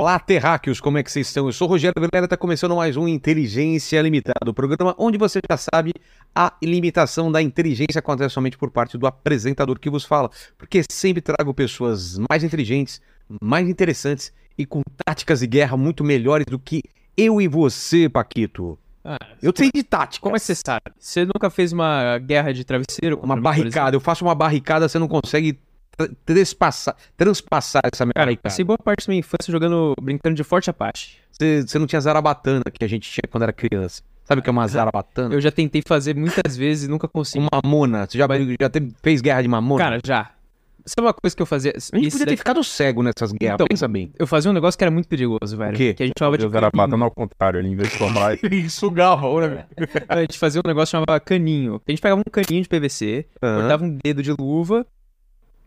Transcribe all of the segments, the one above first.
Olá, terráqueos, como é que vocês estão? Eu sou o Rogério Vilera, está começando mais um Inteligência Limitada, o programa onde você já sabe a limitação da inteligência acontece somente por parte do apresentador que vos fala, porque sempre trago pessoas mais inteligentes, mais interessantes e com táticas de guerra muito melhores do que eu e você, Paquito. Ah, Eu sei de tática. como é que você sabe? Você nunca fez uma guerra de travesseiro? Uma barricada, eu faço uma barricada, você não consegue transpassar essa minha Cara, eu passei boa parte da minha infância jogando, brincando de Forte Apache. Você, você não tinha zarabatana que a gente tinha quando era criança. Sabe o que é uma zarabatana? Eu já tentei fazer muitas vezes e nunca consegui. Com mamona. Você já, já teve- fez guerra de mamona? Cara, já. Sabe uma coisa que eu fazia? a gente Isso podia ter ficado cego nessas guerras, Então, pensa bem. Eu fazia um negócio que era muito perigoso, velho. O quê? Que a gente chamava de Deus era batendo ao contrário, ele em vez de tomar. Isso, garro, né? A gente fazia um negócio que chamava caninho. A gente pegava um caninho de PVC, cortava um dedo de luva,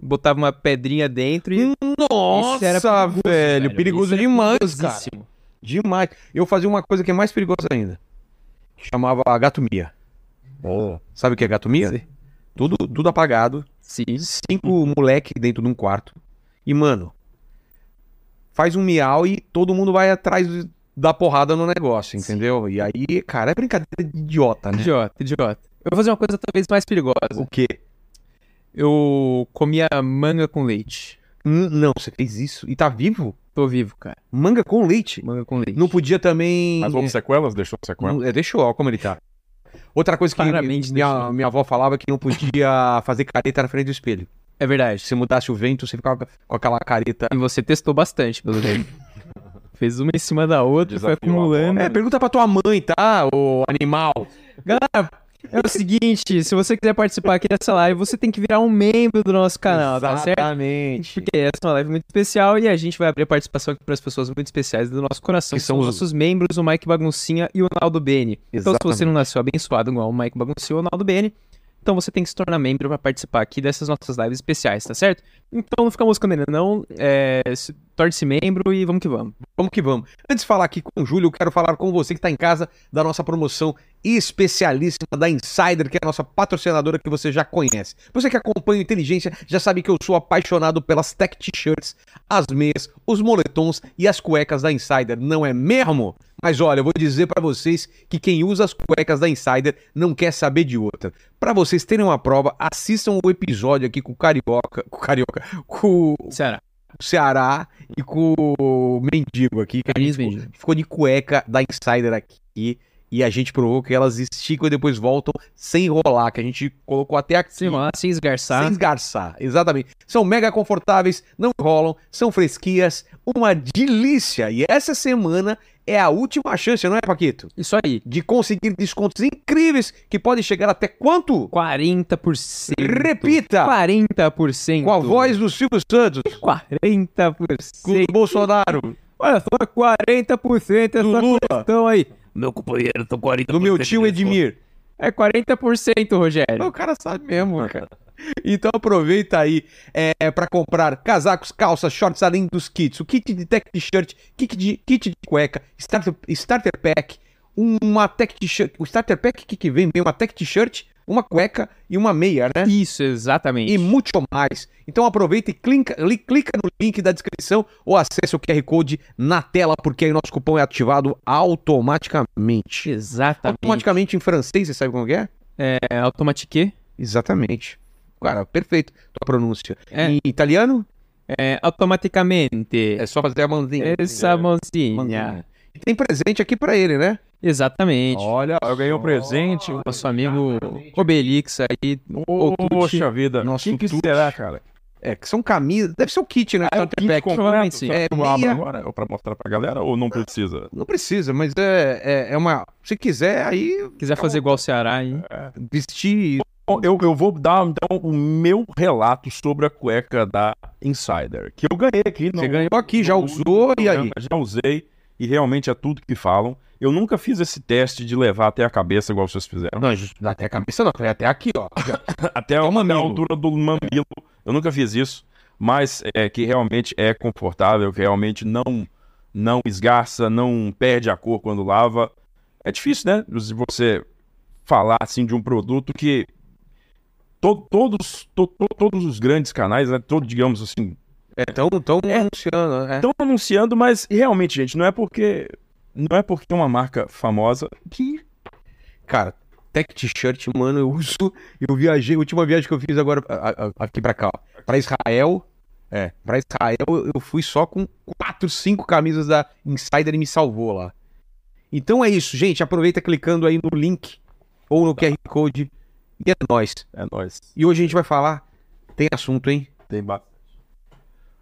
botava uma pedrinha dentro e... Nossa, Isso era perigoso, velho. velho. Perigoso Isso era demais, cara. Demais. Eu fazia uma coisa que é mais perigosa ainda. Chamava gatomia. Oh. Sabe o que é gatomia? Sim. Tudo, tudo apagado. Sim. Cinco moleque dentro de um quarto. E, mano, faz um miau e todo mundo vai atrás da porrada no negócio, entendeu? E aí, cara, é brincadeira de idiota, né? Idiota, idiota. Eu vou fazer uma coisa talvez mais perigosa. O quê? Eu comia manga com leite. Hum, Não, você fez isso e tá vivo? Tô vivo, cara. Manga com leite. Manga com leite. Não podia também. Mas houve sequelas? Deixou sequelas? Não, é, Deixou, ó, como ele tá. Outra coisa que Claramente minha, minha avó falava que não podia fazer careta na frente do espelho. É verdade. Se mudasse o vento, você ficava com aquela careta. E você testou bastante, pelo jeito. Fez uma em cima da outra, foi Desafiou acumulando. É, pergunta pra tua mãe, tá, ô animal? Galera, é o seguinte, se você quiser participar aqui dessa live, você tem que virar um membro do nosso canal, tá certo? Exatamente. Porque essa é uma live muito especial e a gente vai abrir a participação aqui para as pessoas muito especiais do nosso coração, Que que são os os- nossos membros, o Mike Baguncinha e o Naldo Bene. Então, se você Exatamente. não nasceu abençoado igual o Mike Baguncinha ou o Naldo Bene, então você tem que se tornar membro para participar aqui dessas nossas lives especiais, tá certo? Então não fica moscando ainda não, é, se- torne-se membro e vamos que vamos. Vamos que vamos. Antes de falar aqui com o Júlio, eu quero falar com você que está em casa da nossa promoção especialíssima da Insider, que é a nossa patrocinadora que você já conhece. Você que acompanha o Inteligência já sabe que eu sou apaixonado pelas tech t-shirts, as meias, os moletons e as cuecas da Insider, não é mesmo? Mas olha, eu vou dizer pra vocês que quem usa as cuecas da Insider não quer saber de outra. Pra vocês terem uma prova, assistam o episódio aqui com o Carioca, com o Carioca, com o Será? Ceará e com o Mendigo aqui, que a gente Carlinhos ficou, Mendigo. ficou de cueca da Insider aqui. E a gente provou que elas esticam e depois voltam sem enrolar, que a gente colocou até aqui. Sem lá, sem esgarçar. Sem esgarçar, exatamente. São mega confortáveis, não enrolam, são fresquias, uma delícia. E essa semana é a última chance, não é, Paquito? Isso aí. De conseguir descontos incríveis que podem chegar até quanto? 40%. Repita! 40%. Com a voz do Silvio Santos, 40%. com o Bolsonaro, Olha só, 40% essa Do Lula. questão aí. Meu companheiro, tô 40%. do meu tio Edmir. É 40%, Rogério. O cara sabe mesmo, cara. Então aproveita aí é, para comprar casacos, calças, shorts, além dos kits. O kit de tech t-shirt, kit de, kit de cueca, starter, starter pack, uma tech t-shirt. O starter pack que, que vem, vem uma tech t-shirt, uma cueca e uma meia, né? Isso, exatamente. E muito mais. Então aproveita e clica, li- clica no link da descrição ou acesse o QR Code na tela, porque aí nosso cupom é ativado automaticamente. Exatamente. Automaticamente em francês, você sabe como que é? É automatique. Exatamente. Cara, perfeito. Tua pronúncia. É. Em italiano? É automaticamente. É só fazer a mãozinha. Essa mãozinha. Mãozinha. E tem presente aqui pra ele, né? Exatamente. Olha, eu ganhei um presente. Nosso amigo Obelix aí. Oh. Poxa vida. Quem que Tucci. será, cara? É, que são camisas. Deve ser o kit, né? Ah, é o kit pack. completo? sim. Será É, que eu abro meia- agora pra mostrar pra galera ou não precisa? Não precisa, mas é, é, é uma. Se quiser, aí Quiser fazer igual o Ceará aí. vestir. Bom, Eu, eu vou dar então o meu relato sobre a cueca da Insider, que eu ganhei aqui. Você ganhou aqui, já usou e aí? Já usei e realmente é tudo que falam. Eu nunca fiz esse teste de levar até a cabeça igual vocês fizeram. Não, não até a cabeça, não. Foi até aqui, ó. Até a, mamilo. a altura do mamilo. Eu nunca fiz isso, mas é que realmente é confortável, que realmente não não esgarça, não perde a cor quando lava. É difícil, né? Você falar assim de um produto que to- todos to- to- todos os grandes canais, né, todo, digamos assim, É, tão, tão anunciando, é. Estão anunciando, mas realmente, gente, não é porque. Não é porque é uma marca famosa que. Cara, Tech T-shirt, mano, eu uso. Eu viajei, a última viagem que eu fiz agora a- a- aqui pra cá, ó, pra Israel. É, pra Israel eu fui só com quatro, cinco camisas da Insider e me salvou lá. Então é isso, gente. Aproveita clicando aí no link ou no QR Code. E é nóis. É nóis. E hoje a gente vai falar. Tem assunto, hein? Tem bastante.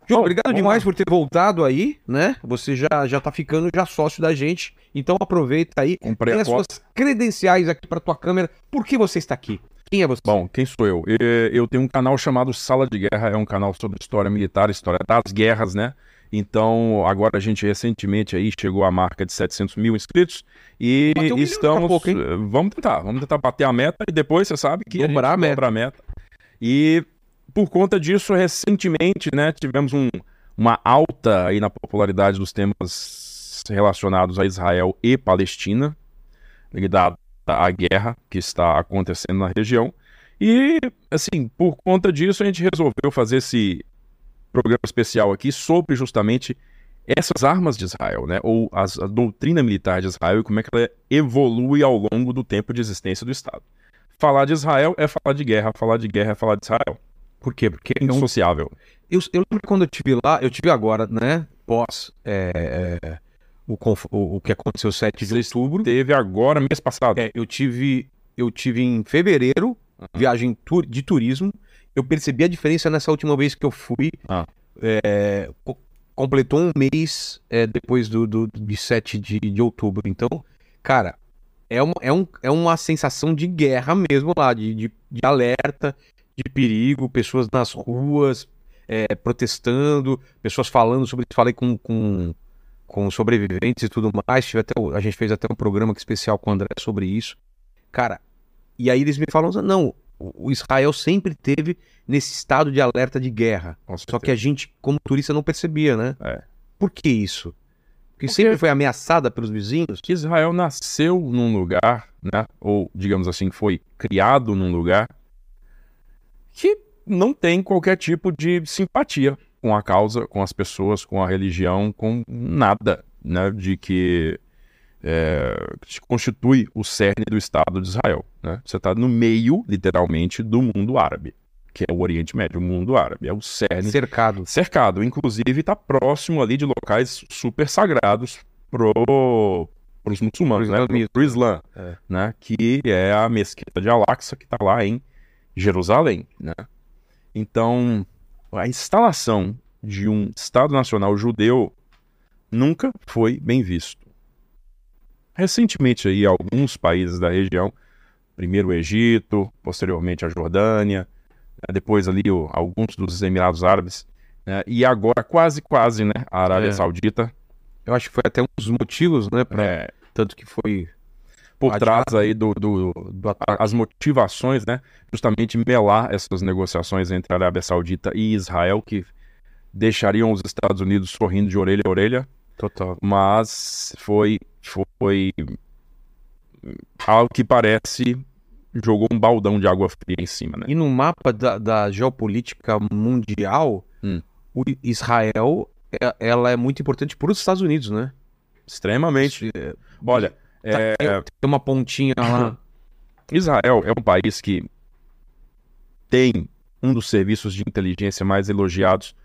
João, obrigado demais lá. por ter voltado aí, né? Você já, já tá ficando já sócio da gente. Então aproveita aí. Comprei Tem a as suas credenciais aqui pra tua câmera. Por que você está aqui? Quem é você? Bom, quem sou eu? Eu tenho um canal chamado Sala de Guerra, é um canal sobre história militar, história das guerras, né? Então, agora a gente recentemente aí chegou à marca de 700 mil inscritos e um estamos. a pouco, eh, Vamos tentar, vamos tentar bater a meta e depois você sabe que Dobrar a gente meta. dobra a meta. E por conta disso, recentemente, né, tivemos um- uma alta aí na popularidade dos temas relacionados a Israel e Palestina, ligado à guerra que está acontecendo na região. E, assim, por conta disso, a gente resolveu fazer esse programa especial aqui sobre justamente essas armas de Israel, né? Ou as- a doutrina militar de Israel e como é que ela evolui ao longo do tempo de existência do Estado. Falar de Israel é falar de guerra, falar de guerra é falar de Israel. Por quê? Porque É indissociável. eu, eu lembro quando eu tive lá, eu tive agora, né? Pós é, é, o, o, o que aconteceu 7 de outubro. Teve agora, mês passado. É, eu tive eu tive em fevereiro, viagem tur- de turismo. Eu percebi a diferença nessa última vez que eu fui. Ah. É, co- completou um mês é, depois do, do, de 7 de, de outubro. Então, cara, é uma, é, um, é uma sensação de guerra mesmo lá, de, de, de alerta, de perigo, pessoas nas ruas é, protestando, pessoas falando sobre isso. Falei com, com, com sobreviventes e tudo mais. Tive até, a gente fez até um programa especial com o André sobre isso. Cara, e aí eles me falam, não, o Israel sempre teve nesse estado de alerta de guerra. Só que a gente, como turista, não percebia, né? É. Por que isso? Porque, Porque- sempre foi ameaçada pelos vizinhos? que Israel nasceu num lugar, né, ou digamos assim, foi criado num lugar que não tem qualquer tipo de simpatia com a causa, com as pessoas, com a religião, com nada, né, de que é, que constitui o cerne do Estado de Israel. Né? Você está no meio, literalmente, do mundo árabe, que é o Oriente Médio, o mundo árabe, é o cerne Cercado. cercado. Inclusive, está próximo ali de locais super sagrados pro os muçulmanos, Pro né? Pro, pro Islã, É. né? Que é a mesquita de Al-Aqsa, que está lá em Jerusalém, né? Então, a instalação de um Estado Nacional judeu nunca foi bem visto. Recentemente aí, alguns países da região, primeiro o Egito, posteriormente a Jordânia, né, depois ali o- alguns dos Emirados Árabes, né, e agora quase, quase, né, a Arábia É. Saudita, Eu acho que foi até um dos motivos, né? Pra, é, Tanto que foi por trás aí do, do- do as motivações, né, justamente melar essas negociações entre a Arábia Saudita e Israel, que deixariam os Estados Unidos sorrindo de orelha a orelha, Total. mas foi, foi ao que parece jogou um baldão de água fria em cima, né? E no mapa da, da geopolítica mundial, Hum. o Israel é- ela é muito importante para os Estados Unidos, né? Extremamente. É, Olha, é, Tem uma pontinha lá. Israel é um país que tem um dos serviços de inteligência mais elogiados,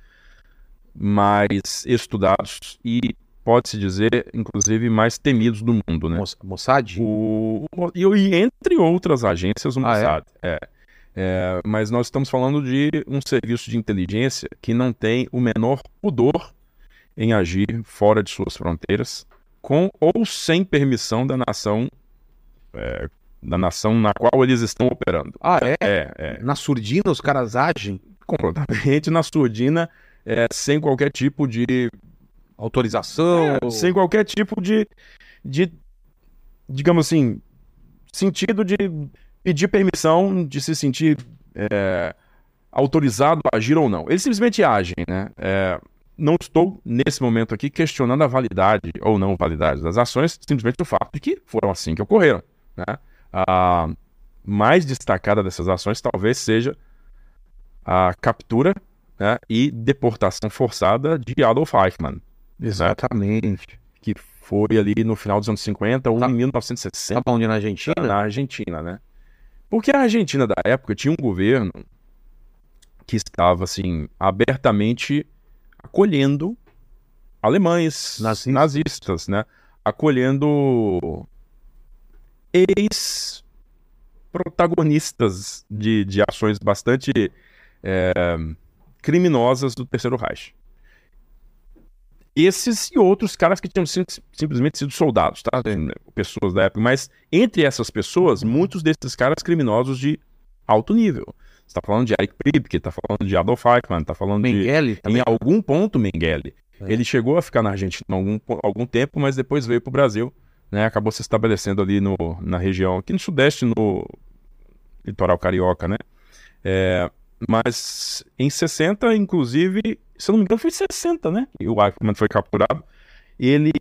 mais estudados e pode-se dizer, inclusive, mais temidos do mundo, né? Moss- Mossad? O, e, entre outras agências, o Ah, é? Mossad. é? É, mas nós estamos falando de um serviço de inteligência que não tem o menor pudor em agir fora de suas fronteiras, com ou sem permissão da nação, é, da nação na qual eles estão operando. Ah, é? É, é Na surdina os caras agem? completamente na surdina, é, sem qualquer tipo de Autorização? é, sem qualquer tipo de, de, digamos assim, sentido de pedir permissão, de se sentir é, autorizado a agir ou não. Eles simplesmente agem, né? É, não estou, nesse momento aqui, questionando a validade ou não validade das ações, simplesmente o fato de que foram assim que ocorreram, né? A mais destacada dessas ações talvez seja a captura né, e deportação forçada de Adolf Eichmann, Exatamente. que foi ali no final dos anos 50 ou Tá. em 1960 Sabe onde na Argentina? na Argentina, né? Porque a Argentina da época tinha um governo que estava assim abertamente acolhendo alemães Nazistas. nazistas, né? Acolhendo ex protagonistas de, de ações bastante é, criminosas do Terceiro Reich. Esses e outros caras que tinham sim- simplesmente sido soldados, tá? Pessoas da época. Mas entre essas pessoas, muitos desses caras criminosos de alto nível. Você tá falando de Eric Pripke, tá falando de Adolf Eichmann, tá falando de Mengele em também. algum ponto, Mengele. É. Ele chegou a ficar na Argentina algum, algum tempo, mas depois veio para o Brasil, né? Acabou se estabelecendo ali no, na região, aqui no Sudeste, no litoral carioca, né? É, mas em 60, inclusive, se eu não me engano, foi em 60, né? E o Eichmann foi capturado. Ele.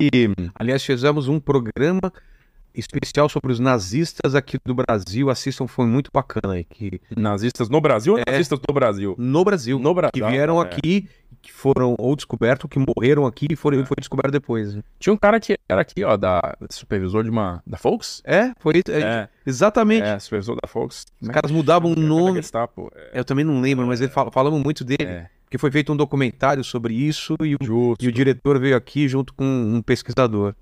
Aliás, fizemos um programa especial sobre os nazistas aqui do Brasil. Assistam, foi muito bacana aí. Que... Nazistas no Brasil ou É. nazistas do Brasil? No Brasil. No Brasil. Que vieram é. aqui, que foram ou descobertos, que morreram aqui e foram, foi descoberto depois. né? Tinha um cara que era aqui, ó, da supervisor de uma. Da Folks? É, foi é, É, Exatamente. é, supervisor da Folks. Os caras mudavam o Da nome. Gestapo. É, Eu também não lembro, mas ele falamos muito dele. É, Porque foi feito um documentário sobre isso e o, e o diretor veio aqui junto com um pesquisador.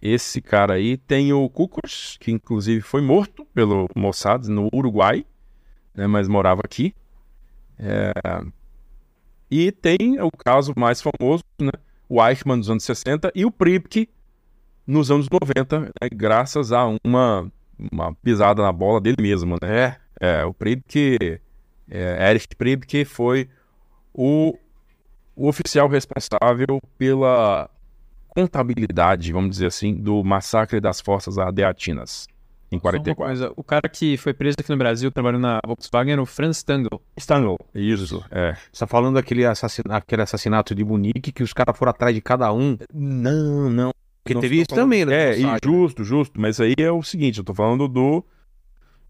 Esse cara aí tem o Kukos, que inclusive foi morto pelo Mossad no Uruguai, né, mas morava aqui. É, E tem o caso mais famoso, né, o Eichmann nos anos 60 e o Pripke nos anos 90, né, graças a uma, uma pisada na bola dele mesmo. Né? É, o Pripke, é, Erich Pripke foi o, o oficial responsável pela contabilidade, vamos dizer assim, do massacre das forças ardeatinas em Só uma 44. coisa, o cara que foi preso aqui no Brasil trabalhando na Volkswagen era o Franz Stangl. Stangl. Isso, é. Você tá falando daquele assassinato, aquele assassinato de Munique que os caras foram atrás de cada um. Não, não. Porque Não teve estou isso falando- também, né? É, e justo, justo. Mas aí é o seguinte, eu tô falando do.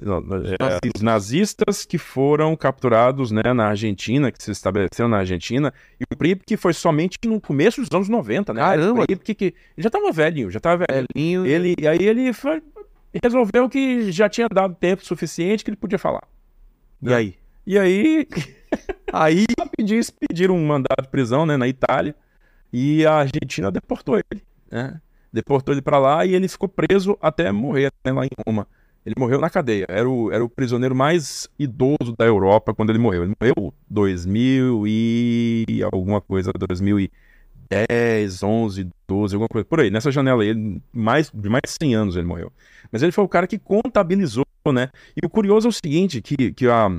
Não, é, nazistas. os nazistas que foram capturados né, na Argentina, que se estabeleceram na Argentina, e o Pripke foi somente no começo dos anos 90, né? Caramba! O Pripke que ele já tava velhinho, já tava velho. Velhinho. Ele, e aí ele foi- resolveu que já tinha dado tempo suficiente que ele podia falar. E aí? E aí, Aí. pediram, pediram um mandado de prisão né, na Itália e a Argentina deportou ele. Né? Deportou ele para lá e ele ficou preso até morrer né, lá em Roma. Ele morreu na cadeia. Era o, era o prisioneiro mais idoso da Europa quando ele morreu. Ele morreu 2000 e alguma coisa, 2010, 11, 12, alguma coisa. Por aí, nessa janela aí. Ele, mais, de mais de 100 anos ele morreu. Mas ele foi o cara que contabilizou, né? E o curioso é o seguinte, que, que a,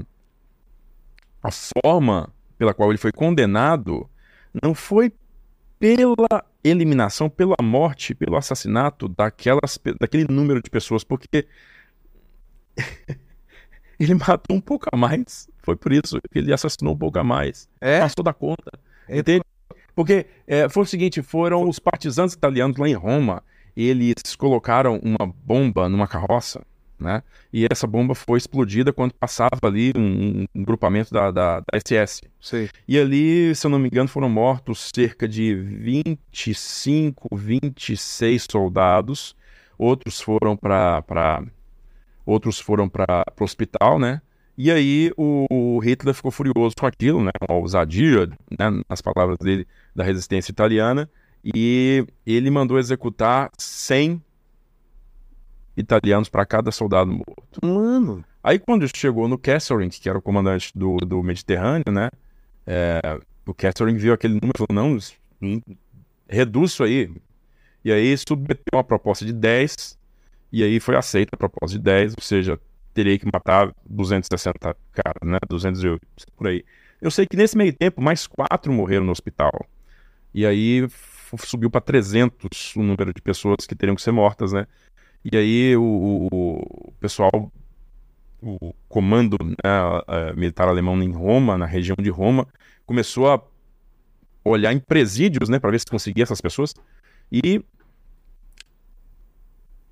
a forma pela qual ele foi condenado não foi pela eliminação, pela morte, pelo assassinato daquelas, daquele número de pessoas, porque ele matou um pouco a mais. Foi por isso que ele assassinou um pouco a mais. É? Passou da conta. Entende? Porque é, foi o seguinte, foram os partisanos italianos lá em Roma, eles colocaram uma bomba numa carroça, né? E essa bomba foi explodida quando passava ali um, um grupamento da, da, da SS. Sei. E ali, se eu não me engano, foram mortos cerca de 25, 26 soldados. Outros foram para outros foram para o hospital, né? E aí o, o Hitler ficou furioso com aquilo, né? Com a ousadia, né? nas palavras dele, da resistência italiana. E ele mandou executar 100 italianos para cada soldado morto. Mano. Aí quando chegou no Kesselring, que era o comandante do, do Mediterrâneo, né? é, o Kesselring viu aquele número e falou, não, hum, reduz isso aí. E aí submeteu uma proposta de 10, e aí foi aceita a proposta de 10, ou seja, teria que matar 260 caras, né? 208, por aí. Eu sei que nesse meio tempo, mais quatro morreram no hospital. E aí subiu para 300 o número de pessoas que teriam que ser mortas, né? E aí o, o- o pessoal o comando né, militar alemão em Roma, na região de Roma, começou a olhar em presídios, né, para ver se conseguia essas pessoas e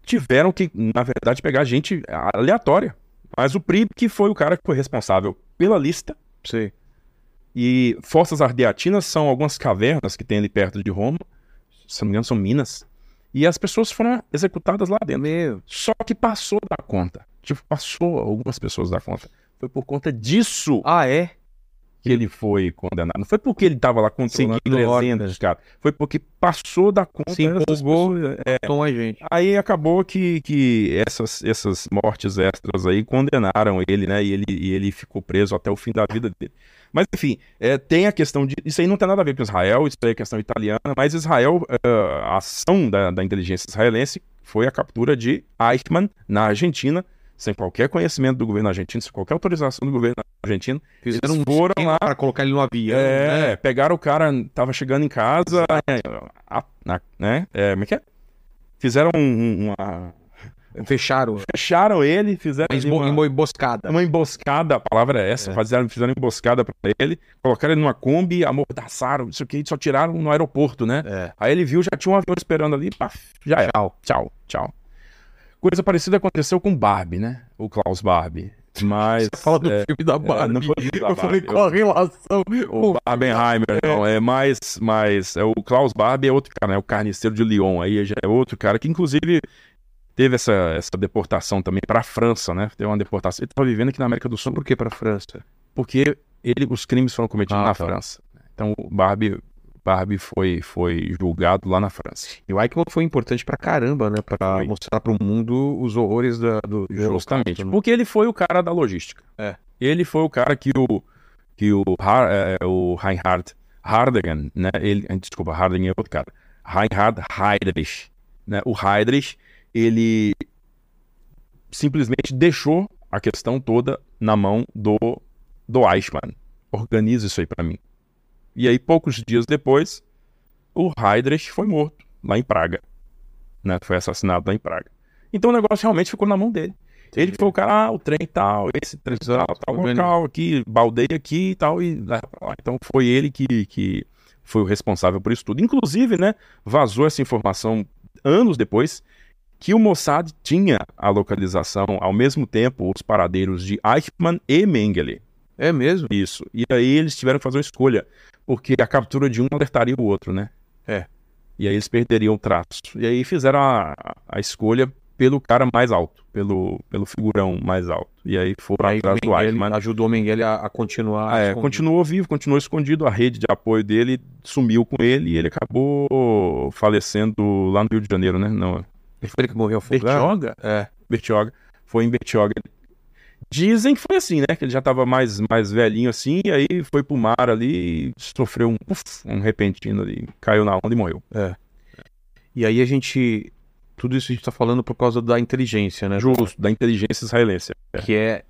tiveram que, na verdade, pegar gente aleatória. Mas o Prip que foi o cara que foi responsável pela lista Sei. E Fossas Ardeatinas são algumas cavernas que tem ali perto de Roma. Se não me engano, são minas. E as pessoas foram executadas lá dentro. Meu. Só que passou da conta. Tipo, passou algumas pessoas da conta. Foi por conta disso Ah, é? Que ele foi condenado. Não foi porque ele estava lá controlando Seguindo 300, cara. Foi porque passou da conta. Se empolgou. é. A gente. Aí acabou que, que essas, essas mortes extras aí condenaram ele, né? E ele, e ele ficou preso até o fim da vida dele. Mas, enfim, é, tem a questão de. Isso aí não tem nada a ver com Israel, isso aí é questão italiana, mas Israel, é, a ação da, da inteligência israelense foi a captura de Eichmann na Argentina, sem qualquer conhecimento do governo argentino, sem qualquer autorização do governo argentino. Fizeram um foram lá. para colocar ele no avião. É, né? pegaram o cara, tava chegando em casa, né? É, como é que é? Fizeram um- uma. Fecharam. Fecharam ele, fizeram esbo- uma, uma emboscada. uma emboscada, a palavra é essa, É. Fizeram, fizeram emboscada pra ele, colocaram ele numa Kombi, amordaçaram, não sei o que, só tiraram no aeroporto, né? É. Aí ele viu, já tinha um avião esperando ali, pá, já era. Tchau. Tchau, tchau. Coisa parecida aconteceu com Barbie, né? O Klaus Barbie. Mas. Você fala do é, filme da é, Barbie. não foi da eu falei, Barbie, qual a relação? O Barbenheimer, não, é mais, mais é, o Klaus Barbie é outro cara, né? O carniceiro de Lyon, aí já é outro cara que inclusive teve essa, essa deportação também para a França, né? Teve uma deportação. Ele estava vivendo aqui na América do Sul Por que pra França? porque ele, os crimes foram cometidos Ah, na tá. França. Então o Barbie, Barbie foi, foi julgado lá na França. E o Eichmann foi importante pra caramba, né? Pra Foi. mostrar pro mundo os horrores da, do Justamente. Né? Porque ele foi o cara da logística. É. Ele foi o cara que o, que o, Har- é, o Reinhard Hardegan, né? Ele, eh, desculpa, Hardegan é outro cara. Reinhard Heydrich. Né? O Heydrich, ele simplesmente deixou a questão toda na mão do, do Eichmann. Organiza isso aí pra mim. E aí, poucos dias depois, o Heydrich foi morto lá em Praga. Né? Foi assassinado lá em Praga. Então o negócio realmente ficou na mão dele. Ele foi o cara, ah, o trem tal, esse trem tal, tal organiza. local aqui, baldeia aqui e tal, e. Então foi ele que, que foi o responsável por isso tudo. Inclusive, né, vazou essa informação anos depois que o Mossad tinha a localização, ao mesmo tempo, os paradeiros de Eichmann e Mengele. É mesmo? Isso. E aí eles tiveram que fazer uma escolha, porque a captura de um alertaria o outro, né? É. E aí eles perderiam o traço. E aí fizeram a, a escolha pelo cara mais alto, pelo, pelo figurão mais alto. E aí foram Aí atrás do Eichmann. ajudou o Mengele a, a continuar. Ah, é, continuou vivo, continuou escondido, a rede de apoio dele sumiu com ele e ele acabou falecendo lá no Rio de Janeiro, né? Não, Foi ele que morreu afogado? Bertioga? É. Bertioga. Foi em Bertioga. Dizem que foi assim, né? Que ele já tava mais, mais velhinho assim, e aí foi pro mar ali e sofreu um, puf, um repentino ali, caiu na onda e morreu. E aí a gente. Tudo isso a gente tá falando por causa da inteligência, né? Justo, da inteligência israelense. Que é.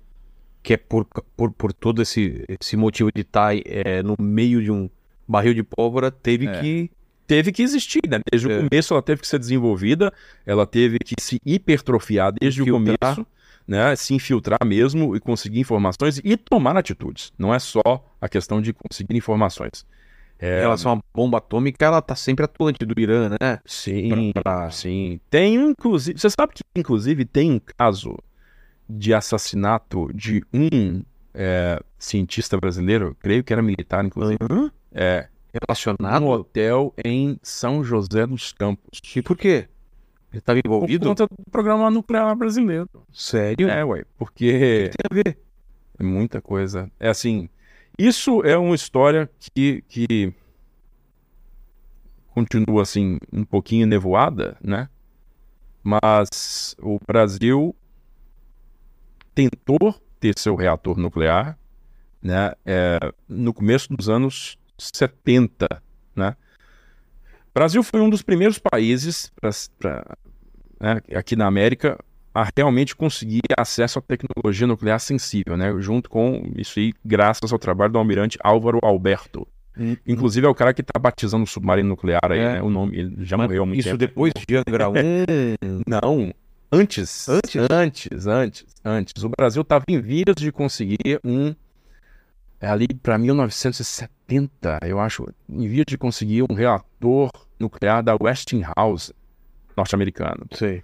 Que é por, por, por todo esse, esse motivo de estar é, no meio de um barril de pólvora, teve É. que. Teve que existir, né? Desde É. o começo ela teve que ser desenvolvida, ela teve que se hipertrofiar desde o Infiltrar. começo, né? Se infiltrar mesmo e conseguir informações e tomar atitudes. Não é só a questão de conseguir informações. Em É, relação à bomba atômica, ela tá sempre atuante do Irã, né? Sim, Pra- pra- sim. Tem inclusive. Você sabe que, inclusive, tem um caso de assassinato de um é, cientista brasileiro, creio que era militar, inclusive. Hã? É. Relacionado? Um hotel em São José dos Campos. E por quê? Ele estava Por envolvido? conta do programa nuclear brasileiro. Sério? É, ué. Porque Tem a ver. é muita coisa. É assim. Isso é uma história que, que continua assim um pouquinho nevoada, né? Mas o Brasil tentou ter seu reator nuclear, né? é, no começo dos anos 70, né? Brasil foi um dos primeiros países pra, pra- né, aqui na América a realmente conseguir acesso à tecnologia nuclear sensível, né? Junto com isso aí, graças ao trabalho do almirante Álvaro Alberto. Inclusive é o cara que tá batizando o submarino nuclear aí, É. né? O nome, ele já Mas morreu há muito Isso tempo. depois de Angra 1. Não, antes. Antes? Antes, antes, antes. O Brasil estava em vias de conseguir um. É Ali para 1970, eu acho, em vias de conseguir um reator nuclear da Westinghouse norte-americano. Sei.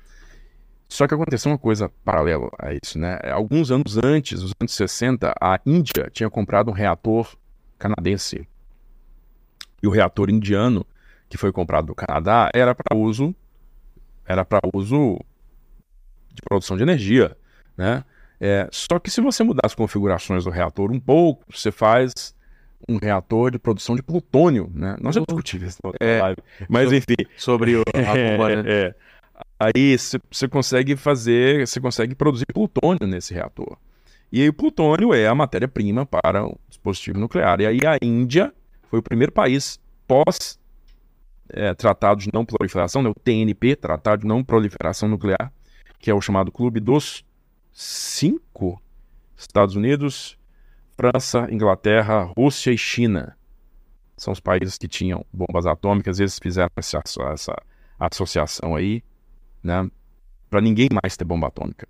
Só que aconteceu uma coisa paralela a isso, né? Alguns anos antes, os anos 60, a Índia tinha comprado um reator canadense. E o reator indiano, que foi comprado do Canadá, era para uso era para uso de produção de energia, né? É, só que se você mudar as configurações do reator um pouco, você faz um reator de produção de plutônio, né? Nós já Oh. discutimos isso É. live. Mas enfim, Sobre o, a bomba, né? é, é. Aí você- você consegue fazer, você consegue produzir plutônio nesse reator. E aí o plutônio é a matéria-prima para o dispositivo nuclear. E aí a Índia foi o primeiro país pós é, Tratado de Não Proliferação, né, o TNP, Tratado de Não Proliferação Nuclear, que é o chamado Clube dos Cinco, Estados Unidos, França, Inglaterra, Rússia e China. São os países que tinham bombas atômicas, eles fizeram essa, essa associação aí, né, para ninguém mais ter bomba atômica.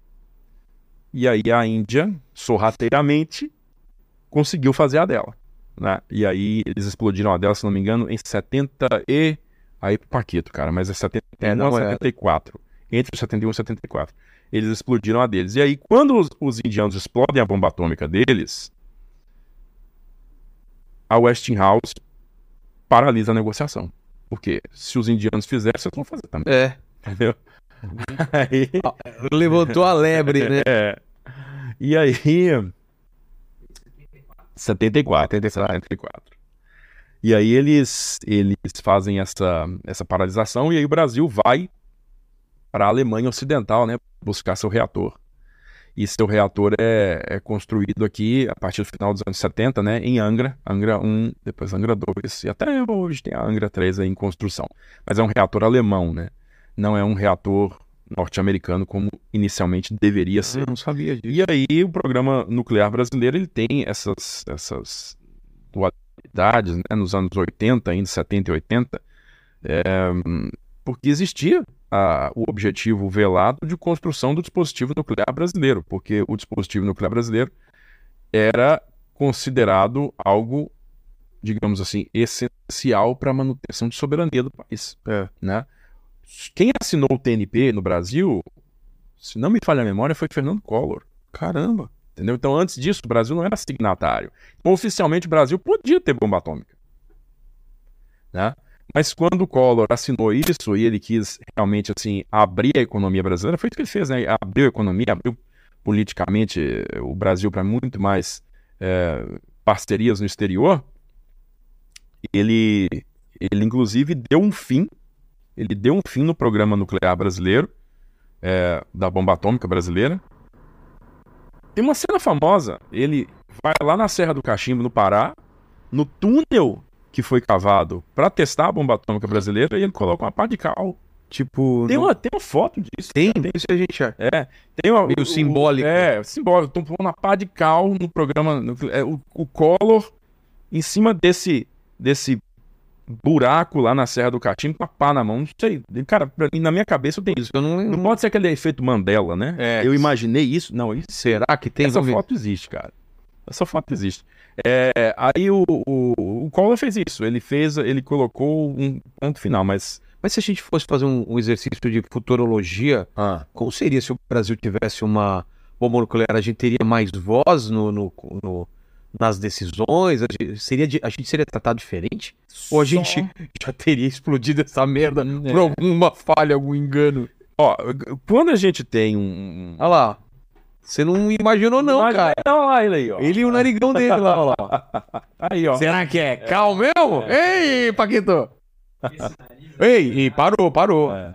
E aí a Índia, sorrateiramente, conseguiu fazer a dela. Né? E aí eles explodiram a dela, se não me engano, em 70 e... Aí pro Paquito, cara, mas é 71 É, não ou é. 74. Entre os 71 e 74. Eles explodiram a deles. E aí, quando os, os indianos explodem a bomba atômica deles, a Westinghouse paralisa a negociação. Porque se os indianos fizerem, vocês vão fazer também, É. entendeu? Aí, Levantou a lebre, né? é. E aí. 74. 74. E aí eles, eles fazem essa, essa paralisação e aí o Brasil vai para a Alemanha Ocidental, né? Buscar seu reator. E seu reator é, é construído aqui a partir do final dos anos 70, né? Em Angra, Angra 1, depois Angra 2, e até hoje tem a Angra 3 aí em construção. Mas é um reator alemão, né? Não é um reator norte-americano como inicialmente deveria ser. Eu não sabia disso. E aí o programa nuclear brasileiro ele tem essas, essas dualidades, né, nos anos 80, ainda 70 e 80, é, porque existia a- o objetivo velado de construção do dispositivo nuclear brasileiro, porque o dispositivo nuclear brasileiro era considerado algo, digamos assim, essencial para a manutenção de soberania do país. É. Né? Quem assinou o TNP no Brasil, se não me falha a memória, foi Fernando Collor. Caramba. Entendeu? Então, antes disso, o Brasil não era signatário. Então, oficialmente, o Brasil podia ter bomba atômica. Né? Mas quando o Collor assinou isso e ele quis realmente assim abrir a economia brasileira, foi isso que ele fez, né? Abriu a economia, abriu politicamente o Brasil para muito mais eh, parcerias no exterior. Ele, ele inclusive deu um fim, ele deu um fim no programa nuclear brasileiro, eh, da bomba atômica brasileira. Tem uma cena famosa. Ele vai lá na Serra do Cachimbo, no Pará, no túnel que foi cavado para testar a bomba atômica brasileira, e ele coloca uma pá de cal. Tipo, Tem não- uma, tem uma foto disso. tem, cara, isso a gente já. É, tem uma, Meio o- simbólico. É, simbólico. Estão pondo uma pá de cal no programa. no- é, o, o Collor em cima desse, desse buraco lá na Serra do Cachimbo com a pá na mão. Não sei. Cara, na minha cabeça eu tenho isso. Eu não, Não pode ser aquele efeito Mandela, né? É. Eu imaginei isso. Não, isso Será que tem? essa foto existe, cara. Essa foto existe. É, aí o, o, o Collor fez isso. Ele fez, ele colocou um ponto final, mas. Mas se a gente fosse fazer um, um exercício de futurologia, como seria se o Brasil tivesse uma bomba nuclear? A gente teria mais voz no, no- no- nas decisões? A gente, seria, a gente seria tratado diferente? Ou a gente já teria explodido essa merda É. por alguma falha, algum engano? Ó, quando a gente tem um. Olha lá. Você não imaginou, não, Mas- cara. Não, lá ele aí, ó. Ele e o narigão dele lá, olha lá. Aí, ó. Será que é cal mesmo? Ei, Paquito! Ei, e parou, parou. É.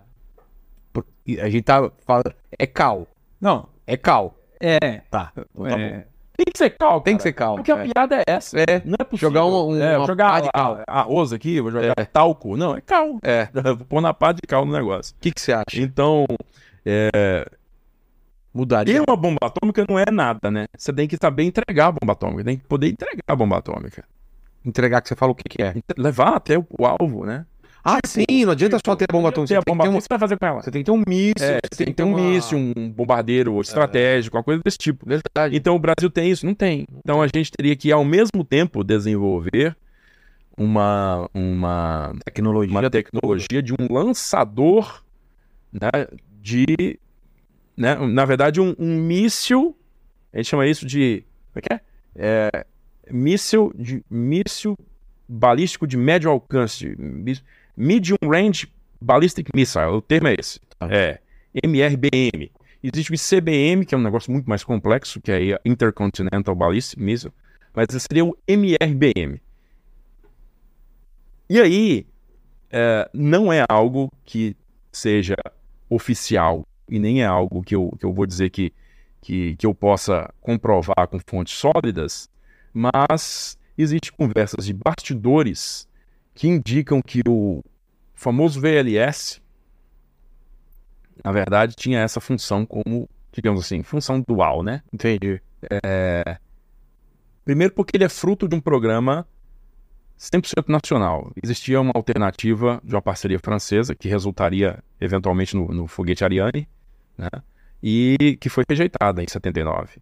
A gente tá falando. É cal. Não, É cal. é. Tá. é Tem que ser cal, Tem que ser cal. Porque a É. piada é essa. É. Não é possível. Jogar um- um- é, uma jogar pá de a- cal. arroz aqui, vou jogar É. talco. Não, é cal. É. Vou pôr na pá de cal no negócio. O que que você acha? Então, ter Mudaria? uma bomba atômica não é nada, né? Você tem que saber entregar a bomba atômica. Tem que poder entregar a bomba atômica. Entregar que você fala o que que é. Levar até o, o alvo, né? Ah, sim, não adianta só ter a bomba atômica. Você tem, bomba que ter um, você vai fazer com ela? você tem que ter um míssil. É, você tem que ter um uma- míssil, um bombardeiro estratégico, uma coisa desse tipo. Verdade. Então o Brasil tem isso? Não tem. Então a gente teria que, ao mesmo tempo, desenvolver uma, uma, Tecnologia. uma tecnologia de um lançador né, de. Né, na verdade, um, um míssil. A gente chama isso de. Como é que é? É, míssil, de, míssil balístico de médio alcance. Medium Range Ballistic Missile. O termo é esse. É MRBM. Existe o ICBM, que é um negócio muito mais complexo, que é a Intercontinental Ballistic Missile. Mas seria o MRBM. E aí, é, não é algo que seja oficial e nem é algo que eu, que eu vou dizer que, que, que eu possa comprovar com fontes sólidas, mas existem conversas de bastidores que indicam que o famoso VLS, na verdade, tinha essa função como, digamos assim, função dual, né? Entendi. É... Primeiro porque ele é fruto de um programa 100% nacional. Existia uma alternativa de uma parceria francesa que resultaria eventualmente no, no foguete Ariane, né? E que foi rejeitada em 79.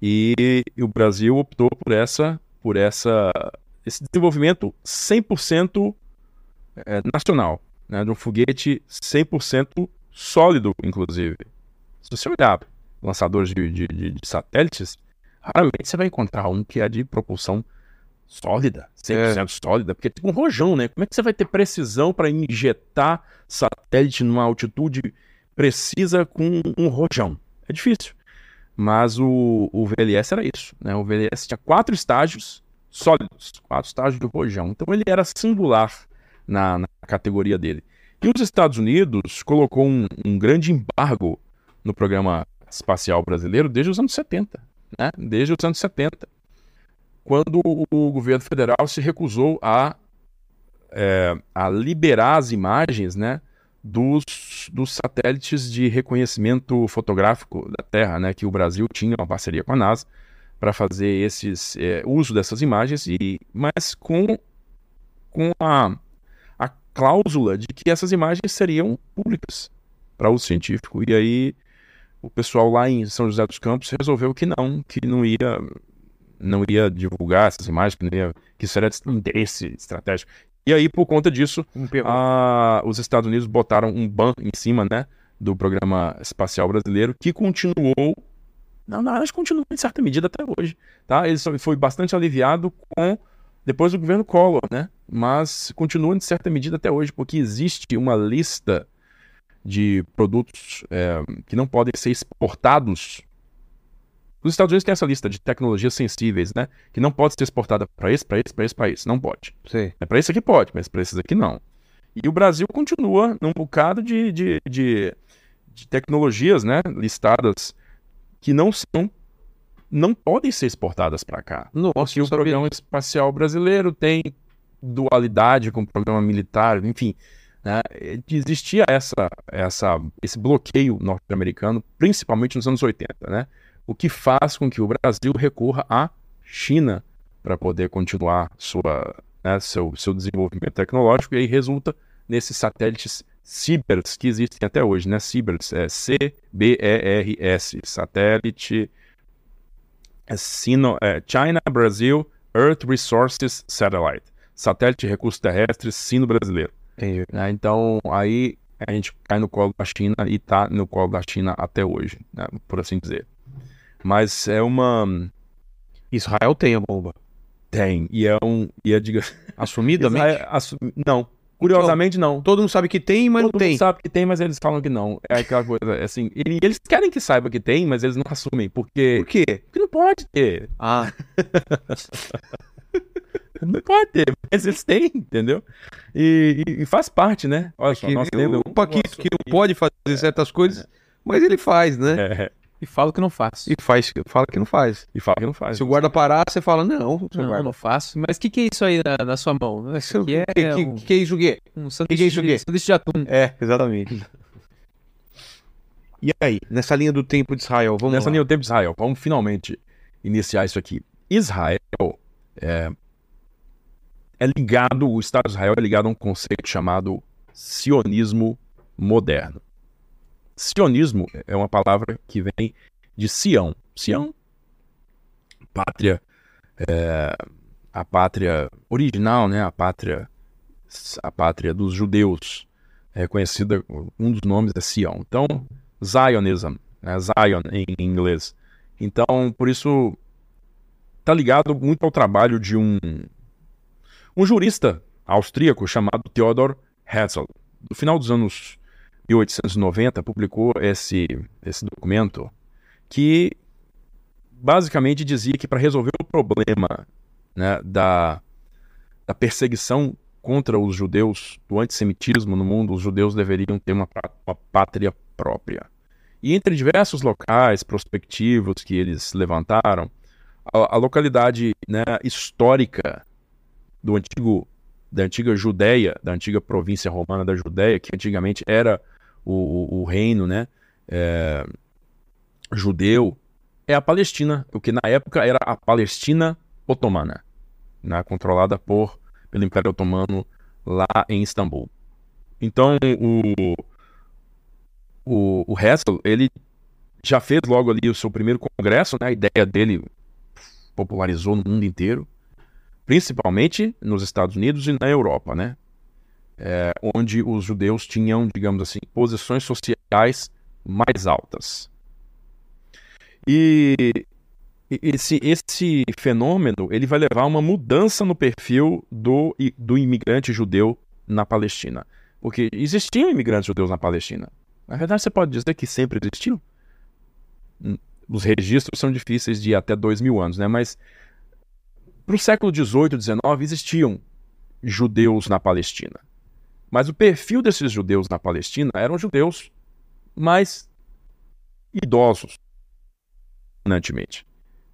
E, e o Brasil optou por essa, por essa, esse desenvolvimento 100% é, nacional, né? De um foguete 100% sólido, inclusive. Se você olhar lançadores de, de, de, de satélites, raramente você vai encontrar um que é de propulsão sólida, 100% é. sólida, porque é tipo um rojão, né? Como é que você vai ter precisão para injetar satélite numa altitude precisa com um rojão? É difícil. Mas o, o VLS era isso, né? O VLS tinha quatro estágios sólidos, quatro estágios de rojão. Então ele era singular na, na categoria dele. E os Estados Unidos colocou um, um grande embargo no programa espacial brasileiro desde os anos 70, né? Desde os anos 70 quando o governo federal se recusou a, é, a liberar as imagens né, dos, dos satélites de reconhecimento fotográfico da Terra, né, que o Brasil tinha uma parceria com a NASA para fazer esses é, uso dessas imagens, e, mas com, com a, a cláusula de que essas imagens seriam públicas para uso científico. E aí o pessoal lá em São José dos Campos resolveu que não, que não ia não iria divulgar essas imagens, que, ia, que isso era de interesse estratégico. E aí, por conta disso, a, os Estados Unidos botaram um ban em cima, né, do programa espacial brasileiro, que continuou, na verdade, continua em certa medida até hoje, tá? Ele foi bastante aliviado com depois do governo Collor, né? Mas continua em certa medida até hoje, porque existe uma lista de produtos é, que não podem ser exportados os Estados Unidos têm essa lista de tecnologias sensíveis, né? Que não pode ser exportada para esse, para esse, para esse país. Não pode. Sim. É para esse aqui pode, mas para esses aqui não. E o Brasil continua num bocado de, de, de, de tecnologias, né? Listadas que não são não podem ser exportadas para cá. Nossa, e o programa espacial brasileiro tem dualidade com o programa militar, enfim. Né? Existia essa, essa, esse bloqueio norte-americano, principalmente nos anos 80, né? O que faz com que o Brasil recorra à China para poder continuar sua, né, seu, seu desenvolvimento tecnológico, e aí resulta nesses satélites CIBERS que existem até hoje, né? CIBERS é C-B-E-R-S, satélite é Sino, é China Brasil Earth Resources Satellite, satélite de recursos terrestres sino-brasileiro. Né? Então, aí a gente cai no colo da China e está no colo da China até hoje, né? por assim dizer. Mas é uma. Israel tem a bomba. Tem. E é um. E é, diga... Assumidamente? Israel, assum... Não. Curiosamente, não. Todo mundo sabe que tem, mas Todo não tem. Todo mundo sabe que tem, mas eles falam que não. É aquela coisa, é assim. E eles querem que saiba que tem, mas eles não assumem. Porque. Por quê? Porque não pode ter. Ah. não pode ter, mas eles têm, entendeu? E, e, faz parte, né? Olha só, nós temos. O Paquito que não pode fazer certas coisas, mas ele faz, né? É. E fala que não faço. E faz, fala que não faz. E fala que não faz. Se o guarda parar, você fala, não, não, guarda. não faço. Mas o que, que é isso aí na, na sua mão? Isso aqui é, que, um, que, que é isso quê? Um sanduíche, que que é isso de, sanduíche de atum. É, exatamente. e aí, nessa linha do tempo de Israel, vamos Nessa lá. linha do tempo de Israel, vamos finalmente iniciar isso aqui. Israel é, é ligado, o Estado de Israel é ligado a um conceito chamado sionismo moderno. Sionismo é uma palavra que vem de Sião. Sião, pátria, é, a pátria original, né? A pátria, a pátria dos judeus, é conhecida, um dos nomes é Sião. Então, Zionism, né? Zion em inglês. Então, por isso, está ligado muito ao trabalho de um, um jurista austríaco chamado Theodor Herzl. No final dos anos 1890, publicou esse, esse documento que basicamente dizia que para resolver o problema né, da, da perseguição contra os judeus, do antissemitismo no mundo, os judeus deveriam ter uma, uma pátria própria. E entre diversos locais prospectivos que eles levantaram, a, a localidade né, histórica do antigo da antiga Judéia, da antiga província romana da Judéia, que antigamente era o, o, reino né, é, judeu, é a Palestina, o que na época era a Palestina otomana, né, controlada por pelo Império Otomano lá em Istambul. Então o o, o Hessel, ele já fez logo ali o seu primeiro congresso, né, a ideia dele popularizou no mundo inteiro, principalmente nos Estados Unidos e na Europa, né? É, onde os judeus tinham, digamos assim, posições sociais mais altas. E esse, esse fenômeno ele vai levar a uma mudança no perfil do, do imigrante judeu na Palestina. Porque existiam imigrantes judeus na Palestina. Na verdade, você pode dizer que sempre existiu. Hum, os registros são difíceis de até dois mil anos, né? Mas para o século XVIII, XIX existiam judeus na Palestina. Mas o perfil desses judeus na Palestina eram judeus mais idosos, dominantemente.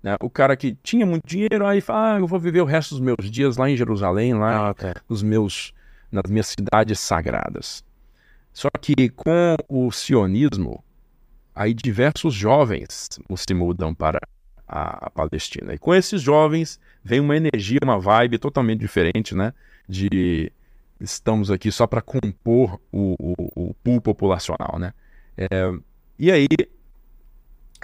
Né? O cara que tinha muito dinheiro, aí fala, ah, eu vou viver o resto dos meus dias lá em Jerusalém, lá ah, okay. nos meus, nas minhas cidades sagradas. Só que com o sionismo, aí diversos jovens se mudam para a, a, Palestina. E com esses jovens vem uma energia, uma vibe totalmente diferente, né? De estamos aqui só para compor o, o, o, pool populacional, né? É, e aí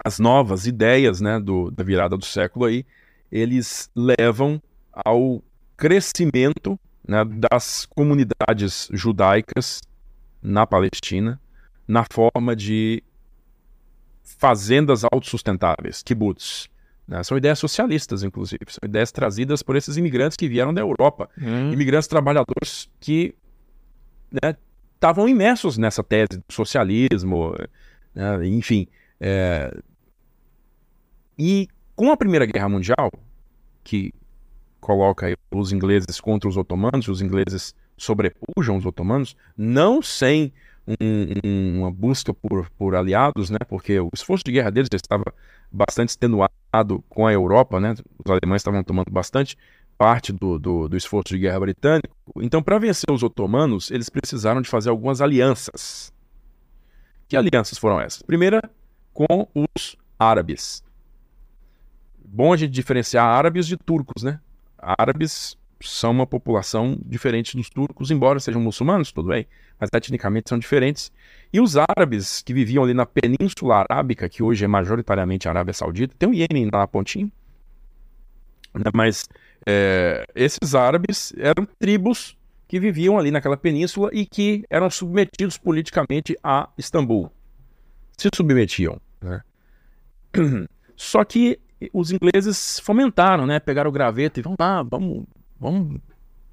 as novas ideias, né, do, da virada do século aí, eles levam ao crescimento né, das comunidades judaicas na Palestina, na forma de fazendas autossustentáveis, kibbutz. Né? São ideias socialistas, inclusive. São ideias trazidas por esses imigrantes que vieram da Europa. Hum. Imigrantes trabalhadores que estavam né, imersos nessa tese do socialismo, né? enfim. É... E com a Primeira Guerra Mundial, que coloca os ingleses contra os otomanos, os ingleses sobrepujam os otomanos, não sem um, um, uma busca por, por aliados, né? Porque o esforço de guerra deles já estava bastante extenuado com a Europa, né? Os alemães estavam tomando bastante parte do, do, do esforço de guerra britânico. Então, para vencer os otomanos, eles precisaram de fazer algumas alianças. Que alianças foram essas? Primeira, com os árabes. Bom a gente diferenciar árabes de turcos, né? Árabes são uma população diferente dos turcos, embora sejam muçulmanos, tudo bem, mas etnicamente são diferentes. E os árabes que viviam ali na Península Arábica, que hoje é majoritariamente a Arábia Saudita, tem o Iêmen lá na pontinha, né, mas é, esses árabes eram tribos que viviam ali naquela península e que eram submetidos politicamente a Istambul. Se submetiam. Né? Só que os ingleses fomentaram, né? Pegaram o graveto e vamos lá, vamos vamos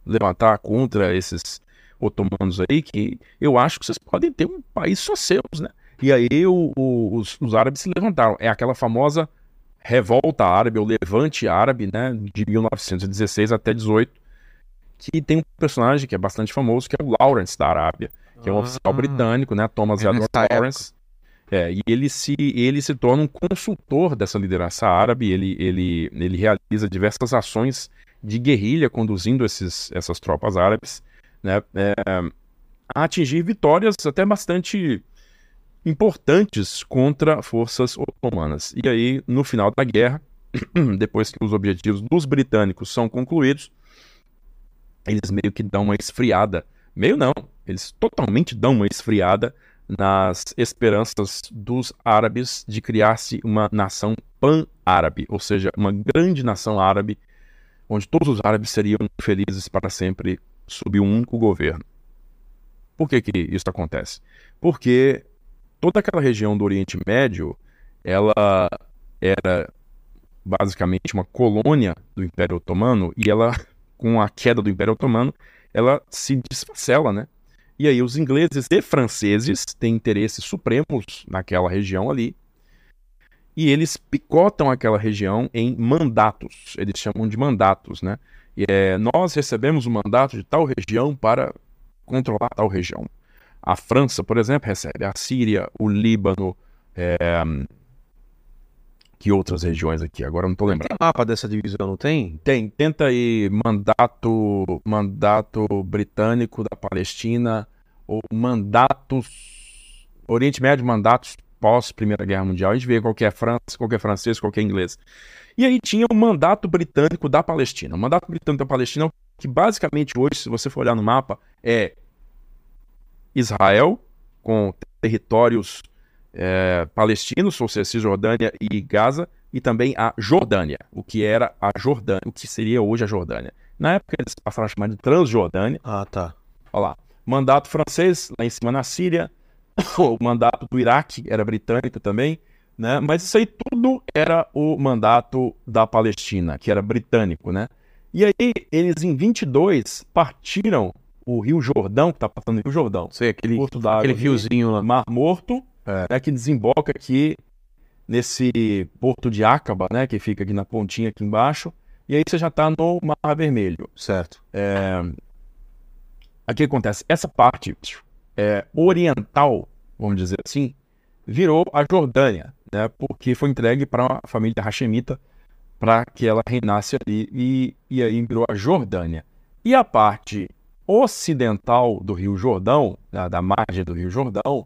levantar contra esses otomanos aí, que eu acho que vocês podem ter um país só seus, né? E aí o, o, os, os, árabes se levantaram. É aquela famosa revolta árabe, ou levante árabe, né? De 1916 até 18, que tem um personagem que é bastante famoso, que é o Lawrence da Arábia, que é um oficial ah. britânico, né? Thomas é Edward Lawrence. É, e ele se, ele se torna um consultor dessa liderança árabe, ele, ele, ele realiza diversas ações de guerrilha conduzindo esses, essas tropas árabes né, é, a atingir vitórias até bastante importantes contra forças otomanas. E aí, no final da guerra, depois que os objetivos dos britânicos são concluídos, eles meio que dão uma esfriada. Meio não, eles totalmente dão uma esfriada nas esperanças dos árabes de criar-se uma nação pan-árabe, ou seja, uma grande nação árabe onde todos os árabes seriam felizes para sempre sob um único governo. Por que, que isso acontece? Porque toda aquela região do Oriente Médio, ela era basicamente uma colônia do Império Otomano e ela, com a queda do Império Otomano, ela se desfacela, né? E aí os ingleses e franceses têm interesses supremos naquela região ali. E eles picotam aquela região em mandatos. Eles chamam de mandatos, né? E é, nós recebemos o mandato de tal região para controlar tal região. A França, por exemplo, recebe a Síria, o Líbano, é, que outras regiões aqui? Agora não tô lembrando. Tem mapa dessa divisão, não tem? Tem, tenta aí mandato, mandato britânico da Palestina ou mandatos Oriente Médio, mandatos pós Primeira Guerra Mundial. A gente vê qual é França, qual é francês, qual é inglês. E aí tinha o mandato britânico da Palestina. O mandato britânico da Palestina, que basicamente hoje, se você for olhar no mapa, é Israel com territórios é, palestinos, ou seja, Cisjordânia e Gaza, e também a Jordânia, o que era a Jordânia, o que seria hoje a Jordânia. Na época eles passaram a chamar de Transjordânia. Ah, tá. Olha lá. Mandato francês, lá em cima na Síria. o mandato do Iraque era britânico também. Né? Mas isso aí tudo era o mandato da Palestina, que era britânico, né? E aí eles em 22 partiram o Rio Jordão, que tá passando o Rio Jordão. Sei, aquele, Porto da aquele riozinho lá. Mar Morto, É. né, que desemboca aqui nesse porto de Acaba, né, que fica aqui na pontinha aqui embaixo, e aí você já está no Mar Vermelho. Certo. Aqui acontece, essa parte é, oriental, vamos dizer assim, virou a Jordânia, né, porque foi entregue para a família Hashemita para que ela reinasse ali, e, e aí virou a Jordânia. E a parte ocidental do Rio Jordão, da, da margem do Rio Jordão,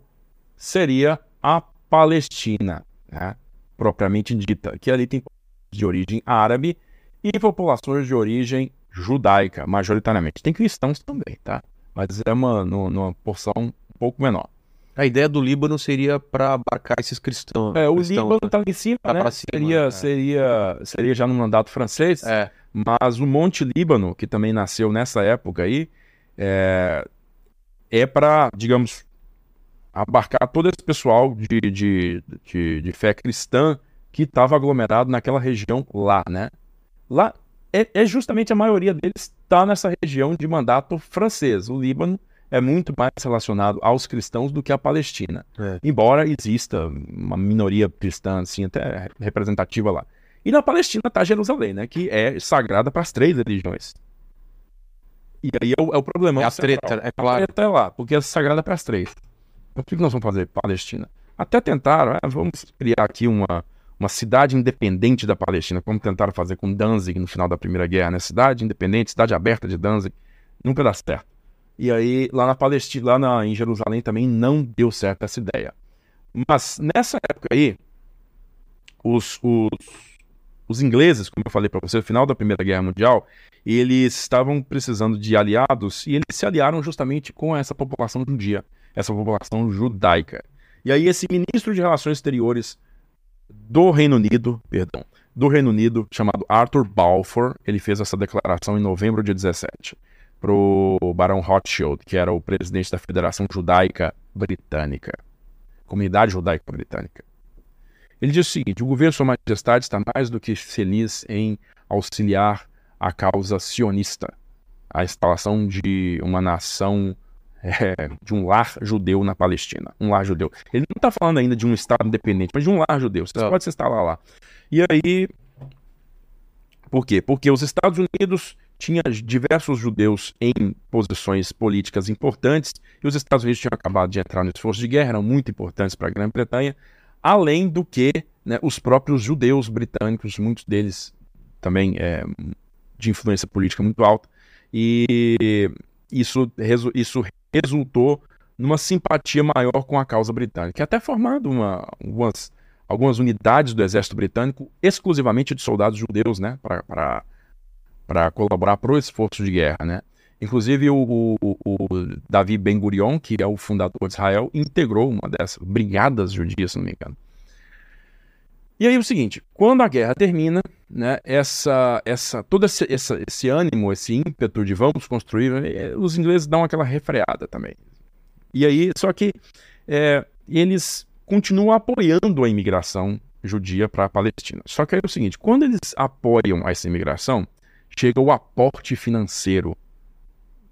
seria a Palestina, né, propriamente dita, que ali tem de origem árabe e populações de origem judaica, majoritariamente. Tem cristãos também, tá? Mas é uma numa porção um pouco menor. A ideia do Líbano seria para abarcar esses cristãos. É, o cristãos, Líbano né? tá lá em cima, Tá né? cima, seria, é. seria, seria já no mandato francês, É. mas o Monte Líbano, que também nasceu nessa época aí, é, é para, digamos, abarcar todo esse pessoal de, de, de, de fé cristã que estava aglomerado naquela região lá, né? Lá é, é justamente a maioria deles está nessa região de mandato francês. O Líbano é muito mais relacionado aos cristãos do que a Palestina. É. Embora exista uma minoria cristã, assim, até representativa lá. E na Palestina está Jerusalém, né? Que é sagrada para as três religiões. E aí é o, é o problema. É a treta, é claro. Até lá, porque é sagrada para as três. Por que que nós vamos fazer Palestina? Até tentaram, ah, vamos criar aqui uma, uma cidade independente da Palestina, como tentaram fazer com Danzig no final da Primeira Guerra, né? Cidade independente, cidade aberta de Danzig, nunca dá certo. E aí, lá na Palestina, lá na, em Jerusalém também não deu certo essa ideia. Mas nessa época aí, os, os, os ingleses, como eu falei para você, no final da Primeira Guerra Mundial, eles estavam precisando de aliados e eles se aliaram justamente com essa população judia, essa população judaica. E aí esse ministro de Relações Exteriores do Reino Unido, perdão, do Reino Unido, chamado Arthur Balfour, ele fez essa declaração em novembro de 17 pro Barão Rothschild, que era o presidente da Federação Judaica Britânica, Comunidade Judaica Britânica. Ele diz o seguinte: o governo de Sua Majestade está mais do que feliz em auxiliar a causa sionista, a instalação de uma nação, é, de um lar judeu na Palestina. Um lar judeu. Ele não está falando ainda de um Estado independente, mas de um lar judeu. Você Tá. pode se instalar lá. E aí. Por quê? Porque os Estados Unidos tinha diversos judeus em posições políticas importantes e os Estados Unidos tinham acabado de entrar no esforço de guerra, eram muito importantes para a Grã-Bretanha, além do que né, os próprios judeus britânicos, muitos deles também é, de influência política muito alta, e isso, isso resultou numa simpatia maior com a causa britânica, até formando uma, algumas, algumas unidades do exército britânico exclusivamente de soldados judeus, né, para para colaborar para o esforço de guerra, né? Inclusive o, o, o Davi Ben Gurion, que é o fundador de Israel, integrou uma dessas brigadas judias, se não me engano. E aí o seguinte, quando a guerra termina, né, essa, essa, todo esse, essa, esse ânimo, esse ímpeto de vamos construir, eh, os ingleses dão aquela refreada também. E aí, só que eh, eles continua apoiando a imigração judia para a Palestina. Só que é o seguinte, quando eles apoiam essa imigração, chega o aporte financeiro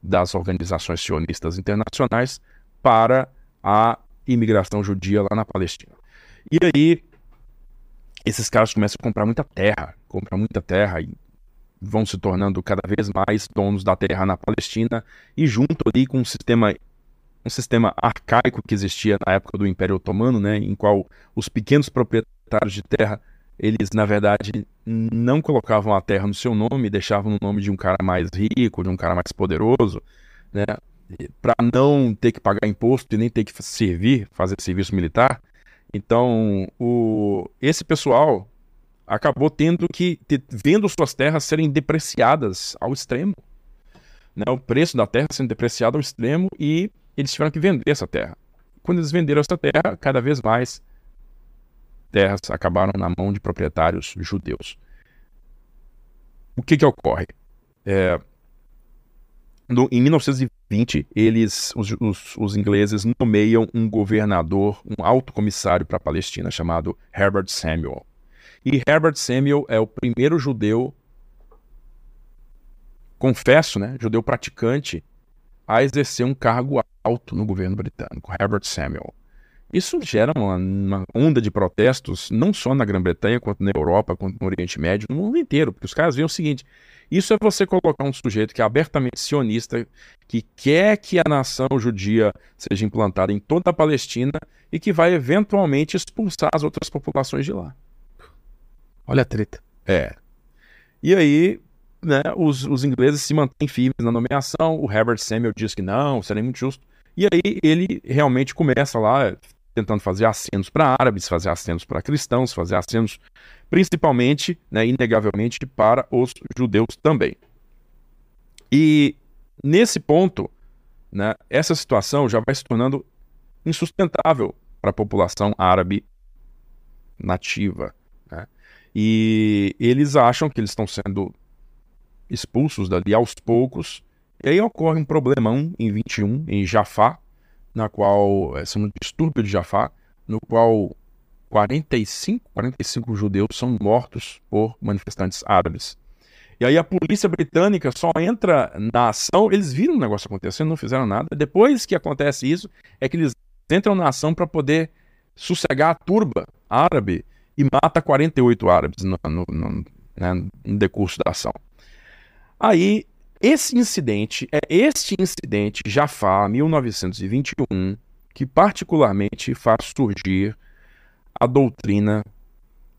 das organizações sionistas internacionais para a imigração judia lá na Palestina. E aí, esses caras começam a comprar muita terra, comprar muita terra e vão se tornando cada vez mais donos da terra na Palestina e junto ali com um sistema um sistema arcaico que existia na época do Império Otomano, né, em qual os pequenos proprietários de terra eles na verdade não colocavam a terra no seu nome, deixavam no nome de um cara mais rico, de um cara mais poderoso, né, para não ter que pagar imposto e nem ter que servir, fazer serviço militar. Então, o, esse pessoal acabou tendo que vendo suas terras serem depreciadas ao extremo, né, o preço da terra sendo depreciado ao extremo e eles tiveram que vender essa terra. Quando eles venderam essa terra, cada vez mais terras acabaram na mão de proprietários judeus. O que que ocorre? É, no, em 1920, eles, os, os, os, ingleses nomeiam um governador, um alto comissário para a Palestina, chamado Herbert Samuel. E Herbert Samuel é o primeiro judeu, confesso, né, judeu praticante, a exercer um cargo alto no governo britânico, Herbert Samuel. Isso gera uma, uma, onda de protestos, não só na Grã-Bretanha, quanto na Europa, quanto no Oriente Médio, no mundo inteiro, porque os caras veem o seguinte: isso é você colocar um sujeito que é abertamente sionista, que quer que a nação judia seja implantada em toda a Palestina e que vai eventualmente expulsar as outras populações de lá. Olha a treta. É. E aí, né, os, os ingleses se mantêm firmes na nomeação, o Herbert Samuel diz que não, seria muito justo. E aí ele realmente começa lá tentando fazer acenos para árabes, fazer acenos para cristãos, fazer acenos principalmente, né, inegavelmente, para os judeus também. E nesse ponto, né, essa situação já vai se tornando insustentável para a população árabe nativa. Né? E eles acham que eles estão sendo expulsos dali aos poucos. E aí ocorre um problemão em 21, em Jafá, na qual, é um distúrbio de Jafá, no qual 45, 45 judeus são mortos por manifestantes árabes. E aí a polícia britânica só entra na ação, eles viram o negócio acontecendo, não fizeram nada. Depois que acontece isso, é que eles entram na ação para poder sossegar a turba árabe e mata 48 árabes no, no, no, né, no decurso da ação. Aí esse incidente, é este incidente, Jafar, 1921, que particularmente faz surgir a doutrina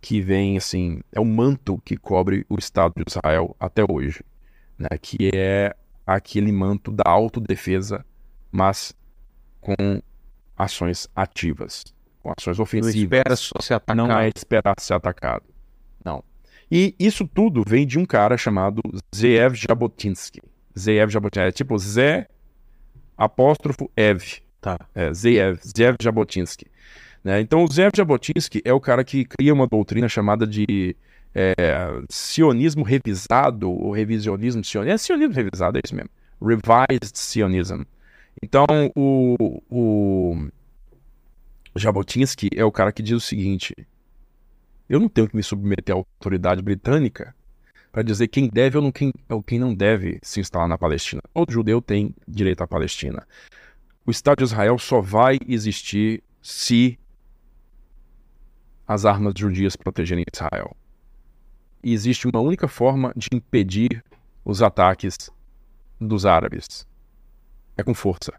que vem, assim, é o manto que cobre o Estado de Israel até hoje, né? que é aquele manto da autodefesa, mas com ações ativas, com ações ofensivas. Não espera ser atacado. Não é esperar ser atacado. Não. E isso tudo vem de um cara chamado Zeev Jabotinsky. Zeev Jabotinsky. É tipo Zé apóstrofo Ev. Tá. É, Zeev, Zeev Jabotinsky. Né? Então, o Zeev Jabotinsky é o cara que cria uma doutrina chamada de é, sionismo revisado, ou revisionismo sionista. É sionismo revisado, é isso mesmo. Revised Sionism. Então, o, o Jabotinsky é o cara que diz o seguinte: eu não tenho que me submeter à autoridade britânica para dizer quem deve ou não, quem, ou quem não deve se instalar na Palestina. Todo judeu tem direito à Palestina. O Estado de Israel só vai existir se as armas judias protegerem Israel. E existe uma única forma de impedir os ataques dos árabes: é com força.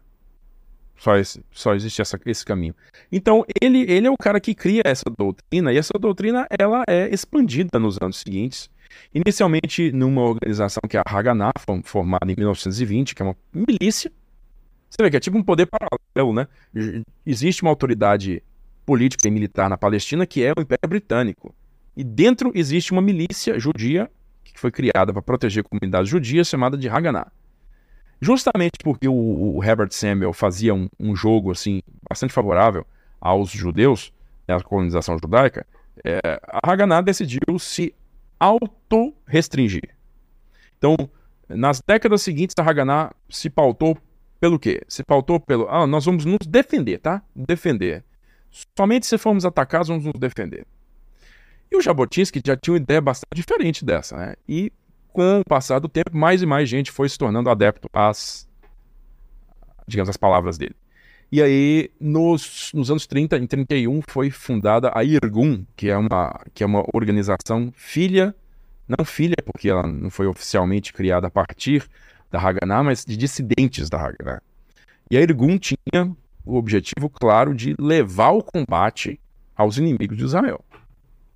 Só, só existe essa, esse caminho. Então, ele, ele é o cara que cria essa doutrina, e essa doutrina ela é expandida nos anos seguintes. Inicialmente numa organização que é a Haganah, formada em 1920, que é uma milícia. Você vê que é tipo um poder paralelo, né? Existe uma autoridade política e militar na Palestina que é o Império Britânico. E dentro existe uma milícia judia que foi criada para proteger comunidades judias, chamada de Haganah. Justamente porque o, o Herbert Samuel fazia um, um, jogo assim bastante favorável aos judeus, né, à colonização judaica, é, a Haganah decidiu se auto-restringir. Então, nas décadas seguintes, a Haganah se pautou pelo quê? Se pautou pelo. Ah, nós vamos nos defender, tá? Defender. Somente se formos atacados, vamos nos defender. E o Jabotinsky já tinha uma ideia bastante diferente dessa, né? E com o passar do tempo, mais e mais gente foi se tornando adepto às, digamos, às palavras dele. E aí, nos, nos anos 30, em 31, foi fundada a Irgun, que é uma, que é uma organização filha, não filha, porque ela não foi oficialmente criada a partir da Haganah, mas de dissidentes da Haganah. E a Irgun tinha o objetivo claro de levar o combate aos inimigos de Israel.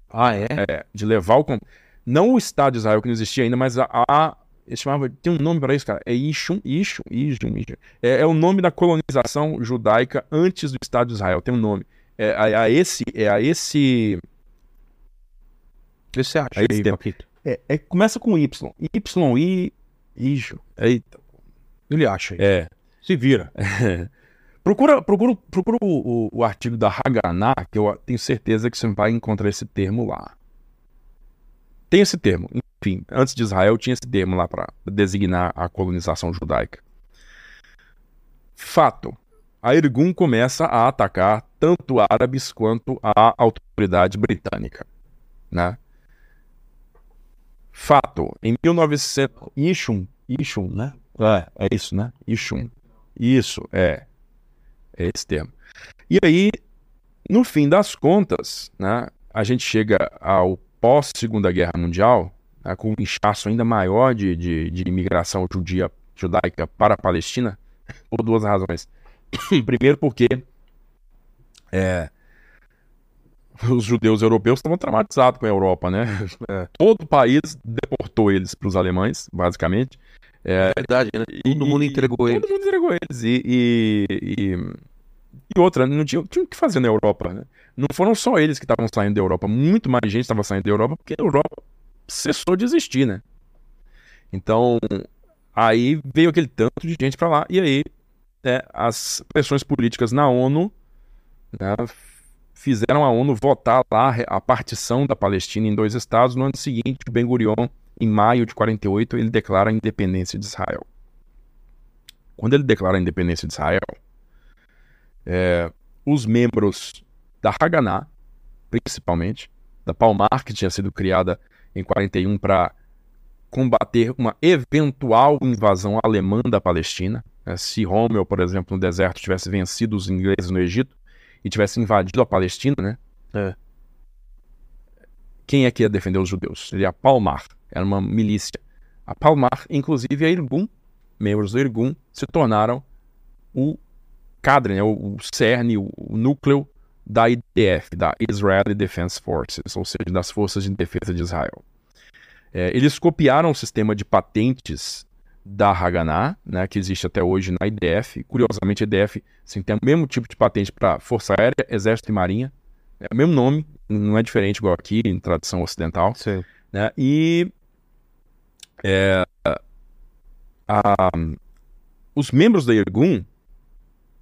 Ah, é? É, de levar o combate. Não o Estado de Israel, que não existia ainda, mas a. a chamava, tem um nome para isso, cara. É Ishum, Ishum, Ishum. Ishum. É, é, o nome da colonização judaica antes do Estado de Israel. Tem um nome. É a, a esse. É a esse. O que você acha aí Paquito? É, é, começa com Y. Y, I, Ishum. Eita. Ele acha aí. É. Se vira. Procura, procura, procura o, o, o, artigo da Haganah, que eu tenho certeza que você vai encontrar esse termo lá. Tem esse termo. Enfim, antes de Israel tinha esse termo lá para designar a colonização judaica. Fato. A Irgun começa a atacar tanto árabes quanto a autoridade britânica. Né? Fato. Em 1900... Ishum. Ishum, né? É, é isso, né? Ishum. Isso, é. É esse termo. E aí, no fim das contas, né, a gente chega ao pós-Segunda Guerra Mundial, né, com um inchaço ainda maior de, de, de imigração judia, judaica para a Palestina, por duas razões. Primeiro, porque é, os judeus europeus estavam traumatizados com a Europa, né? É, todo o país deportou eles para os alemães, basicamente. É, verdade, né? Todo e, mundo entregou eles. Todo mundo entregou eles. E, e, e, e outra, não tinha, tinha o que fazer na Europa, né? Não foram só eles que estavam saindo da Europa, muito mais gente estava saindo da Europa, porque a Europa cessou de existir, né? Então, aí veio aquele tanto de gente para lá, e aí é, as pressões políticas na ONU né, fizeram a ONU votar lá a partição da Palestina em dois estados. No ano seguinte, Ben Gurion em maio de 48, ele declara a independência de Israel. Quando ele declara a independência de Israel, é, os membros da Haganah, principalmente, da Palmar, que tinha sido criada em 41 para combater uma eventual invasão alemã da Palestina. Né? Se Rommel, por exemplo, no deserto tivesse vencido os ingleses no Egito e tivesse invadido a Palestina, né? É. Quem é que ia defender os judeus? Seria a Palmar era uma milícia. A Palmar, inclusive a Irgun, membros do Irgun, se tornaram o cadre, né, o, cerne, o, o núcleo da IDF, da Israeli Defense Forces, ou seja, das Forças de Defesa de Israel. É, eles copiaram o sistema de patentes da Haganah, né, que existe até hoje na IDF. Curiosamente, a IDF assim, tem o mesmo tipo de patente para Força Aérea, Exército e Marinha. É o mesmo nome, não é diferente igual aqui em tradição ocidental. Sim. Né? E é, a, os membros da Irgun,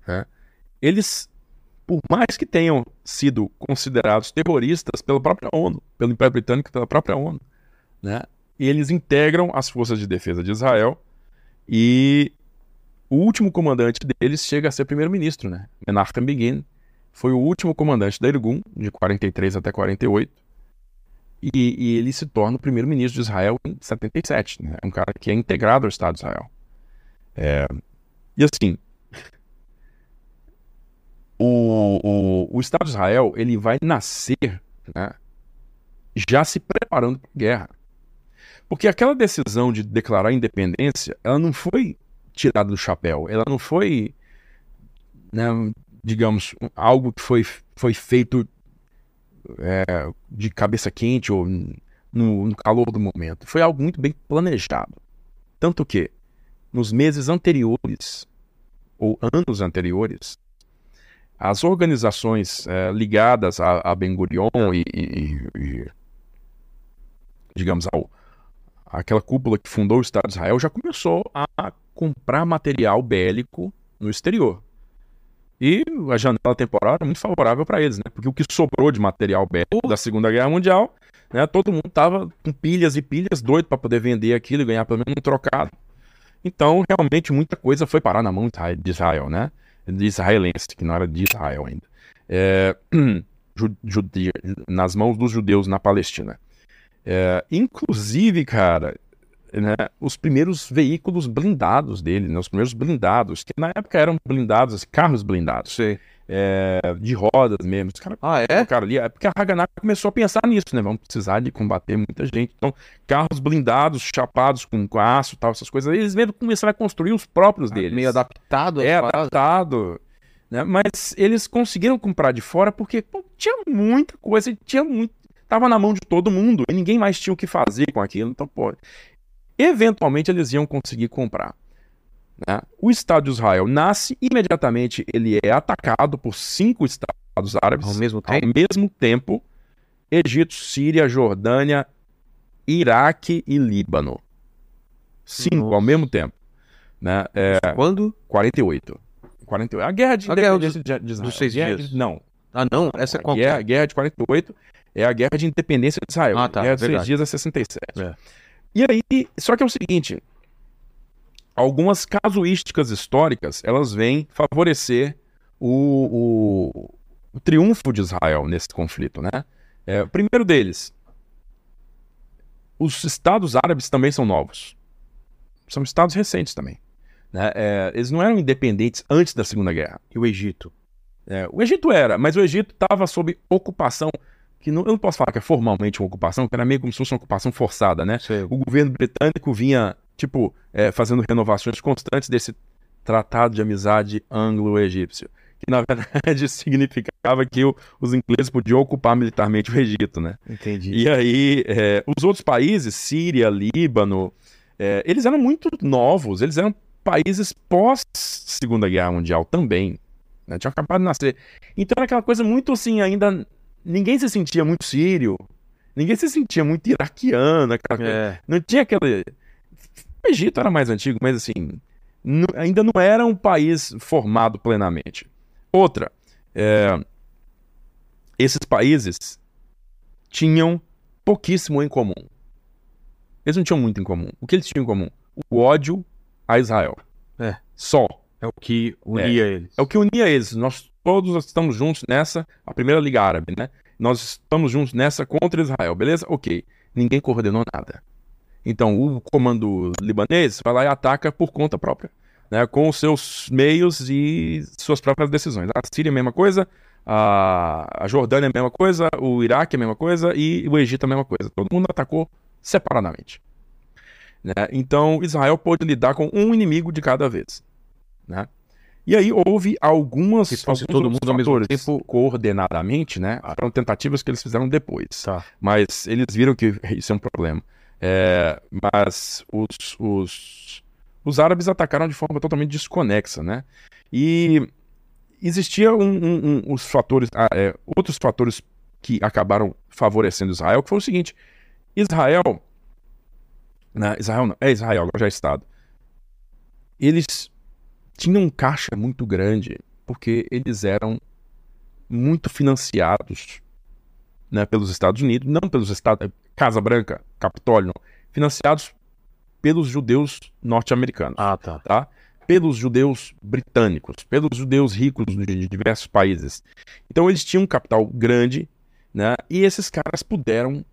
né, eles, por mais que tenham sido considerados terroristas pela própria ONU, pelo Império Britânico e pela própria ONU, né, eles integram as forças de defesa de Israel e o último comandante deles chega a ser primeiro-ministro, né? Menachem Begin foi o último comandante da Irgun, de 43 até 48, e, e ele se torna o primeiro-ministro de Israel em 77. Né? É um cara que é integrado ao Estado de Israel. É, e assim, o, o, o, Estado de Israel ele vai nascer né, já se preparando para a guerra. Porque aquela decisão de declarar independência, ela não foi tirada do chapéu, ela não foi, né, digamos, algo que foi, foi feito é, de cabeça quente ou no, no calor do momento. Foi algo muito bem planejado. Tanto que, nos meses anteriores, ou anos anteriores, as organizações é, ligadas a, a Ben Gurion e, e, e, digamos, ao, aquela cúpula que fundou o Estado de Israel já começou a comprar material bélico no exterior. E a janela temporal era muito favorável para eles, né? Porque o que sobrou de material bélico da Segunda Guerra Mundial, né? Todo mundo tava com pilhas e pilhas, doido para poder vender aquilo e ganhar pelo menos um trocado. Então, realmente, muita coisa foi parar na mão de Israel, né? Israelense, que não era de Israel ainda, é, nas mãos dos judeus na Palestina. É, inclusive, cara, né, os primeiros veículos blindados dele, né, os primeiros blindados, que na época eram blindados, assim, carros blindados, Sei. É, de rodas mesmo. Os caras Ah, é? cara ali, é porque a Haganah começou a pensar nisso, né? Vamos precisar de combater muita gente. Então, carros blindados, chapados com, com aço tal, essas coisas, eles mesmo começaram a construir os próprios deles. Meio adaptado. É, adaptado. Né? Mas eles conseguiram comprar de fora porque pô, tinha muita coisa, tinha muito. Tava na mão de todo mundo e ninguém mais tinha o que fazer com aquilo. Então, pô, eventualmente eles iam conseguir comprar. Né? O Estado de Israel nasce, imediatamente ele é atacado por cinco estados árabes Ao mesmo ao tempo. mesmo tempo: Egito, Síria, Jordânia, Iraque e Líbano. Cinco Nossa. ao mesmo tempo. Né? É, Quando? 48. 48. A guerra de A guerra de, de dos seis Guerra dias. Não. Ah, não. Essa é a qual? que guerra, a guerra de 48 é a guerra de independência de Israel. Ah, tá, A guerra dos seis dias é 67. É. E aí, só que é o seguinte, algumas casuísticas históricas, elas vêm favorecer o, o- o triunfo de Israel nesse conflito, né? É, o primeiro deles, os estados árabes também são novos. São estados recentes também. né? É, eles não eram independentes antes da Segunda Guerra. E o Egito? É, o Egito era, mas o Egito estava sob ocupação, que não- eu não posso falar que é formalmente uma ocupação, que era meio como se fosse uma ocupação forçada, né? Sei. O governo britânico vinha, tipo, é, fazendo renovações constantes desse tratado de amizade anglo-egípcio, que na verdade significava que o- os ingleses podiam ocupar militarmente o Egito, né? Entendi. E aí, é, os outros países, Síria, Líbano, é, eles eram muito novos, eles eram países pós-Segunda Guerra Mundial também. Né? Tinham acabado de nascer. Então era aquela coisa muito assim, ainda. Ninguém se sentia muito sírio, ninguém se sentia muito iraquiano. É. Não tinha aquele. O Egito era mais antigo, mas assim, ainda não era um país formado plenamente. Outra, é, esses países tinham pouquíssimo em comum. Eles não tinham muito em comum. O que eles tinham em comum? O ódio a Israel. É. Só. É o que unia eles. É o que unia eles. Nós todos estamos juntos nessa, a primeira Liga Árabe, né? Nós estamos juntos nessa contra Israel, beleza? Ok. Ninguém coordenou nada. Então, o comando libanês vai lá e ataca por conta própria, né? Com os seus meios e suas próprias decisões. A Síria é a mesma coisa, a, Jordânia é a mesma coisa, o Iraque é a mesma coisa e o Egito é a mesma coisa. Todo mundo atacou separadamente. né? Então, Israel pôde lidar com um inimigo de cada vez. Né? E aí houve algumas. Se fosse todo mundo ao mesmo tempo- coordenadamente, né? Foram tentativas que eles fizeram depois. Tá. Mas eles viram que isso é um problema. É, mas os, os, os árabes atacaram de forma totalmente desconexa, né? E existia um, um- um- os fatores, ah, é, outros fatores que acabaram favorecendo Israel, que foi o seguinte: Israel, né, Israel não, é Israel, agora já é Estado. Eles tinham um caixa muito grande porque eles eram muito financiados né, pelos Estados Unidos, não pelos Estados Casa Branca, Capitólio, financiados pelos judeus norte-americanos, Ah, tá. tá? Pelos judeus britânicos, pelos judeus ricos de diversos países. Então eles tinham um capital grande, né? E esses caras puderam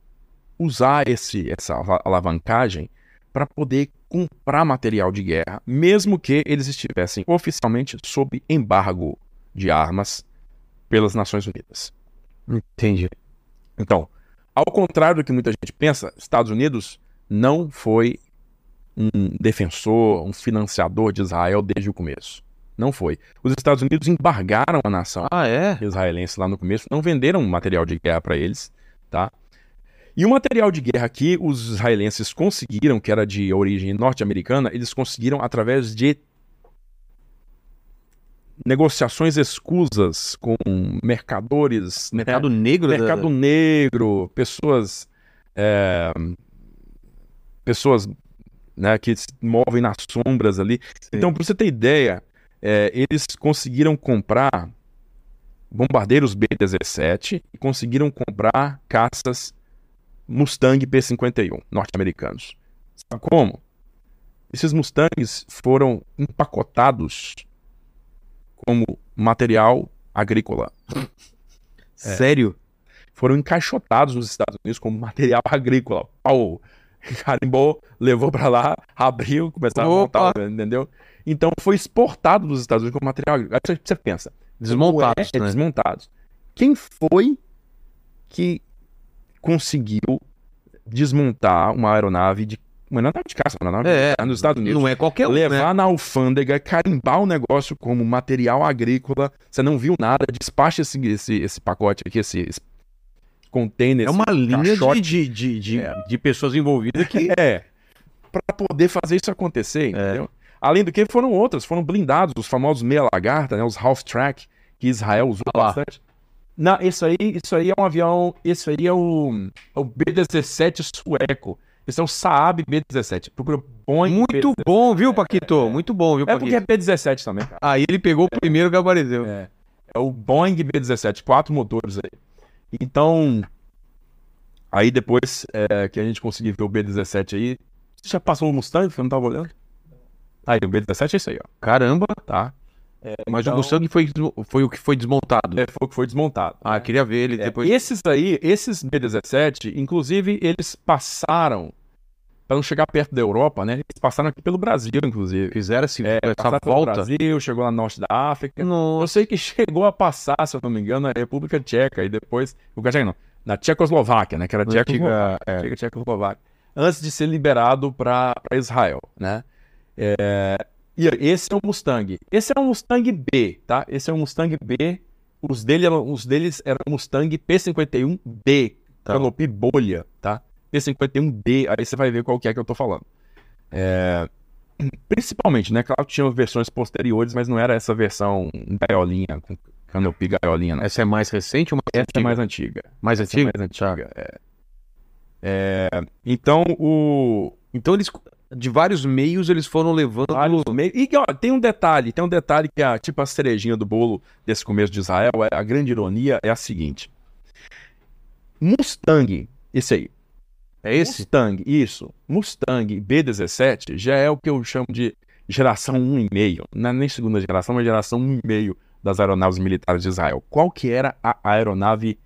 usar esse, essa ala- alavancagem para poder comprar material de guerra, mesmo que eles estivessem oficialmente sob embargo de armas pelas Nações Unidas. Entendi. Então, ao contrário do que muita gente pensa, Estados Unidos não foi um defensor, um financiador de Israel desde o começo. Não foi. Os Estados Unidos embargaram a nação Ah, é? israelense lá no começo, não venderam material de guerra para eles, tá? E o material de guerra que os israelenses conseguiram, que era de origem norte-americana, eles conseguiram através de negociações escusas com mercadores, né? Mercado negro. da- mercado negro, pessoas é, pessoas né, que se movem nas sombras ali. Então, para você ter ideia, é, eles conseguiram comprar bombardeiros B-17 e conseguiram comprar caças Mustang P-51 norte-americanos. Sabe como? Esses Mustangs foram empacotados como material agrícola. Sério? Foram encaixotados nos Estados Unidos como material agrícola. Pau! Carimbou, levou pra lá, abriu, começaram Opa! a montar, entendeu? Então foi exportado dos Estados Unidos como material agrícola. Aí você- você pensa, Desmontados, é, né? desmontados. Quem foi que conseguiu desmontar uma aeronave de. Uma aeronave de caça, aeronave É, militar nos Estados Unidos? Não é qualquer um, levar né? na alfândega, carimbar o negócio como material agrícola. Você não viu nada, despacha esse, esse, esse pacote aqui, esse, esse container. É uma linha de, caixote. de, de, de, É. de pessoas envolvidas que... É. Pra poder fazer isso acontecer, entendeu? Além do que, foram outras, foram blindados, os famosos meia lagarta, né, os half track, que Israel usou Ah bastante. Não, isso aí, isso aí é um avião, isso aí é o, é o B-17 sueco. Esse é o Saab B-17. Procura Boeing Muito B-17. bom, viu, Paquito? Muito bom, viu, É porque é Paquito? B-17 também, cara. Aí ele pegou o primeiro gabariteu. É. É o Boeing B-17, quatro motores aí. Então, aí depois é, que a gente conseguir ver o B-17 aí, você já passou o Mustang, você não tava olhando? Aí, o B-17 é isso aí, ó, Caramba, tá? mas Então- o Mustang foi, foi o que foi desmontado. É, foi o que foi desmontado. Ah, queria ver ele É, depois. Esses aí, esses B-17, inclusive, eles passaram, para não chegar perto da Europa, né? Eles passaram aqui pelo Brasil, inclusive. Fizeram esse, É, essa passaram pelo volta. Brasil, chegou lá no norte da África. Eu Nossa. sei que chegou a passar, se eu não me engano, na República Tcheca e depois. O Tcheca não, na Tchecoslováquia, né? Que era Na Tcheca, é. Tcheca, Tchecoslováquia. Antes de ser liberado para Israel, né? É, e esse é o Mustang. Esse é um Mustang B, tá? Esse é um Mustang B. Os, dele eram, os deles eram Mustang P51B, Tá. canopy bolha, tá? P51B, aí você vai ver qual que é que eu tô falando. É, Principalmente, né? Claro que tinha versões posteriores, mas não era essa versão gaiolinha, com canopy gaiolinha. Essa é mais recente ou mais Essa antiga? é mais antiga. mais Essa é antiga? mais antiga. é. É, Então, o. Então eles, de vários meios, eles foram levando... vários meios- E ó, tem um detalhe, tem um detalhe que é tipo a cerejinha do bolo desse começo de Israel. É, a grande ironia é a seguinte: Mustang, esse aí. É esse? Mustang, isso. Mustang B17 já é o que eu chamo de geração 1,5. Não é nem segunda geração, mas geração 1,5 das aeronaves militares de Israel. Qual que era a aeronave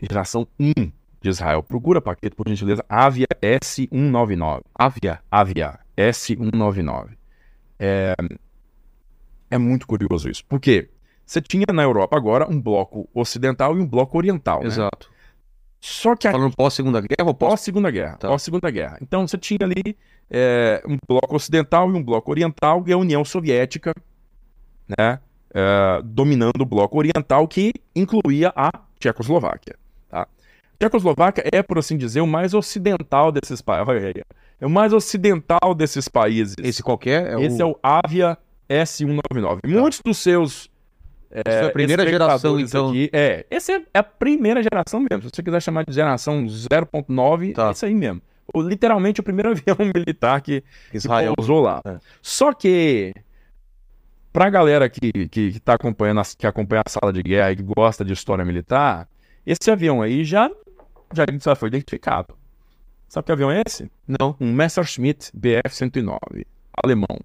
geração 1 de Israel? Procura, Paquete, por gentileza. Avia S199. Avia. Avia S199. É, é muito curioso isso. Por quê? Você tinha na Europa agora um bloco ocidental e um bloco oriental. né? Exato. Só que a Falando pós-segunda guerra ou pós... Pós-segunda guerra. Tá. Pós-segunda guerra. Então você tinha ali é, um bloco ocidental e um bloco oriental e a União Soviética, né, é, dominando o bloco oriental que incluía a Tchecoslováquia. Tá? Tchecoslováquia é, por assim dizer, o mais ocidental desses países. É o mais ocidental desses países. Esse qualquer? É Esse é o Avia S199. Muitos dos seus Essa é a primeira geração, então. aqui- é, essa é a primeira geração mesmo. Se você quiser chamar de geração 0.9, Tá. é isso aí mesmo. O- literalmente o primeiro avião militar que, que Israel. pousou lá. É. Só que, pra galera que, que, que tá acompanhando, a- que acompanha a sala de guerra e que gosta de história militar, esse avião aí já, já, já foi identificado. Sabe que avião é esse? Não. Um Messerschmitt Bf-109, alemão.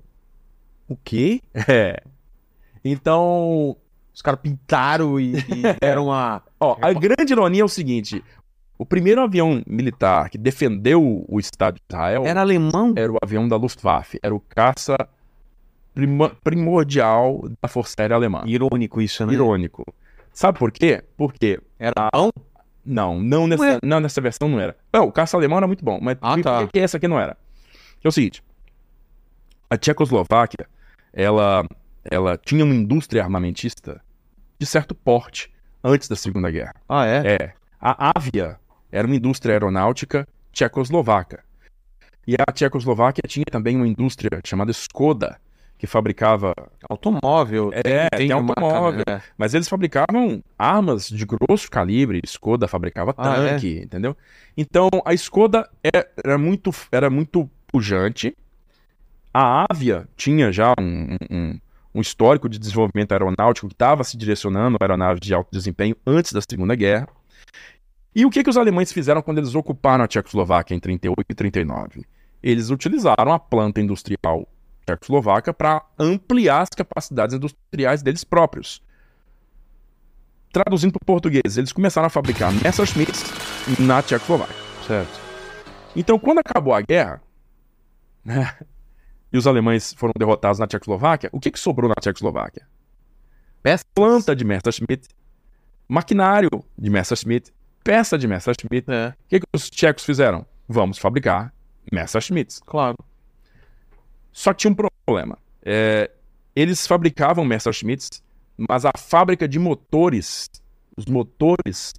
O quê? É. Então, Os caras pintaram e, e deram uma... Ó, a grande ironia é o seguinte: o primeiro avião militar que defendeu o Estado de Israel Era alemão? era o avião da Luftwaffe, era o caça prima- primordial da Força Aérea Alemã. Irônico isso, né? Irônico. Sabe por quê? Porque Era alemão? não, não nessa, Ué? não nessa versão não era. Não, o caça alemão era muito bom, mas Ah, por tá. que essa aqui não era? É o seguinte: a Tchecoslováquia, ela, ela tinha uma indústria armamentista de certo porte antes da Segunda Guerra. Ah, é? É. A Avia era uma indústria aeronáutica tchecoslovaca. E a Tchecoslováquia tinha também uma indústria chamada Skoda, que fabricava. Automóvel. É, tem marca, automóvel. né? Mas eles fabricavam armas de grosso calibre. Skoda fabricava Ah, é? tanque, entendeu? Então a Skoda é- era muito, era muito pujante. A Avia tinha já um, um- um histórico de desenvolvimento aeronáutico que estava se direcionando a aeronaves de alto desempenho antes da Segunda Guerra. E o que, que os alemães fizeram quando eles ocuparam a Tchecoslováquia em 38 e 39? Eles utilizaram a planta industrial Tchecoslováquia para ampliar as capacidades industriais deles próprios. Traduzindo para o português, eles começaram a fabricar Messerschmitts na Tchecoslováquia. Certo. Então, quando acabou a guerra, né, e os alemães foram derrotados na Tchecoslováquia, o que, que sobrou na Tchecoslováquia? Peça. Planta de Messerschmitt, maquinário de Messerschmitt, peça de Messerschmitt. É, O que, que os tchecos fizeram? Vamos fabricar Messerschmitts. claro. Só que tinha um problema. É, eles fabricavam Messerschmitts, mas a fábrica de motores, os motores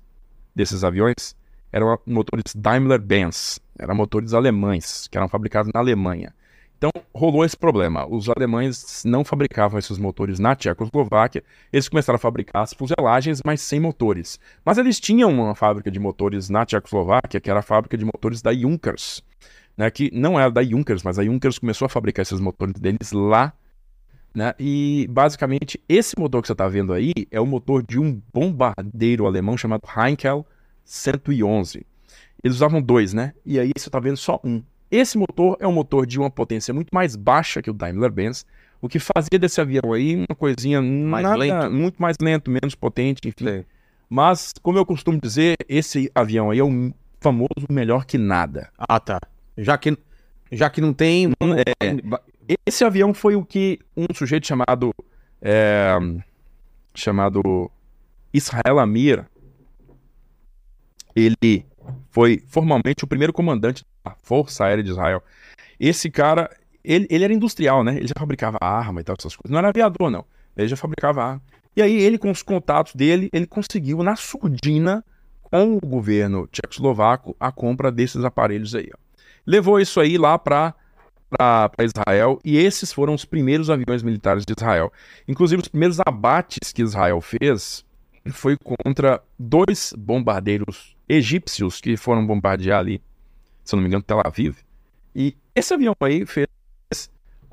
desses aviões, eram motores Daimler-Benz, eram motores alemães, que eram fabricados na Alemanha. Então rolou esse problema. Os alemães não fabricavam esses motores na Tchecoslováquia, eles começaram a fabricar as fuselagens, mas sem motores. Mas eles tinham uma fábrica de motores na Tchecoslováquia, que era a fábrica de motores da Junkers, né, que não era da Junkers, mas a Junkers começou a fabricar esses motores deles lá. Né, e basicamente esse motor que você está vendo aí é o motor de um bombardeiro alemão chamado Heinkel 111. Eles usavam dois, né? E aí você está vendo só um. Esse motor é um motor de uma potência muito mais baixa que o Daimler-Benz, o que fazia desse avião aí uma coisinha Mais nada- lento. muito mais lento, menos potente, enfim. Mas, como eu costumo dizer, esse avião aí é o famoso melhor que nada. Ah, tá. Já que, já que não tem. É. Esse avião foi o que um sujeito chamado é, chamado Israel Amir, ele foi formalmente o primeiro comandante da Força Aérea de Israel. Esse cara, ele, ele era industrial, né? Ele já fabricava arma e tal, essas coisas. Não era aviador, não. Ele já fabricava arma. E aí ele, com os contatos dele, ele conseguiu, na surdina, com o governo tchecoslovaco, a compra desses aparelhos aí. Ó. Levou isso aí lá para para Israel e esses foram os primeiros aviões militares de Israel. Inclusive, os primeiros abates que Israel fez foi contra dois bombardeiros egípcios que foram bombardear ali, se eu não me engano, Tel Aviv. E esse avião aí fez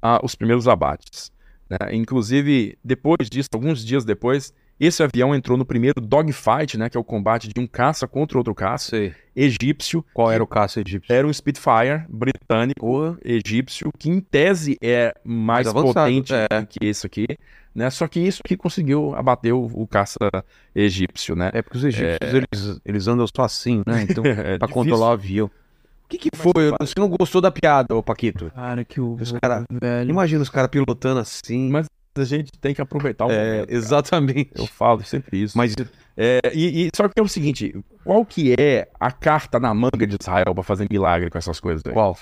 ah, os primeiros abates. né? Inclusive, depois disso, alguns dias depois, esse avião entrou no primeiro dogfight, né, que é o combate de um caça contra outro caça Sei. egípcio. Qual era o caça egípcio? Era um Spitfire britânico Porra. egípcio, que em tese é mais, Mais avançado, potente é. que esse aqui, né? Só que isso que conseguiu abater o, o caça egípcio, né? É porque os egípcios, eles, eles andam só assim, né? Então, É difícil. controlar o avião. O que que foi? Você não gostou da piada, ô Paquito? Cara, que o Os cara- velho. Imagina os caras pilotando assim. Mas a gente tem que aproveitar o é, momento, exatamente. Eu falo sempre isso. Mas É, e, e- só que é o seguinte, qual que é a carta na manga de Israel pra fazer milagre com essas coisas? aí? qual?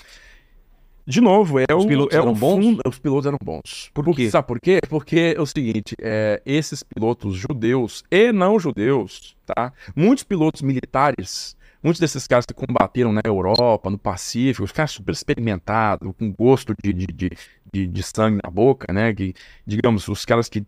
De novo, é Os o, pilotos é eram o bons? fundo- os pilotos eram bons. Por Porque- quê? Sabe por quê? Porque é o seguinte, é, esses pilotos judeus e não judeus, tá? Muitos pilotos militares, muitos desses caras que combateram na Europa, no Pacífico, os caras super experimentados, com gosto de, de, de, de- sangue na boca, né? Que, digamos, os caras que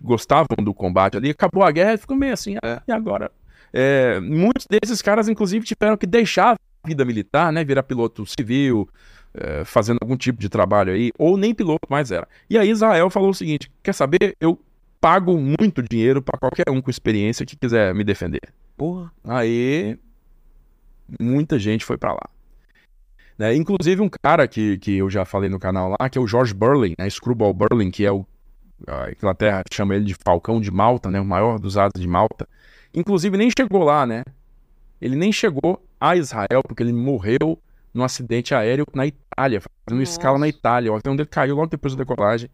gostavam do combate ali, acabou a guerra e ficou meio assim, ah, e agora? É, muitos desses caras, inclusive, tiveram que deixar a vida militar, né? Virar piloto civil, é, fazendo algum tipo de trabalho aí, ou nem piloto mais era. E aí Israel falou o seguinte: quer saber? Eu pago muito dinheiro pra qualquer um com experiência que quiser me defender. Porra. Aí muita gente foi pra lá. Né, Inclusive um cara que, que eu já falei no canal lá, que é o George Burling, né? Screwball Burling, que é o a Inglaterra chama ele de Falcão de Malta, né? O maior dos ases de Malta. Inclusive nem chegou lá, né? Ele nem chegou a Israel porque ele morreu num acidente aéreo na Itália, fazendo escala na Itália. O avião dele caiu logo depois da decolagem.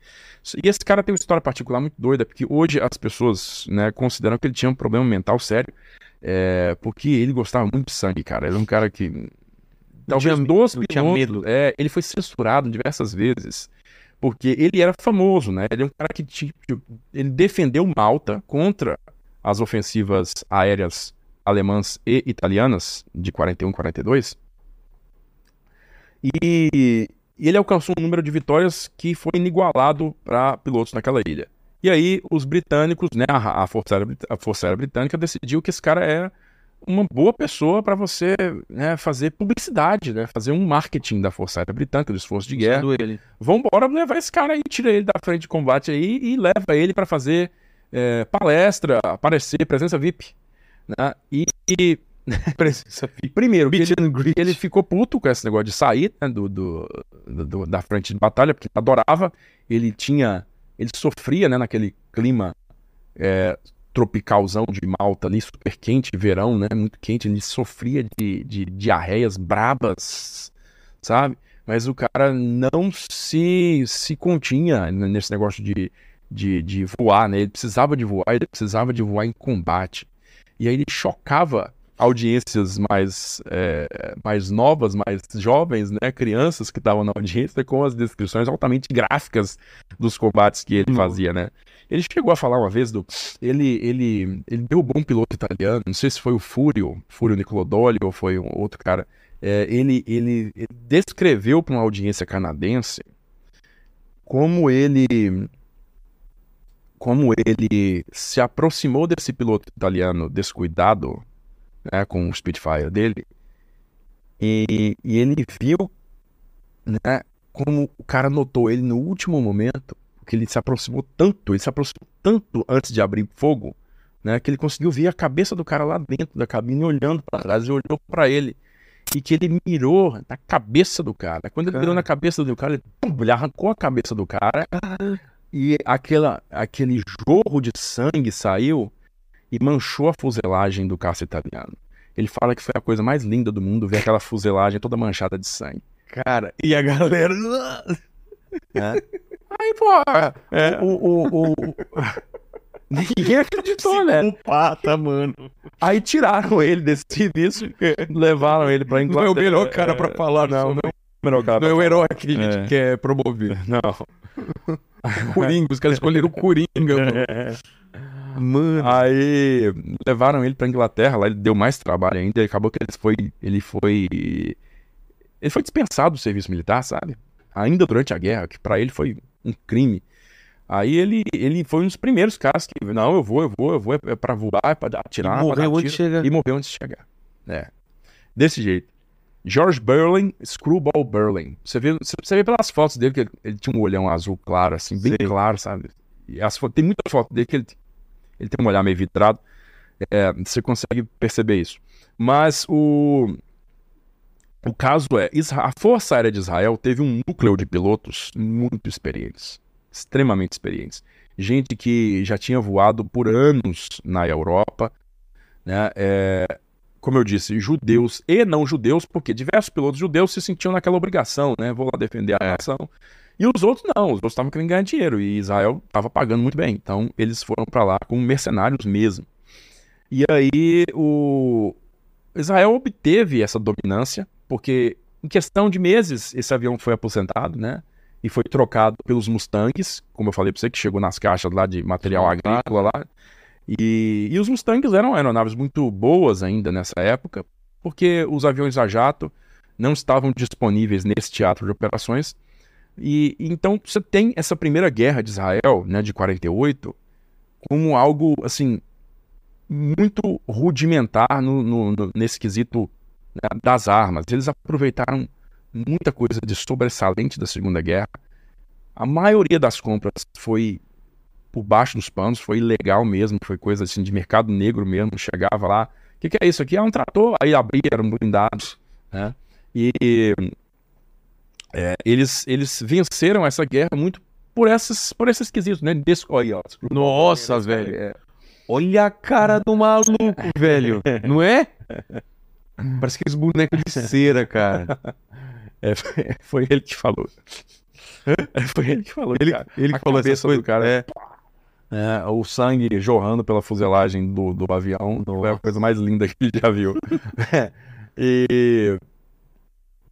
E esse cara tem uma história particular muito doida, porque hoje as pessoas né, consideram que ele tinha um problema mental sério, é, porque ele gostava muito de sangue, cara. Ele é um cara que. Talvez tinha- dos não tinha pilotos- medo. É, ele foi censurado diversas vezes. Porque ele era famoso, né? Ele é um cara que tipo, ele defendeu Malta contra as ofensivas aéreas alemãs e italianas de 41 e 42. E, e ele alcançou um número de vitórias que foi inigualado para pilotos naquela ilha. E aí os britânicos, né, a, a Força Aérea, a Força Aérea Britânica decidiu que esse cara era uma boa pessoa para você né, fazer publicidade, né, fazer um marketing da Força Aérea Britânica, do esforço de guerra. Ele. Vambora levar esse cara aí, tira ele da frente de combate aí e leva ele para fazer é, palestra, aparecer, presença VIP. Né? E, e Presença Primeiro, que Meet ele, ele ficou puto com esse negócio de sair né, do, do- do- da frente de batalha, porque ele adorava. Ele tinha. Ele sofria né, naquele clima é, tropicalzão de Malta ali, super quente, verão, né? Muito quente. Ele sofria de, de diarreias brabas, sabe? Mas o cara não se, se continha nesse negócio de, de, de voar, né? Ele precisava de voar, ele precisava de voar em combate. E aí ele chocava audiências mais, é, mais novas, mais jovens, né? Crianças que estavam na audiência com as descrições altamente gráficas dos combates que ele fazia, né? Ele chegou a falar uma vez do. Ele, ele, ele derrubou um piloto italiano, não sei se foi o Fúrio, Fúrio Nicolodoli ou foi um outro cara. É, ele, ele, ele descreveu para uma audiência canadense como ele como ele se aproximou desse piloto italiano descuidado né, com o Spitfire dele e, e ele viu né, como o cara notou ele no último momento porque ele se aproximou tanto, ele se aproximou tanto antes de abrir fogo, né, que ele conseguiu ver a cabeça do cara lá dentro da cabine olhando para trás e olhou para ele e que ele mirou na cabeça do cara. Quando ele Cara. mirou na cabeça do cara, ele, pum, ele arrancou a cabeça do cara e aquela, aquele jorro de sangue saiu e manchou a fuselagem do caça italiano. Ele fala que foi a coisa mais linda do mundo ver aquela fuselagem toda manchada de sangue. Cara, e a galera. Aí, pô, é, o, o, o- ninguém acreditou, né? Pata, mano. Aí tiraram ele desse serviço, levaram ele pra Não é Inglaterra. o melhor cara pra falar, não. Não, o melhor cara não é o herói que a gente É. quer promover. Não. Coringa, os caras escolheram o Coringa, mano. Mano. Aí levaram ele pra Inglaterra, lá ele deu mais trabalho ainda, e acabou que ele foi, ele foi, ele foi dispensado do serviço militar, sabe? Ainda durante a guerra, que pra ele foi um crime. Aí ele, ele foi um dos primeiros caras que, não, eu vou, eu vou, eu vou, é pra voar, é pra atirar, E dar morreu antes de tiro. chegar. E morreu antes de chegar. É. Desse jeito. George Burling, Screwball Burling. Você vê, você vê pelas fotos dele que ele, ele tinha um olhão azul claro, assim, bem Sei. claro, sabe? E as tem muita foto dele que ele, ele tem um olhar meio vitrado. É, você consegue perceber isso. Mas o, o caso é, a Força Aérea de Israel teve um núcleo de pilotos muito experientes, extremamente experientes. Gente que já tinha voado por anos na Europa, né? É, como eu disse, judeus e não judeus, porque diversos pilotos judeus se sentiam naquela obrigação, né? Vou lá defender a nação. E os outros não, os outros estavam querendo ganhar dinheiro e Israel estava pagando muito bem. Então eles foram para lá como mercenários mesmo. E aí o Israel obteve essa dominância, porque em questão de meses esse avião foi aposentado, né? E foi trocado pelos Mustangs, como eu falei para você, que chegou nas caixas lá de material agrícola lá. E, e os Mustangs eram aeronaves muito boas ainda nessa época, porque os aviões a jato não estavam disponíveis nesse teatro de operações. E então você tem essa primeira guerra de Israel, né, de 48, como algo assim muito rudimentar no, no- no- nesse quesito né, das armas. Eles aproveitaram muita coisa de sobressalente da Segunda Guerra. A maioria das compras foi por baixo dos panos, foi ilegal mesmo, foi coisa assim de mercado negro mesmo. Chegava lá, o que, que é isso aqui? É um trator. Aí abria, eram blindados, né? E é, eles, eles venceram essa guerra muito por esses, por esses quesitos, né? Desse, olha, ó, Nossa, velho. é. Olha a cara do maluco, velho. Não é? Parece aqueles bonecos de cera, cara. É, foi, ele que falou. É, foi ele que falou. Ele, cara. ele A que falou essa coisa. do cara. É. É, o sangue jorrando pela fuselagem do, do avião. Foi a coisa mais linda que ele já viu. É, e,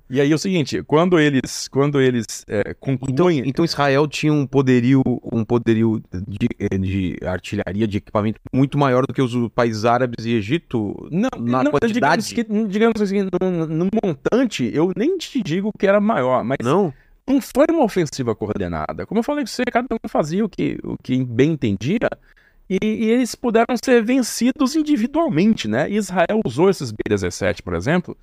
e aí é o seguinte, quando eles, quando eles é, Então, concluem... então Israel tinha um poderio, um poderio de, eh, de artilharia, de equipamento muito maior do que os países árabes e Egito Não, na não, quantidade. Digamos, que, digamos assim, no, no montante, eu nem te digo que era maior, mas Não? não foi uma ofensiva coordenada. Como eu falei com você, cada um fazia o que, o que bem entendia e, e eles puderam ser vencidos individualmente, né? Israel usou esses B-17, por exemplo,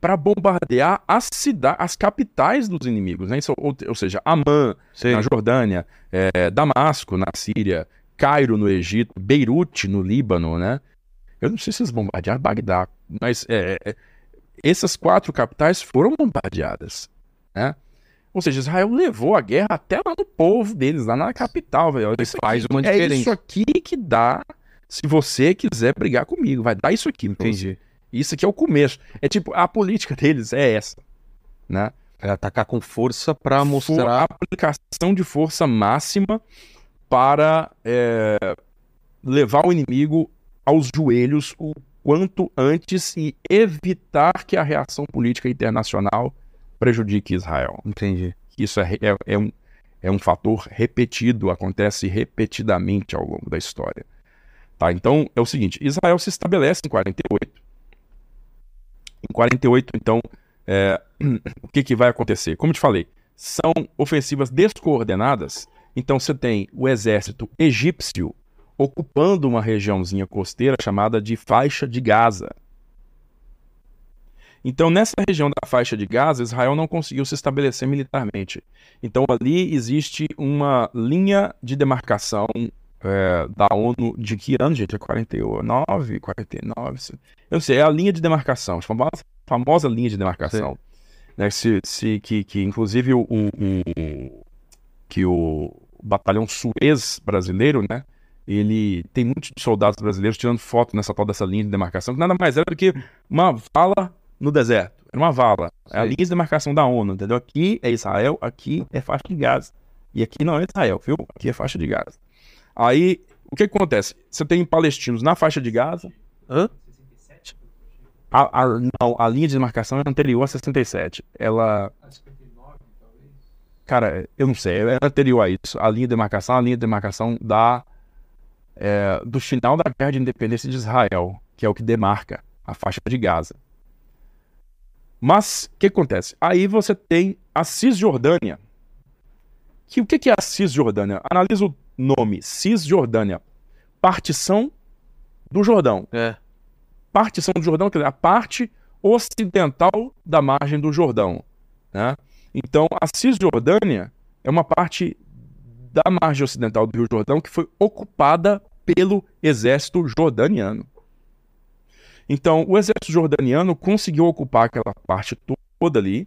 para bombardear as cidades, as capitais dos inimigos, né? Isso, ou, ou seja, Amã, Sei. na Jordânia, é, Damasco, na Síria, Cairo, no Egito, Beirute, no Líbano, né? Eu não sei se eles bombardearam Bagdá, mas é, é, essas quatro capitais foram bombardeadas, né? Ou seja, Israel levou a guerra até lá no povo deles, lá na capital, velho. Isso faz uma É diferença. isso aqui que dá se você quiser brigar comigo. Vai dar isso aqui. pra você. Isso aqui é o começo. É tipo, a política deles é essa, né? É atacar com força For- mostrar. aplicação de força máxima para é, levar o inimigo aos joelhos o quanto antes e evitar que a reação política internacional prejudique Israel. Entendi. Isso é, é, é um, é um fator repetido, acontece repetidamente ao longo da história. Tá? Então, é o seguinte, Israel se estabelece em 48. Em 48, então, é, o que, que vai acontecer? Como te falei, são ofensivas descoordenadas. Então, você tem o exército egípcio ocupando uma regiãozinha costeira chamada de Faixa de Gaza. Então, nessa região da faixa de Gaza, Israel não conseguiu se estabelecer militarmente. Então, ali existe uma linha de demarcação é, da ONU de que ano, gente? É 49, 49? se- Eu não sei, é a linha de demarcação, a famosa, famosa linha de demarcação. Né, se, se- que, que, inclusive, o, o- o- que o batalhão Suez brasileiro, né? Ele tem muitos soldados brasileiros tirando foto nessa tal dessa linha de demarcação, que nada mais era do que uma vala no deserto. Era uma vala. É a linha de demarcação da ONU, entendeu? Aqui é Israel, aqui é faixa de Gaza. E aqui não é Israel, viu? Aqui é faixa de Gaza. Aí, o que, que acontece? Você tem palestinos na faixa de Gaza. Hã? A, a- não, a linha de demarcação é anterior a 67. Ela. Cara, eu não sei, é anterior a isso. A linha de demarcação, a linha de demarcação da, é, do final da Guerra de Independência de Israel, que é o que demarca a faixa de Gaza. Mas, o que acontece? Aí você tem a Cisjordânia. Que, o que que é a Cisjordânia? Analisa o nome, Cisjordânia. Partição do Jordão É. partição do Jordão, quer dizer, a parte ocidental da margem do Jordão. Né? Então, a Cisjordânia é uma parte da margem ocidental do Rio Jordão que foi ocupada pelo exército jordaniano. Então, o exército jordaniano conseguiu ocupar aquela parte toda ali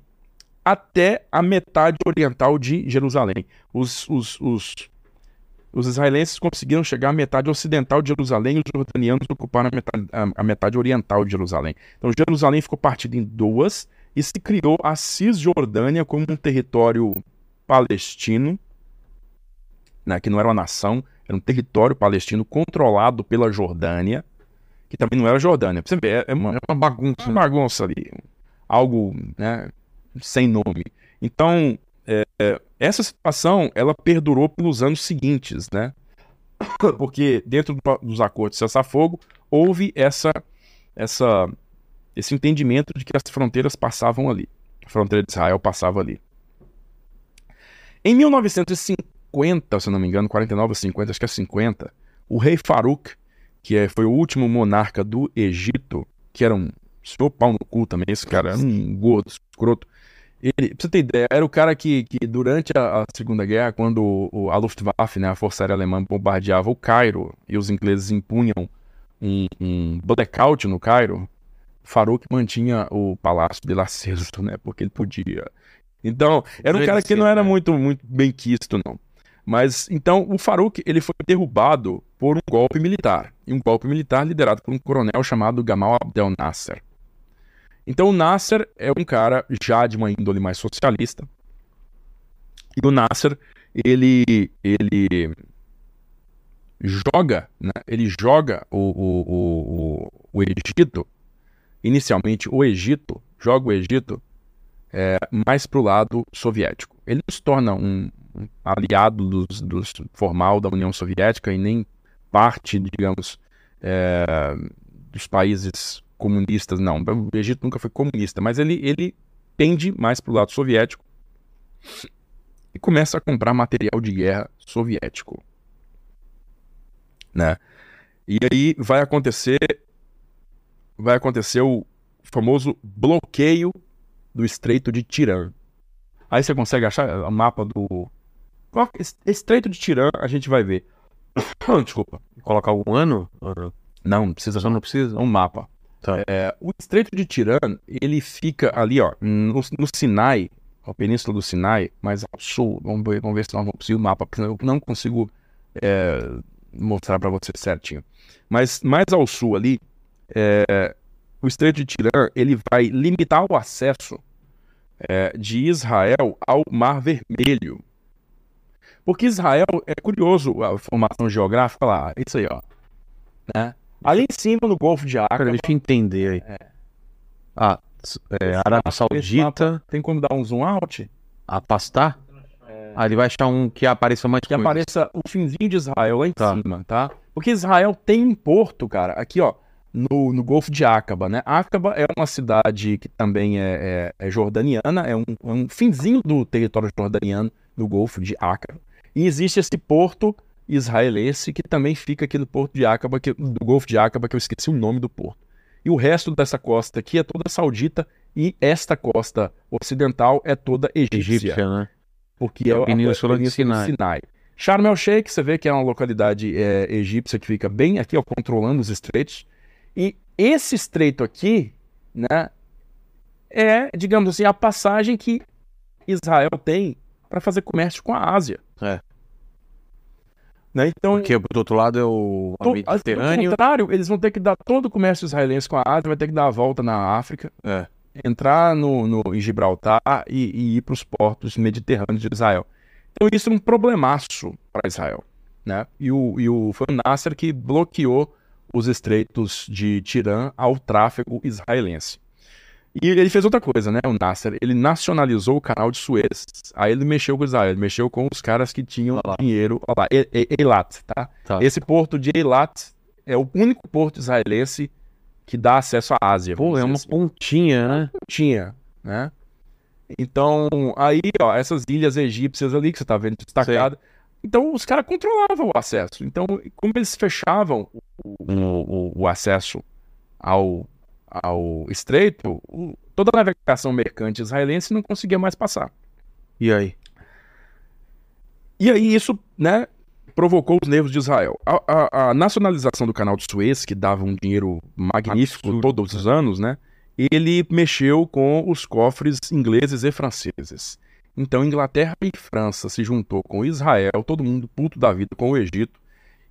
até a metade oriental de Jerusalém. Os, os, os, os israelenses conseguiram chegar à metade ocidental de Jerusalém e os jordanianos ocuparam a metade, a- a metade oriental de Jerusalém. Então, Jerusalém ficou partida em duas e se criou a Cisjordânia como um território palestino, né, que não era uma nação, era um território palestino controlado pela Jordânia, que também não era Jordânia. Pra você ver, é- é uma, É uma bagunça. uma bagunça ali, algo né, sem nome. Então, é, é, essa situação ela perdurou pelos anos seguintes, né? Porque dentro do- dos acordos de cessar-fogo houve essa, essa, esse entendimento de que as fronteiras passavam ali. A fronteira de Israel passava ali. Em 1950, se não me engano, 49 ou 50, acho que é 50, o rei Farouk, que é- foi o último monarca do Egito, que era um senhor pau no cu também, esse cara era um gordo, escroto. Ele, pra você ter ideia, era o cara que, que durante a, a Segunda Guerra, quando o- a Luftwaffe, né, a Força Aérea Alemã, bombardeava o Cairo e os ingleses impunham um, um blackout no Cairo, Farouk mantinha o palácio dele aceso, né, porque ele podia. Então, era um cara que não era né? muito, muito bem quisto, não. Mas, então, o Farouk, ele foi derrubado por um golpe militar. E um golpe militar liderado por um coronel chamado Gamal Abdel Nasser. Então, o Nasser é um cara já de uma índole mais socialista. E o Nasser, ele, ele joga, né? Ele joga o, o, o, o, o Egito, inicialmente o Egito, joga o Egito é, mais pro lado soviético. Ele não se torna um, um aliado dos, dos formal da União Soviética e nem parte, digamos, é, dos países comunistas, não. O Egito nunca foi comunista, mas ele, ele pende mais pro lado soviético e começa a comprar material de guerra soviético. Né? E aí vai acontecer vai acontecer o famoso bloqueio do Estreito de Tirã. Aí você consegue achar o mapa do Estreito de Tirã, a gente vai ver. Desculpa. Colocar algum ano? Deixa Não, não precisa Só não precisa? É um mapa. Tá. É, o Estreito de Tirã, ele fica ali, ó, no, no Sinai, a península do Sinai, mais ao sul. Vamos ver, vamos ver se nós vamos conseguir o mapa, porque eu não consigo é, mostrar para você certinho. Mas mais ao sul ali, é, o Estreito de Tirã, ele vai limitar o acesso é, de Israel ao Mar Vermelho. Porque Israel, é curioso a formação geográfica lá, isso aí, ó. Né? Ali em cima, no Golfo de Acre, deixa eu entender aí. Ah, s- é, Arábia Saudita, tem como dar um zoom out? afastar? Ah, ele vai achar um que apareça mais Que apareça o finzinho de Israel lá em Tá. cima, tá? Porque Israel tem um porto, cara, aqui, ó, no, no Golfo de Acaba, né? Acaba é uma cidade que também é, é- é jordaniana, é um, é um finzinho do território jordaniano, do Golfo de Acaba. E existe esse porto israelense que também fica aqui no porto de Acaba, que, do Golfo de Acaba, que eu esqueci o nome do porto. E o resto dessa costa aqui é toda saudita e esta costa ocidental é toda egípcia Egípcia, né? porque é a a Península de Sinai. Sinai. Sharm el Sheikh, você vê que é uma localidade é, egípcia que fica bem aqui, ó, controlando os estreitos. E esse estreito aqui, né, é, digamos assim, a passagem que Israel tem para fazer comércio com a Ásia. É. Né? Então, Porque do outro lado é o to- Mediterrâneo. ao contrário, eles vão ter que dar todo o comércio israelense com a Ásia, vai ter que dar a volta na África, É. entrar no, no, em Gibraltar e, e ir para os portos mediterrâneos de Israel. Então isso é um problemaço para Israel. Né? E, o, e o, foi o Nasser que bloqueou os estreitos de Tirã ao tráfego israelense. E ele fez outra coisa, né? O Nasser, ele nacionalizou o canal de Suez. Aí ele mexeu com Israel, ele mexeu com os caras que tinham dinheiro. Olha lá, Eilat, tá? Tá. Esse porto de Eilat é o único porto israelense que dá acesso à Ásia. Pô, é uma assim pontinha, né? tinha, né? Então, aí, ó, essas ilhas egípcias ali que você tá vendo destacada. Então, os caras controlavam o acesso. Então, como eles fechavam o, o- o acesso ao, ao estreito, toda a navegação mercante israelense não conseguia mais passar. E aí? E aí isso, né, provocou os nervos de Israel. A, a- a nacionalização do canal de Suez, que dava um dinheiro magnífico Absurdo. todos os anos, né, ele mexeu com os cofres ingleses e franceses. Então Inglaterra e França se juntou com Israel, todo mundo puto da vida com o Egito,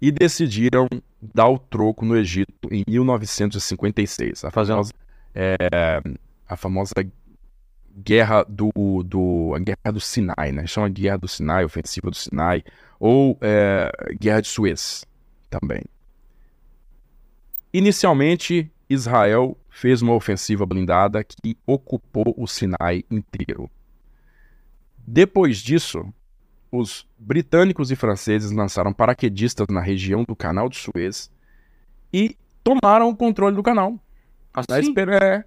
e decidiram dar o troco no Egito em 1956. A famosa, é, a famosa guerra do, do a guerra do Sinai, né? Chama guerra do Sinai, ofensiva do Sinai, ou é, guerra de Suez também. Inicialmente, Israel fez uma ofensiva blindada que ocupou o Sinai inteiro. Depois disso, os britânicos e franceses lançaram paraquedistas na região do Canal de Suez e tomaram o controle do canal. Na Assim? esper- é,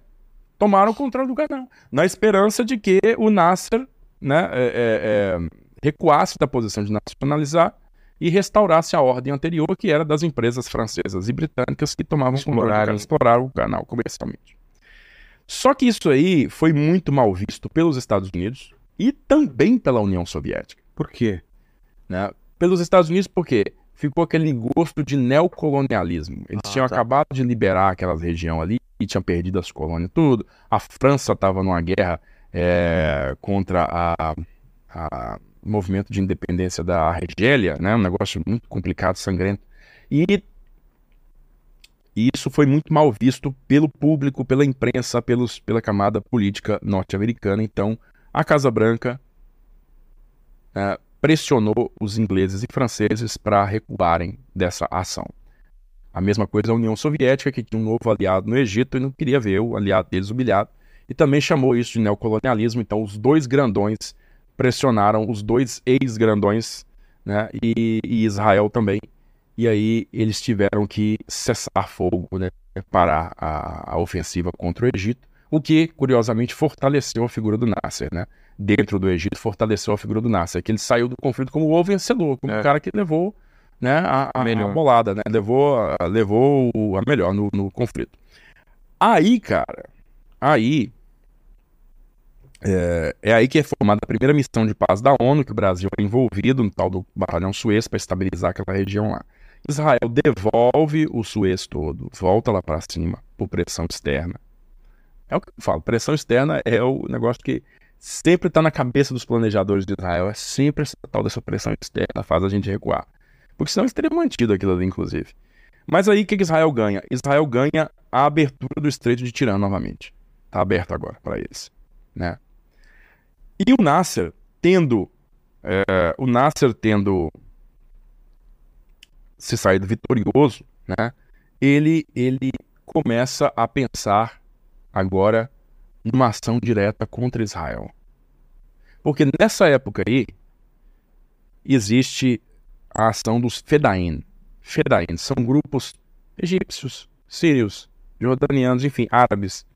tomaram o controle do canal. Na esperança de que o Nasser né, é, é, é, recuasse da posição de nacionalizar e restaurasse a ordem anterior, que era das empresas francesas e britânicas que tomavam exploraram o canal comercialmente. Só que isso aí foi muito mal visto pelos Estados Unidos e também pela União Soviética Por quê? né? Pelos Estados Unidos, porque ficou aquele gosto de neocolonialismo. Eles Ah, tinham tá. acabado de liberar aquela região ali e tinham perdido as colônias tudo. A França estava numa guerra é, contra a, a movimento de independência da Argélia, né? Um negócio muito complicado, sangrento. E e isso foi muito mal visto pelo público, pela imprensa, pelos, pela camada política norte-americana. Então, a Casa Branca eh, pressionou os ingleses e franceses para recuarem dessa ação. A mesma coisa a União Soviética, que tinha um novo aliado no Egito e não queria ver o aliado deles humilhado, e também chamou isso de neocolonialismo. Então, os dois grandões pressionaram os dois ex-grandões, né, e, e Israel também. E aí eles tiveram que cessar fogo, né, parar a, a ofensiva contra o Egito, o que, curiosamente, fortaleceu a figura do Nasser, né? Dentro do Egito, fortaleceu a figura do Nasser, que ele saiu do conflito como o vencedor, como É. o cara que levou né, a, a, Melhor. a bolada, né? Levou, a- levou a melhor no, no conflito. Aí, cara, aí é, é aí que é formada a primeira missão de paz da ONU, que o Brasil é envolvido no tal do Batalhão Suez para estabilizar aquela região lá. Israel devolve o Suez todo, volta lá para cima por pressão externa. É o que eu falo, pressão externa é o negócio que sempre está na cabeça dos planejadores de Israel, é sempre essa tal dessa pressão externa faz a gente recuar. Porque senão eles teriam mantido aquilo ali, inclusive. Mas aí o que, que Israel ganha? Israel ganha a abertura do Estreito de Tirã novamente. Está aberto agora para eles. Né? E o Nasser tendo. É, o Nasser tendo se saído vitorioso, né? Ele, ele começa a pensar agora numa ação direta contra Israel. Porque nessa época aí existe a ação dos Fedain. Fedain são grupos egípcios, sírios, jordanianos, enfim, árabes,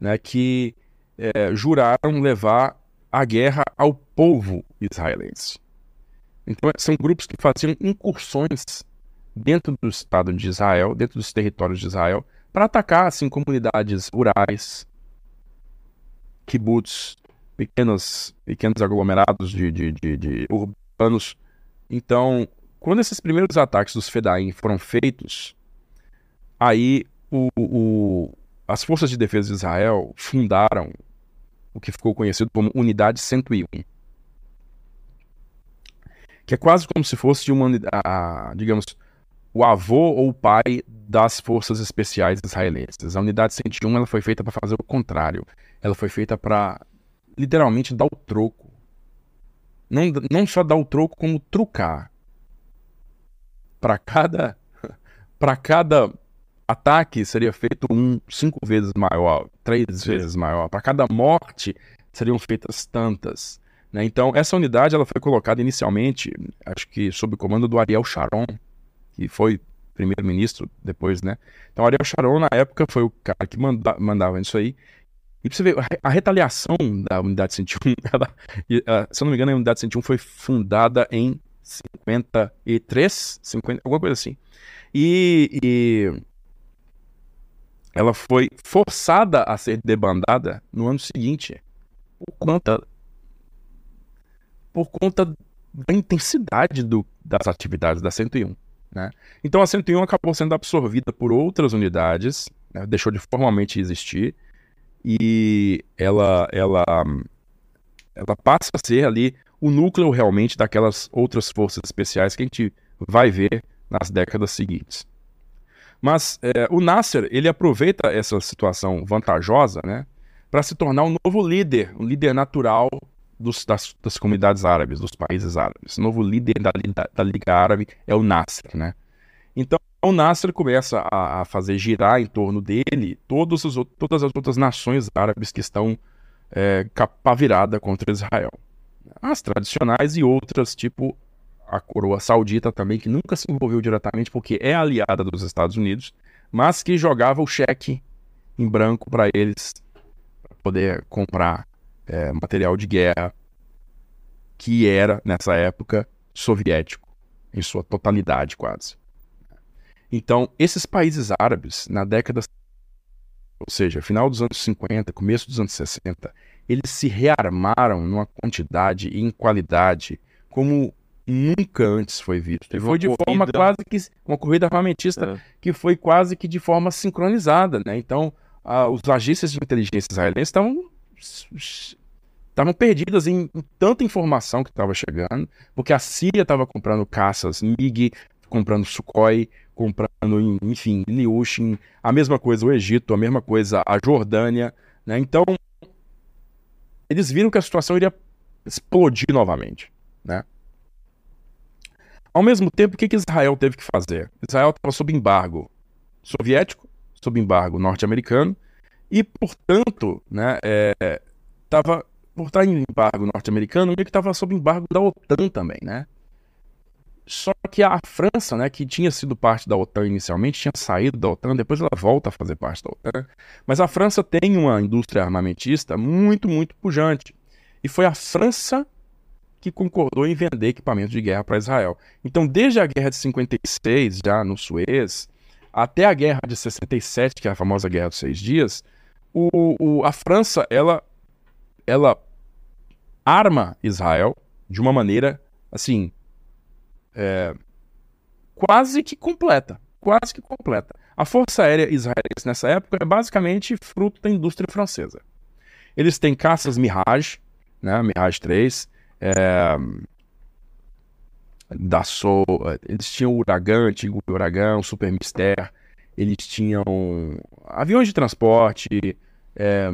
né, que é, juraram levar a guerra ao povo israelense. Então, são grupos que faziam incursões dentro do Estado de Israel, dentro dos territórios de Israel, para atacar assim, comunidades rurais, kibbutz, pequenos, pequenos aglomerados de, de, de, de urbanos. Então, quando esses primeiros ataques dos Fedaim foram feitos, aí o, o, as forças de defesa de Israel fundaram o que ficou conhecido como Unidade 101. Que é quase como se fosse uma, a, digamos, o avô ou o pai das forças especiais israelenses. A Unidade 101 ela foi feita para fazer o contrário. Ela foi feita para literalmente dar o troco. Não, não só dar o troco, como trucar. Para cada para cada ataque seria feito um cinco vezes maior, três vezes maior. Para cada morte seriam feitas tantas. Né? Então essa unidade ela foi colocada inicialmente, acho que sob o comando do Ariel Sharon, que foi primeiro-ministro depois, né? Então Ariel Sharon na época foi o cara que manda, mandava isso aí. E pra você ver, a retaliação da Unidade 101, ela, se eu não me engano, a Unidade 101 foi fundada em 53, 50, alguma coisa assim. E, e ela foi forçada a ser debandada no ano seguinte por conta por conta da intensidade do, das atividades da 101. Né? Então a 101 acabou sendo absorvida por outras unidades, né? deixou de formalmente existir e ela, ela, ela passa a ser ali o núcleo realmente daquelas outras forças especiais que a gente vai ver nas décadas seguintes. Mas é, o Nasser, ele aproveita essa situação vantajosa, né, para se tornar um novo líder, um líder natural dos, das, das, comunidades árabes, dos países árabes. O novo líder da, da, da Liga Árabe é o Nasser, né? Então, o Nasser começa a, a, fazer girar em torno dele todos os, todas as outras nações árabes que estão é, capa virada contra Israel. As tradicionais e outras, tipo a coroa saudita também, que nunca se envolveu diretamente porque é aliada dos Estados Unidos, mas que jogava o cheque em branco para eles poder comprar é, material de guerra que era, nessa época, soviético, em sua totalidade quase. Então, esses países árabes, na década, ou seja, final dos anos 50, começo dos anos 60, eles se rearmaram numa quantidade e em qualidade como nunca antes foi visto. Teve foi de corrida... forma quase que uma corrida armamentista é. que foi quase que de forma sincronizada, né? Então, a, os agências de inteligência israelenses estavam estavam perdidas em, em, tanta informação que estava chegando, porque a Síria estava comprando caças MiG, comprando Sukhoi, comprando, enfim, Liushin, a mesma coisa o Egito, a mesma coisa a Jordânia, né? Então, eles viram que a situação iria explodir novamente, né? Ao mesmo tempo, o que, que Israel teve que fazer? Israel estava sob embargo soviético, sob embargo norte-americano, e, portanto, né, é, por estar em embargo norte-americano, meio que estava sob embargo da OTAN também, né? Só que a França, né, que tinha sido parte da OTAN inicialmente, tinha saído da OTAN, depois ela volta a fazer parte da OTAN. Mas a França tem uma indústria armamentista muito, muito pujante. E foi a França que concordou em vender equipamento de guerra para Israel. Então, desde a guerra de 56, já no Suez, até a guerra de 67, que é a famosa Guerra dos Seis Dias, o, o, a França ela, ela arma Israel de uma maneira assim é, quase que completa. Quase que completa. A Força Aérea Israelense nessa época é basicamente fruto da indústria francesa. Eles têm caças Mirage, né? Mirage 3, é, da Sol, eles tinham o Uragan, antigo Uragan, o Super Mister, eles tinham aviões de transporte, é,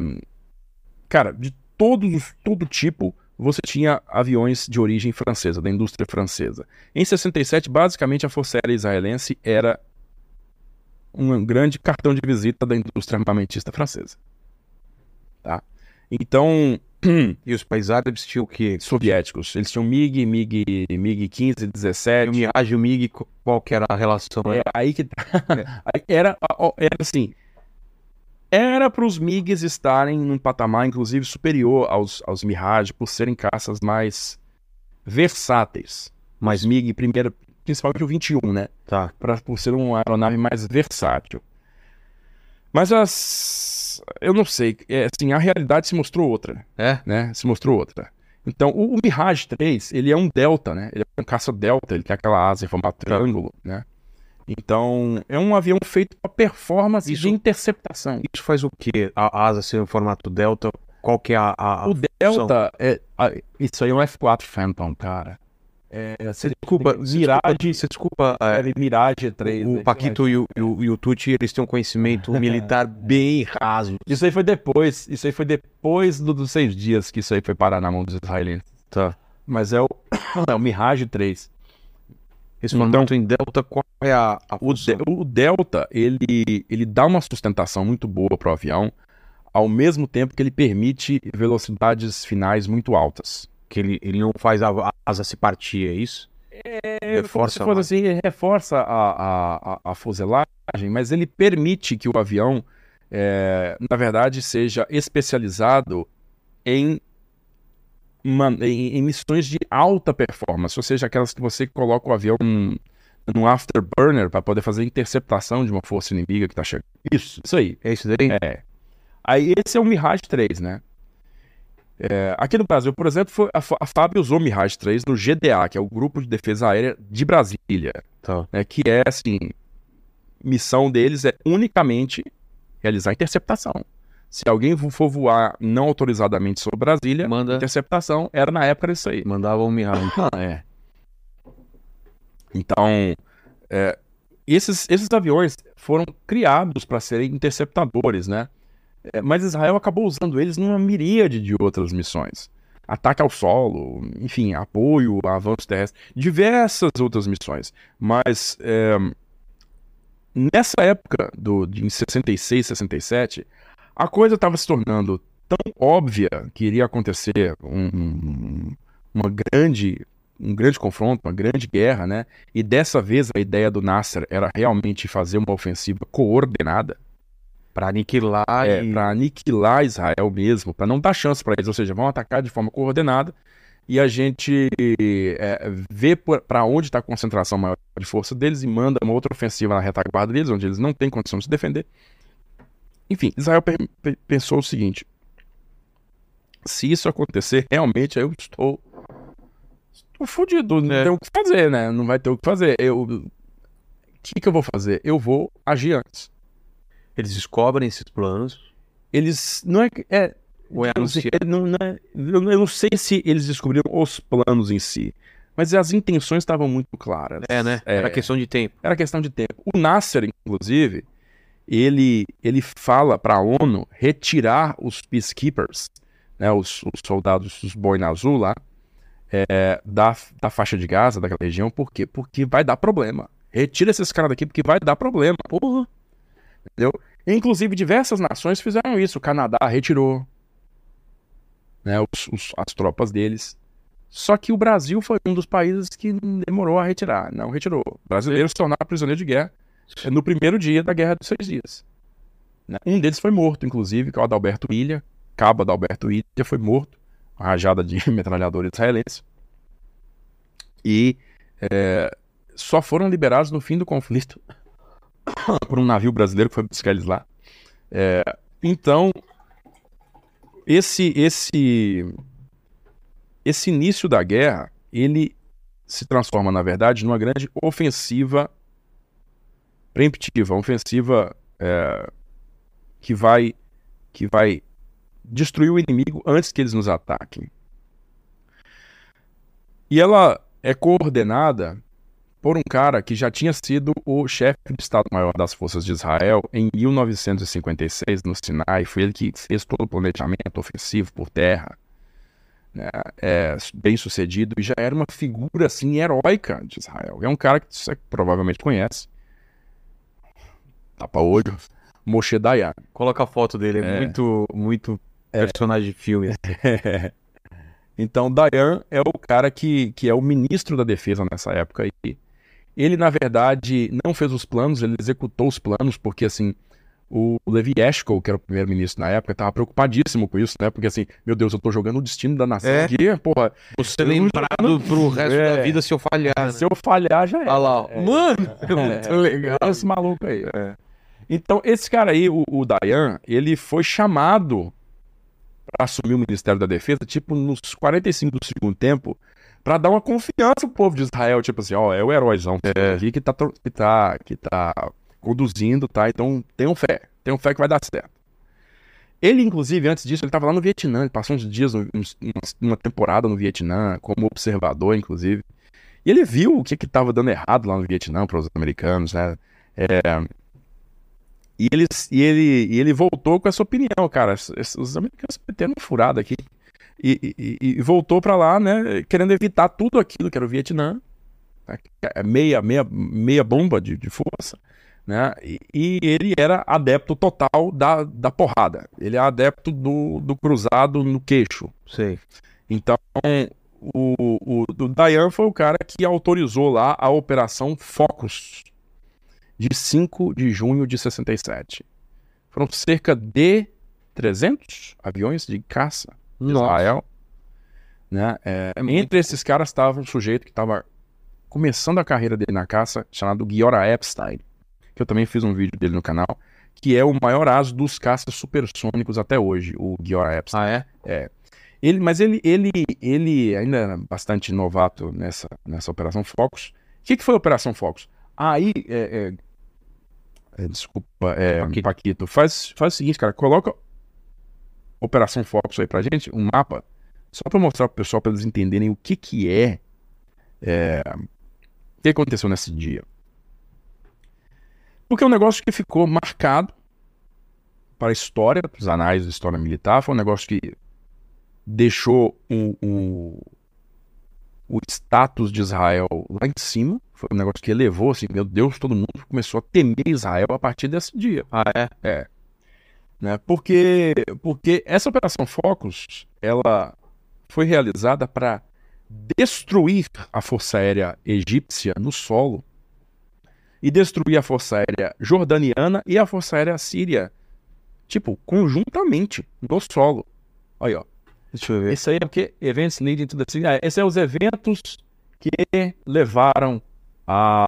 cara, de todos, todo tipo, você tinha aviões de origem francesa, da indústria francesa. Em 67, basicamente, a Força Aérea Israelense era um grande cartão de visita da indústria armamentista francesa. Tá? Então. E os países árabes tinham o quê? Soviéticos. Eles tinham MiG, MiG, MiG 15, 17. E o Mirage o MiG, qual que era a relação? É, aí que tá. era, era assim. Era para os MiGs estarem num patamar, inclusive, superior aos, aos Mirage, por serem caças mais versáteis. Mas MiG, primeiro, principalmente o 21, né? Tá. Pra, por ser uma aeronave mais versátil. Mas as. Eu não sei. É, assim, a realidade se mostrou outra. É? Né? Se mostrou outra. Então, o, o, Mirage 3, ele é um Delta, né? Ele é um caça Delta, ele tem aquela asa em formato triângulo, né? Então, é um avião feito para performance Isso- de interceptação. Isso faz o quê? A asa ser em formato delta? Qual que é a... a- a O? Delta, é, a- isso aí é um F4 Phantom, cara. É, você Desculpa, Mirage, você desculpa é, é, Mirage 3. o né? Paquito e o, e o, e o Tucci, eles têm um conhecimento militar bem raso. Isso aí foi depois, isso aí foi depois do- dos seis dias que isso aí foi parar na mão dos israelenses. Tá. Mas é o, é o Mirage 3. Esse Então- formato em delta, qual é a, a O, de- o Delta, ele, ele dá uma sustentação muito boa para o avião, ao mesmo tempo que ele permite velocidades finais muito altas. Que ele, ele não faz a, a asa se partir, é isso? Reforça Se fosse mais. assim, reforça a, a, a, a fuselagem, mas ele permite que o avião, é, na verdade, seja especializado em, em, em missões de alta performance, ou seja, aquelas que você coloca o avião num, num afterburner para poder fazer interceptação de uma força inimiga que está chegando. Isso, isso aí. É isso daí? É. Aí esse é o Mirage 3, né? É, aqui no Brasil, por exemplo, foi, a, a FAB usou o Mirage 3 no GDA, que é o Grupo de Defesa Aérea de Brasília, Tá. né? Que é, assim, missão deles é unicamente realizar interceptação. Se alguém for voar não autorizadamente sobre Brasília, Manda, interceptação era na época isso aí. mandava um Mirage. Ah, é. Então, é, esses, esses aviões foram criados para serem interceptadores, né? É, mas Israel acabou usando eles numa miríade de outras missões. Ataque ao solo, enfim, apoio a avanços terrestres, diversas outras missões. Mas é, nessa época, do, de em 66, 67, a coisa estava se tornando tão óbvia que iria acontecer um- um- uma grande um grande confronto, uma grande guerra, né? E dessa vez a ideia do Nasser era realmente fazer uma ofensiva coordenada Pra aniquilar é, e... para aniquilar Israel mesmo, para não dar chance para eles, ou seja, vão atacar de forma coordenada e a gente é, vê para onde está a concentração maior de força deles e manda uma outra ofensiva na retaguarda deles, onde eles não têm condição de se defender. Enfim, Israel pe- pe- pensou o seguinte: se isso acontecer, realmente eu estou, estou fodido, não É. tem o que fazer, né? Não vai ter o que fazer. Eu, o que, que eu vou fazer? Eu vou agir antes. Eles descobrem esses planos. eles não é que- é Ou é assim, anunciado? é, não, não eu eu não sei se eles descobriram os planos em si, mas as intenções estavam muito claras. É, né? É. Era questão de tempo. Era questão de tempo. O Nasser, inclusive, ele ele fala para a ONU retirar os peacekeepers, né, os, os soldados dos boina azul lá, é, da, da faixa de Gaza, daquela região, por quê? Porque vai dar problema. Retira esses caras daqui porque vai dar problema. Porra. Entendeu? Inclusive, diversas nações fizeram isso. O Canadá retirou né, os- os- as tropas deles. Só que o Brasil foi um dos países que demorou a retirar. Não retirou. Brasileiros se tornaram prisioneiros de guerra no primeiro dia da Guerra dos Seis Dias. né? Um deles foi morto, inclusive, que é o Adalberto Ilha. Cabo Adalberto Ilha foi morto. Uma rajada de metralhadora israelense. E eh, só foram liberados no fim do conflito por um navio brasileiro que foi buscar eles lá. É, então, esse, esse, esse início da guerra, ele se transforma, na verdade, numa grande ofensiva preemptiva, uma ofensiva é, que vai que vai destruir o inimigo antes que eles nos ataquem. E ela é coordenada por um cara que já tinha sido o chefe do Estado-Maior das Forças de Israel em 1956 no Sinai. Foi ele que fez todo o planejamento ofensivo por terra, né? é, bem sucedido e já era uma figura assim heróica de Israel. É um cara que você provavelmente conhece. Tapa olho. Moshe Dayan. Coloca a foto dele, é, É. muito, muito personagem de filme. Então, Dayan é o cara que, que é o ministro da defesa nessa época. E ele, na verdade, não fez os planos, ele executou os planos, porque, assim, o Levi Eshkol, que era o primeiro-ministro na época, estava preocupadíssimo com isso, né? Porque, assim, meu Deus, eu tô jogando o destino da nação É. aqui, porra. Você lembrado pro resto É. da vida se eu falhar. né? Se eu falhar, já é. Olha lá, ó. mano, é muito legal. Esse maluco aí. Então, esse cara aí, o, o Dayan, ele foi chamado para assumir o Ministério da Defesa, tipo, nos 45 do segundo tempo, para dar uma confiança pro povo de Israel, tipo assim, ó, é o heróizão aqui que tá, que tá, que tá conduzindo, tá? Então, tenham fé, tenham fé que vai dar certo. Ele, inclusive, antes disso, ele tava lá no Vietnã, ele passou uns dias, uma temporada no Vietnã, como observador, inclusive. E ele viu o que que tava dando errado lá no Vietnã para os americanos, né? É, E, eles, e, ele, e ele voltou com essa opinião, cara. Os americanos meteram uma furada aqui. E, e- e- voltou pra lá, né? Querendo evitar tudo aquilo que era o Vietnã. né, é Meia, meia, meia bomba de, de força. Né? E, e ele era adepto total da, da porrada. Ele é adepto do, do cruzado no queixo. Sei. Então, o, o, o Dayan foi o cara que autorizou lá a Operação Focus, de 5 de junho de 67. Foram cerca de 300 aviões de caça de. Israel. Né? É, É entre esses caras estava um sujeito que estava começando a carreira dele na caça, chamado Giora Epstein, que eu também fiz um vídeo dele no canal, que é o maior aso dos caças supersônicos até hoje, o Giora Epstein. Ah, é? Ele, mas ele, ele, ele ainda era bastante novato nessa, nessa Operação Focus. O que, que foi a Operação Focus? Aí, é, é, é, desculpa, é, Paquito. Paquito, faz, faz o seguinte, cara, coloca Operação Focus aí pra gente, um mapa, só pra mostrar pro pessoal, pra eles entenderem o que que é, é, o que aconteceu nesse dia. Porque é um negócio que ficou marcado para a história, para os anais da história militar, foi um negócio que deixou o, o, o status de Israel lá em cima. Foi um negócio que elevou, assim, meu Deus, todo mundo começou a temer Israel a partir desse dia. Ah, é? Né? Porque, porque essa Operação Focus, ela foi realizada para destruir a Força Aérea Egípcia no solo e destruir a Força Aérea Jordaniana e a Força Aérea Síria, tipo, conjuntamente, no solo. Aí, ó. Deixa eu ver. Esse aí é o que? Events leading to the Syria. Esses são os eventos que levaram a,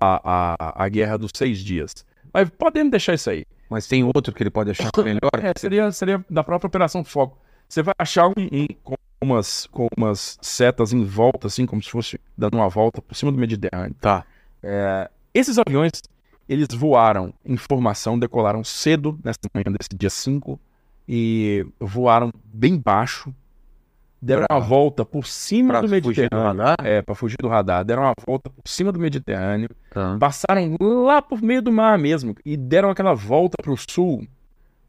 a, a Guerra dos Seis Dias. Mas podemos deixar isso aí. Mas tem outro que ele pode achar melhor? É, seria, seria da própria Operação Foco. Você vai achar um, um- com, umas, com umas setas em volta, assim, como se fosse dando uma volta por cima do Mediterrâneo. Tá. É, esses aviões, eles voaram em formação, decolaram cedo nessa manhã desse dia 5 e voaram bem baixo, deram Pra- uma volta por cima do fugir do Mediterrâneo. radar? É, para fugir do radar, deram uma volta por cima do Mediterrâneo, Tá. passaram lá por meio do mar mesmo e deram aquela volta para o sul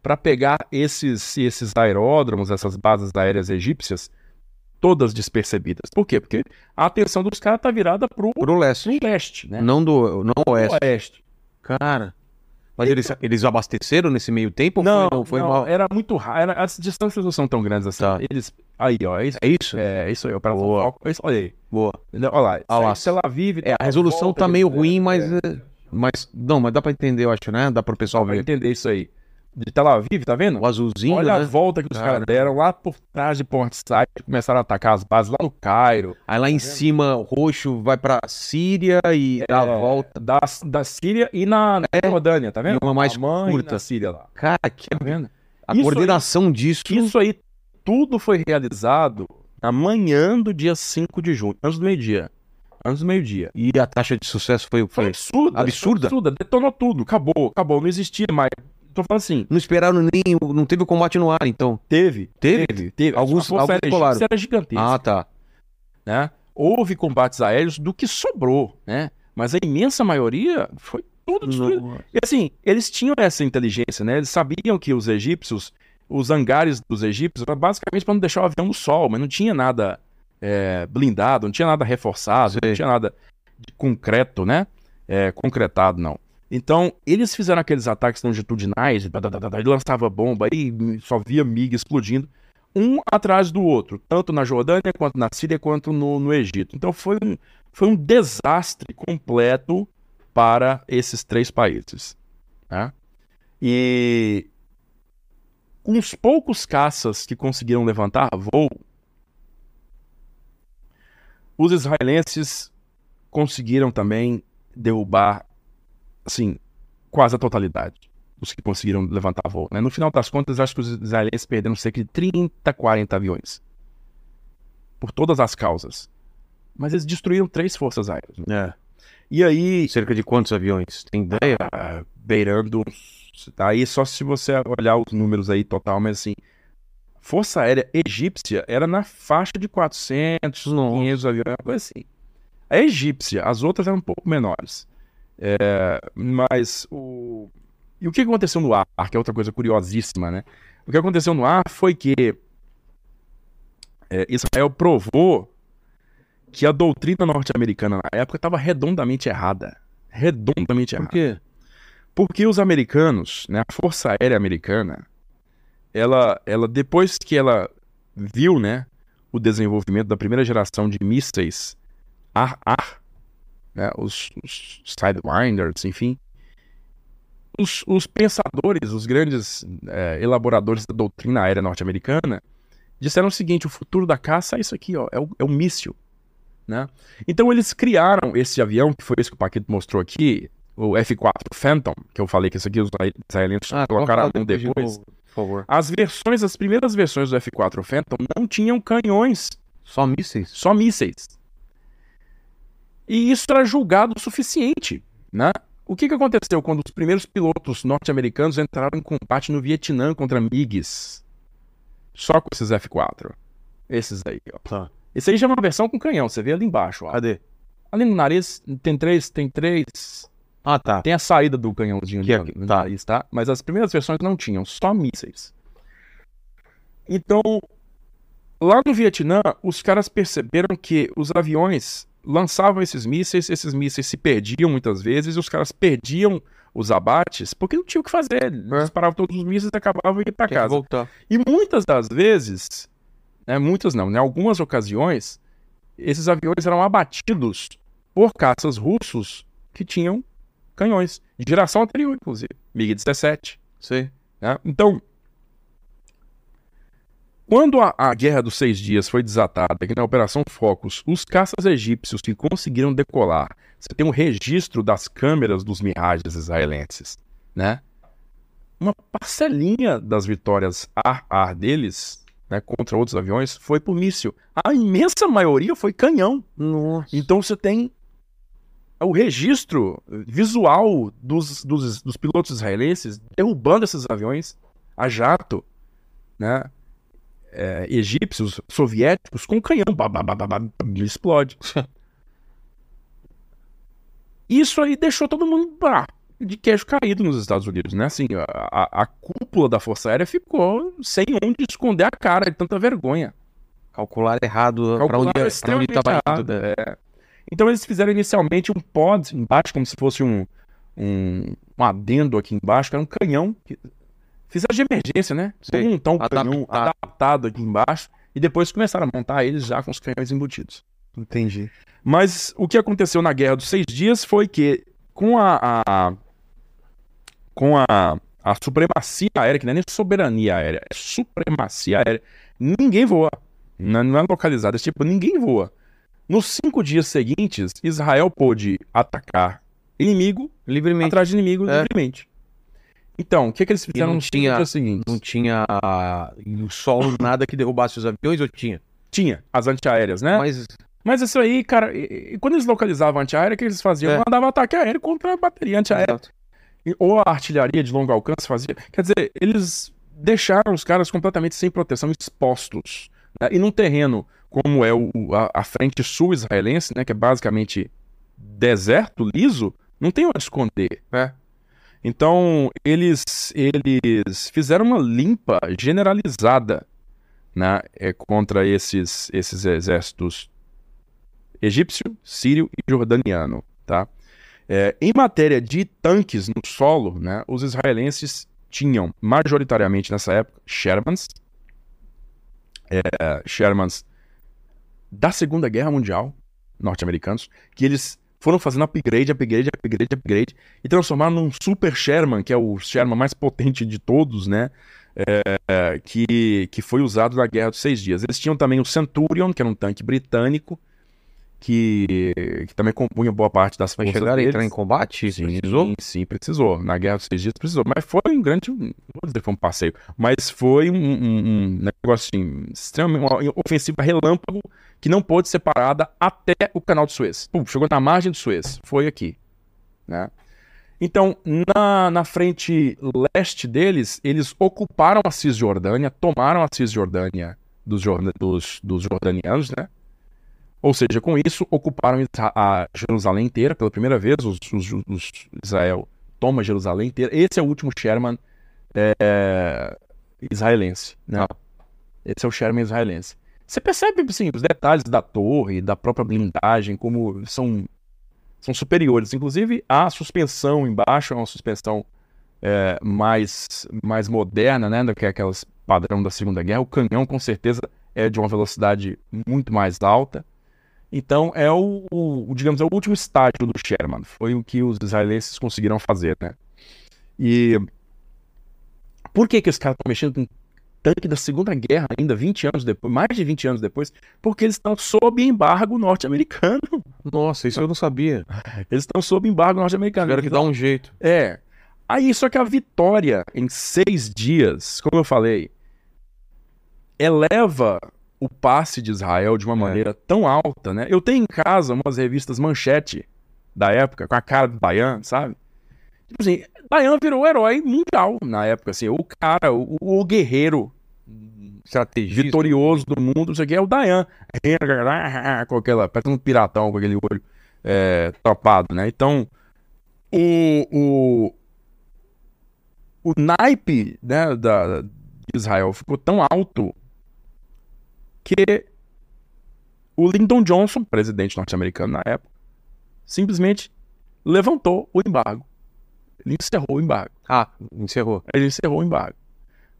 para pegar esses, esses aeródromos, essas bases aéreas egípcias, todas despercebidas. Por quê? Porque a atenção dos caras tá virada pro, Pro leste. leste, né? Não do não oeste. oeste. Cara. Mas eles, eles abasteceram nesse meio tempo? Não, foi, não, foi não, mal. era muito raro. As distâncias não são tão grandes assim. Tá. Eles. Aí, ó. É isso, É isso? é, isso aí, Operação Boa. Foco. Isso, olha aí. Boa. Olha lá. Olha lá. Se ela vive. É, a resolução tá meio ruim, mas. é, Mas. Não, mas dá pra entender, eu acho, né? Dá pro pessoal Pra ver. entender isso aí. De Tel Aviv, tá vendo? O azulzinho, Olha a né? volta que os Cara. caras deram lá por trás de Port Said, começaram a atacar as bases lá no Cairo. Aí lá em cima, o roxo vai pra Síria e dá a É, volta. Da, da Síria e na, na Jordânia, tá vendo? Uma mais A curta. Síria lá. Cara, que Tá vendo? a Isso coordenação disso. Isso aí tudo foi realizado na manhã do dia 5 de junho, antes do meio-dia. Antes do meio-dia. E a taxa de sucesso foi, Foi foi absurda. Absurda? Absurda. Detonou tudo. Acabou, acabou. Não existia mais. Tô falando assim. Não esperaram nem. Não teve o combate no ar, então. Teve. Teve? Teve. Alguns- A força alguns aérea colaram. era gigantesca. Ah, tá. né? Houve combates aéreos do que sobrou, né? Mas a imensa maioria foi tudo destruído. E assim, eles tinham essa inteligência, né? Eles sabiam que os egípcios, os hangares dos egípcios, era basicamente para não deixar o avião no sol, mas não tinha nada é, blindado, não tinha nada reforçado, não Sei. tinha nada de concreto, né? É, concretado, não. Então, eles fizeram aqueles ataques longitudinais, e lançava bomba, e só via MiG explodindo, um atrás do outro, tanto na Jordânia, quanto na Síria, quanto no, no Egito. Então, foi um, foi um desastre completo para esses três países. né? E com os poucos caças que conseguiram levantar voo, os israelenses conseguiram também derrubar, assim, quase a totalidade dos que conseguiram levantar voo. né? No final das contas, acho que os israelenses perderam cerca de 30, 40 aviões. Por todas as causas. Mas eles destruíram três forças aéreas. né? É. E aí, Cerca de quantos aviões? Tem ideia? ah, beirando. Aí só se você olhar os números aí total, mas assim. Força Aérea Egípcia era na faixa de 400, 500 aviões, uma coisa assim. A egípcia, as outras eram um pouco menores. É, mas o. E o que aconteceu no ar, que é outra coisa curiosíssima, né? O que aconteceu no ar foi que é, Israel provou que a doutrina norte-americana na época estava redondamente errada. Redondamente errada. Por quê? Porque os americanos, né, a Força Aérea Americana, ela, ela depois que ela viu, né, o desenvolvimento da primeira geração de mísseis ar-ar, né, os, os Sidewinders, enfim, os, os pensadores, os grandes eh, elaboradores da doutrina aérea norte-americana, disseram o seguinte: o futuro da caça é isso aqui, ó, é o, é o míssil. Né? Então eles criaram esse avião, que foi esse que o Paquito mostrou aqui, o F-4 Phantom, que eu falei que esse aqui os israelenses Ah, colocaram mão depois de novo. As versões, as primeiras versões do F-4 Phantom não tinham canhões, Só mísseis? só mísseis. E isso era julgado o suficiente, né? O que, que aconteceu quando os primeiros pilotos norte-americanos entraram em combate no Vietnã contra MiGs? Só com esses F-4. Esses aí, ó. Tá. Esse aí já é uma versão com canhão, você vê ali embaixo, ó. Cadê? Ali no nariz tem três, tem três. Ah, tá. Tem a saída do canhãozinho Que ali é- no tá. nariz, tá? Mas as primeiras versões não tinham, só mísseis. Então, lá no Vietnã, os caras perceberam que os aviões lançavam esses mísseis, esses mísseis se perdiam muitas vezes, e os caras perdiam os abates porque não tinham o que fazer. Eles disparavam todos os mísseis e acabavam indo para casa. voltar. E muitas das vezes, né, muitas não, em algumas ocasiões, esses aviões eram abatidos por caças russos que tinham canhões, de geração anterior, inclusive, MiG-17. Sei. né? Então, quando a, a Guerra dos Seis Dias foi desatada, aqui na Operação Focus, os caças egípcios que conseguiram decolar, você tem um registro das câmeras dos Mirages israelenses, né? Uma parcelinha das vitórias ar-ar deles, né, contra outros aviões, foi por míssil. A imensa maioria foi canhão. Nossa. Então você tem o registro visual dos, dos, dos pilotos israelenses derrubando esses aviões a jato, né? É, egípcios, soviéticos, com canhão, bah, explode. Isso aí deixou todo mundo bah, de queixo caído nos Estados Unidos, né? Assim, a, a- cúpula da Força Aérea ficou sem onde esconder a cara de tanta vergonha. Calcular errado pra onde, Calcularam pra onde extremamente tava errado, indo. né? é. Então eles fizeram inicialmente um pod embaixo, como se fosse um, um, um adendo aqui embaixo, que era um canhão. que- Fizeram de emergência, né? Sei. Montar um Adaptado. canhão adaptado aqui embaixo e depois começaram a montar eles já com os canhões embutidos. Entendi. Mas o que aconteceu na Guerra dos Seis Dias foi que, com a, a- com a, a supremacia aérea, que não é nem soberania aérea, é supremacia aérea, ninguém voa. Não, não é localizado, é tipo, ninguém voa. Nos cinco dias seguintes, Israel pôde atacar inimigo Livremente. atrás de inimigo É. livremente. Então, o que, que eles fizeram não tinha- dias seguintes? Não tinha ah, no solo nada que derrubasse os aviões ou tinha? Tinha as antiaéreas, né? Mas Mas isso aí, cara, e, e quando eles localizavam a antiaérea, o que eles faziam? É. Mandavam ataque aéreo contra a bateria antiaérea. E- Ou a artilharia de longo alcance fazia. Quer dizer, eles deixaram os caras completamente sem proteção, expostos. né? E num terreno como é o, a, a frente sul israelense, né, que é basicamente deserto, liso, não tem onde esconder. É. Então, eles, eles fizeram uma limpa generalizada né, é, contra esses, esses exércitos egípcio, sírio e jordaniano. Tá? É, em matéria de tanques no solo, né, os israelenses tinham majoritariamente nessa época Shermans, é, Shermans da Segunda Guerra Mundial, norte-americanos, que eles foram fazendo upgrade, upgrade, upgrade, upgrade, e transformaram num Super Sherman, que é o Sherman mais potente de todos, né? É, que, que foi usado na Guerra dos Seis Dias. Eles tinham também o Centurion, que era um tanque britânico, que, que também compunha boa parte das forças chegar a entrar em combate? Sim, Precisou? Sim, sim, precisou. Na Guerra dos Seis Dias precisou. Mas foi um grande. Não vou dizer foi um passeio, mas foi um, um- um negócio assim, extremamente. Uma ofensiva relâmpago que não pôde ser parada até o canal de Suez. Pum, chegou na margem do Suez. Foi aqui. Né? Então, na, na frente leste deles, eles ocuparam a Cisjordânia, tomaram a Cisjordânia dos, dos, dos jordanianos, né? Ou seja, com isso, ocuparam a Jerusalém inteira pela primeira vez. Os, os- os- Israel toma Jerusalém inteira. Esse é o último Sherman é, israelense. Né? Esse é o Sherman israelense. Você percebe assim, os detalhes da torre, da própria blindagem, como são, são superiores. Inclusive, a suspensão embaixo é uma suspensão é, mais, mais moderna né, do que aquelas padrão da Segunda Guerra. O canhão, com certeza, é de uma velocidade muito mais alta. Então é o, o- digamos, é o último estágio do Sherman. Foi o que os israelenses conseguiram fazer, né? E por que que os caras estão mexendo com tanque da Segunda Guerra ainda, 20 anos depois, mais de 20 anos depois? Porque eles estão sob embargo norte-americano. Nossa, isso eu não sabia. Eles estão sob embargo norte-americano. Tiveram que dar um jeito. É. Aí, só que a vitória em seis dias, como eu falei, eleva o passe de Israel de uma maneira tão alta, né? Eu tenho em casa umas revistas manchete da época, com a cara do Dayan, sabe? Tipo assim, Dayan virou herói mundial na época, assim, o cara, o, o guerreiro Estrategista. vitorioso do mundo, isso aqui é o Dayan. Com aquela, parece um piratão com aquele olho é, topado, né? Então, o, o, o naipe né, da, de Israel ficou tão alto que o Lyndon Johnson, presidente norte-americano na época, simplesmente levantou o embargo. Ele encerrou o embargo. Ah, encerrou. Ele encerrou o embargo,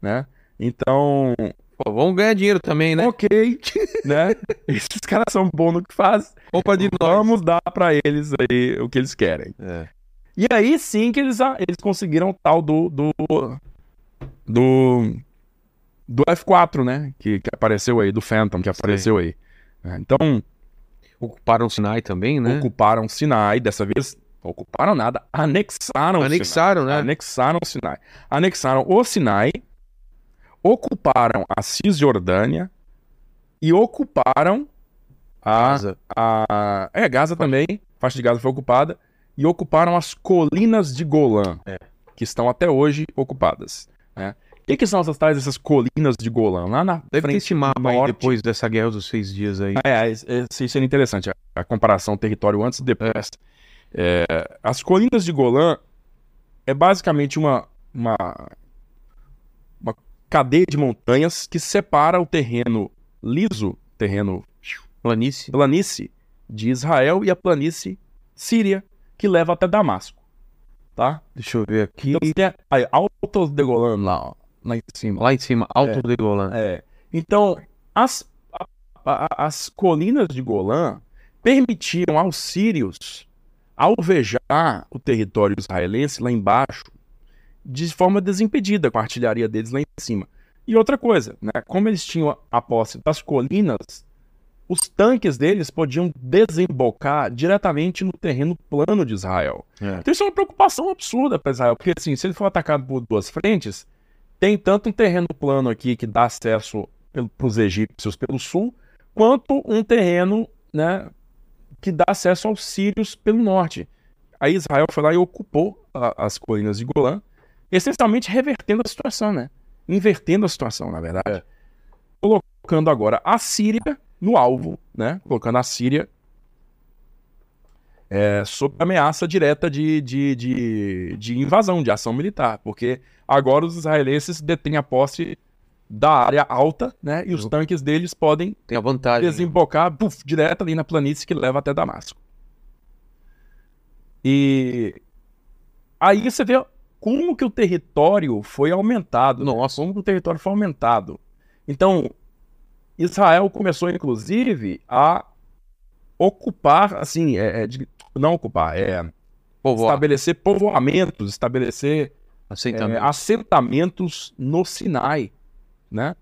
né? Então, Pô, vamos ganhar dinheiro também, né? ok, né? Esses caras são bons no que fazem. Culpa de nós. Vamos dar pra eles aí o que eles querem. É. E aí sim que eles, eles conseguiram o tal do do do, do F4, né? Que, que apareceu aí, do Phantom, que apareceu aí. É, Então, Ocuparam o Sinai também, né? ocuparam Sinai, dessa vez ocuparam nada, anexaram o Sinai. Anexaram, né? Anexaram o Sinai. Anexaram o Sinai, ocuparam a Cisjordânia e ocuparam a, Gaza. a. É, Gaza também. A faixa de Gaza foi ocupada. E ocuparam as colinas de Golã, É. que estão até hoje ocupadas. Né? O que, que são essas tais dessas colinas de Golã? Lá na Deve ter frente esse mapa aí norte. depois dessa guerra dos seis dias aí. É, é, isso seria interessante, a, a comparação território antes e depois. É, as colinas de Golã é basicamente uma, uma, uma cadeia de montanhas que separa o terreno liso, terreno Planície. planície de Israel e a planície síria, que leva até Damasco. Tá? Deixa eu ver aqui. Então tem aí, Alto de Golã lá, ó, lá em cima. Lá em cima, Alto de Golã. É. Então, as, a- a- as colinas de Golã permitiram aos sírios alvejar o território israelense lá embaixo de forma desimpedida, com a artilharia deles lá em cima. E outra coisa, né? como eles tinham a posse das colinas, os tanques deles podiam desembocar diretamente no terreno plano de Israel. É. Então isso é uma preocupação absurda para Israel, porque assim, se ele for atacado por duas frentes, tem tanto um terreno plano aqui que dá acesso para os egípcios pelo sul, quanto um terreno né, que dá acesso aos sírios pelo norte. Aí Israel foi lá e ocupou a, as colinas de Golã, essencialmente revertendo a situação, né? Invertendo a situação, na verdade. É. Colocando agora a Síria no alvo, né? Colocando a Síria é, sob ameaça direta de, de, de, de, invasão, de ação militar, porque agora os israelenses detêm a posse da área alta, né? E os tanques deles podem Tem a vantagem. desembocar buf, direto ali na planície que leva até Damasco. E aí você vê como que o território foi aumentado. Né? Nossa, como que o território foi aumentado. Então, Israel começou, inclusive, a ocupar, assim, é, é, não ocupar, é Povoar. estabelecer povoamentos, estabelecer é, assentamentos no Sinai, né?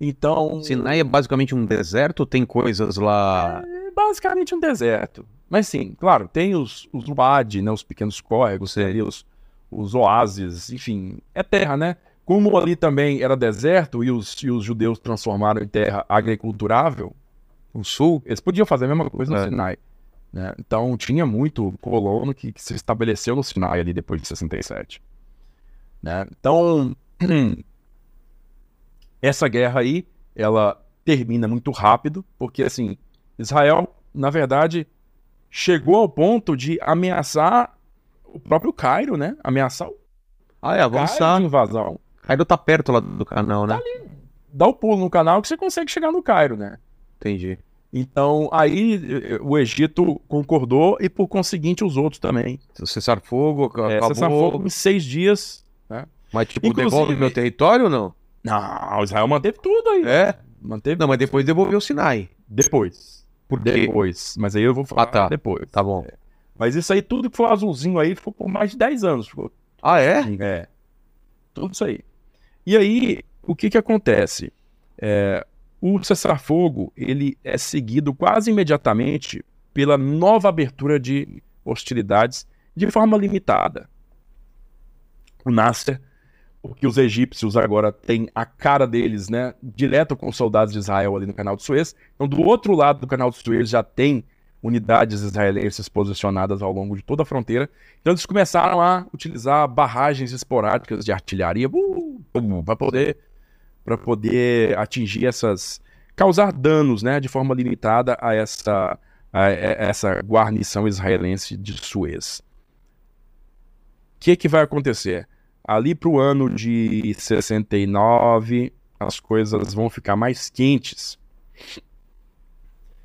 Então... Sinai é basicamente um deserto, tem coisas lá... É basicamente um deserto. Mas sim, claro, tem os, os Wadi, né, os pequenos córregos, ali, os, os oásis, enfim, é terra, né? Como ali também era deserto e os, e os judeus transformaram em terra agriculturável, o sul, eles podiam fazer a mesma coisa no é. Sinai. Né? Então tinha muito colono que, que, se estabeleceu no Sinai ali depois de 67. Né? Então, essa guerra aí, ela termina muito rápido, porque assim, Israel, na verdade, chegou ao ponto de ameaçar o próprio Cairo, né? Ameaçar o ah, é, avançar. de invasão. Cairo tá perto lá do canal, né? Tá ali. Dá o pulo no canal que você consegue chegar no Cairo, né? Entendi. Então, aí o Egito concordou e, por conseguinte, os outros também. Cessar fogo, é, acabou... Cessar fogo em seis dias. Né? Mas, tipo, Inclusive... devolve meu território ou não? Não, Israel manteve tudo aí. É? Manteve. Não, mas depois devolveu o Sinai. Depois. Por? Depois. Mas aí eu vou falar ah, tá. depois. Tá bom. É. Mas isso aí, tudo que foi azulzinho aí, ficou por mais de 10 anos. Ficou... Ah, é? É. Tudo isso aí. E aí, o que que acontece? É, o cessar-fogo ele é seguido quase imediatamente pela nova abertura de hostilidades de forma limitada. O Nasser, porque os egípcios agora têm a cara deles, né, direto com os soldados de Israel ali no Canal de Suez. Então, do outro lado do Canal de Suez já tem unidades israelenses posicionadas ao longo de toda a fronteira. Então, eles começaram a utilizar barragens esporádicas de artilharia para poder para poder atingir essas. causar danos né, de forma limitada a essa, a essa guarnição israelense de Suez. O que, que vai acontecer? Ali para o ano de 69, as coisas vão ficar mais quentes.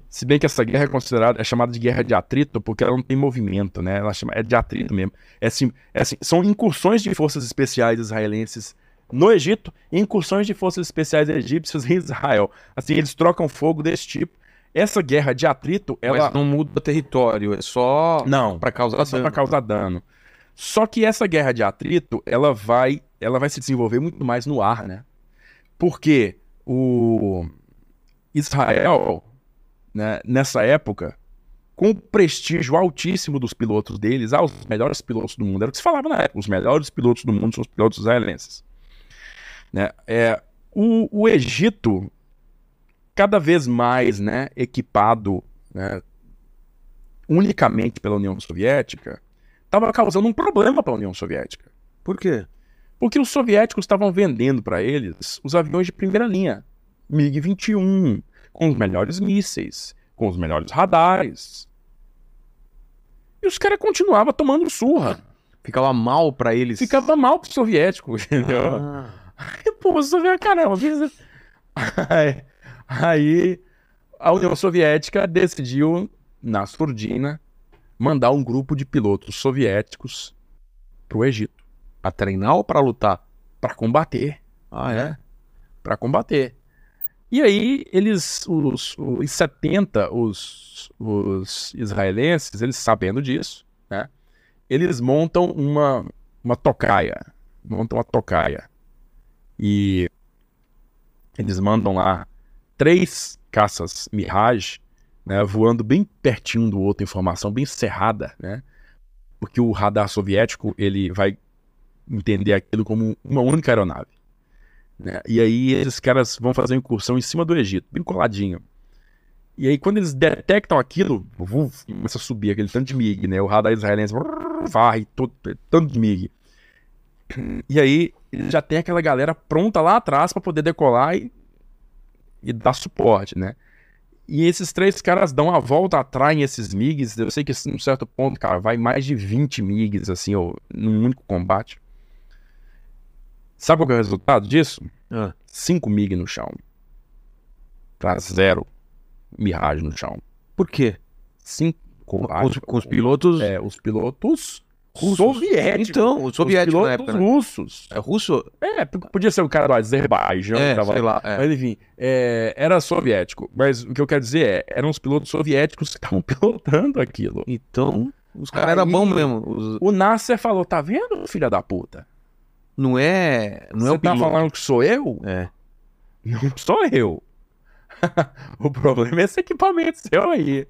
Se bem que essa guerra é considerada, é chamada de guerra de atrito, porque ela não tem movimento, né? Ela chama, é de atrito mesmo. É assim, é assim, são incursões de forças especiais israelenses no Egito e incursões de forças especiais egípcias em Israel. Assim, eles trocam fogo desse tipo. Essa guerra de atrito, ela Mas não muda território, é só não para causar só para causar dano. Só que essa guerra de atrito, ela vai, ela vai se desenvolver muito mais no ar, né? Porque o Israel, né, nessa época, com o prestígio altíssimo dos pilotos deles, ah, os melhores pilotos do mundo, era o que se falava na época, os melhores pilotos do mundo são os pilotos israelenses. Né? É, o, o Egito, cada vez mais né, equipado né, unicamente pela União Soviética, estava causando um problema para a União Soviética. Por quê? Porque os soviéticos estavam vendendo para eles os aviões de primeira linha, MiG-21, com os melhores mísseis, com os melhores radares. E os caras continuavam tomando surra. Ficava mal para eles. Ficava mal pro soviético, entendeu? Ah. Aí, pô, vê, caramba, aí, aí a União Soviética decidiu, na surdina, mandar um grupo de pilotos soviéticos pro Egito. Pra treinar ou pra lutar? Pra combater. Ah, é? Pra combater. E aí, eles, os, os 70, os, os israelenses, eles sabendo disso, né? Eles montam uma, uma tocaia. Montam uma tocaia. E eles mandam lá três caças Mirage, né, voando bem pertinho do outro, informação bem cerrada, né? Porque o radar soviético ele vai entender aquilo como uma única aeronave. Né? E aí esses caras vão fazer uma incursão em cima do Egito, bem coladinho. E aí, quando eles detectam aquilo, vuf, começa a subir aquele tanto de MiG, né? O radar israelense varre todo, tanto de MiG. E aí, já tem aquela galera pronta lá atrás para poder decolar e, e dar suporte, né? E esses três caras dão a volta, atraem esses MiGs. Eu sei que assim, num certo ponto, cara, vai mais de 20 MiGs, assim, ó, num único combate. Sabe qual é o resultado disso? Ah. 5 MiG no chão. Pra zero Mirage no chão. Por quê? Cinco Com, os, com os pilotos. É, os pilotos russos. soviéticos. Então, os soviéticos os na época. Né? russos. É russo? É, podia ser o cara do Azerbaijão. É, tava sei lá. é. Mas enfim, é, era soviético. Mas o que eu quero dizer é, eram os pilotos soviéticos que estavam pilotando aquilo. Então, os caras eram bons mesmo. Os- O Nasser falou, tá vendo, filha da puta? não é. Não é Você o tá piloto. falando que sou eu? É. Não sou eu. o problema é esse equipamento seu aí.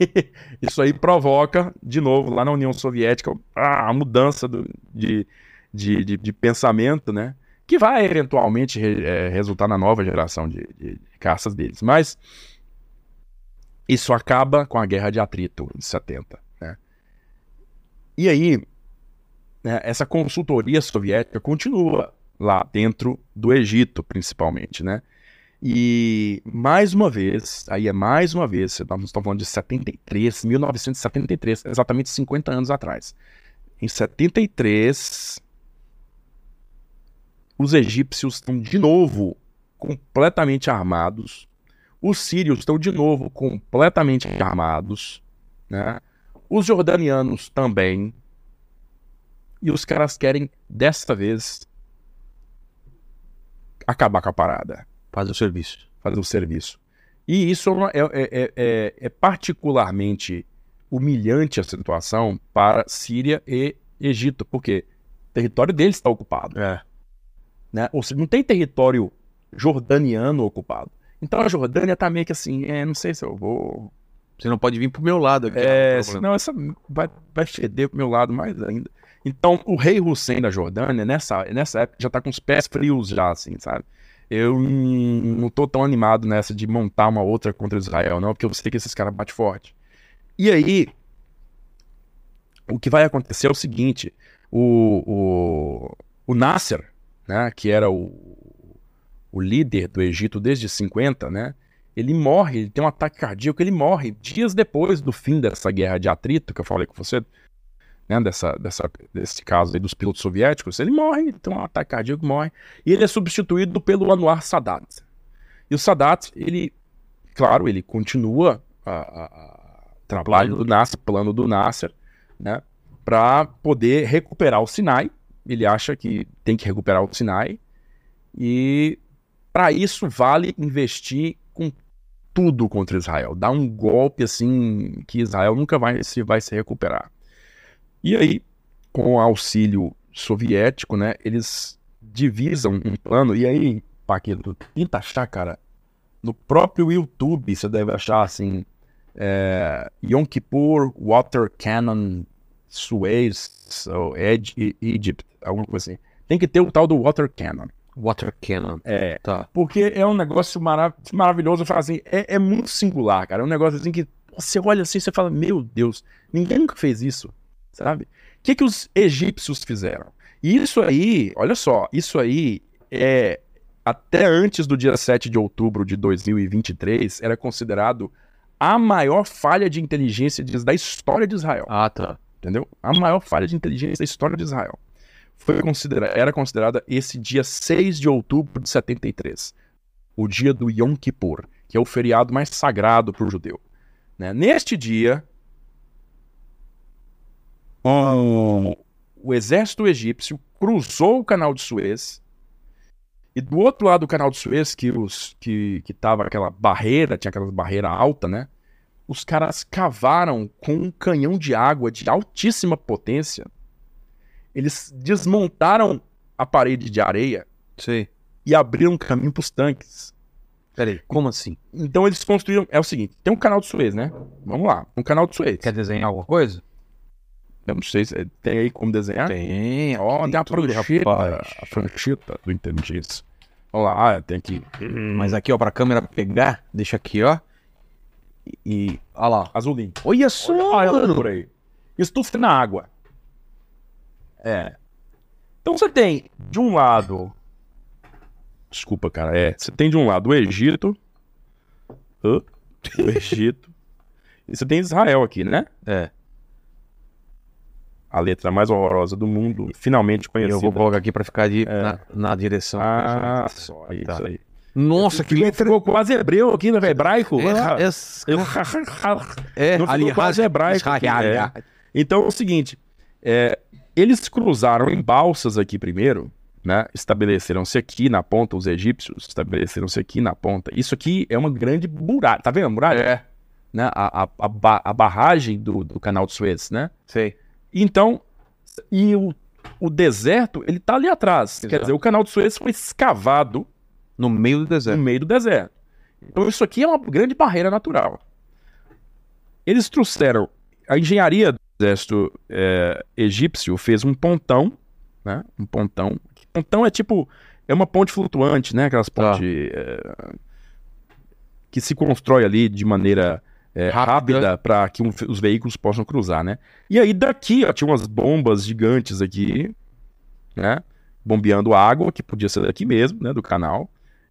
Isso aí provoca, de novo, lá na União Soviética, a mudança do- de, de, de, de pensamento, né? Que vai eventualmente eh, resultar na nova geração de, de caças deles. Mas isso acaba com a guerra de atrito em 70. Né? E aí, né, essa consultoria soviética continua lá dentro do Egito, principalmente, né? E mais uma vez, aí é mais uma vez, nós estamos falando de 73, 1973, exatamente 50 anos atrás. Em 73, os egípcios estão de novo completamente armados. Os sírios estão de novo completamente armados, né? Os jordanianos também. E os caras querem, desta vez, acabar com a parada Faz o serviço. fazer o serviço. E isso é, uma- é- é- é- é particularmente humilhante a situação para Síria e Egito, porque o território deles está ocupado. É. Né? Ou seja, não tem território jordaniano ocupado. Então a Jordânia tá meio que assim, é, não sei se eu vou. Você não pode vir pro meu lado aqui. É, não, senão essa vai, vai feder pro meu lado mais ainda. Então, o rei Hussein da Jordânia, nessa, nessa época, já tá com os pés frios já, assim, sabe? Eu não tô tão animado nessa de montar uma outra contra Israel, não, porque eu sei que esses caras batem forte. E aí, o que vai acontecer é o seguinte, o, o, o Nasser, né, que era o, o líder do Egito desde 50, né, ele morre, ele tem um ataque cardíaco, ele morre dias depois do fim dessa guerra de atrito que eu falei com você, né, dessa, dessa, desse caso aí dos pilotos soviéticos, ele morre, ele tem um ataque cardíaco, morre, e ele é substituído pelo Anwar Sadat. E o Sadat, ele, claro, ele continua a, a- a- trabalho do Nasser, plano do Nasser, né, para poder recuperar o Sinai. Ele acha que tem que recuperar o Sinai, e para isso vale investir com tudo contra Israel, dar um golpe assim que Israel nunca vai se, vai se recuperar. E aí, com o auxílio soviético, né, eles divisam um plano, e aí, Paquito, tenta achar, cara, no próprio YouTube você deve achar assim, é, Yom Kippur Water Cannon Suez, ou Egypt, alguma coisa assim. Tem que ter o tal do Water Cannon. Water Cannon. É, Tá. porque é um negócio marav maravilhoso. Assim, é, é muito singular, cara. É um negócio assim que você olha assim e você fala, meu Deus, ninguém nunca fez isso, sabe? O que, que os egípcios fizeram? E isso aí, olha só, isso aí é até antes do dia 7 de outubro de 2023, era considerado a maior falha de inteligência da história de Israel Ah, tá. entendeu? A maior falha de inteligência da história de Israel. Foi considera era considerada esse dia 6 de outubro de 73, o dia do Yom Kippur, que é o feriado mais sagrado para o judeu. né? Neste dia, o, o exército egípcio cruzou o canal de Suez e do outro lado do canal de Suez, que, os, que, que tava aquela barreira, tinha aquela barreira alta, né? os caras cavaram com um canhão de água de altíssima potência. Eles desmontaram a parede de areia Sei. e abriram caminho para os tanques. Peraí, como assim? Então eles construíram. É o seguinte: tem um canal de Suez, né? Vamos lá, um canal de Suez. Quer desenhar alguma coisa? Eu não sei se tem aí como desenhar. Tem. Ó, tem a tudo, prancheta, rapaz. a prancheta do inteligência. Vamos lá, ah, tem aqui. Mas aqui, ó, pra câmera pegar, deixa aqui, ó. E. Olha lá. Azulinho. Olha só, Olha mano. por aí. Estufa na água. É. Então você tem, de um lado. Desculpa, cara. É. Você tem de um lado o Egito. O Egito. E você tem Israel aqui, né? É. A letra mais horrorosa do mundo, finalmente conhecida. Eu vou colocar aqui pra ficar de, É. na, na direção. Ah, só. é Tá. Isso aí. Nossa, que letra. Ficou quase hebreu aqui, né? Hebraico. É, é, Não ficou ali, quase hebraico é. Então é o seguinte: é, eles cruzaram em balsas aqui primeiro, né? Estabeleceram-se aqui na ponta, os egípcios estabeleceram-se aqui na ponta. Isso aqui é uma grande muralha. Tá vendo a muralha? É, Né? A, a, a barragem do, do canal de Suez, né? sei. Então, e o, o deserto, ele tá ali atrás. Quer Exato. dizer, o canal de Suez foi escavado No meio do no deserto. meio do deserto. Então isso aqui é uma grande barreira natural. Eles trouxeram a engenharia do exército é, egípcio fez um pontão, né? Um pontão. Pontão é tipo é uma ponte flutuante, né? Aquelas Tá. pontes é, que se constrói ali de maneira é, Rápida. rápida para que um- os veículos possam cruzar, né? E aí daqui ó, tinha umas bombas gigantes aqui, né? Bombeando água que podia ser daqui mesmo, né? Do canal.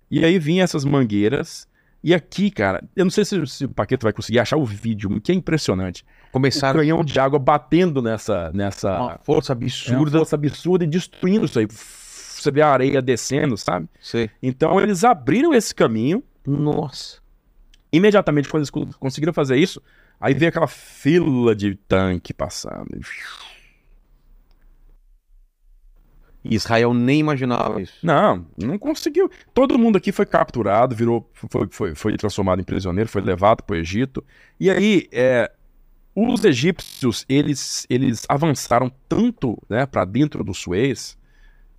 E aí vinha essas mangueiras. E aqui, cara, eu não sei se, se o Paqueto vai conseguir achar o vídeo, que é impressionante. O Começaram canhão de água batendo nessa. nessa uma força é uma absurda. força absurda e destruindo isso aí. Você vê a areia descendo, sabe? Sei. Então eles abriram esse caminho. Nossa. Imediatamente, quando eles co- conseguiram fazer isso, aí veio aquela fila de tanque passando. Israel nem imaginava isso. Não, não conseguiu. Todo mundo aqui foi capturado, virou, foi, foi, foi transformado em prisioneiro, foi levado para o Egito. E aí, é, os egípcios, eles, eles avançaram tanto né, para dentro do Suez,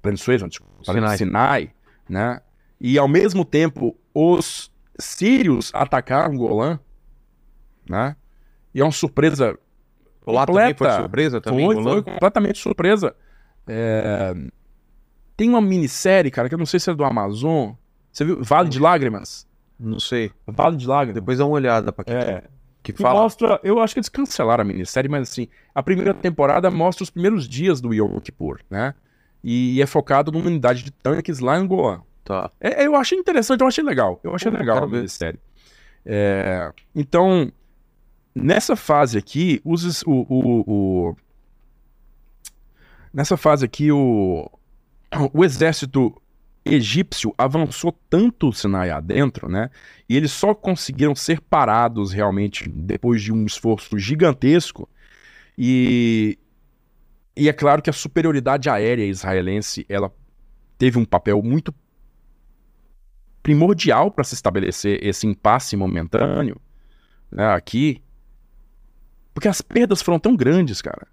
para dentro do Suez, não, desculpa, do Sinai, né? E ao mesmo tempo, os sírios atacaram Golã, né? E é uma surpresa Lá também foi Completa. surpresa também. foi, foi completamente surpresa. É, Tem uma minissérie, cara, que eu não sei se é do Amazon. Você viu? Vale de Lágrimas? Não sei. Vale de Lágrimas. Depois dá uma olhada pra É. que fala. mostra. Eu acho que eles cancelaram a minissérie, mas assim, a primeira temporada mostra os primeiros dias do Yom Kippur, né? E é focado numa unidade de tanques lá em Goa. Tá. É, eu achei interessante, eu achei legal. Eu achei Pô, legal a. É, então, nessa fase aqui, os, o, o- o- nessa fase aqui, o, o exército egípcio avançou tanto o Sinai adentro, né? E eles só conseguiram ser parados realmente depois de um esforço gigantesco. E, e é claro que a superioridade aérea israelense, ela teve um papel muito primordial para se estabelecer esse impasse momentâneo né, aqui, porque as perdas foram tão grandes, cara,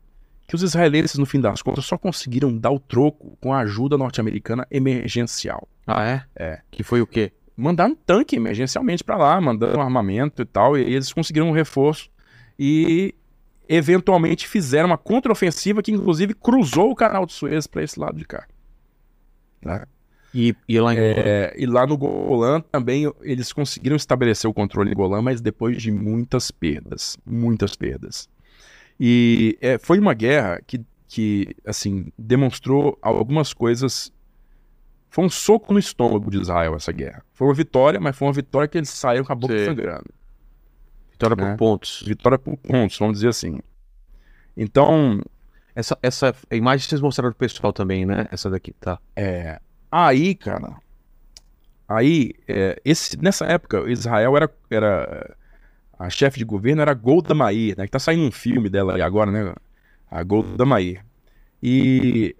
que os israelenses, no fim das contas, só conseguiram dar o troco com a ajuda norte-americana emergencial. Ah, é? É. Que foi o quê? Mandaram um tanque emergencialmente para lá, mandando armamento e tal, e eles conseguiram um reforço e eventualmente fizeram uma contraofensiva que inclusive cruzou o canal de Suez para esse lado de cá. Tá? E, e lá É, e lá no Golã também eles conseguiram estabelecer o controle em Golã, mas depois de muitas perdas, muitas perdas. E é, foi uma guerra que, que, assim, demonstrou algumas coisas. Foi um soco no estômago de Israel essa guerra. Foi uma vitória, mas foi uma vitória que eles saíram com a boca Sim. sangrando. Vitória por né? pontos. Vitória por pontos, vamos dizer assim. Então, Essa, essa imagem vocês mostraram pro pessoal também, né? Essa daqui, tá. É, aí, cara, aí, é, esse, nessa época, Israel era, era a chefe de governo era Golda Meir, né? Que tá saindo um filme dela aí agora, né? A Golda Meir. E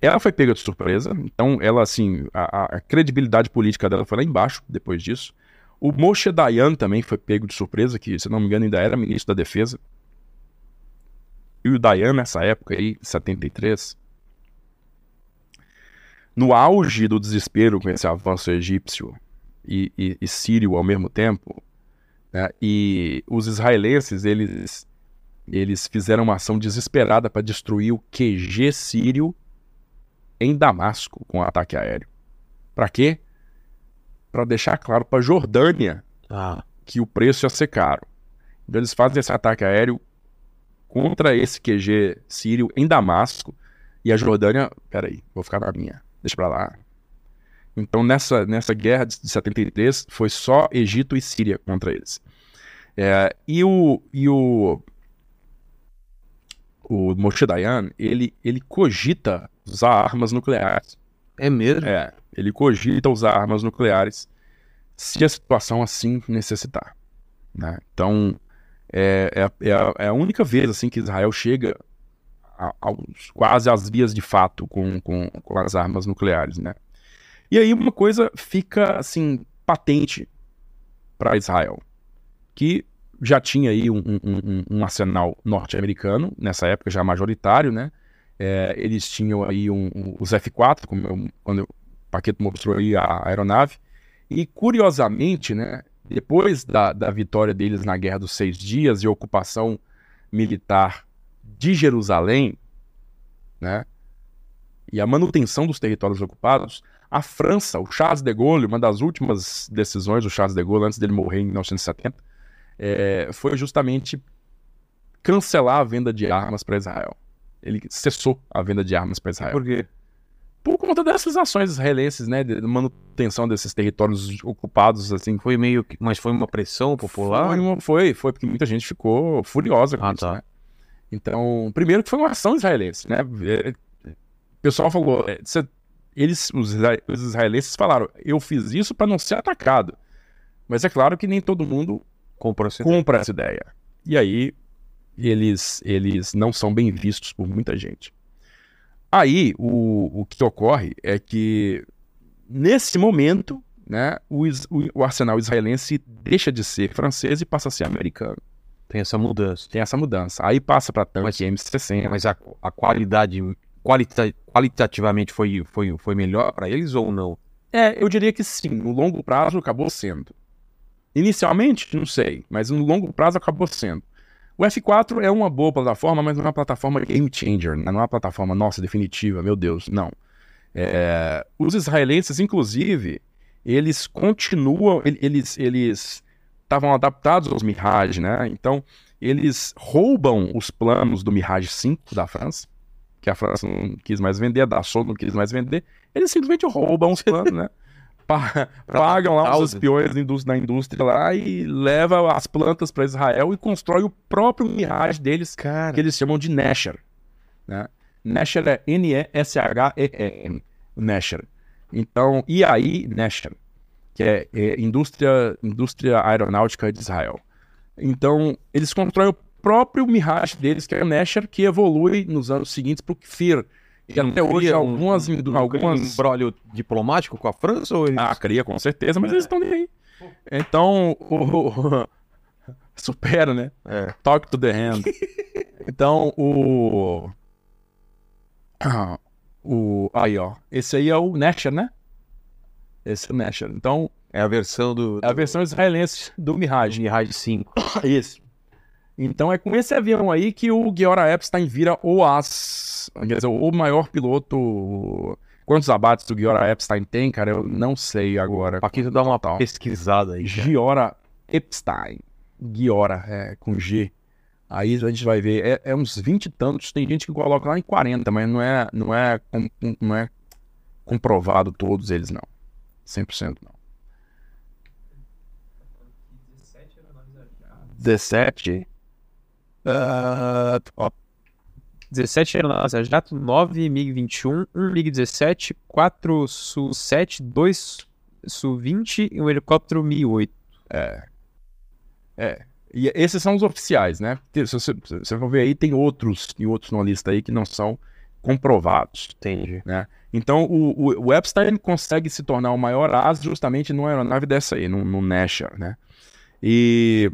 ela foi pega de surpresa, então ela, assim, a, a- credibilidade política dela foi lá embaixo depois disso. O Moshe Dayan também foi pego de surpresa, que, se não me engano, ainda era ministro da Defesa. E o Dayan, nessa época aí, 73, no auge do desespero com esse avanço egípcio e, e- e sírio ao mesmo tempo, né, e os israelenses eles, eles fizeram uma ação desesperada para destruir o QG sírio em Damasco com um ataque aéreo. Para quê? Para deixar claro para Jordânia Ah, que o preço ia ser caro. Então eles fazem esse ataque aéreo contra esse QG sírio em Damasco e a Jordânia, peraí, vou ficar na minha, deixa pra lá. Então nessa, nessa guerra de 73 foi só Egito e Síria contra eles. É, e o, e o, o Moshe Dayan, ele, ele cogita usar armas nucleares. É mesmo? É, ele cogita usar armas nucleares se a situação assim necessitar. Né? Então, é, é, é, a, é, a, única vez assim que Israel chega a, a, quase às vias de fato com, com, com as armas nucleares. Né? E aí uma coisa fica assim patente para Israel, que já tinha aí um, um, um arsenal norte-americano, nessa época já majoritário, né? É, eles tinham aí um, os F-4, como eu, quando o Paqueto mostrou aí a aeronave, e curiosamente, né, depois da, da vitória deles na Guerra dos Seis Dias e ocupação militar de Jerusalém, né, e a manutenção dos territórios ocupados, a França, o Charles de Gaulle, uma das últimas decisões do Charles de Gaulle antes dele morrer em 1970, é, foi justamente cancelar a venda de armas para Israel. Ele cessou a venda de armas para Israel. Por quê? Por conta dessas ações israelenses, né, de manutenção desses territórios ocupados, assim. Foi meio que, mas foi uma pressão popular? Foi, uma, foi, foi, porque muita gente ficou furiosa com ah, isso, tá. né? Então, primeiro que foi uma ação israelense, né? É, o pessoal falou, é, eles, os, israelenses falaram, eu fiz isso para não ser atacado. Mas é claro que nem todo mundo compra essa, compra essa ideia. E aí eles, eles não são bem vistos por muita gente. Aí o, o que ocorre é que nesse momento né, o, o, o arsenal israelense deixa de ser francês e passa a ser americano. Tem essa mudança. Tem essa mudança. Aí passa para tanque M60. Mas a, a qualidade qualita, qualitativamente foi, foi, foi melhor para eles ou não? É, eu diria que sim. No longo prazo acabou sendo. Inicialmente, não sei, mas no longo prazo acabou sendo. O F4 é uma boa plataforma, mas não é uma plataforma game changer, né? não é uma plataforma nossa definitiva, meu Deus, não. É, os israelenses, inclusive, eles continuam, eles eles estavam adaptados aos Mirage, né? Então eles roubam os planos do Mirage 5 da França, que a França não quis mais vender, a Dassault não quis mais vender. Eles simplesmente roubam os planos, né? pagam lá os espiões da indústria lá e leva as plantas para Israel e constrói o próprio Mirage deles, Cara. que eles chamam de Nesher. Né? Nesher é N-E-S-H-E-E-N. Nesher. Então, e aí, Nesher, que é, é indústria, indústria aeronáutica de Israel. Então, eles constroem o próprio Mirage deles, que é o Nesher, que evolui nos anos seguintes para o Kfir, e até hoje algumas, um, algumas... embrólio diplomático com a França? Ou eles... Ah, cria com certeza, mas é. eles estão nem aí. Então, o... supera, né? É. Talk to the hand. então, o... o... Aí, ó. Esse aí é o Nasher, né? Esse Nasher. Então... É a versão do... É a versão israelense do Mirage. Mirage 5. Isso. Então é com esse avião aí que o Giora Epstein vira o as, quer dizer, o maior piloto. Quantos abates o Giora Epstein tem, cara? Eu não sei agora. Aqui tu dá uma tal. pesquisada aí. Giora Epstein. Giora, é, com G. Aí a gente vai ver, é, é, uns 20 e tantos, tem gente que coloca lá em 40, mas não é, não é, não é comprovado todos eles, não. 100% não. 17? Uh, 17 aeronaves a jato, 9 MiG-21, 1 MiG-17, 4 Su-7, 2 Su-20 e um helicóptero Mi-8. É. É. E esses são os oficiais, né? Se você, você for ver aí, tem outros, e outros na lista aí que não são comprovados. Entendi. Né? Então, o, o, o Epstein consegue se tornar o maior as justamente numa aeronave dessa aí, no, no Nasher, né? E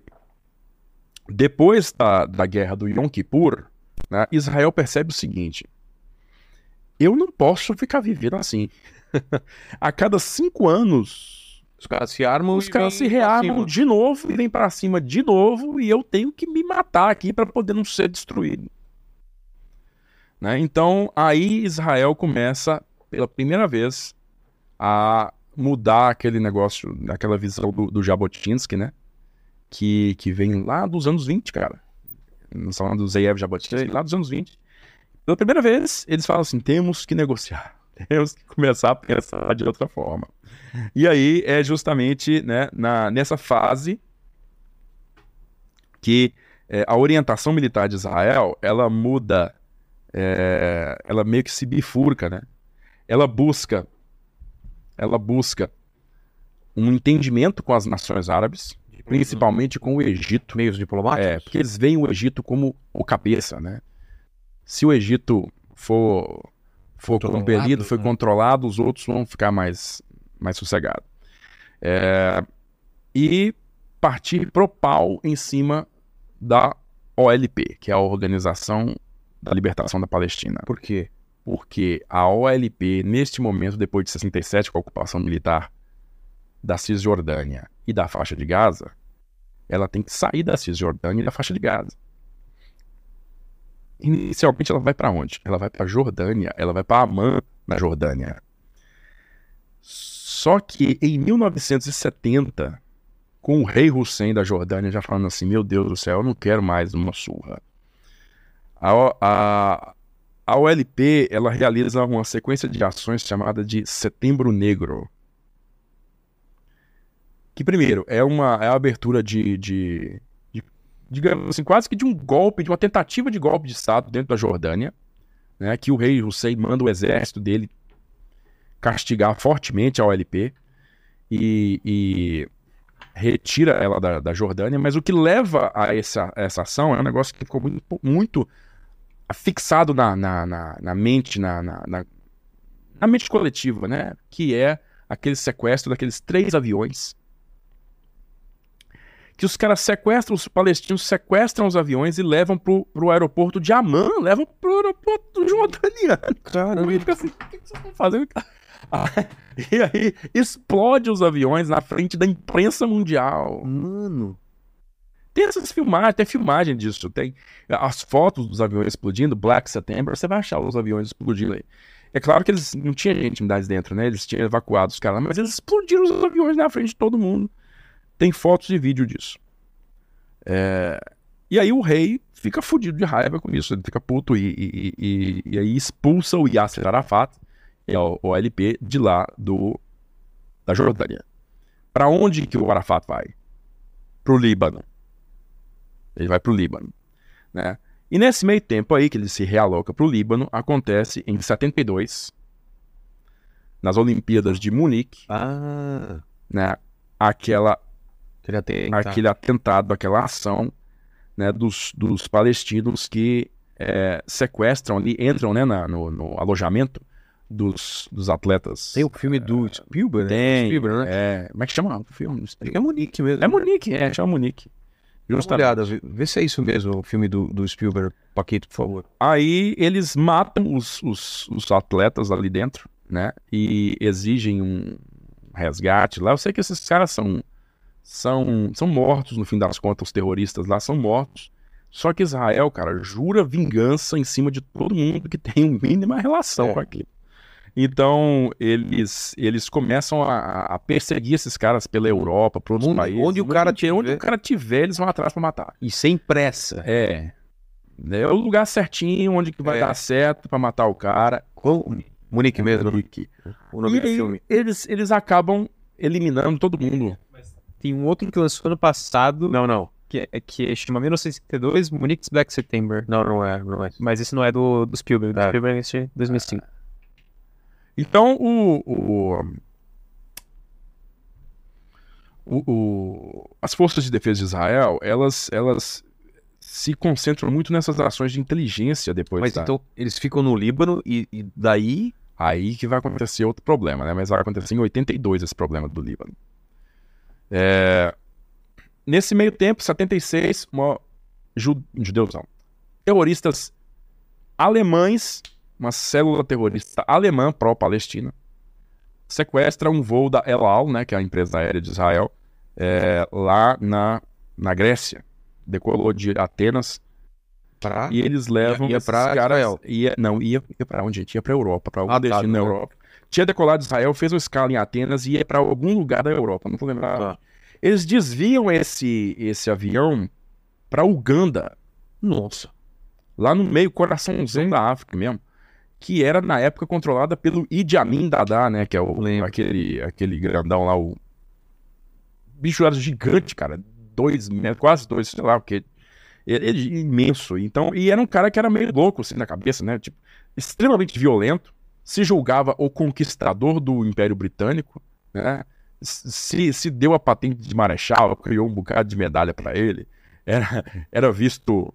depois da, da guerra do Yom Kippur, né, Israel percebe o seguinte: eu não posso ficar vivendo assim. a cada cinco anos, os caras se armam, os caras se rearmam de novo e vêm para cima de novo e eu tenho que me matar aqui para poder não ser destruído. Né? Então aí Israel começa pela primeira vez a mudar aquele negócio, aquela visão do, do Jabotinsky, né? que, que vem lá dos anos 20, cara. Nós falando do Zeyev Jabotinsky, lá dos anos 20. Pela primeira vez, eles falam assim: temos que negociar, temos que começar a pensar de outra forma. E aí é justamente né, na, nessa fase que é, a orientação militar de Israel ela muda, é, ela meio que se bifurca, né? Ela busca, ela busca um entendimento com as nações árabes, principalmente com o Egito. Meios diplomáticos? É, porque eles veem o Egito como o cabeça, né? Se o Egito for, for compelido, foi né? controlado, os outros vão ficar mais, mais sossegados. É, e partir pro pau em cima da OLP, que é a Organização da Libertação da Palestina. Por quê? Porque a OLP, neste momento, depois de 67, com a ocupação militar da Cisjordânia e da faixa de Gaza, ela tem que sair da Cisjordânia e da faixa de Gaza. Inicialmente ela vai para onde? Ela vai para Jordânia, ela vai para Amã, na Jordânia. Só que em 1970, com o rei Hussein da Jordânia já falando assim: Meu Deus do céu, eu não quero mais uma surra. A, a, a OLP ela realiza uma sequência de ações chamada de Setembro Negro. Que, primeiro, é uma é a abertura de, de, de- digamos assim, quase que de um golpe, de uma tentativa de golpe de Estado dentro da Jordânia, né, que o rei Hussein manda o exército dele castigar fortemente a OLP e, e retira ela da, da Jordânia, mas o que leva a essa, essa ação é um negócio que ficou muito, muito fixado na, na, na, na mente, na, na, na, mente coletiva, né? Que é aquele sequestro daqueles três aviões. Que os caras sequestram, os palestinos sequestram os aviões e levam pro, pro aeroporto de Amman, levam pro aeroporto jordaniano. Caramba. Fica assim, o que que vocês estão fazendo? Ah, E aí explode os aviões na frente da imprensa mundial. Mano. Tem essas filmagens, tem filmagem disso, tem as fotos dos aviões explodindo, Black September, você vai achar os aviões explodindo aí. É claro que eles não tinham intimidades dentro, né? Eles tinham evacuado os caras, mas eles explodiram os aviões na frente de todo mundo. Tem fotos e vídeo disso. É, E aí o rei fica fudido de raiva com isso, ele fica puto e, e- e- e aí expulsa o Yasser Arafat, é o, o LP, de lá do, da Jordânia. Pra onde que o Arafat vai? Pro Líbano. Ele vai pro Líbano, né? E nesse meio tempo aí que ele se realoca pro Líbano, acontece em 72, nas Olimpíadas de Munique, Ah. né? Aquela, aquele atentado, aquela ação, né? Dos, dos palestinos que é, sequestram ali, entram, né? na- no, no alojamento dos, dos atletas. Tem o filme do Spielberg, né? Tem, Spielberg, né? é, como é que chama o filme? É Munique mesmo. É Munique, é, chama Munique. Dá uma olhada, vê, se é isso mesmo, o filme do, do Spielberg. Paquito, por favor. Aí eles matam os, os, os atletas ali dentro, né? E exigem um resgate lá. Eu sei que esses caras são, são, são mortos, no fim das contas, os terroristas lá são mortos. Só que Israel, cara, jura vingança em cima de todo mundo que tem uma mínima relação É. com aquilo. Então, eles, eles começam a, a perseguir esses caras pela Europa, para outros Onde- países. onde o cara inteiro. Onde tiver. o cara tiver, eles vão atrás para matar. E sem pressa. É. É o lugar certinho, onde que vai É. dar certo pra matar o cara. Qual- Munique mesmo, Munique. o nome E do filme. eles, eles acabam eliminando todo mundo. Tem um outro que lançou ano passado, Não, não. que, é, que chama 1952, Munich's Black September. Não, não é, não é. Mas esse não é do, do Spielberg. Do É. Spielberg é esse de 2005. Então, o, o, o- o- as forças de defesa de Israel, elas, elas se concentram muito nessas ações de inteligência depois Mas da... então eles ficam no Líbano e, e daí. Aí que vai acontecer outro problema, né? Mas vai acontecer em 82 esse problema do Líbano. É, Nesse meio tempo, 76, uma... Ju... judeus não. Terroristas alemães, uma célula terrorista alemã pró-Palestina, sequestra um voo da El Al, né, que é a empresa aérea de Israel, é, lá na, na Grécia. Decolou de Atenas Pra... e eles levam Ia- ia pra caras- Israel. Ia, não, ia, ia pra onde? Ia pra Europa, pra algum Ah, tá, destino na tá. Europa. Tinha decolado de Israel, fez uma escala em Atenas e ia pra algum lugar da Europa, não vou lembrar. Tá. Eles desviam esse, esse avião para Uganda, Nossa. lá no meio coraçãozinho da África mesmo, que era na época controlada pelo Idi Amin Dada, né, que é o, aquele, aquele grandão lá, o bicho era gigante, cara, dois metros, quase dois, sei lá, porque ele, ele imenso, então, e era um cara que era meio louco, assim, na cabeça, né, tipo, extremamente violento, se julgava o conquistador do Império Britânico, né, se, se deu a patente de marechal, criou um bocado de medalha para ele, era, era visto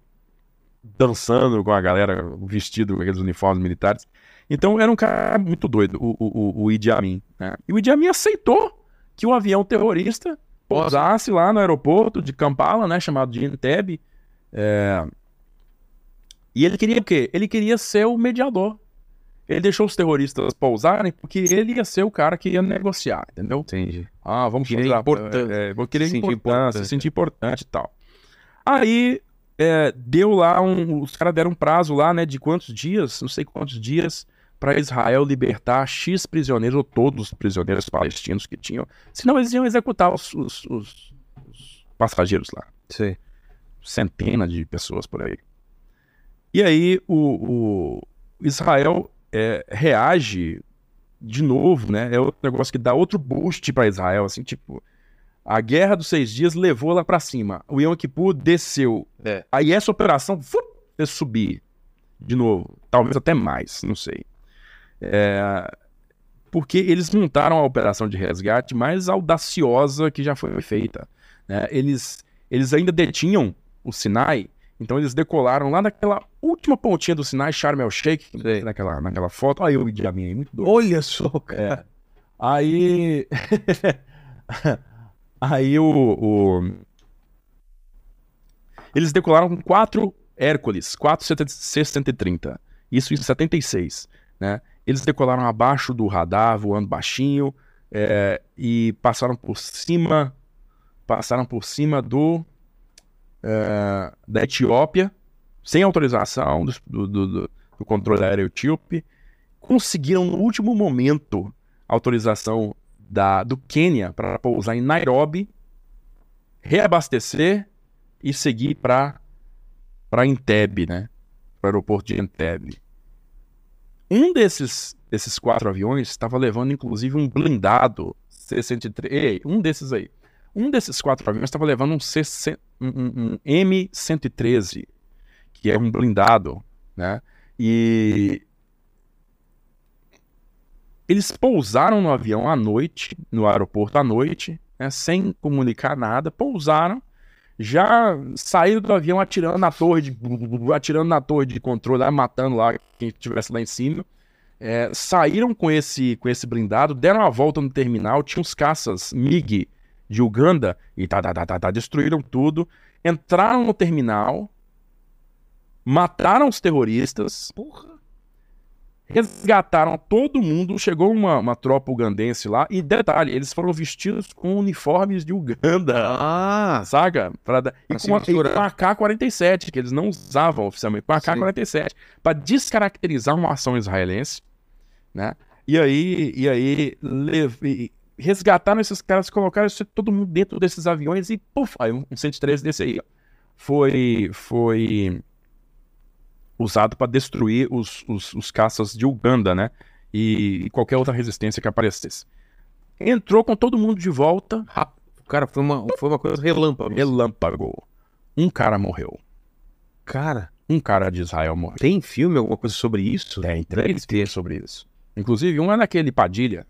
dançando com a galera vestido com aqueles uniformes militares. Então era um cara muito doido, o, o, o Idi Amin. Né? E o Idi Amin aceitou que o avião terrorista pousasse lá no aeroporto de Kampala, né, chamado de Entebbe. É... E ele queria o quê? Ele queria ser o mediador. Ele deixou os terroristas pousarem porque ele ia ser o cara que ia negociar, entendeu? Entendi. Ah, vamos Queria fazer importância. É, vou querer Sentir importância, se sentir importante e tal. Aí é, deu lá um. Os caras deram um prazo lá, né? De quantos dias? Não sei quantos dias. Para Israel libertar X prisioneiros, ou todos os prisioneiros palestinos que tinham. Senão eles iam executar os, os- os- os passageiros lá Sei. centenas de pessoas por aí. E aí o, o Israel é, reage de novo, né? É outro negócio que dá outro boost para Israel, assim, tipo, a guerra dos seis dias levou lá para cima. O Yom Kippur desceu. É. Aí essa operação fup, fez subir de novo, talvez até mais, não sei. É, porque eles montaram a operação de resgate mais audaciosa que já foi feita. né? Eles, eles ainda detinham o Sinai, então eles decolaram lá naquela última pontinha do Sinai, Sharm el Sheikh, Sei. naquela, naquela foto. Olha o Amin aí, muito doido. Olha só, cara. É. Aí. aí o, o- Eles decolaram com quatro Hércules, quatro C-130. Isso em 76, né? Eles decolaram abaixo do radar, voando baixinho, é, e passaram por cima. Passaram por cima do. é, da Etiópia, sem autorização do, do- do- do controle aéreo etíope. Conseguiram no último momento autorização da, do Quênia para pousar em Nairobi, reabastecer e seguir para para Entebbe, né? Para o aeroporto de Entebbe. Um desses desses quatro aviões estava levando inclusive um blindado C-103. Ei, um desses aí. Um desses quatro aviões estava levando um, C um, um- um M113, que é um blindado, né? E eles pousaram no avião à noite, no aeroporto à noite, né, sem comunicar nada, pousaram, já saíram do avião atirando na torre de atirando na torre de controle, matando lá quem estivesse lá em cima. É, saíram com esse com esse blindado, deram a volta no terminal, tinha uns caças MiG de Uganda e tá, tá, tá, tá, tá, destruíram tudo, entraram no terminal, mataram os terroristas, Porra. Resgataram todo mundo, chegou uma, uma tropa ugandense lá, e detalhe, eles foram vestidos com uniformes de Uganda, Ah, saca? Pra e com a, e misturar. com a K-47, que eles não usavam oficialmente, com a K-47, para descaracterizar uma ação israelense, né? E aí, e aí lev- e resgataram esses caras, colocaram todo mundo dentro desses aviões e, puf, aí um um 113 desse aí, ó, foi, foi usado para destruir os, os, os caças de Uganda, né? E, e qualquer outra resistência que aparecesse. Entrou com todo mundo de volta, ra- cara, foi uma, foi uma coisa relâmpago. relâmpago. Um cara morreu. Cara, Um cara de Israel morreu. tem filme, alguma coisa sobre isso? Tem três filmes sobre isso. Inclusive, um é naquele Padilha.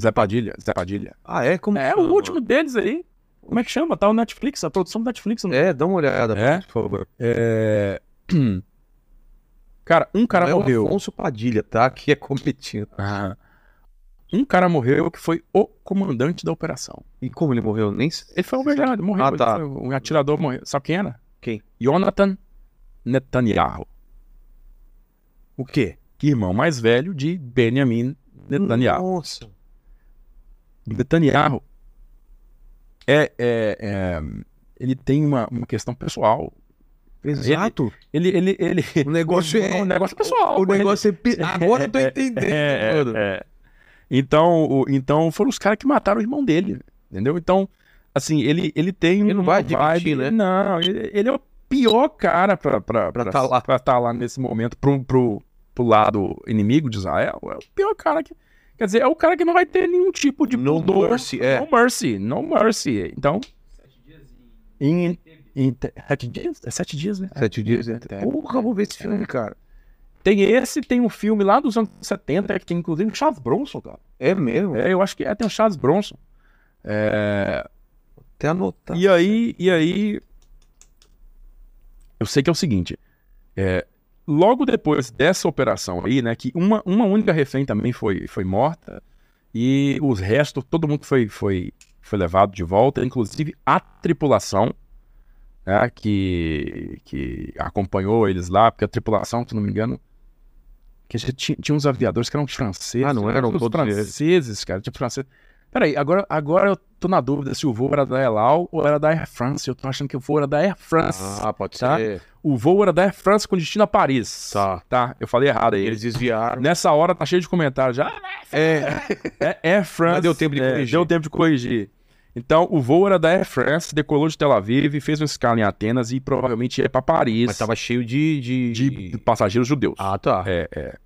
Zé Padilha. Zé Padilha. Ah, é? Como É, chama? o último deles aí. Como é que chama? Tá o Netflix, a produção do Netflix. Não É, dá uma olhada, É? por favor. É... Cara, um cara Não é o morreu. Afonso Padilha, tá? Que é competindo. Ah. Um cara morreu que foi o comandante da operação. E como ele morreu? Nem. Ele foi alvejado, morreu. Ah, Ele tá. foi- Um atirador morreu. Sabe quem era? Quem? Jonathan Netanyahu. O quê? Irmão mais velho de Benjamin Netanyahu. Nossa. Netanyahu é, é- é- ele tem uma, uma questão pessoal. Exato. Ele, ele, ele, O negócio é. um negócio pessoal. O com ele. negócio é. pe- Agora eu tô É, entendendo. É, é, é. Então, o- então foram os caras que mataram o irmão dele, entendeu? Então, assim, ele, ele tem Ele não vai admitir, vibe- né? Não, ele, ele é o pior cara pra, pra, Pra pra, tá lá. pra tá lá nesse momento pro, pro, pro lado inimigo de Israel. É o pior cara que. Quer dizer, é o cara que não vai ter nenhum tipo de No pudor. mercy, é. No mercy, no mercy. Então. Em, em te- sete dias? É sete dias, né? Sete dias, é. Porra, vou ver esse filme, cara. Tem esse, tem um filme lá dos anos 70, que tem inclusive o Charles Bronson, cara. É mesmo? É, eu acho que é, tem o Charles Bronson. É, Até anotar. E aí, e aí. Eu sei que é o seguinte. é, logo depois dessa operação aí, né? Que uma, uma única refém também foi, foi morta. E os restos, todo mundo foi, foi, foi levado de volta, inclusive a tripulação, né, que, que acompanhou eles lá, porque a tripulação, se não me engano. Que tinha, tinha uns aviadores que eram franceses. Ah, não eram os todos eles. franceses, cara. Tinha franceses. Peraí, agora, agora eu tô na dúvida se o voo era da El Al ou era da Air France. Eu tô achando que o voo era da Air France. Ah, pode Tá. ser. O voo era da Air France com destino a Paris. Tá. Tá, eu falei errado aí. Eles desviaram. Nessa hora tá cheio de comentários já. É, É Air France. Mas deu tempo de é, corrigir. Deu tempo de corrigir. Então, o voo era da Air France, decolou de Tel Aviv, fez uma escala em Atenas e provavelmente ia pra Paris. mas tava cheio de... De, de passageiros judeus. Ah, tá. É, é.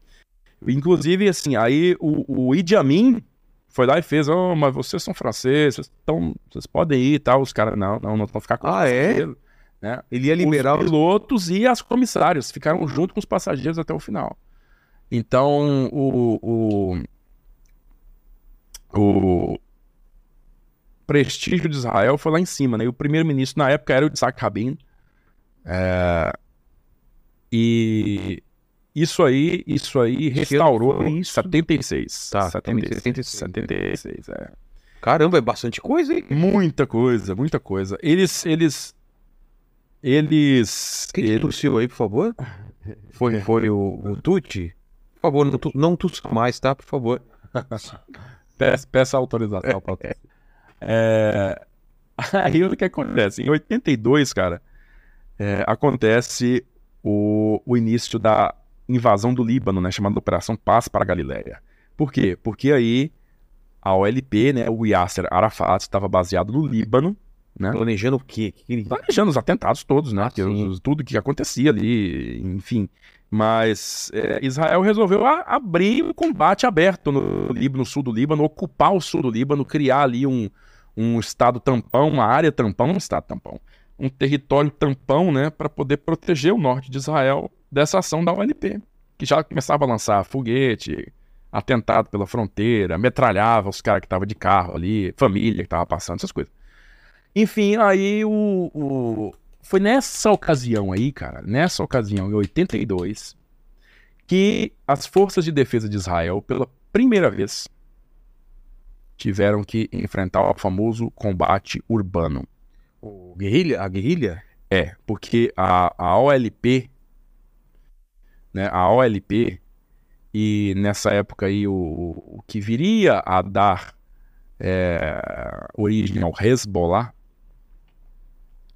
Inclusive, assim, aí o, o Idi Amin foi lá e fez, oh, mas vocês são franceses, vocês, tão, vocês podem ir e tal. Os caras, não, não, não vão ficar com Ah, é? passageiro", Né? Ele ia liberar os os... pilotos e as comissárias ficaram junto com os passageiros até o final. Então, o, o, o prestígio de Israel foi lá em cima, né? E o primeiro-ministro na época era o Isaac Rabin. É, E isso aí, isso aí restaurou isso? 76. Tá, 76. 76. 76, é. Caramba, é bastante coisa, hein? Muita coisa, muita coisa. Eles, eles, eles, Quem que eles tossiu aí, por favor? Foi, foi o, o Tuti? Por favor, não, tu, não tussa mais, tá? Por favor. peça, peça autorização pra é... Aí o que acontece? Em 82, cara, é, acontece o, o início da invasão do Líbano, né? Chamada Operação Paz para a Galileia. Por quê? Porque aí a OLP, né? O Yasser Arafat estava baseado no Líbano, né? Planejando o quê? Planejando os atentados todos, né? Ah, os- tudo que acontecia ali, enfim. Mas é, Israel resolveu a- abrir um combate aberto no Líbano, no sul do Líbano, ocupar o sul do Líbano, criar ali um, um estado tampão, uma área tampão, um estado tampão, um território tampão, né, para poder proteger o norte de Israel dessa ação da OLP, que já começava a lançar foguete, atentado pela fronteira, metralhava os caras que estavam de carro ali, família que estava passando, essas coisas. Enfim, aí o, o- Foi nessa ocasião aí, cara, nessa ocasião, em 82, que as forças de defesa de Israel, pela primeira vez, tiveram que enfrentar o famoso combate urbano. O guerrilha? A guerrilha? É, porque a, a OLP, né, a OLP, e nessa época aí o, o que viria a dar é, origem ao Hezbollah,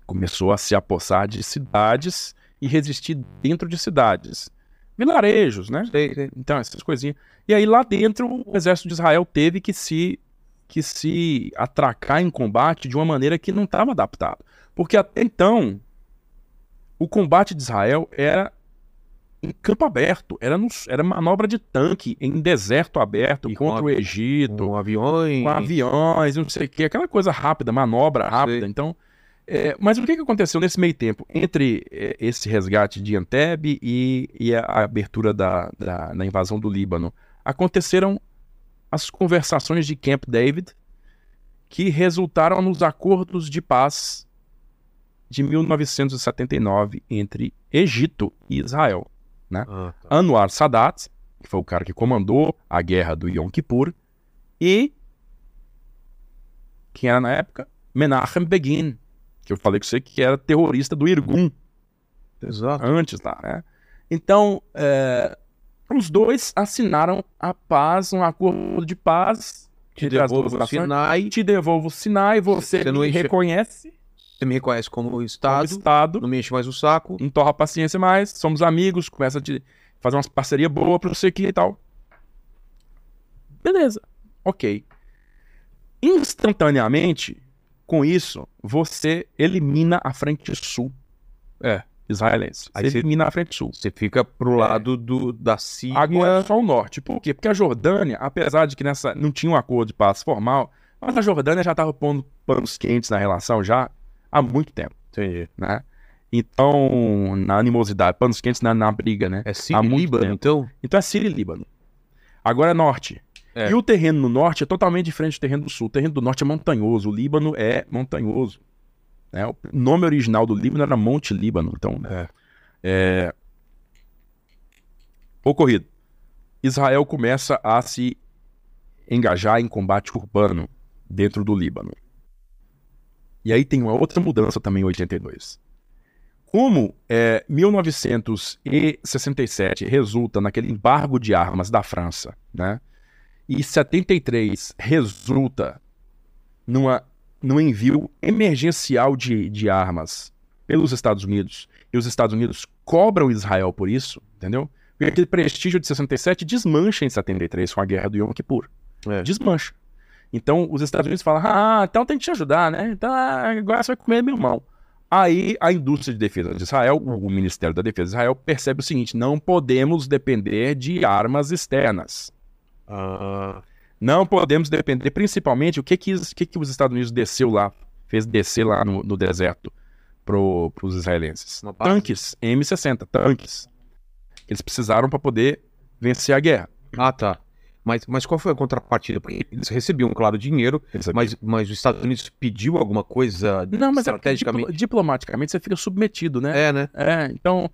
começou a se apossar de cidades e resistir dentro de cidades. Vilarejos, né? Então, essas coisinhas. E aí lá dentro o exército de Israel teve que se que se atracar em combate de uma maneira que não estava adaptado. Porque até então o combate de Israel era em campo aberto, era, no, era manobra de tanque em deserto aberto E contra o Egito, Com aviões. com aviões, não sei o que, aquela coisa rápida, manobra rápida. Sei. Então, é, mas o que, que aconteceu nesse meio tempo entre é, esse resgate de Anteb e, e a, a abertura da, da, da invasão do Líbano? Aconteceram as conversações de Camp David, que resultaram nos acordos de paz de 1979 entre Egito e Israel. Ah, tá. Anwar Sadat, que foi o cara que comandou a guerra do Yom Kippur, e quem era na época? Menachem Begin, que eu falei com você que era terrorista do Irgun Exato. antes lá, né? Então, é, os dois assinaram a paz, um acordo de paz Te devolvo o. Sinai. Te devolvo o Sinai, você, Você não me enche- reconhece Você me reconhece como como Estado. Estado, Não me enche mais o saco. não torra a paciência mais, somos amigos, começa a te fazer umas parceria boa pra você aqui e tal. Beleza, ok. Instantaneamente Com isso, você elimina a frente sul É. israelense. Aí Você você- elimina a frente sul. Você fica pro lado do, da Síria. Agora é só o norte. Por quê? Porque a Jordânia, apesar de que nessa não tinha um acordo de paz formal, mas a Jordânia já estava pondo panos quentes na relação já há muito tempo, Entendi. né? Então, na animosidade, panos quentes na, na briga, né? É Síria e Líbano, tempo. então? Então é Síria e Líbano. Agora é norte. É. E o terreno no norte é totalmente diferente do terreno do sul. O terreno do norte é montanhoso, o Líbano é montanhoso. Né? O nome original do Líbano era Monte Líbano. Então, É. é... Ocorrido. Israel começa a se engajar em combate urbano dentro do Líbano. E aí tem uma outra mudança também em 82. Como é, 1967 resulta naquele embargo de armas da França, né? E 73 resulta numa, num envio emergencial de, de armas pelos Estados Unidos. E os Estados Unidos cobram Israel por isso, entendeu? Porque aquele prestígio de 67 desmancha em 73 com a guerra do Yom Kippur. É. Desmancha. Então os Estados Unidos falam: ah, então tem que te ajudar, né? Então ah, agora você vai comer meu irmão. Aí a indústria de defesa de Israel, o Ministério da Defesa de Israel, percebe o seguinte: não podemos depender de armas externas. Ah, Não podemos depender, principalmente, o que que, que que os Estados Unidos desceu lá, fez descer lá no, no deserto para os israelenses? Tanques, M60, tanques. Eles precisaram para poder vencer a guerra. ah, tá. Mas, mas qual foi a contrapartida? Porque eles recebiam, claro, dinheiro, mas, mas os Estados Unidos pediu alguma coisa não, mas é estrategicamente? diplo- diplomaticamente você fica submetido, né? É, né? É, então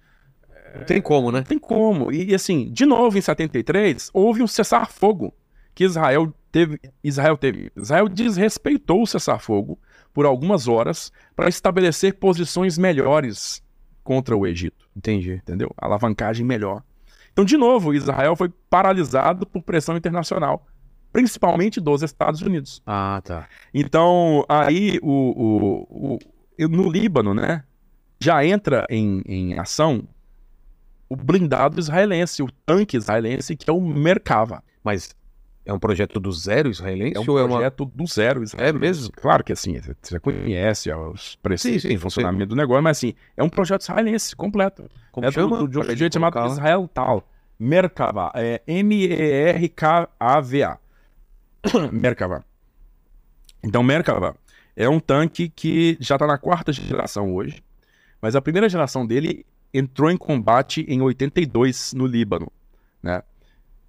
Não tem como, né? tem como. E, e, assim, de novo em 73, houve um cessar-fogo que Israel teve, Israel teve. Israel desrespeitou o cessar-fogo por algumas horas para estabelecer posições melhores contra o Egito, Entendi. entendeu? Alavancagem melhor. Então, de novo, Israel foi paralisado por pressão internacional, principalmente dos Estados Unidos. Ah, tá. Então, aí o, o, o- no Líbano, né, já entra em, em ação o blindado israelense, o tanque israelense, que é o Merkava. Mas é um projeto do zero israelense É um ou é uma... projeto do zero israelense. É mesmo? Claro que assim, você- conhece os preceitos sim, de funcionamento do negócio, mas assim, é um projeto israelense completo. Como é chama? do, do, gente jeito chamado. Israel Tal. Merkava. É M-E-R-K-A-V-A. Merkava. Então, Merkava é um tanque que já está na quarta geração hoje, mas a primeira geração dele entrou em combate em 82 no Líbano, né?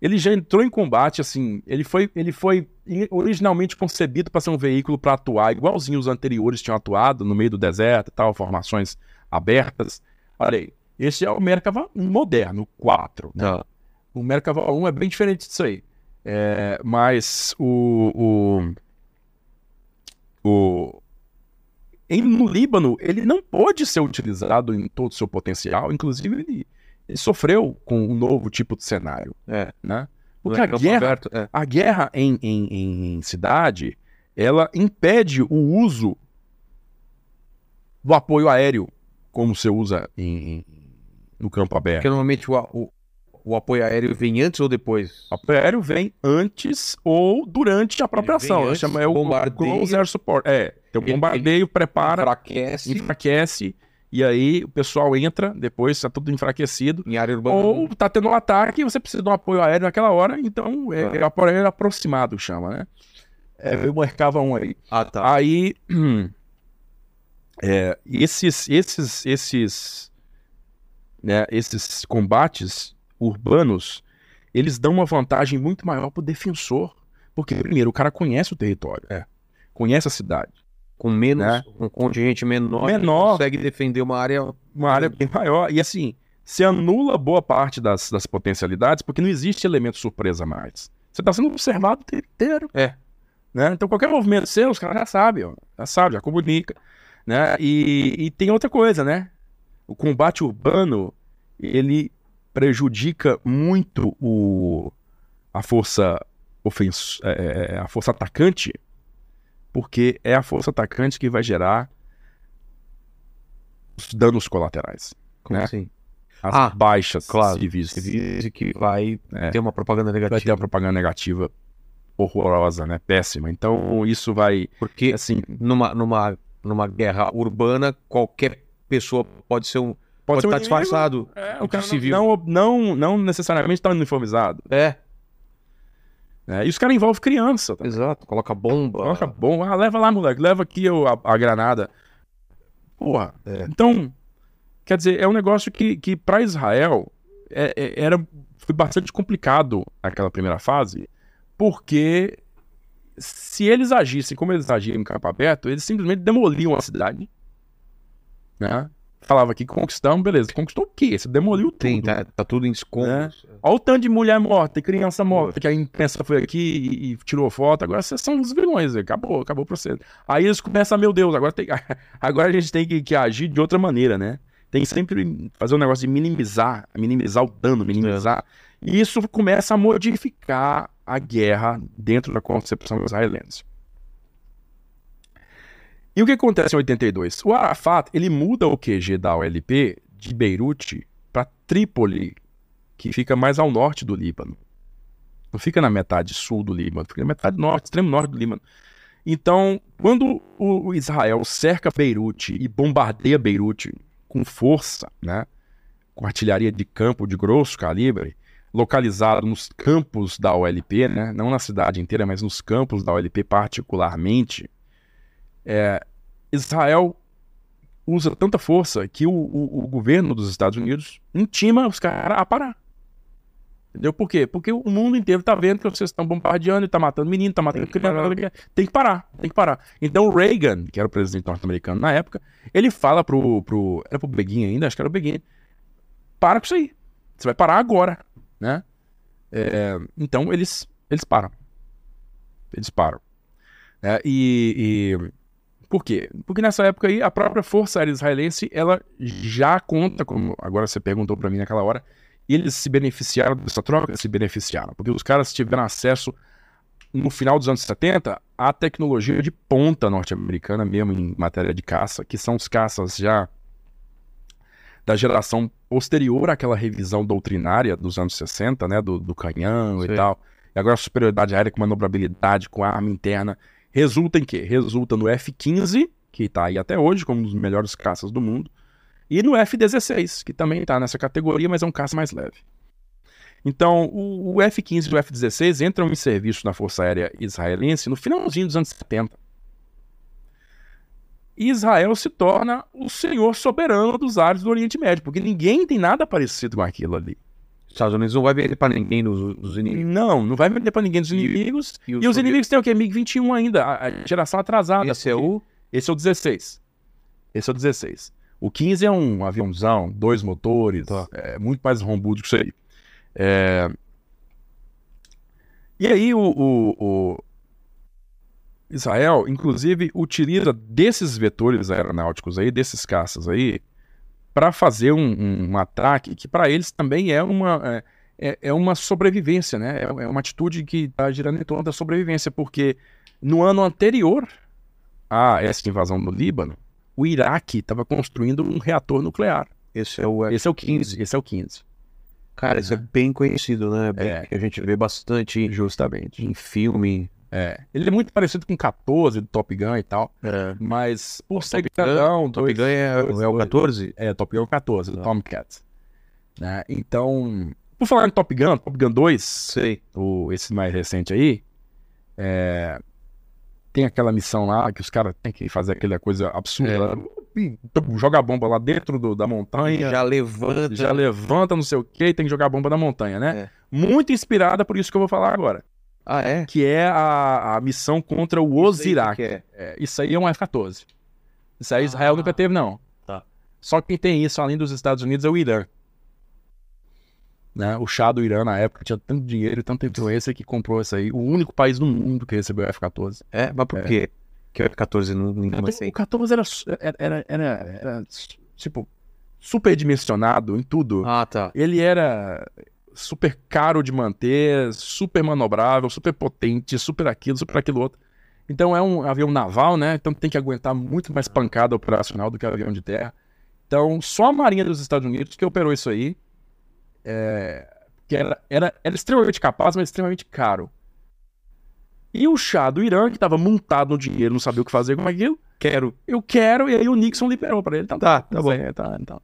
Ele já entrou em combate, assim, ele foi, ele foi originalmente concebido para ser um veículo para atuar igualzinho os anteriores tinham atuado, no meio do deserto e tal, formações abertas. Olha aí, esse é o Merkava moderno, 4. Né? Tá. O Merkava 1 é bem diferente disso aí. É, mas o. o, o em, no Líbano, ele não pode ser utilizado em todo o seu potencial. Inclusive, ele, ele sofreu com um novo tipo de cenário. É. Né? Porque é a guerra, aberto, é. a guerra em, em, em- cidade, ela impede o uso do apoio aéreo, como você usa em- no campo aberto. Porque normalmente o, o, o apoio aéreo vem antes ou depois? O apoio aéreo vem antes ou durante a própria Ele ação. antes, Chama, é o bombardeia. Close Air Support. É, o Ele- bombardeio, prepara, Enfraquece enfraquece, e aí o pessoal entra, depois tá tudo enfraquecido. em área urbana. Ou tá tendo um ataque e você precisa de um apoio aéreo naquela hora, então é, Tá. é o apoio aéreo aproximado, chama, né? É, eu marcava um aí. Ah, tá. Aí, é, esses, esses, esses, né, esses combates urbanos, eles dão uma vantagem muito maior pro defensor, porque primeiro o cara conhece o território, É. conhece a cidade, Com menos, né? com um contingente menor, Menor. consegue defender uma área. uma área bem maior e assim se anula boa parte das, das potencialidades porque não existe elemento surpresa mais. Você está sendo observado o tempo inteiro. É. Né? Então qualquer movimento seu, os caras já sabem, ó, já sabem, já comunica. Né? E, e tem outra coisa, né? O combate urbano, ele prejudica muito o, a força ofens, é, é, a força atacante, porque é a força atacante que vai gerar os danos colaterais, Como né? assim? as Ah, baixas claro. civis. Diz que vai É. ter uma propaganda Vai ter negativa. a propaganda negativa horrorosa, né? Péssima. Então isso vai, Porque assim, numa, numa, numa guerra urbana, qualquer pessoa pode ser um. Pode, ser um estar inimigo. disfarçado. É, o cara não- civil. não, não, não necessariamente está uniformizado. É, Né? E os caras envolvem criança. Tá? exato. Coloca bomba. Coloca bom, ah, leva lá, moleque, leva aqui a, a granada. Porra. É. Então, quer dizer, é um negócio que, que para Israel é- é- era, foi bastante complicado aquela primeira fase, porque se eles agissem como eles agiam em campo aberto, eles simplesmente demoliam a cidade. Né? Falava que conquistamos, beleza. Conquistou o quê? Você demoliu tudo. Tem, tá, tá tudo em escombros. Olha o tanto de mulher morta e criança morta, que a imprensa foi aqui e, e tirou foto. Agora vocês são os vilões, acabou, acabou o processo. Aí eles começam, meu Deus, agora, tem, agora a gente tem que, que agir de outra maneira, né? Tem que sempre fazer um negócio de minimizar, minimizar o dano, minimizar. E isso começa a modificar a guerra dentro da concepção israelense. E o que acontece em 82? O Arafat, ele muda o QG da OLP de Beirute para Trípoli, que fica mais ao norte do Líbano. Não fica na metade sul do Líbano, fica na metade norte, extremo norte do Líbano. Então, quando o Israel cerca Beirute e bombardeia Beirute com força, né, com artilharia de campo de grosso calibre, localizado nos campos da OLP, né, não na cidade inteira, mas nos campos da OLP particularmente, é, Israel usa tanta força que o, o- o governo dos Estados Unidos intima os caras a parar. Entendeu? Por quê? Porque o mundo inteiro tá vendo que vocês estão bombardeando e tá matando menino, tá matando criança. Tem que parar, tem que parar. Então o Reagan, que era o presidente norte-americano na época, ele fala pro, pro. Era pro Begin ainda, acho que era o Begin. Para com isso aí. Você vai parar agora, né? É, então eles, eles param. Eles param. É, e, e por quê? Porque nessa época aí, a própria Força Aérea Israelense, ela já conta, como agora você perguntou pra mim naquela hora, eles se beneficiaram dessa troca? Se beneficiaram, porque os caras tiveram acesso, no final dos anos 70, à tecnologia de ponta norte-americana mesmo em matéria de caça, que são os caças já da geração posterior àquela revisão doutrinária dos anos 60, né, do, do canhão Sim. e tal. E agora a superioridade aérea com manobrabilidade, com arma interna, resulta em quê? Resulta no F-15, que está aí até hoje como um dos melhores caças do mundo, e no F-16, que também está nessa categoria, mas é um caça mais leve. Então, o, o F-15 e o F-16 entram em serviço na Força Aérea Israelense no finalzinho dos anos 70. E Israel se torna o senhor soberano dos ares do Oriente Médio, porque ninguém tem nada parecido com aquilo ali. Os Estados Unidos não vai vender pra ninguém dos, dos inimigos. Não, não vai vender para ninguém dos inimigos. E os inimigos têm o quê? MiG-21 ainda, a, a geração atrasada. Esse é o. Esse é o 16. Esse é o 16. O 15 é um aviãozão, dois motores, Tá. é muito mais rombudo que isso aí. É, E aí o, o- o Israel, inclusive, utiliza desses vetores aeronáuticos aí, desses caças aí, para fazer um, um- um ataque que para eles também é uma, é, é- é uma sobrevivência, né? É, é uma atitude que está girando em torno da sobrevivência, porque no ano anterior a essa invasão no Líbano, o Iraque estava construindo um reator nuclear. Esse é o. Esse é o 15, esse é o 15. Cara, isso é bem conhecido, né? Bem- É. A gente vê bastante Justamente. em filme. É. Ele é muito parecido com o 14 do Top Gun e tal, mas por ser Top Gun- grandão, Top dois- Gun é, dois- é o dois- 14? É, Top Gun 14, do. Tomcat. Né? Então, por falar em Top Gun, Top Gun 2, Sei. o, esse mais recente aí, é, tem aquela missão lá que os caras têm que fazer aquela coisa absurda. Ih, Joga a bomba lá dentro do- da montanha. Já levanta. já levanta não sei o que tem que jogar a bomba na montanha, né? É. Muito inspirada por isso que eu vou falar agora. Ah, é? Que é a, a missão contra o Osirak. é. É, isso aí é um F-14. Isso aí Israel Ah. nunca teve, não. Tá. Só quem tem isso, além dos Estados Unidos, é o Irã. Né? O chá do Irã, na época, tinha tanto dinheiro e tanta influência que comprou isso aí. O único país do mundo que recebeu o F-14. É, mas por É. quê? Que o F-14 não, ninguém mais tem. O 14 era, su- era, era, era, era, tipo, superdimensionado em tudo. Ah, tá. Ele era super caro de manter, super manobrável, super potente, super aquilo, super aquilo outro. Então é um avião naval, né? Então tem que aguentar muito mais pancada operacional do que avião de terra. Então só a Marinha dos Estados Unidos que operou isso aí, é, que era, era, era extremamente capaz, mas extremamente caro. E o chá do Irã, que estava montado no dinheiro, não sabia o que fazer com aquilo. Quero. Eu quero, e aí o Nixon liberou pra ele. Então, Tá, tá bom. tá, então.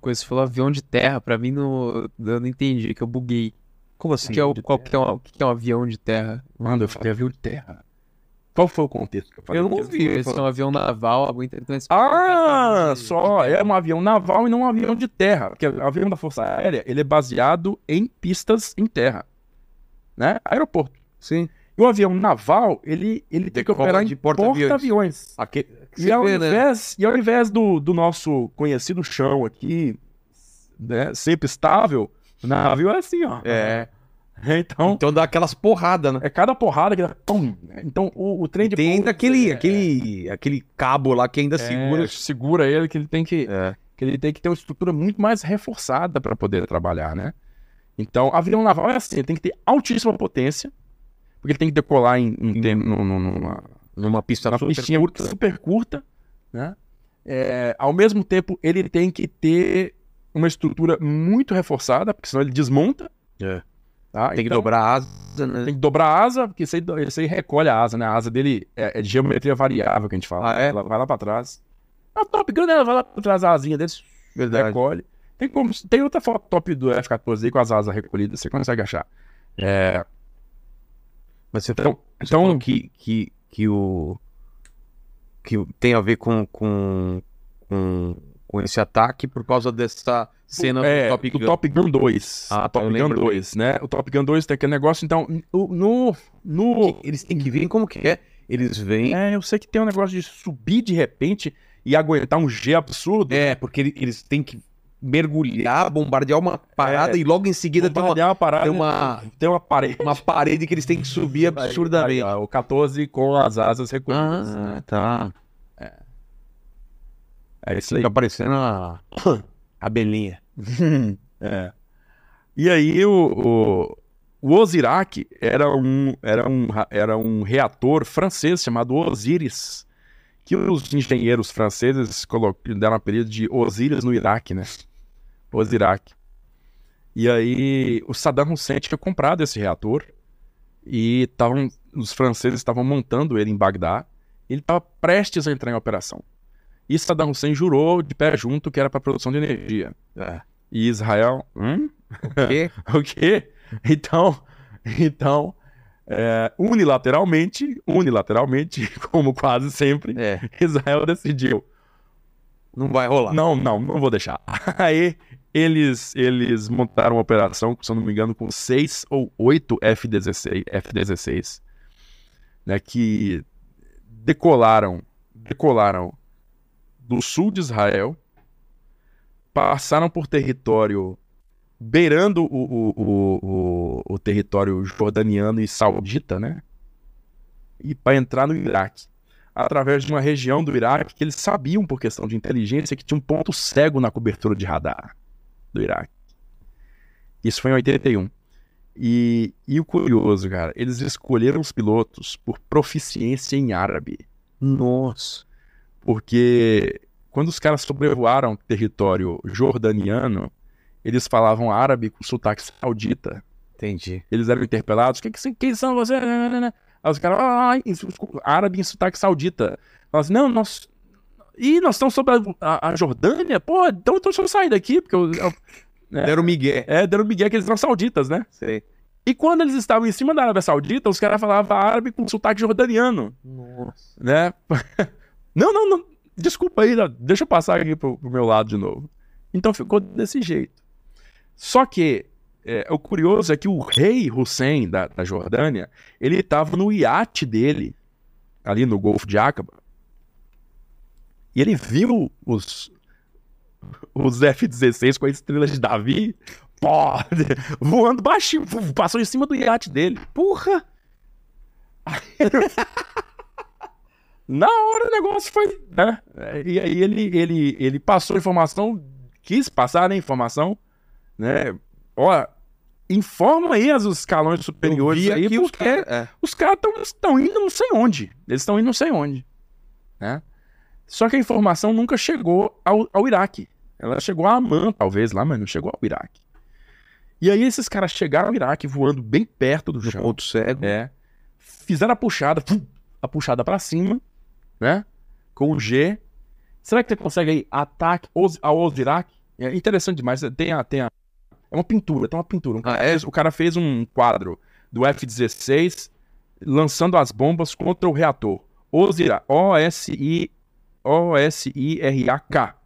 Coisa, você falou avião de terra, pra mim não, eu não entendi, que eu buguei. Como O assim? que é o, qual que é, um, o que é um avião de terra? Mano, eu falei avião de terra. Qual foi o contexto que eu falei? Eu não ouvi. Esse é um avião naval, algo interessante. Ah, só é um avião naval e não um avião de terra. Porque o avião da Força Aérea, ele é baseado em pistas em terra. Né? Aeroporto. Sim. E o avião naval, ele, ele tem que operar de em porta-aviões. porta-aviões. Aquele... E, ao vê, né? invés, e ao invés do, do nosso conhecido chão aqui, né, sempre estável, o navio é assim, ó. É. Então, Então dá aquelas porradas, né? é cada porrada que dá. Pum, então, o, o trem de Tem ainda aquele, é- aquele, aquele cabo lá que ainda é, segura. segura ele, que ele tem que, É. que ele tem que ter uma estrutura muito mais reforçada para poder trabalhar, né? Então, avião naval é assim, ele tem que ter altíssima potência, porque ele tem que decolar em, em num- num- numa, Numa pista uma super pistinha super curta, né? É, ao mesmo tempo, ele tem que ter uma estrutura muito reforçada, porque senão ele desmonta. É. tá? Tem que Então, dobrar a asa, né? Tem que dobrar a asa, porque isso aí, isso aí recolhe a asa, né? A asa dele é, é de geometria variável que a gente fala. Ah, é? Ela vai lá pra trás. A Top Gun, ela vai lá pra trás, a asinha dele, Verdade. recolhe. Tem, como, tem outra foto top do F-14 aí com as asas recolhidas, você consegue achar. É, Mas você então, Então então que, que, que o. Que tem a ver com, com, com, com esse ataque por causa dessa cena é, do Top do Gun. Top Gun 2. Ah, tá, Top eu Gun lembro 2, né? O Top Gun 2 tem aquele negócio, então, no. no, Eles têm que ver como que é. Eles vêm. é, eu sei que tem um negócio de subir de repente e aguentar um G absurdo. É, porque ele- eles têm que mergulhar, bombardear uma parada e logo em seguida tem uma, uma parada. tem uma, Tem uma parede. uma parede que eles têm que subir absurdamente. Aí, o 14 com as asas recolhidas. Ah, tá. é isso aí. Fica parecendo a abelhinha. É. E aí o, o, o Osirak era um, era, um, ra- era um reator francês chamado Osiris, que os engenheiros franceses deram o apelido de Osiris no Iraque, né? Osirak. E aí o Saddam Hussein tinha comprado esse reator e tavam, os franceses estavam montando ele em Bagdá. E ele estava prestes a entrar em operação. E Saddam Hussein jurou de pé junto que era para produção de energia. É. E Israel, hum? quê? o quê? Então, então é, unilateralmente, unilateralmente, como quase sempre, É, Israel decidiu, não vai rolar. não, não, não vou deixar. Aí eles, eles montaram uma operação, se eu não me engano, com seis ou oito F-16, F-16, né, que decolaram, decolaram do sul de Israel, passaram por território beirando o, o, o, o, território jordaniano e saudita, né? E para entrar no Iraque. Através de uma região do Iraque que eles sabiam, por questão de inteligência, que tinha um ponto cego na cobertura de radar do Iraque. Isso foi em 81. E, e o curioso, cara, eles escolheram os pilotos por proficiência em árabe. Nossa. Porque quando os caras sobrevoaram o território jordaniano, eles falavam árabe com sotaque saudita. Entendi. Eles eram interpelados. Que, que, quem são vocês? Aí os caras, ah, árabe em sotaque saudita. Falaram assim, não, nós. Ih, nós estamos sobre a, a- a Jordânia? Pô, então, então deixa eu sair daqui, porque eu. eu- É. Deram migué. é, deram migué que eles eram sauditas, né? Sei. E quando eles estavam em cima da Arábia Saudita, os caras falavam árabe com sotaque jordaniano, Nossa. né? não, não, não. Desculpa aí, deixa eu passar aqui pro, pro meu lado de novo. Então ficou desse jeito. Só que é, o curioso é que o rei Hussein da, da Jordânia, ele estava no iate dele, ali no Golfo de Aqaba, e ele viu os, os F-16 com a estrela de Davi, pô, voando baixinho, passou em cima do iate dele. Porra! Na hora o negócio foi, né? E aí ele, ele, ele passou informação, quis passar, né, informação, né? Ó, informa aí as os escalões superiores aí, os porque caras. É. os caras estão indo não sei onde. Eles estão indo não sei onde. Né? Só que a informação nunca chegou ao, ao Iraque. Ela chegou a Amman, talvez, lá, mas não chegou ao Iraque. E aí esses caras chegaram ao Iraque voando bem perto do chão. ponto cego. É. fizeram a puxada, a puxada pra cima, né? Com o G. Será que você consegue aí ataque ao Osirak? É interessante demais. Tem a, tem a. É uma pintura, tem uma pintura. Um cara Ah, é? o cara fez um quadro do F-16 lançando as bombas contra o reator. Osirak. O-S-I. O-S-I-R-A-K.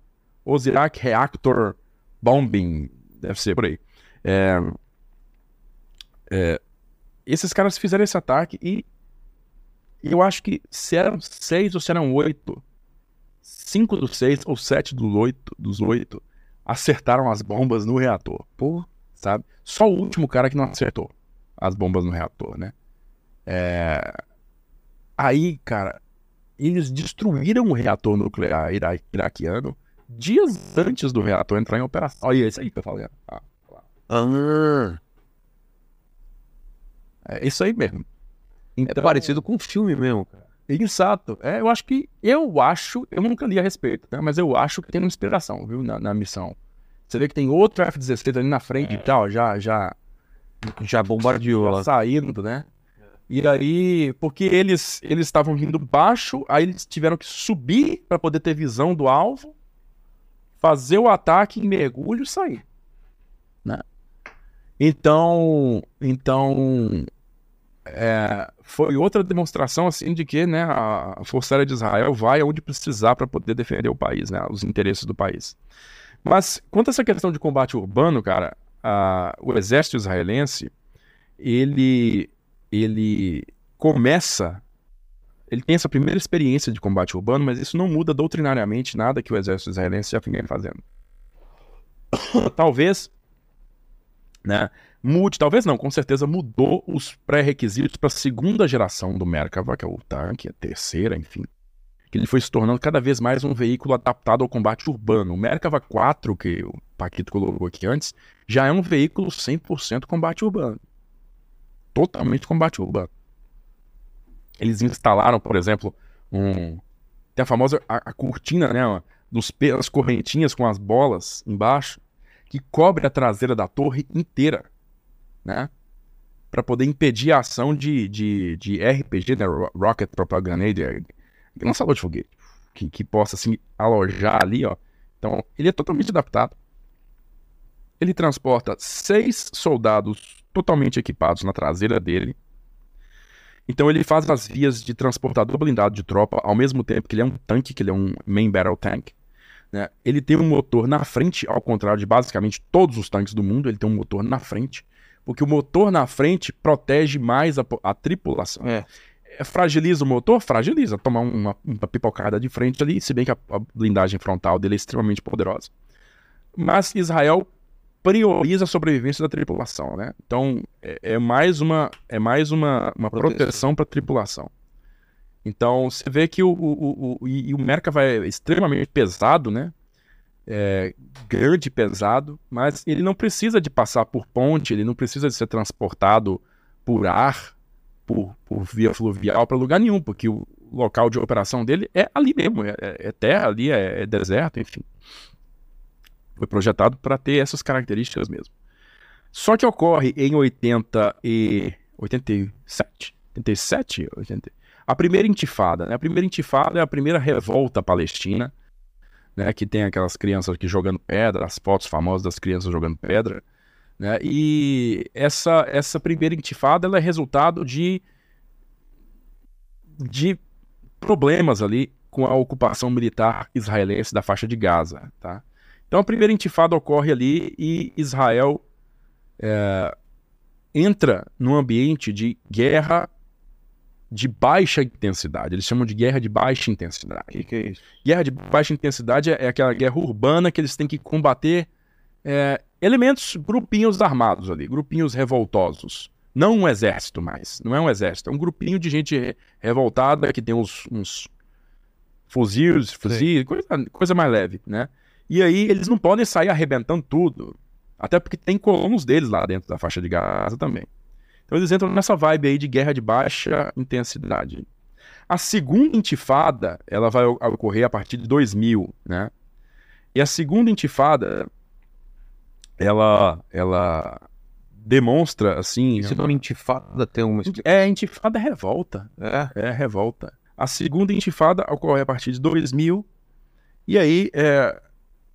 Osirak Reactor Bombing. Deve ser por aí. É, é, esses caras fizeram esse ataque e eu acho que se eram seis ou se eram oito, cinco dos seis ou sete dos oito, dos oito acertaram as bombas no reator. Pô, sabe? Só o último cara que não acertou as bombas no reator, né? É... Aí, cara, eles destruíram o reator nuclear ira- iraquiano dias antes do reator entrar em operação. Olha isso aí que eu falei. Ah, Ah, é isso aí mesmo. é Então, parecido com um filme mesmo, cara. Exato. É, eu acho que. Eu acho. Eu nunca li a respeito, né? Mas eu acho que tem uma inspiração, viu? Na, na missão. Você vê que tem outro F-16 ali na frente e tal, já, já, Já bombardeou já lá. saindo, né? E aí, porque eles eles estavam vindo baixo, aí eles tiveram que subir para poder ter visão do alvo, fazer o ataque em mergulho e sair, né? Então, então é, foi outra demonstração assim de que, né, a Força Aérea de Israel vai aonde precisar para poder defender o país, né, os interesses do país. Mas quanto a essa questão de combate urbano, cara, a- o exército israelense ele ele começa ele tem essa primeira experiência de combate urbano, mas isso não muda doutrinariamente nada que o exército israelense já vinha fazendo. talvez, né, mude, talvez não, com certeza mudou os pré-requisitos para a segunda geração do Merkava, que é o tanque, a terceira, enfim. Que ele foi se tornando cada vez mais um veículo adaptado ao combate urbano. O Merkava 4, que o Paquito colocou aqui antes, já é um veículo 100% combate urbano. Totalmente combate urbano. Eles instalaram, por exemplo, um. Tem a famosa a, a cortina, né? Dos, as correntinhas com as bolas embaixo, que cobre a traseira da torre inteira, né? Para poder impedir a ação de, de, de RPG, né? Ro- Rocket Propaganda, lançador de foguete, que, que possa assim alojar ali, ó. Então, ele é totalmente adaptado. Ele transporta seis soldados totalmente equipados na traseira dele. Então ele faz as vias de transportador blindado de tropa ao mesmo tempo que ele é um tanque, que ele é um main battle tank. né? Ele tem um motor na frente, ao contrário de basicamente todos os tanques do mundo, ele tem um motor na frente, porque o motor na frente protege mais a, a tripulação. É. É, Fragiliza o motor? Fragiliza. Tomar uma, uma pipocada de frente ali, se bem que a, a blindagem frontal dele é extremamente poderosa. Mas Israel prioriza a sobrevivência da tripulação, né? Então é, é mais uma é mais uma, uma Proteção. para a tripulação. Então você vê que o, o, o, o- e, o Merkava é extremamente pesado, né? É, grande e pesado, mas ele não precisa de passar por ponte, ele não precisa de ser transportado por ar, por, por via fluvial para lugar nenhum, porque o local de operação dele é ali mesmo, é, é- é terra ali, é, é deserto, enfim. Foi projetado para ter essas características mesmo. Só que ocorre em 80 e 87, 87, 80, a primeira intifada, né? A primeira intifada é a primeira revolta palestina, né? Que tem aquelas crianças aqui jogando pedra, as fotos famosas das crianças jogando pedra, né? E essa essa primeira intifada ela é resultado de de problemas ali com a ocupação militar israelense da faixa de Gaza, tá? Então a primeira intifada ocorre ali e Israel é, entra num ambiente de guerra de baixa intensidade. Eles chamam de guerra de baixa intensidade. O que, que é isso? Guerra de baixa intensidade é é aquela guerra urbana que eles têm que combater é, elementos, grupinhos armados ali, grupinhos revoltosos. Não um exército mais, não é um exército, é um grupinho de gente re- revoltada que tem uns, uns fuzis, fuzis coisa, coisa mais leve, né? E aí eles não podem sair arrebentando tudo, até porque tem colonos deles lá dentro da faixa de Gaza também. Então eles entram nessa vibe aí de guerra de baixa intensidade. A segunda intifada, ela vai ocorrer a partir de 2000, né? E a segunda intifada, ela, ela demonstra, assim... Esse nome intifada tem uma explicação. É, intifada é revolta. É. É revolta. A segunda intifada ocorre a partir de 2000. E aí, é,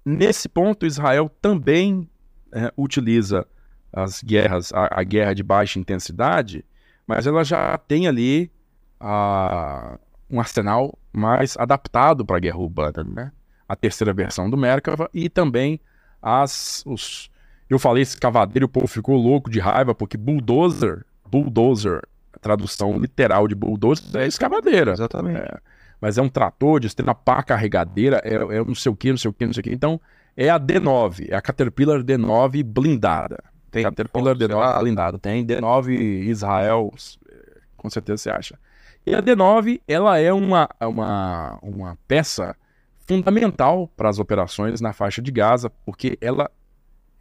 nesse ponto, Israel também é, utiliza as guerras, a, a guerra de baixa intensidade, mas ela já tem ali a, um arsenal mais adaptado para a guerra urbana, né? A terceira versão do Merkava e também as os eu falei escavadeiro, o povo ficou louco de raiva porque bulldozer, bulldozer, a tradução literal de bulldozer é escavadeira. Exatamente. É, mas é um trator de extrema pá carregadeira, é, é não sei o que, não sei o que, não sei o que. Então, é a D9, é a Caterpillar D9 blindada. Tem. Caterpillar Pô, sei D9 lá. blindada. Tem D9 Israel, com certeza você acha. E a D9, ela é uma, uma, uma peça fundamental para as operações na faixa de Gaza, porque ela,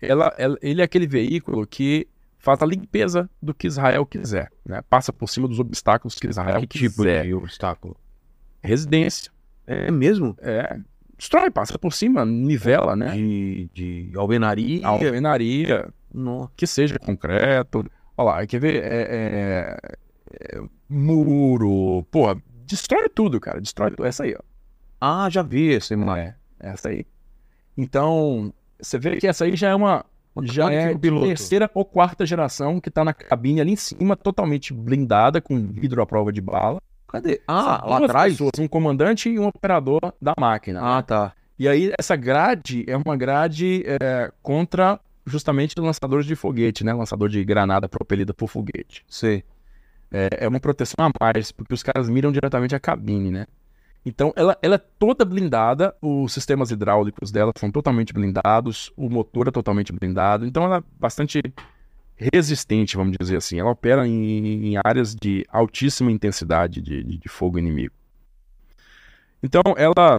ela, ela- ele é aquele veículo que faz a limpeza do que Israel quiser, né? Passa por cima dos obstáculos que Israel Que tipo quiser. de obstáculo? Residência, É mesmo? é, destrói, passa por cima, nivela, né? De, de alvenaria. Alvenaria, Nossa. que seja concreto. Olha lá, quer ver? É, é- é muro, porra, destrói tudo, cara, destrói tudo. Essa aí, ó. Ah, já vi essa imagem. É, essa aí. Então, você vê que essa aí já é uma. Já é terceira ou quarta geração que tá na cabine ali em cima, totalmente blindada, com vidro à prova de bala. Cadê? Ah, lá atrás? pessoas, um comandante e um operador da máquina. Ah, tá. E aí, essa grade é uma grade é, contra justamente lançadores de foguete, né? Lançador de granada propelida por foguete. Sei. É, é uma proteção a mais, porque os caras miram diretamente a cabine, né? Então, ela, ela é toda blindada, os sistemas hidráulicos dela são totalmente blindados, o motor é totalmente blindado, então ela é bastante resistente, vamos dizer assim. Ela opera em, em áreas de altíssima intensidade de, de- de fogo inimigo. Então, ela,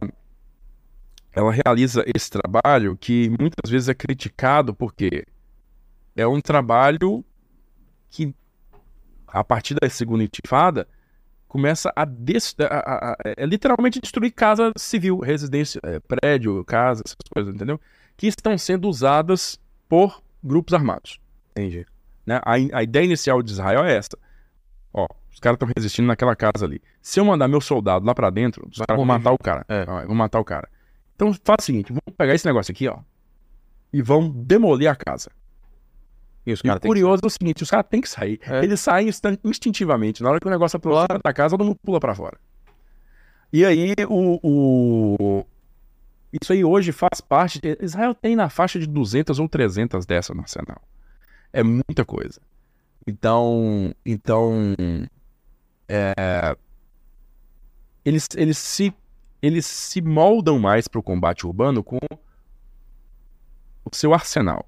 ela realiza esse trabalho que muitas vezes é criticado porque é um trabalho que, a partir da segunda intifada, começa a, a- a- a- é literalmente destruir casa civil, residência, é, prédio, casa, essas coisas, entendeu? Que estão sendo usadas por grupos armados. Entendi. né? A, a ideia inicial de Israel é essa. Ó, os caras estão resistindo naquela casa ali. Se eu mandar meu soldado lá pra dentro, os caras vão matar o cara. É. Vão matar o cara. Então faz o seguinte, vamos pegar esse negócio aqui, ó, e vão demolir a casa. E os E o curioso é o seguinte, os caras têm que sair. É. Eles saem instintivamente. Na hora que o negócio aproxima da casa, todo mundo pula pra fora. E aí, o, o- Isso aí hoje faz parte... Israel tem na faixa de 200 ou 300 dessa no arsenal. É muita coisa. Então... Então... é, Eles, eles, se, eles se moldam mais para o combate urbano com o seu arsenal.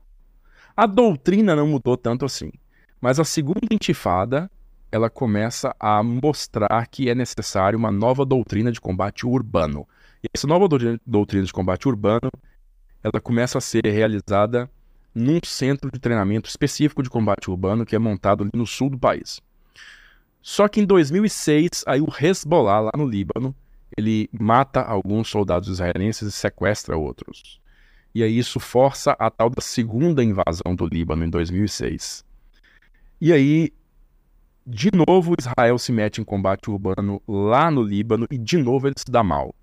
A doutrina não mudou tanto assim, mas a segunda intifada ela começa a mostrar que é necessário uma nova doutrina de combate urbano. E essa nova doutrina- de combate urbano ela começa a ser realizada num centro de treinamento específico de combate urbano que é montado no sul do país. Só que em 2006, aí o Hezbollah lá no Líbano, ele mata alguns soldados israelenses e sequestra outros. E aí isso força a tal da segunda invasão do Líbano em 2006. E aí, de novo, Israel se mete em combate urbano lá no Líbano e de novo ele se dá mal.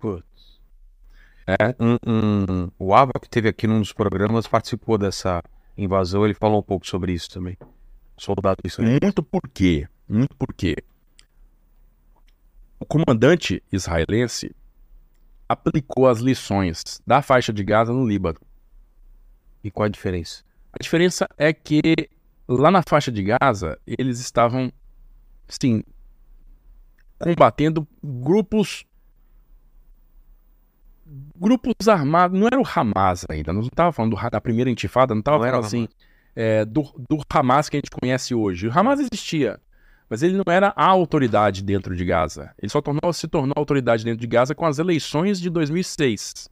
É, Um, um- o Ava, que teve aqui num dos programas, participou dessa invasão. Ele falou um pouco sobre isso também. Soldado isso. Muito por quê? Muito por quê? O comandante israelense aplicou as lições da faixa de Gaza no Líbano. E qual a diferença? A diferença é que lá na faixa de Gaza, eles estavam, sim, combatendo grupos. Grupos armados. Não era o Hamas ainda. Não estava falando do da primeira intifada, não estava falando assim. é, do, do Hamas que a gente conhece hoje. O Hamas existia, mas ele não era a autoridade dentro de Gaza. Ele só tornou, se tornou autoridade dentro de Gaza com as eleições de 2006.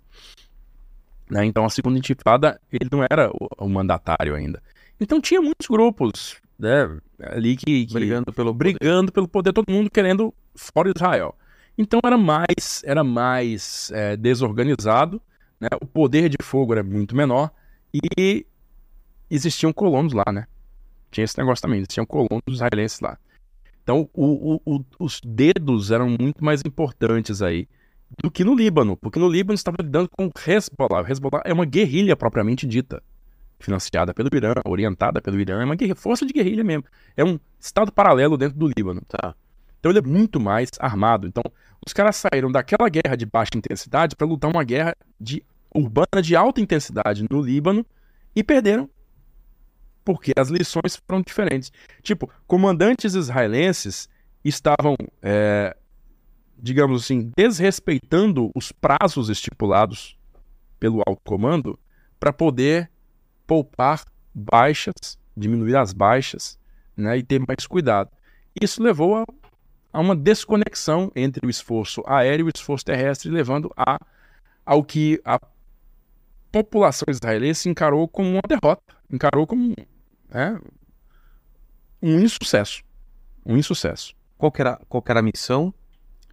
né? Então a segunda intifada ele não era o, o mandatário ainda. Então tinha muitos grupos né, ali que, que Brigando pelo brigando pelo poder, todo mundo querendo fora Israel. Então era mais era mais é, desorganizado, né? o poder de fogo era muito menor e existiam colonos lá, né? tinha esse negócio também, eles tinham colonos israelenses lá. Então, o, o, o, os dedos eram muito mais importantes aí do que no Líbano, porque no Líbano estava lidando com o Hezbollah. O Hezbollah é uma guerrilha propriamente dita, financiada pelo Irã, orientada pelo Irã, é uma guerrilha, força de guerrilha mesmo. É um estado paralelo dentro do Líbano. Tá. Então ele é muito mais armado. Então, os caras saíram daquela guerra de baixa intensidade para lutar uma guerra de, urbana de alta intensidade no Líbano e perderam porque as lições foram diferentes. Tipo, comandantes israelenses estavam, é, digamos assim, desrespeitando os prazos estipulados pelo alto comando para poder poupar baixas, diminuir as baixas, né, e ter mais cuidado. Isso levou a, a uma desconexão entre o esforço aéreo e o esforço terrestre, levando a, ao que a população israelense encarou como uma derrota, encarou como é um insucesso. Um insucesso. Qual que era, qual era a missão?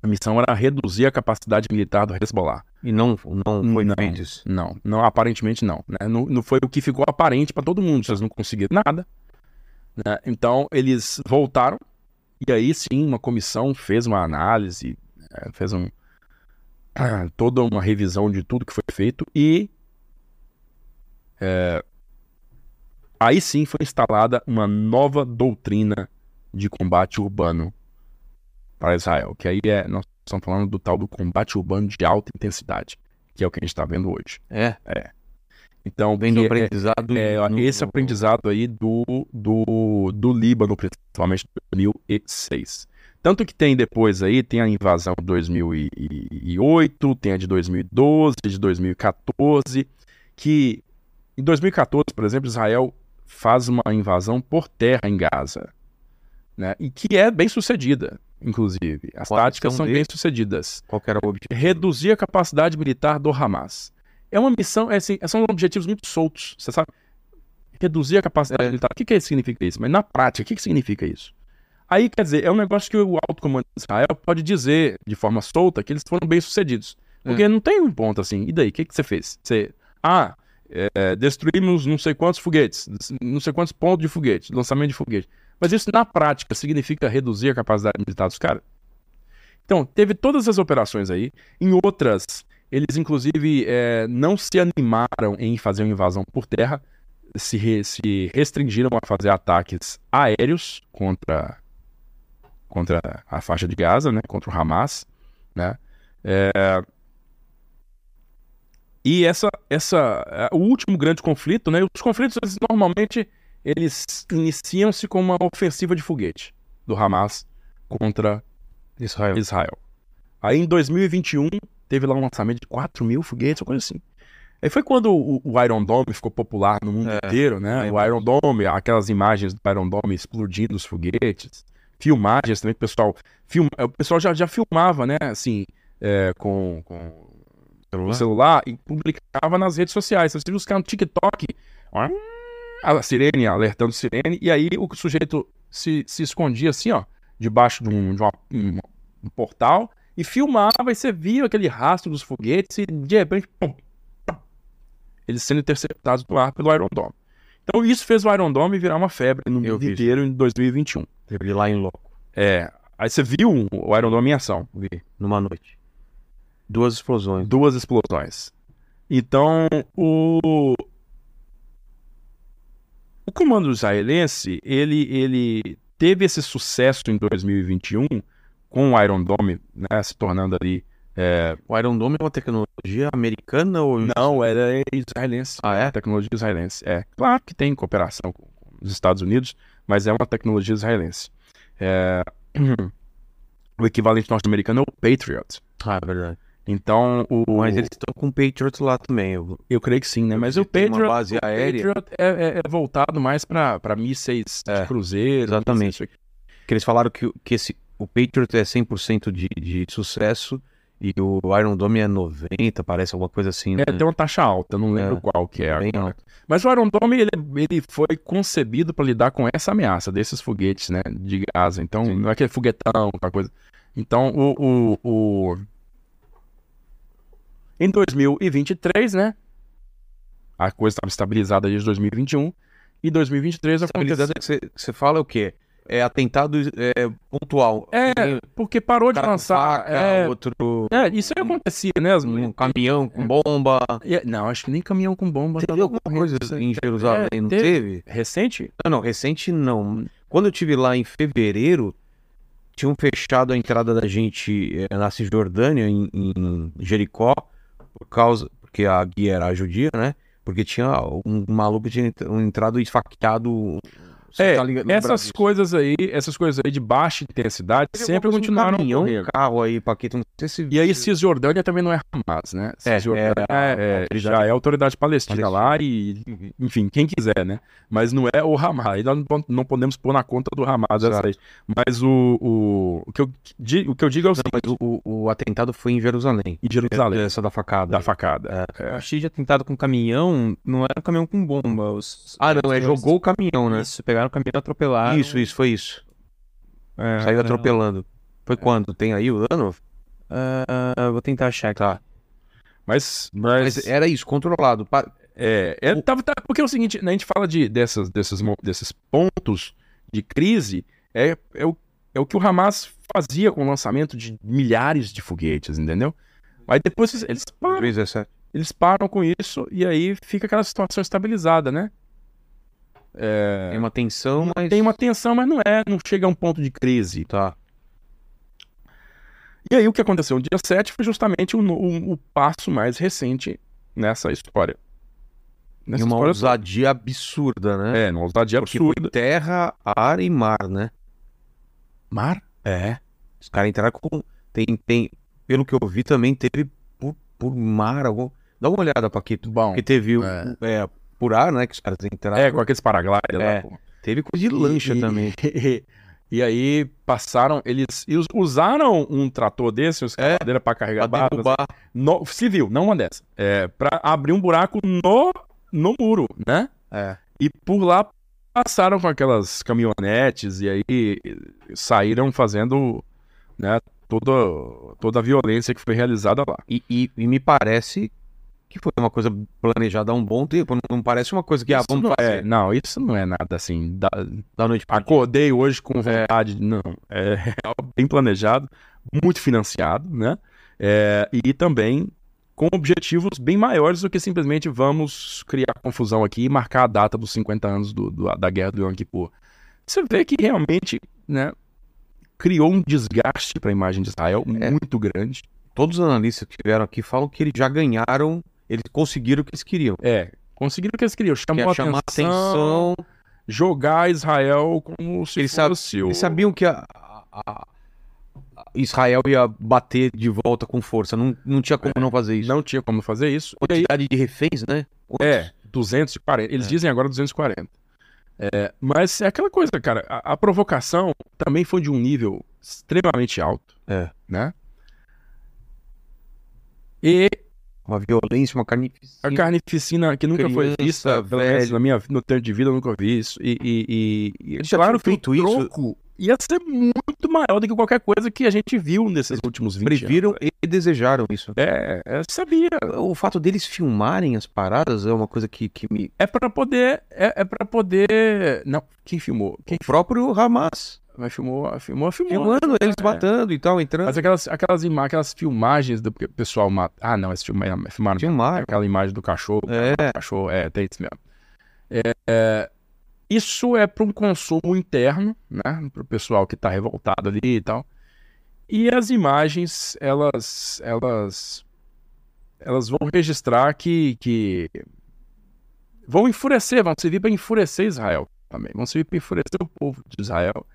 A missão era reduzir a capacidade militar do Hezbollah. E não, não foi não, feito isso? Não, não, aparentemente não. Né? Não, não foi o que ficou aparente para todo mundo. Vocês não conseguiram nada. Né? Então, eles voltaram. E aí sim, uma comissão fez uma análise, né? fez um, toda uma revisão de tudo que foi feito e é, Aí sim foi instalada uma nova doutrina de combate urbano para Israel, que aí é, nós estamos falando do tal do combate urbano de alta intensidade, que é o que a gente está vendo hoje. É. É. Então, Vem do é- aprendizado. é, no- esse aprendizado aí do, do, do Líbano, principalmente em 2006. Tanto que tem depois aí, tem a invasão de 2008, tem a de 2012, de 2014, que em 2014, por exemplo, Israel faz uma invasão por terra em Gaza, né? E que é bem sucedida, inclusive. As Qual táticas são bem deles? sucedidas Qual que era o objetivo? reduzir a capacidade militar do Hamas. É uma missão, é assim, são objetivos muito soltos, você sabe? Reduzir a capacidade É. militar. O que, que significa isso? Mas na prática, o que, que significa isso? Aí, quer dizer, é um negócio que o alto comando de Israel pode dizer de forma solta que eles foram bem sucedidos. Porque não tem um ponto assim. E daí, o que, que você fez? Você, ah, é, destruímos não sei quantos foguetes, não sei quantos pontos de foguete, lançamento de foguete. Mas isso na prática significa reduzir a capacidade militar dos caras? Então, teve todas as operações aí. Em outras, eles inclusive é, não se animaram em fazer uma invasão por terra, se, re- se restringiram a fazer ataques aéreos contra, contra a faixa de Gaza, né, contra o Hamas, né. É, e essa, essa, é, o último grande conflito, né, os conflitos eles, normalmente eles iniciam-se com uma ofensiva de foguete do Hamas contra Israel. Israel. Aí em 2021 teve lá um lançamento de 4 mil foguetes, uma coisa assim. Aí foi quando o, o Iron Dome ficou popular no mundo É, inteiro, né? lembro O Iron Dome, aquelas imagens do Iron Dome explodindo os foguetes, filmagens também, que o pessoal, film, o pessoal já, já filmava, né? Assim, é, com, com o celular e publicava nas redes sociais. Você viu os caras no TikTok, ó, a sirene, alertando sirene, e aí o sujeito se, se escondia assim, ó, debaixo de um, de uma- um- um portal e filmava e você via aquele rastro dos foguetes e de repente, pum, pum, eles sendo interceptados no ar pelo Iron Dome. Então isso fez o Iron Dome virar uma febre no Eu mundo vi. inteiro em 2021. Teve lá em loco. É, aí você viu o Iron Dome em ação. Vi, numa noite. Duas explosões. duas explosões. Então, o o comando israelense, ele ele teve esse sucesso em 2021 com o Iron Dome, né, se tornando ali é, O Iron Dome é uma tecnologia americana ou. não era israelense, Ah, é? tecnologia israelense. É, claro que tem cooperação com os Estados Unidos, mas é uma tecnologia israelense. É, o equivalente norte-americano é o Patriot. Ah, é verdade. Então, o Mas eles estão com Patriots lá também. Eu... Eu creio que sim, né? Mas o Tem uma Patriot, base o aérea. Patriot é, é- é voltado mais para mísseis É, de cruzeiro. exatamente. Que eles falaram que, o- que esse, o Patriot é 100% de, de sucesso e o Iron Dome é 90%, parece alguma coisa assim. É, né? tem uma taxa alta, não lembro É, qual que é agora. Mas o Iron Dome, ele, ele foi concebido para lidar com essa ameaça desses foguetes, né? De Gaza. Então, Sim. não é aquele foguetão, aquela coisa. Então, o... o, o... Em 2023, né? A coisa estava estabilizada desde 2021. e 2023 aconteceu. Você, fala é o quê? É atentado é, pontual. É, Tem porque parou de lançar. faca, é, outro é, isso aí acontecia, né? As- um caminhão com bomba. É, Não, acho que nem caminhão com bomba. Teve alguma coisa em Jerusalém, É, não teve. teve? Recente? Não, não, recente não. Quando eu tive lá em fevereiro, tinham fechado a entrada da gente eh, na Cisjordânia, em, em Jericó, por causa. Porque a guia era judia, né? Porque tinha um maluco que tinha entr- entrado esfaqueado. Você É, tá essas Brasil. coisas aí, essas coisas aí de baixa intensidade Teve sempre continuaram Um caminhão, um carro aí, Paquito. Não sei se. E aí Cisjordânia também não é Hamas, né? É, Cisjordânia é é, já é autoridade palestina, Palestina. lá e, enfim, quem quiser, né? Mas não é o Hamas. Aí nós não po- não podemos pôr na conta do Hamas essa aí. Mas o, o, o, que eu, o que eu digo é o Não, seguinte, mas o, o- atentado foi em Jerusalém. em Jerusalém, Essa da facada. da facada. Eu achei de atentado com caminhão, não era um caminhão com bomba. Os, Ah, não, é jogou o caminhão, né? Isso, pegaram o caminhão e atropelaram. Isso, isso, foi isso. É, Saiu é. atropelando. Foi quando? Tem aí o ano? Ah, vou tentar achar aqui. Tá. Mas, Mas mas era isso, controlado. Pa- É, é, tava- tá- porque é o seguinte, né, a gente fala de, dessas, desses, mo- desses pontos de crise, é, é, o, é o que o Hamas fazia com o lançamento de milhares de foguetes, entendeu? Mas depois eles param, 2017. eles param com isso e aí fica aquela situação estabilizada, né? É, Tem uma tensão, mas. tem uma tensão, mas não é, não chega a um ponto de crise. Tá. E aí o que aconteceu no dia 7 foi justamente o, o- o passo mais recente nessa história. E Nessa uma história ousadia absurda, né? É, uma ousadia Porque absurda. terra, ar e mar, né? Mar? É. Os caras entraram com. Tem, tem. Pelo que eu vi, também teve por, por mar. Algum... Dá uma olhada, Paquito. Bom. Porque teve o- É. é, por ar, né? Que os caras entraram. É, com aqueles paragliders É. lá, pô. Teve coisa de lancha E- também. E, e aí passaram, eles us- usaram um trator desse, uma escavadeira pra carregar Pra barras, no, civil, não uma dessa. É, pra abrir um buraco no, no muro, né? É. E por lá passaram com aquelas caminhonetes e aí saíram fazendo, né, toda, toda a violência que foi realizada lá. E, e- e me parece que foi uma coisa planejada há um bom tempo. Não, parece uma coisa que, ah, Isso vamos não, fazer é, não, isso não é nada assim, da, da noite pra dia. acordei hoje com vontade. Não, é algo bem planejado, muito financiado, né? É, e também com objetivos bem maiores do que simplesmente vamos criar confusão aqui e marcar a data dos 50 anos do- do- da guerra do Yom Kippur. Você vê que realmente, né, criou um desgaste para a imagem de Israel É. muito grande. Todos os analistas que vieram aqui falam que eles já ganharam, eles conseguiram o que eles queriam. É, conseguiram o que eles queriam, Que chamou é chamar atenção, atenção. jogar Israel como se Eles fosse o... Eles sabiam que a, a- a- Israel ia bater de volta com força. Não, não tinha como não fazer isso. Não tinha como fazer isso. E aí, Quantidade de reféns, né? É, 240. Eles É. dizem agora 240. É, mas é aquela coisa, cara. A, a provocação também foi de um nível extremamente alto, É. né? E Uma violência, uma a carnificina. carnificina que nunca foi Criança, vista, pelo menos velho. na minha no tempo de vida, eu nunca vi isso. E, e, e, e claro que o feito isso. Ia ser muito maior do que qualquer coisa que a gente viu nesses últimos 20 Previram anos. e desejaram isso. É, é, sabia. O fato deles filmarem as paradas é uma coisa que, que me. É pra poder. É, é para poder. Não, quem filmou? Quem O próprio Hamas Mas filmou, filmou, filmou. filmando eles É. matando e tal, entrando. Mas aquelas, aquelas, ima- aquelas filmagens do pessoal mata. Ah, não, esse filme filmaram Filmaram. aquela imagem do cachorro. É. Cachorro, é, tem isso mesmo. É, é, isso é para um consumo interno, né? Para o pessoal que tá revoltado ali e tal. E as imagens, elas, elas, elas vão registrar que, que vão enfurecer, vão servir para enfurecer Israel também. Vão servir para enfurecer o povo de Israel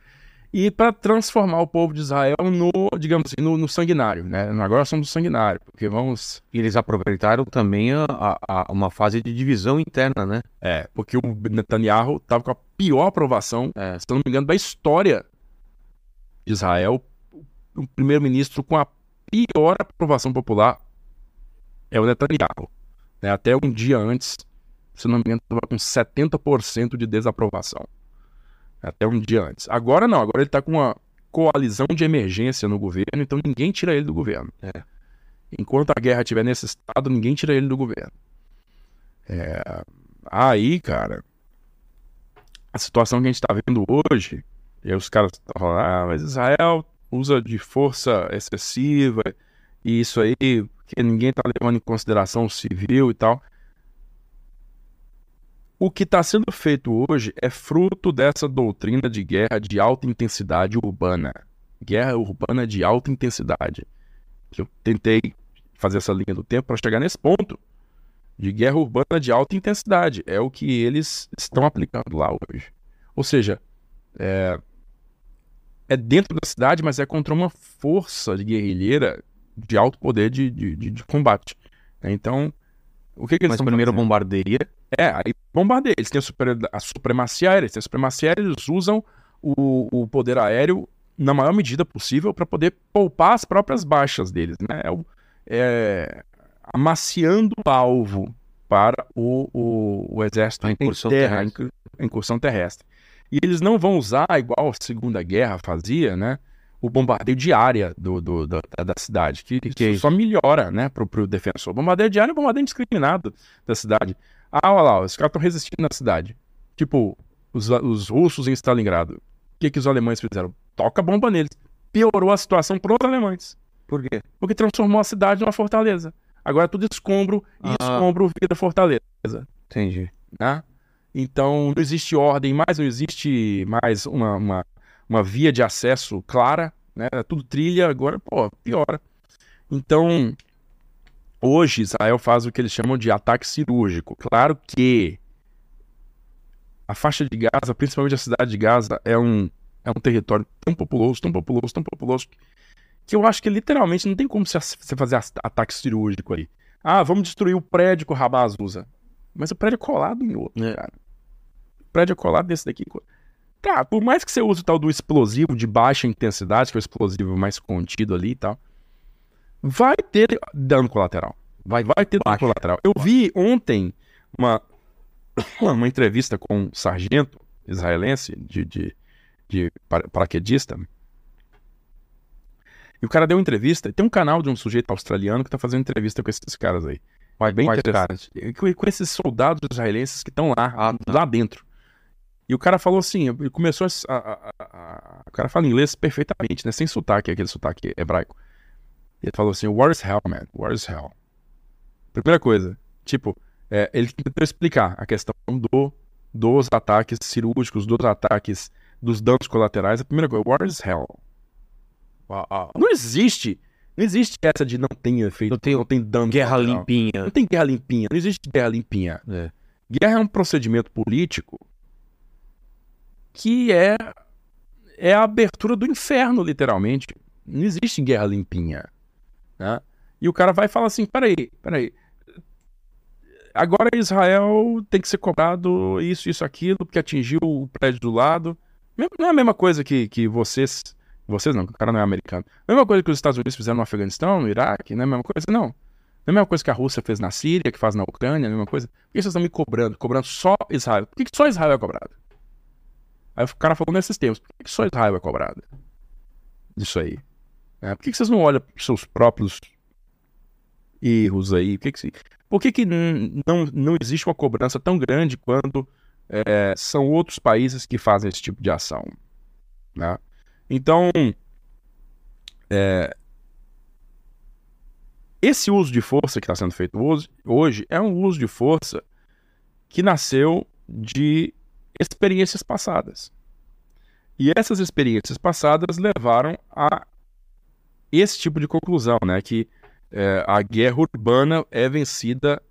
e para transformar o povo de Israel no, digamos assim, no, no sanguinário, né? Agora somos sanguinário, porque vamos E eles aproveitaram também a, a- a- uma fase de divisão interna, né? É, porque o Netanyahu estava com a pior aprovação, É. se eu não me engano, da história de Israel. O primeiro-ministro com a pior aprovação popular é o Netanyahu. né? Até um dia antes, se não me engano, estava com 70% de desaprovação. Até um dia antes. Agora não, agora ele está com uma coalizão de emergência no governo, então ninguém tira ele do governo. É. Enquanto a guerra estiver nesse estado, ninguém tira ele do governo. É, Aí, cara, a situação que a gente está vendo hoje, e os caras estão falando, ah, mas Israel usa de força excessiva, e isso aí, que ninguém está levando em consideração o civil e tal. O que está sendo feito hoje é fruto dessa doutrina de guerra de alta intensidade urbana. Guerra urbana de alta intensidade. Eu tentei fazer essa linha do tempo para chegar nesse ponto de guerra urbana de alta intensidade. É o que eles estão aplicando lá hoje. Ou seja, é, é dentro da cidade, mas é contra uma força de guerrilheira de alto poder de, de, de, de combate. Então, o que, que eles mas estão primeiro fazendo? bombardeia. É, aí bombardeia. Eles têm a, super, a supremacia aérea. Eles têm a supremacia aérea, eles usam o, o poder aéreo na maior medida possível para poder poupar as próprias baixas deles, né? É, é, amaciando o alvo para o, o, o exército A em incursão terra, terrestre. incursão terrestre. E eles não vão usar, igual a Segunda Guerra fazia, né? O bombardeio de área do, do- da, da cidade, que, que isso só melhora, né, pro, pro defensor. Bombardeio de área é um bombardeio indiscriminado da cidade. Ah, olha lá, os caras estão resistindo na cidade. Tipo, os, os russos em Stalingrado. O que, que os alemães fizeram? Toca bomba neles. Piorou a situação para os alemães. Por quê? Porque transformou a cidade numa fortaleza. Agora é tudo escombro e Ah. escombro vira fortaleza. Entendi. Né? Então não existe ordem mais, não existe mais uma, uma, uma via de acesso clara. Né? Tudo trilha, agora, pô, piora. Então, hoje Israel faz o que eles chamam de ataque cirúrgico. Claro que a faixa de Gaza, principalmente a cidade de Gaza, é um, é um território tão populoso, tão populoso, tão populoso, que eu acho que literalmente não tem como você fazer ataque cirúrgico aí. Ah, vamos destruir o prédio que o Hamas usa. Mas o prédio é colado em outro, É. cara. O prédio é colado desse daqui. Cara, por mais que você use o tal do explosivo de baixa intensidade, que é o explosivo mais contido ali e tal, vai ter dano colateral. Vai, vai ter dano colateral. Eu vi ontem uma, uma entrevista com um sargento israelense de, de, de para- paraquedista. E o cara deu entrevista. Tem um canal de um sujeito australiano que tá fazendo entrevista com esses caras aí. Vai Bem interessante. Com, com esses soldados israelenses que estão lá, Ah, tá. lá dentro. E o cara falou assim, ele começou a, a- a- O cara fala inglês perfeitamente, né? Sem sotaque, aquele sotaque hebraico. E ele falou assim, what is hell, man? What is hell? Primeira coisa, tipo, é, ele tentou explicar a questão do, dos ataques cirúrgicos, dos ataques, dos danos colaterais. A primeira coisa, what is hell? Não existe, não existe essa de não tem efeito, Não tem- não tem dano Guerra limpinha. Não tem guerra limpinha, não existe guerra limpinha. É. Guerra é um procedimento político que é, é a abertura do inferno, literalmente. Não existe guerra limpinha. Né? E o cara vai e fala assim: peraí, peraí. Agora Israel tem que ser cobrado isso, isso, aquilo, porque atingiu o prédio do lado. Não é a mesma coisa que, que vocês. Vocês não, o cara não é americano. Não é a mesma coisa que os Estados Unidos fizeram no Afeganistão, no Iraque, não é a mesma coisa, não. Não é a mesma coisa que a Rússia fez na Síria, que faz na Ucrânia, é a mesma coisa. Por que vocês estão me cobrando? Cobrando só Israel? Por que só Israel é cobrado? Aí o cara falou nesses termos. Por que, só Israel é cobrado? Disso aí. É, por que, que vocês não olham para seus próprios erros aí? Por que, que, por que, que não, não existe uma cobrança tão grande quando é, são outros países que fazem esse tipo de ação? né? Então, é, esse uso de força que está sendo feito hoje, hoje é um uso de força que nasceu de experiências passadas. E essas experiências passadas levaram a esse tipo de conclusão, né? Que é, a guerra urbana é vencida,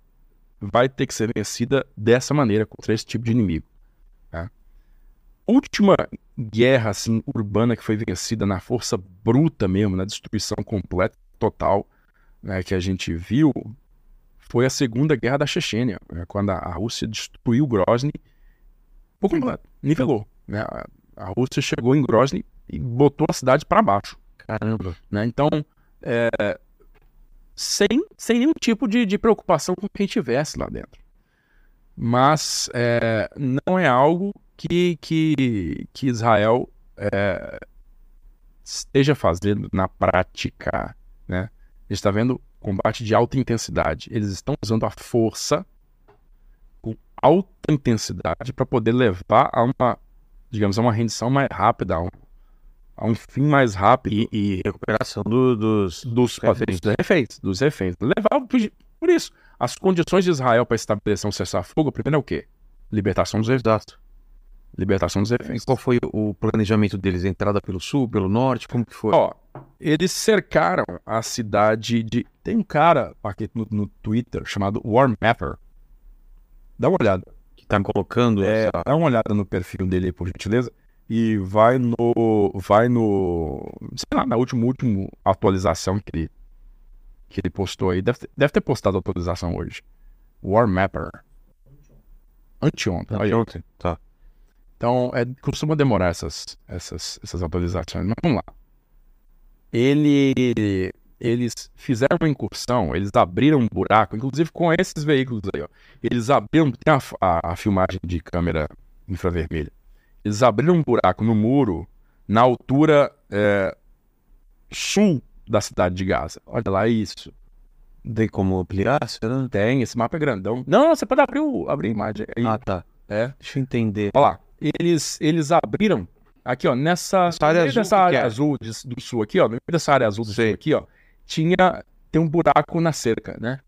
vai ter que ser vencida dessa maneira, contra esse tipo de inimigo. Né? Última guerra assim, urbana que foi vencida na força bruta mesmo, na destruição completa, total, né, que a gente viu, foi a Segunda Guerra da Chechênia, né, quando a Rússia destruiu Grozny por completo, nivelou. Né? A, Rússia chegou em Grozny e botou a cidade para baixo. Caramba. Né? Então, é, sem, sem nenhum tipo de, de preocupação com quem tivesse lá dentro. Mas é, não é algo que, que, que Israel é, esteja fazendo na prática. Né? A gente está vendo combate de alta intensidade. Eles estão usando a força alta intensidade para poder levar a uma, digamos, a uma rendição mais rápida, a um, a um fim mais rápido. E, e recuperação do- dos, dos reféns. dos reféns, dos reféns. Levar por, isso. As condições de Israel para estabelecer um cessar-fogo, primeiro é o quê? Libertação dos reféns. Libertação dos reféns. qual foi o planejamento deles? Entrada pelo sul, pelo norte? Como que foi? Ó, eles cercaram a cidade de. Tem um cara aqui no, no Twitter chamado War Mapper. Dá uma olhada. que tá colocando É, essa... dá uma olhada no perfil dele aí, por gentileza. E vai no. Vai no. Sei lá, na última, última atualização que ele, que ele postou aí. Deve ter, deve ter postado a atualização hoje. War Mapper. Anteontem. aí. ontem. Tá. Então, é, costuma demorar essas, essas, essas atualizações. Mas vamos lá. Ele, eles fizeram uma incursão, eles abriram um buraco, inclusive com esses veículos aí, ó. Eles abriram, tem a, a- a filmagem de câmera infravermelha. Eles abriram um buraco no muro na altura é, sul da cidade de Gaza. Olha lá isso. Tem como ampliar? Será? Tem, esse mapa é grandão. Não, você pode abrir, o, abrir a imagem aí. Ah, tá. É. Deixa eu entender. Olha lá, eles, eles abriram aqui, ó, nessa Essa área azul, dessa área é? azul de- do sul aqui, ó, no meio dessa área azul do Sei. sul aqui, ó, tinha tem um buraco na cerca, né?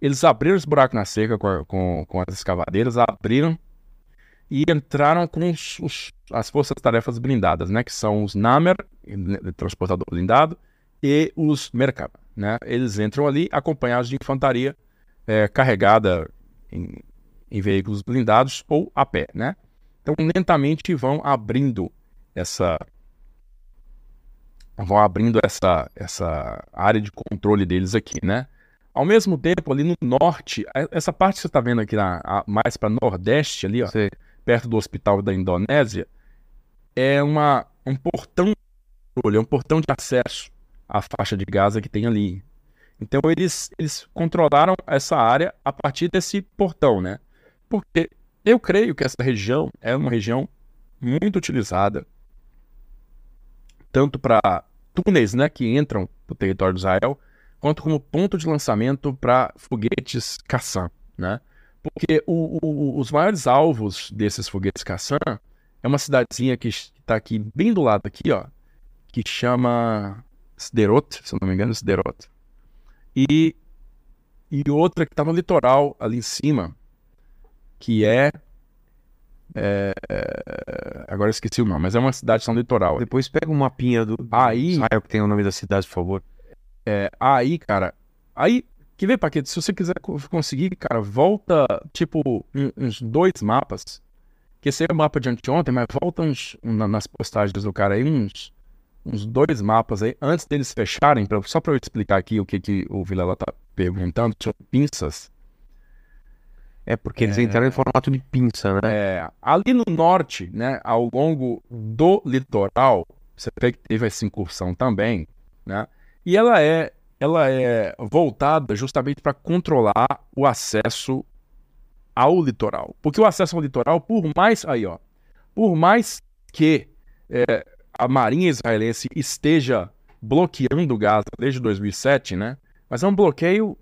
Eles abriram esse buraco na cerca com, com, com as escavadeiras, abriram e entraram com os, os- as forças-tarefas blindadas, né? Que são os Namer, né, transportador blindado, e os Merkava, né? Eles entram ali acompanhados de infantaria é, carregada em, em veículos blindados ou a pé, né? Então, lentamente vão abrindo essa vão abrindo essa, essa área de controle deles aqui, né? Ao mesmo tempo, ali no norte, a- essa parte que você está vendo aqui na, a- mais para nordeste ali, ó, perto do hospital da Indonésia, é uma, um portão de controle, é um portão de acesso à faixa de Gaza que tem ali. Então eles, eles controlaram essa área a partir desse portão, né? Porque eu creio que essa região é uma região muito utilizada tanto para túneis, né, que entram no território de Israel, quanto como ponto de lançamento para foguetes Qassam, né? Porque o- o- os maiores alvos desses foguetes Qassam é uma cidadezinha que está aqui bem do lado aqui, ó, que chama Sderot, se eu não me engano, Sderot. E e outra que está no litoral ali em cima, que é, é, é, agora eu esqueci o nome, mas é uma cidade no litoral. Depois pega um mapinha do Aí- Israel que tem o nome da cidade, por favor. É, aí, cara, aí, que ver, Paquete, se você quiser co- conseguir, cara, volta, tipo, uns dois mapas, que esse é o mapa de anteontem, mas volta uns, na- nas postagens do cara aí, uns, uns dois mapas aí, antes deles fecharem, pra, só pra eu explicar aqui o que, que o Vilela tá perguntando sobre pinças. É porque eles entraram em formato de pinça, né? É, ali no norte, né, ao longo do litoral, você vê que teve essa incursão também, né? E ela é, ela é voltada justamente para controlar o acesso ao litoral. Porque o acesso ao litoral, por mais aí, ó, por mais que é, a Marinha israelense esteja bloqueando Gaza desde 2007, né? Mas é um bloqueio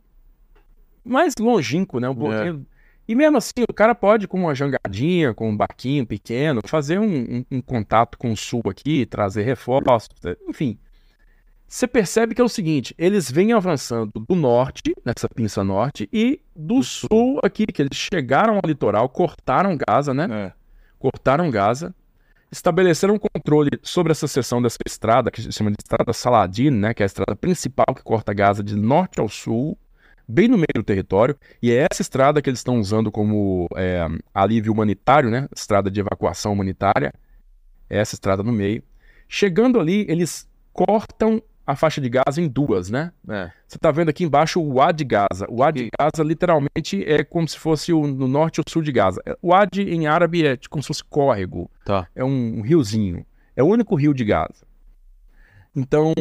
mais longínquo, né? Um bloqueio e mesmo assim, o cara pode, com uma jangadinha, com um barquinho pequeno, fazer um, um- um contato com o sul aqui, trazer reforços, enfim. Você percebe que é o seguinte: eles vêm avançando do norte, nessa pinça norte, e do sul aqui, que eles chegaram ao litoral, cortaram Gaza, né? É. Cortaram Gaza, estabeleceram controle sobre essa seção dessa estrada, que se chama de Estrada Saladin, né? Que é a estrada principal que corta Gaza de norte ao sul, bem no meio do território. E é essa estrada que eles estão usando como é, alívio humanitário, né? Estrada de evacuação humanitária. É essa estrada no meio. Chegando ali, eles cortam a faixa de Gaza em duas, né? É. Você tá vendo aqui embaixo o Wad de Gaza. O Wad de Gaza literalmente é como se fosse o, no norte e o sul de Gaza. O Wad em árabe é como se fosse córrego. Tá. É um, um riozinho. É o único rio de Gaza. Então,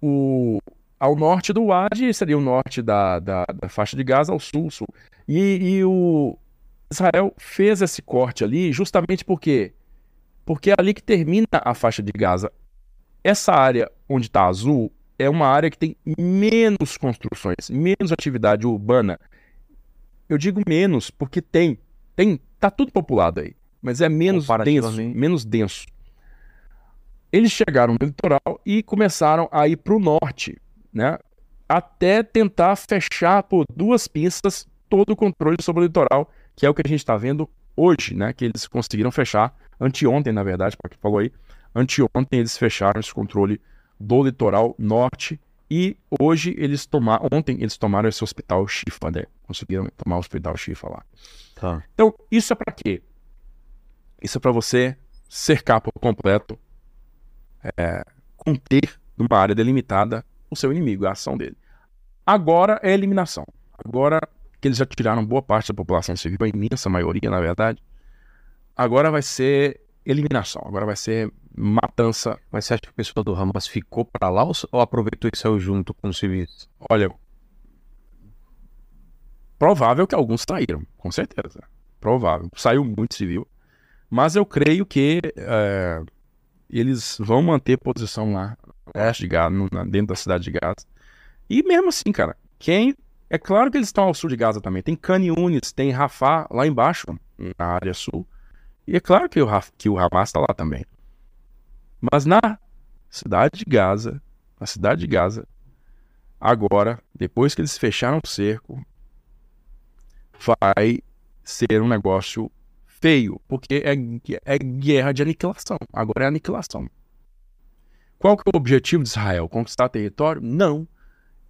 o, ao norte do Wadi seria o norte da, da, da faixa de Gaza, ao sul, sul. E, e o Israel fez esse corte ali justamente porque porque é ali que termina a faixa de Gaza. Essa área onde está azul é uma área que tem menos construções, menos atividade urbana. Eu digo menos porque tem, Tem, tá tudo populado aí, mas é menos denso, menos denso. Eles chegaram no litoral e começaram a ir para o norte, né? Até tentar fechar por duas pistas todo o controle sobre o litoral, que é o que a gente está vendo hoje, né? Que eles conseguiram fechar anteontem, na verdade, para quem falou aí, anteontem eles fecharam esse controle do litoral norte e hoje eles tomaram, ontem eles tomaram esse hospital Chifa, né? Conseguiram tomar o hospital Chifa lá. Tá. Então, isso é para quê? Isso é para você cercar por completo, é, conter numa área delimitada o seu inimigo, a ação dele. Agora é eliminação. Agora que eles já tiraram boa parte da população civil, a imensa maioria, na verdade, agora vai ser eliminação. Agora vai ser matança. Mas você acha que o pessoal do Hamas ficou pra lá ou, ou aproveitou e saiu junto com os civis? Olha, provável que alguns saíram, com certeza. Provável. Saiu muito civil. Mas eu creio que é, eles vão manter posição lá oeste de Gaza, no- dentro da cidade de Gaza. E mesmo assim, cara, quem. É claro que eles estão ao sul de Gaza também. Tem Khan Yunis, tem Rafah lá embaixo, na área sul. E é claro que o, que o Hamas está lá também. Mas na cidade de Gaza, na cidade de Gaza, agora, depois que eles fecharam o cerco, vai ser um negócio feio, porque é, é guerra de aniquilação. Agora é aniquilação. Qual que é o objetivo de Israel? Conquistar território? Não.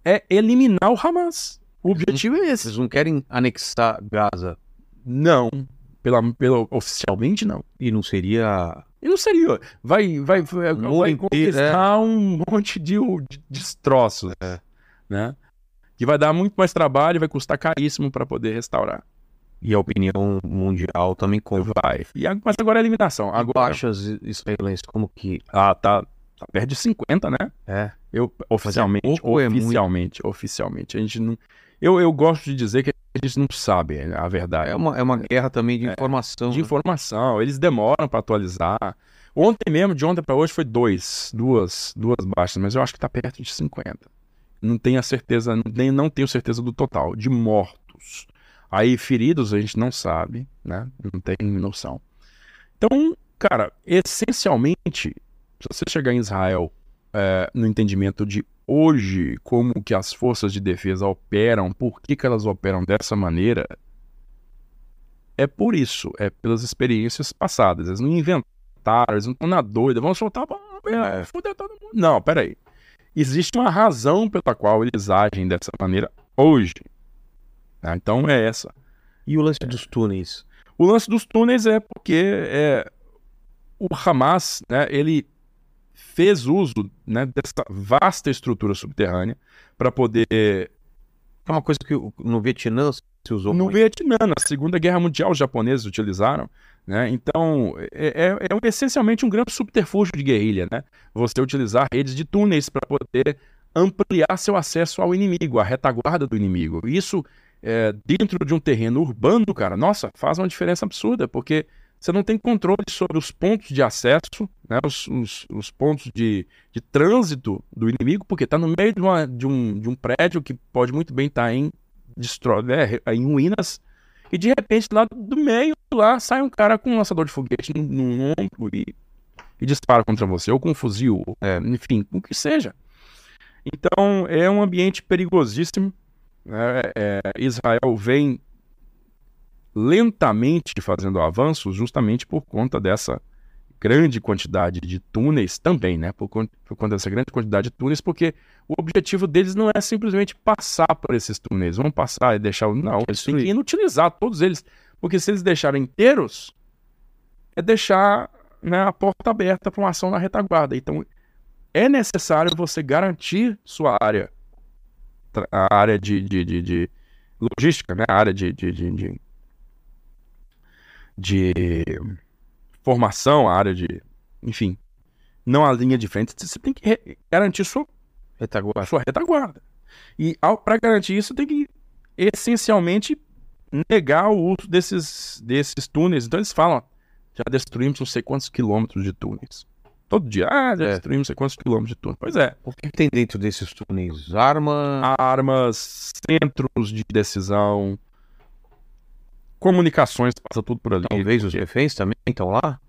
É eliminar o Hamas. O objetivo é esse. Vocês não querem anexar Gaza Não. Pela, pela, oficialmente, não. e não seria. E não seria. Vai, vai, vai, vai inteiro, conquistar um monte de, de destroços. Né? Que vai dar muito mais trabalho e vai custar caríssimo para poder restaurar. E a opinião mundial também conta. Vai. E, mas agora é eliminação. Agora. Baixas israelenses, como que. Ah, tá, tá perto de 50, né? É. Eu, oficialmente, pouco ou é oficialmente, oficialmente. A gente não. Eu, eu gosto de dizer que a gente não sabe a verdade. É uma, é uma guerra também de É, informação. de né? informação. Eles demoram para atualizar. Ontem mesmo, de ontem para hoje, foi dois, duas, duas baixas, mas eu acho que tá perto de 50. Não tenho a certeza, nem não tenho certeza do total de mortos. Aí feridos a gente não sabe, né? Não tem noção. Então, cara, essencialmente, se você chegar em Israel é, no entendimento de hoje como que as forças de defesa operam, por que, que elas operam dessa maneira, é por isso, é pelas experiências passadas. Eles não inventaram, eles não estão na doida, vamos soltar, vamos é, foder todo mundo. Não, peraí. Existe uma razão pela qual eles agem dessa maneira hoje. tá? Então é essa. E o lance dos túneis? O lance dos túneis é porque é, o Hamas, né, ele fez uso né, dessa vasta estrutura subterrânea para poder É uma coisa que no Vietnã se usou no muito. Vietnã, na Segunda Guerra Mundial, os japoneses utilizaram, né? Então, é, é- é essencialmente um grande subterfúgio de guerrilha, né? Você utilizar redes de túneis para poder ampliar seu acesso ao inimigo, à retaguarda do inimigo. Isso, é, dentro de um terreno urbano, cara, nossa, faz uma diferença absurda, porque você não tem controle sobre os pontos de acesso, né? Os, os- os pontos de, de trânsito do inimigo, porque está no meio de, uma- de um, de um prédio que pode muito bem estar em destrói, né, em ruínas, e de repente lá do meio lá sai um cara com um lançador de foguete no, no ombro e, e dispara contra você, ou com um fuzil, é, enfim, o que seja. Então é um ambiente perigosíssimo. né, é, Israel vem lentamente fazendo avanços justamente por conta dessa grande quantidade de túneis também, né? Por, por conta dessa grande quantidade de túneis, porque o objetivo deles não é simplesmente passar por esses túneis, vão passar e deixar. o- Não, eles têm que inutilizar todos eles, porque se eles deixarem inteiros, é deixar né, a porta aberta para uma ação na retaguarda. Então, é necessário você garantir sua área, a área de, de, de, de logística, né? A área de, de, de, de, formação, a área de, enfim, não a linha de frente. Você tem que garantir sua Retaguarda. sua retaguarda. E para garantir isso, tem que essencialmente negar o uso desses, desses túneis. Então eles falam, já destruímos não sei quantos quilômetros de túneis. Todo dia, ah, já É. destruímos não sei quantos quilômetros de túneis. Pois é, O que tem dentro desses túneis? Arma. armas, centros de decisão, comunicações, passa tudo por ali. Talvez os reféns também estão lá?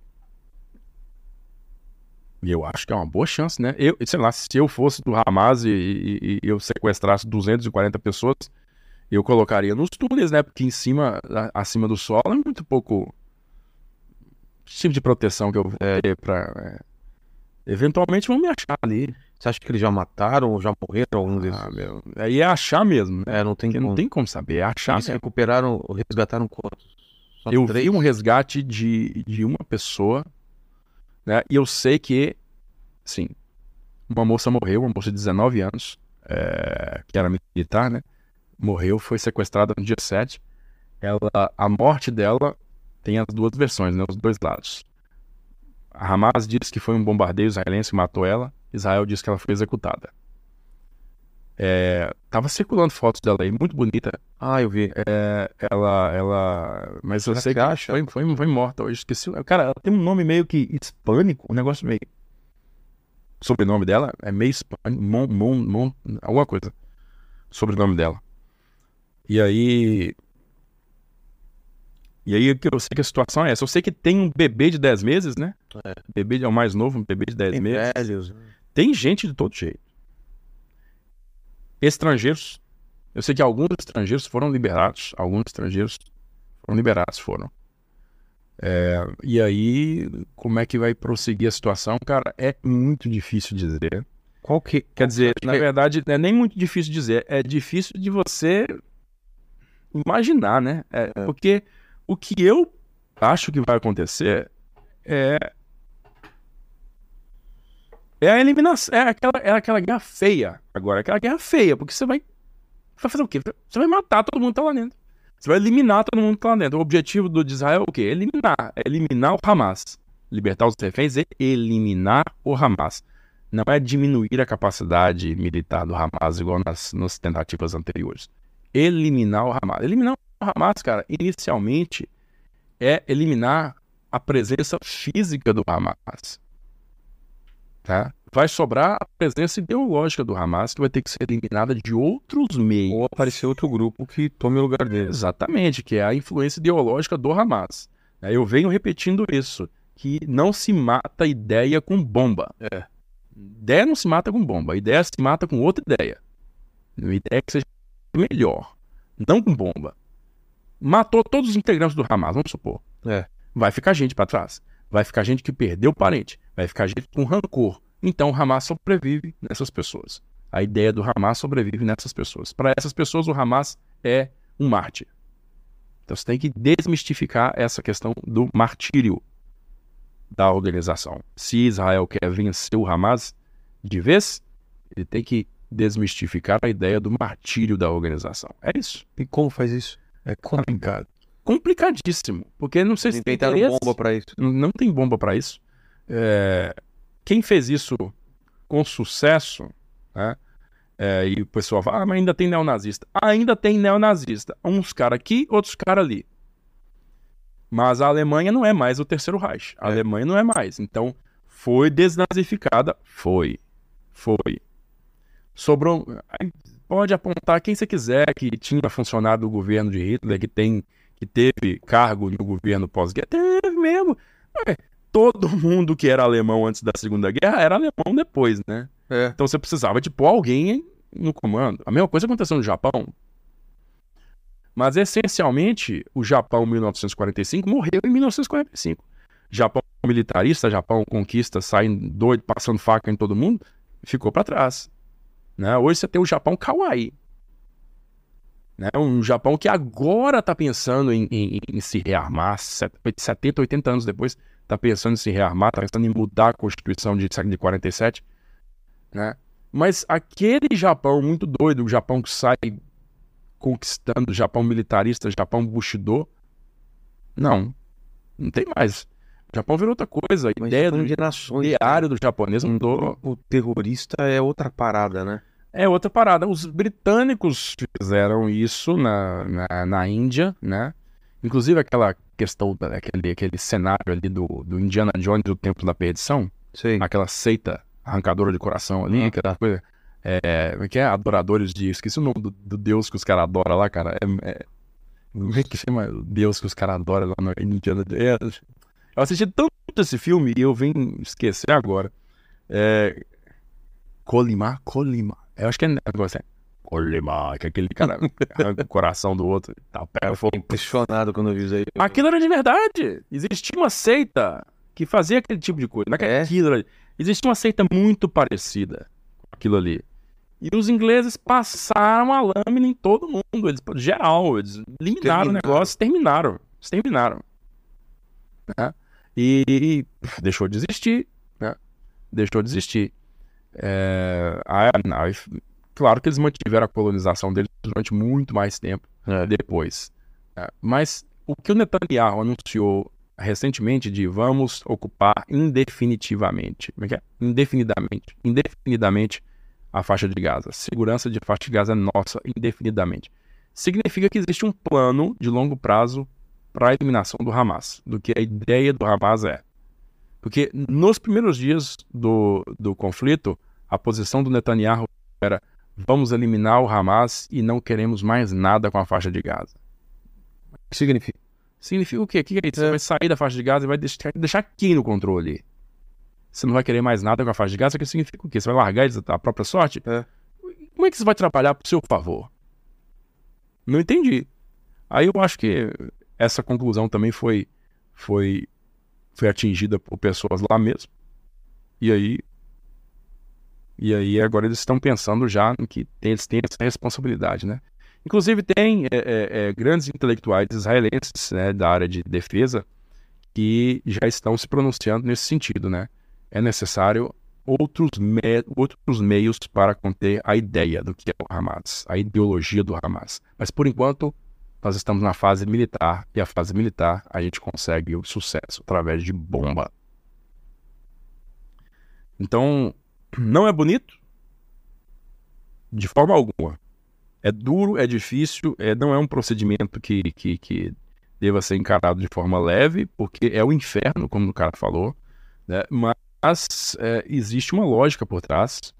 E eu acho que é uma boa chance, né? Eu, sei lá, se eu fosse do Hamas e, e- e eu sequestrasse 240 pessoas, eu colocaria nos túneis, né? Porque em cima, a- acima do solo, é muito pouco tipo de proteção que eu vou ter pra... é, Eventualmente vão me achar ali. Você acha que eles já mataram ou já morreram algum desses? Ah, meu, aí é achar mesmo, né? É, não tem Porque como. não tem como saber, é achar Eles mesmo. recuperaram, resgataram quantos? Só Eu três? vi um resgate de, de uma pessoa, né? E eu sei que, sim, uma moça morreu, uma moça de 19 anos, é, que era militar, né? Morreu, foi sequestrada no dia 7. Ela, a morte dela tem as duas versões, né? Os dois lados. A Hamas diz que foi um bombardeio israelense que matou ela. Israel diz que ela foi executada. É, tava circulando fotos dela aí, muito bonita. Ah, eu vi. É, ela, ela. Mas eu sei que acha? foi, foi, foi morta hoje. Esqueci. Cara, ela tem um nome meio que hispânico, um negócio meio. O sobrenome dela é meio hispânico. Mon, mon, mon, alguma coisa. Sobrenome dela. E aí. E aí que eu sei que a situação é essa. Eu sei que tem um bebê de 10 meses, né? É. Bebê é o mais novo, um bebê de 10 Tem meses. velhos. Tem gente de todo jeito. Estrangeiros. Eu sei que alguns estrangeiros foram liberados. Alguns estrangeiros foram liberados, foram. É, e aí, como é que vai prosseguir a situação? Cara, é muito difícil dizer. Qual que. Quer dizer, na verdade, não é nem muito difícil dizer. É difícil de você imaginar, né? É, Porque o que eu acho que vai acontecer é. É a eliminação. É aquela, é aquela guerra feia agora. Aquela guerra feia. Porque você vai. Vai fazer o quê? Você vai matar todo mundo que tá lá dentro. Você vai eliminar todo mundo que tá lá dentro. O objetivo do Israel é o quê? Eliminar. É eliminar o Hamas. Libertar os reféns e eliminar o Hamas. Não é diminuir a capacidade militar do Hamas, igual nas, nas tentativas anteriores. Eliminar o Hamas. Eliminar o Hamas, cara, inicialmente é eliminar a presença física do Hamas. Tá? Vai sobrar a presença ideológica do Hamas, que vai ter que ser eliminada de outros meios. Ou aparecer outro grupo que tome o lugar deles. Exatamente, que é a influência ideológica do Hamas. Né, Eu venho repetindo isso, que não se mata ideia com bomba. É. Ideia não se mata com bomba, ideia se mata com outra ideia. Uma ideia que seja melhor, não com bomba. Matou todos os integrantes do Hamas, vamos supor. É. Vai ficar gente para trás. Vai ficar gente que perdeu parente. Vai ficar gente com rancor. Então o Hamas sobrevive nessas pessoas. A ideia do Hamas sobrevive nessas pessoas. Para essas pessoas, o Hamas é um mártir. Então você tem que desmistificar essa questão do martírio da organização. Se Israel quer vencer o Hamas de vez, ele tem que desmistificar a ideia do martírio da organização. É isso. E como faz isso? É complicado. Complicadíssimo. Porque não sei se tem interesse. bomba pra isso. Não- Não tem bomba para isso. É, Quem fez isso com sucesso, né? é, e o pessoal fala, ah, mas ainda tem neonazista. Ainda tem neonazista. Uns caras aqui, outros caras ali. Mas a Alemanha não é mais o terceiro Reich. A É. Alemanha não é mais. Então, foi desnazificada? Foi. Foi. Sobrou. Pode apontar quem você quiser que tinha funcionado no governo de Hitler, que tem que teve cargo no governo pós-guerra. Teve mesmo. Ué, todo mundo que era alemão antes da Segunda Guerra era alemão depois, né? É. Então você precisava de pôr alguém no comando. A mesma coisa aconteceu no Japão. Mas essencialmente, o Japão 1945 morreu em 1945. Japão militarista, Japão conquista, saindo doido, passando faca em todo mundo, ficou para trás. Né? Hoje você tem o Japão kawaii. Né? Um Japão que agora está pensando em, em- em se rearmar, set- 70, 80 anos depois, está pensando em se rearmar, está pensando em mudar a Constituição de, de 47. Né? Mas aquele Japão muito doido, o Japão que sai conquistando, o Japão militarista, Japão Bushido, não, não tem mais. O Japão virou outra coisa. A Mas ideia do nações. diário do japonês mudou. grupo terrorista é outra parada, né? É outra parada. Os britânicos fizeram isso na, na, na Índia, né? Inclusive aquela questão, aquele, aquele cenário ali do, do Indiana Jones do Templo da Perdição, Sei. aquela seita arrancadora de coração ali, Ah, aquela coisa. É, como é que é? Adoradores de. Esqueci o nome do, do deus que os caras adoram lá, cara. É, é Como é que chama Deus que os caras adoram lá no Indiana Jones? Eu assisti tanto esse filme e eu vim esquecer agora. É... Colimar? Colimar. Eu acho que é negócio assim. Colimar, que é aquele cara arranca o coração do outro. Tá, pega fogo. Impressionado quando eu vi isso aí. Aquilo era de verdade. Existia uma seita que fazia aquele tipo de coisa. Não é É? aquilo. Existia uma seita muito parecida com aquilo ali. E os ingleses passaram a lâmina em todo mundo. Eles, geral, eles eliminaram o negócio, terminaram. Eles terminaram. Né? E, e deixou de existir. Né? Deixou de existir. É, a- a- claro que eles mantiveram a colonização deles durante muito mais tempo depois. né? Mas o que o Netanyahu anunciou recentemente de vamos ocupar indefinitivamente, como é que é? Indefinidamente, indefinidamente a faixa de Gaza. Segurança de faixa de Gaza é nossa indefinidamente. Significa que existe um plano de longo prazo para a eliminação do Hamas, do que a ideia do Hamas é. Porque nos primeiros dias do, do conflito, a posição do Netanyahu era vamos eliminar o Hamas e não queremos mais nada com a faixa de Gaza. O que significa? Significa o quê? O que é isso? Você É. vai sair da faixa de Gaza e vai deixar, deixar quem no controle? Você não vai querer mais nada com a faixa de Gaza, que significa o quê? Você vai largar eles à própria sorte? É. Como é que você vai trabalhar pro seu favor? Não entendi. Aí eu acho que essa conclusão também foi, foi, foi atingida por pessoas lá mesmo. E aí. E aí agora eles estão pensando já no que eles têm essa responsabilidade, né? Inclusive, tem é, é, é, grandes intelectuais israelenses né, da área de defesa que já estão se pronunciando nesse sentido, né? É necessário outros, me- outros meios para conter a ideia do que é o Hamas, a ideologia do Hamas. Mas, por enquanto, nós estamos na fase militar, e a fase militar a gente consegue o sucesso através de bomba. Então, não é bonito? De forma alguma. É duro, é difícil, é, não é um procedimento que, que, que deva ser encarado de forma leve, porque é o inferno, como o cara falou, né? mas é, existe uma lógica por trás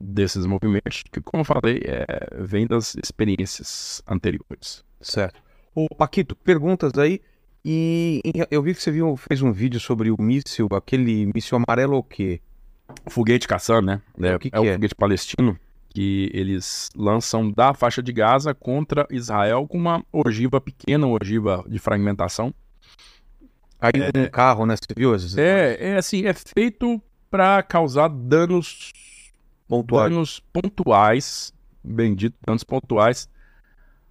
desses movimentos, que, como eu falei, é, vem das experiências anteriores. Certo. Ô, Paquito, perguntas aí. E eu vi que você viu, fez um vídeo sobre o míssil, aquele míssil amarelo o quê? Foguete Qassam, né? É, O que que é o é? foguete palestino que eles lançam da faixa de Gaza contra Israel com uma ogiva pequena, uma ogiva de fragmentação. Caiu num carro, né? Você viu? esses É, é assim, é feito para causar danos pontuais? danos pontuais, bendito, danos pontuais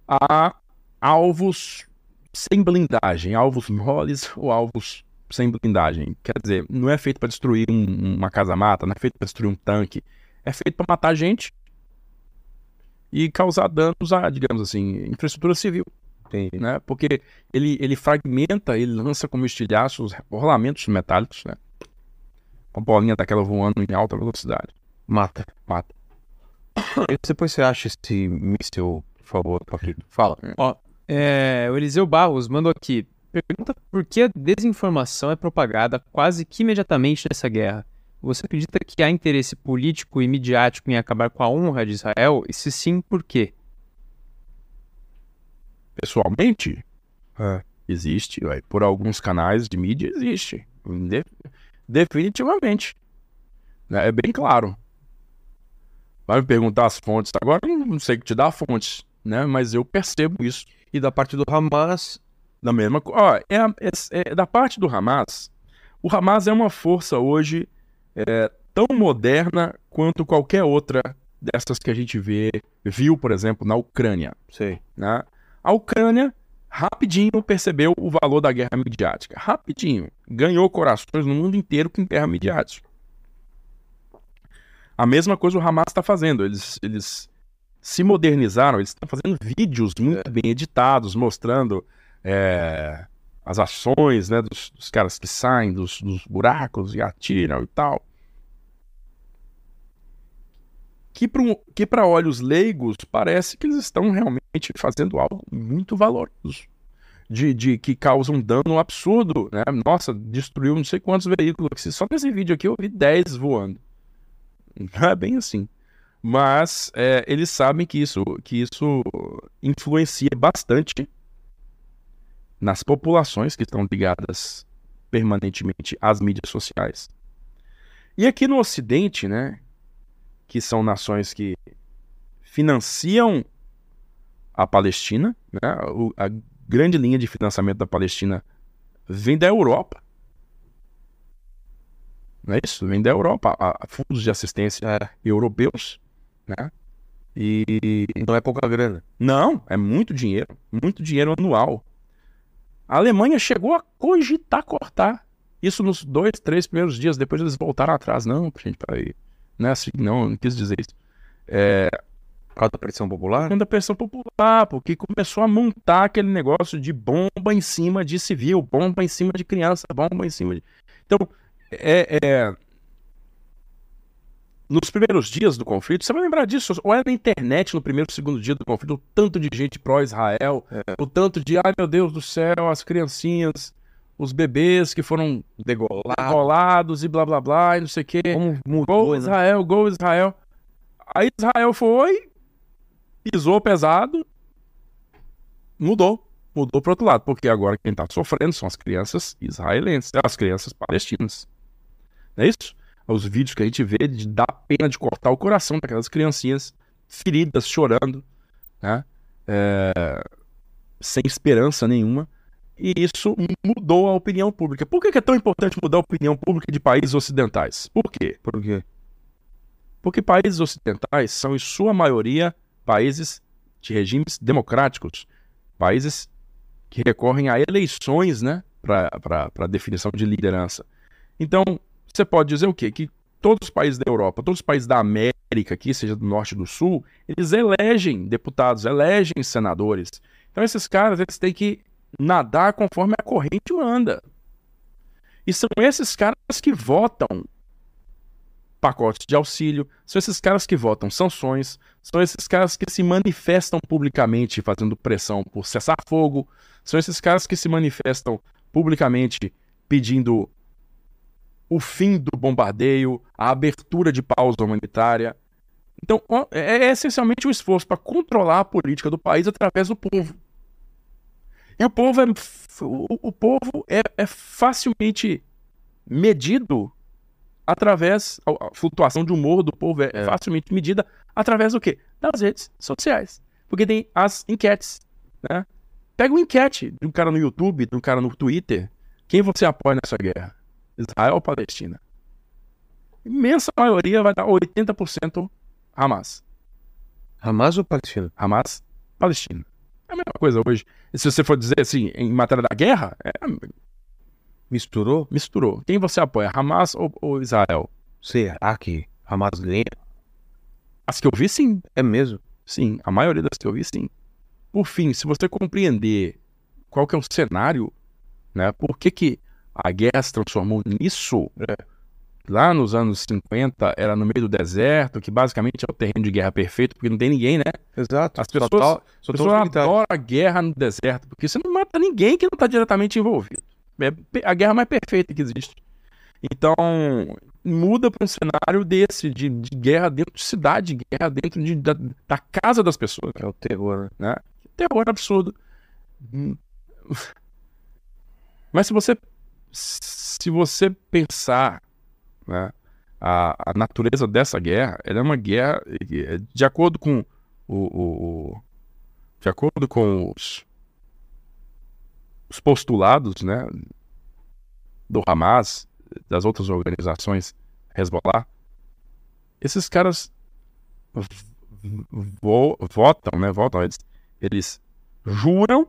a alvos sem blindagem, alvos moles ou alvos sem blindagem. Quer dizer, não é feito para destruir um- uma casa-mata, não é feito para destruir um tanque, é feito para matar gente e causar danos a, digamos assim, infraestrutura civil, Entendi. né? Porque ele, ele fragmenta, ele lança como estilhaços rolamentos metálicos, né? Uma bolinha daquela voando em alta velocidade. Mata. Mata. E depois você acha esse míssil, por favor? Fala. Ó, é, o Eliseu Barros mandou aqui. Pergunta por que a desinformação é propagada quase que imediatamente nessa guerra. Você acredita que há interesse político e midiático em acabar com a honra de Israel? E se sim, por quê? Pessoalmente, É. existe, ué, por alguns canais de mídia existe. De- definitivamente. Né, É bem claro. Vai me perguntar as fontes agora, não sei que te dá fontes, né? Mas eu percebo isso. E da parte do Hamas, Da mesma. Ó, é, é- é da parte do Hamas, o Hamas é uma força hoje é, tão moderna quanto qualquer outra dessas que a gente vê, viu, por exemplo, na Ucrânia. sei. né? A Ucrânia rapidinho percebeu o valor da guerra midiática. Rapidinho. Ganhou corações no mundo inteiro com guerra midiática. A mesma coisa o Hamas está fazendo. Eles, eles se modernizaram, eles estão fazendo vídeos muito bem editados, mostrando é, as ações né, dos, dos caras que saem dos, dos buracos e atiram e tal. que para olhos leigos parece que eles estão realmente fazendo algo muito valoroso. De, de que causa um dano absurdo, né? Nossa, destruiu não sei quantos veículos. Só nesse vídeo aqui eu vi 10 voando. Não é bem assim. Mas é, eles sabem que isso, que isso influencia bastante nas populações que estão ligadas permanentemente às mídias sociais. E aqui no Ocidente, né, que são nações que financiam a Palestina, né, a grande linha de financiamento da Palestina vem da Europa. Não é isso? Vem da Europa, a, a fundos de assistência europeus, né? E Não é pouca grana. não, é muito dinheiro, muito dinheiro anual. A Alemanha chegou a cogitar cortar. Isso nos dois, três primeiros dias, depois eles voltaram atrás. Não, gente, peraí. Não é assim, não, não quis dizer isso. Por causa da pressão popular? Quando a pressão popular, porque começou a montar aquele negócio de bomba em cima de civil, bomba em cima de criança, bomba em cima de. Então, é, é- Nos primeiros dias do conflito, você vai lembrar disso, ou é na internet no primeiro, segundo dia do conflito, o tanto de gente pró-Israel, o tanto de, ai meu Deus do céu, as criancinhas, os bebês que foram Degolado. rolados e blá blá blá, e não sei o quê. Como Gol mudou, né? Israel, gol Israel. Aí Israel foi, pisou pesado, mudou. Mudou pro outro lado, porque agora quem tá sofrendo são as crianças israelenses, as crianças palestinas. Não é isso? Os vídeos que a gente vê de dar pena de cortar o coração daquelas criancinhas feridas, chorando, né? É, sem esperança nenhuma. E isso mudou a opinião pública. Por que é tão importante mudar a opinião pública de países ocidentais? Por quê? Por quê? Porque países ocidentais são, em sua maioria, países de regimes democráticos, países que recorrem a eleições né, para definição de liderança. Então, você pode dizer o quê? Que todos os países da Europa, todos os países da América, aqui, seja do norte e do sul, eles elegem deputados, elegem senadores. Então, esses caras eles têm que nadar conforme a corrente manda. E são esses caras que votam pacotes de auxílio, são esses caras que votam sanções, são esses caras que se manifestam publicamente fazendo pressão por cessar fogo, são esses caras que se manifestam publicamente pedindo o fim do bombardeio, a abertura de pausa humanitária. Então, é, é essencialmente um esforço para controlar a política do país através do povo. E o povo é, o, povo é, é facilmente medido através a, a flutuação de humor do povo é, É. facilmente medida através do quê? Das redes sociais. Porque tem as enquetes, né? Pega uma enquete de um cara no YouTube, de um cara no Twitter. Quem você apoia nessa guerra? Israel ou Palestina? Imensa maioria vai dar 80% Hamas. Hamas ou Palestina? Hamas, Palestina. É a mesma coisa hoje. E se você for dizer assim, em matéria da guerra, é, Misturou? misturou. Quem você apoia, Hamas ou, ou Israel? Será que Hamas ganha? As que eu vi, sim. É mesmo? Sim, a maioria das que eu vi, sim. Por fim, se você compreender qual que é o cenário, né? Por que, que a guerra se transformou nisso? Lá nos anos 50 era no meio do deserto, que basicamente é o terreno de guerra perfeito, porque não tem ninguém, né? Exato. As pessoas- As os pessoas adoram a guerra no deserto, porque você não mata ninguém que não está diretamente envolvido. É a guerra mais perfeita que existe. Então, muda para um cenário desse, de, de guerra dentro de cidade, guerra dentro de- da, da casa das pessoas. É o terror, né? Terror absurdo. Hum. Mas se você se você pensar né, a, a natureza dessa guerra, ela é uma guerra eh, de acordo com o, o- o- de acordo com os, os postulados, né, do Hamas, das outras organizações Hezbollah, esses caras vo- votam, né, votam, eles, eles juram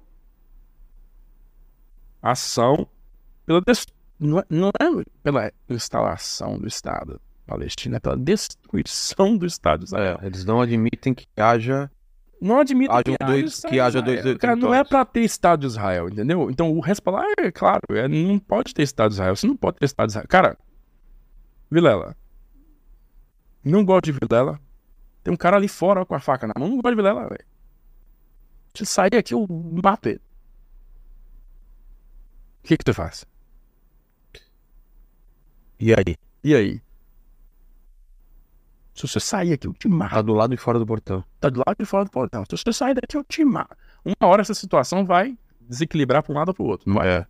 ação pela des- não, é, não é pela instalação do Estado palestino, é pela destruição do Estado Israel. É, eles não admitem que haja. Não admito Haja que, dois- que haja dois. Cara, não é pra ter Estado de Israel, entendeu? Então o Hezbollah, é claro, é, não pode ter Estado de Israel. Você não pode ter Estado de Israel. Cara, Vilela, não gosto de Vilela. Tem um cara ali fora ó, com a faca na mão, não gosto de Vilela, velho. Se sair aqui, eu mato ele. O que que tu faz? E aí? E aí? Se você sair aqui, eu te mato. Tá do lado e fora do portão. Tá do lado de fora do portão. Se você sair daqui, eu te mato. Uma hora essa situação vai desequilibrar para um lado ou para o outro. Não vai. É.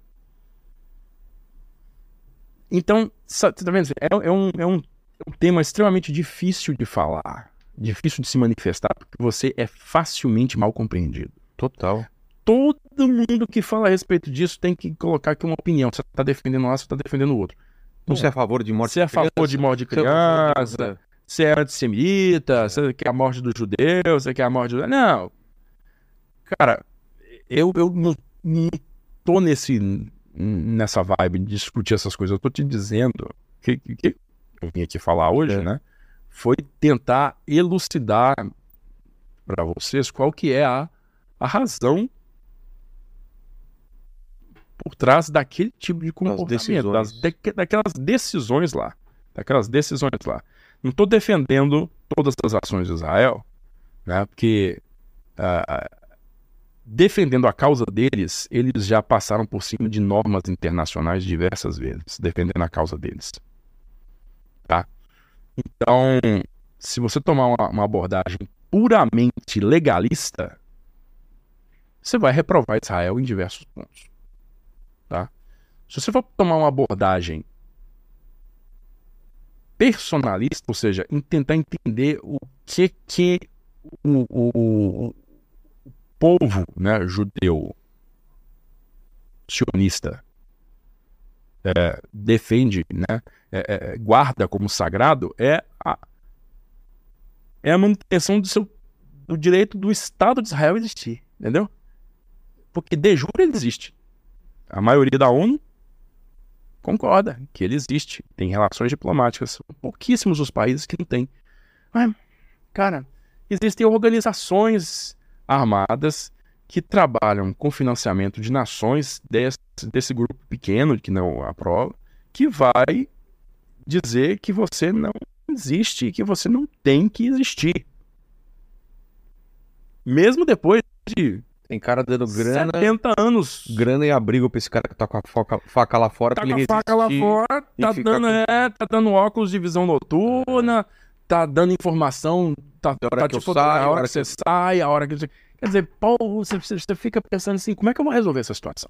Então, sa- tá vendo? É, é um, é, um, é um tema extremamente difícil de falar, difícil de se manifestar, porque você é facilmente mal compreendido. Total. Todo mundo que fala a respeito disso tem que colocar aqui uma opinião. Você está defendendo um lado, você está defendendo o outro. Você é a favor de morte Você é a favor de morte de é de- criança, você é antissemita, você quer a morte dos judeus, você quer a morte do... Não. Cara, eu, eu não, não tô nesse, nessa vibe de discutir essas coisas. Eu tô te dizendo que, que- que eu vim aqui falar hoje, É. né? Foi tentar elucidar para vocês qual que é a, a razão por trás daquele tipo de comportamento, das, daque- daquelas decisões lá, daquelas decisões lá. Não estou defendendo todas as ações de Israel, né? Porque ah, defendendo a causa deles, eles já passaram por cima de normas internacionais diversas vezes, defendendo a causa deles. Tá? Então, se você tomar uma, uma abordagem puramente legalista, você vai reprovar Israel em diversos pontos. Tá? Se você for tomar uma abordagem personalista, ou seja, tentar entender o que que o, o, o povo né, judeu sionista é, defende, né, é, é, guarda como sagrado, é a, é a manutenção do, seu, do direito do Estado de Israel existir, entendeu? Porque de jure ele existe. A maioria da ONU concorda que ele existe, tem relações diplomáticas. Pouquíssimos os países que não têm. Mas, cara, existem organizações armadas que trabalham com financiamento de nações desse, desse grupo pequeno que não aprova, que vai dizer que você não existe, que você não tem que existir. Mesmo depois de Tem cara dando grana, 70 anos grana e abrigo pra esse cara que tá com a faca, faca lá fora tá com a faca lá fora, tá dando, com- é, tá dando óculos de visão noturna, tá dando informação, tá, Da hora tá que eu tipo, saio, a hora que você sai, a hora que você... Quer dizer, pô, você, você fica pensando assim, como é que eu vou resolver essa situação?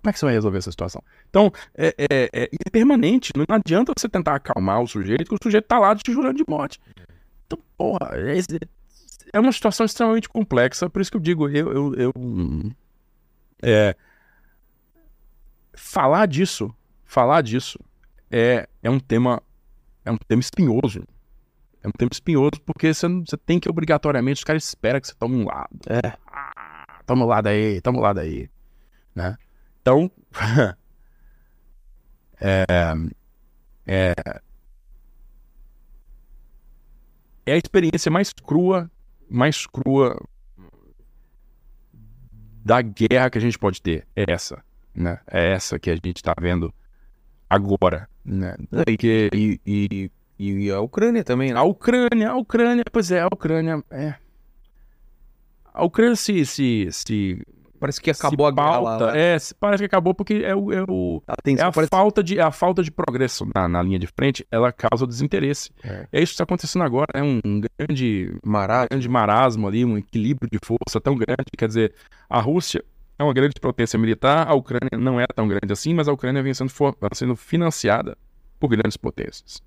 Como é que você vai resolver essa situação? Então, é, é, é impermanente, não adianta você tentar acalmar o sujeito, que o sujeito tá lá te jurando de morte. Então, porra, é, é uma situação extremamente complexa, por isso que eu digo, eu, eu, eu é, falar disso, falar disso é, é um tema é um tema espinhoso. É um tema espinhoso porque você, não- você tem que obrigatoriamente, os caras esperam que você tome um lado. É. Ah, toma um lado aí, toma um lado aí. Né? Então, é, é, é a experiência mais crua, mais crua da guerra que a gente pode ter. É essa, né? É essa que a gente tá vendo agora, né? Porque E, e, e a Ucrânia também, a Ucrânia, a Ucrânia, pois é, a Ucrânia, é. A Ucrânia se, se, se, Parece que se acabou a guerra lá. pauta, né? é, se- parece que acabou porque é o, é o, A é tensão a parece... falta de, é a falta de progresso na, na linha de frente, ela causa desinteresse. É. É isso que está acontecendo agora, é um grande, Marasmo. grande marasmo ali, um equilíbrio de força tão grande. Quer dizer, a Rússia é uma grande potência militar, a Ucrânia não é tão grande assim, mas a Ucrânia vem sendo, for- vem sendo financiada por grandes potências.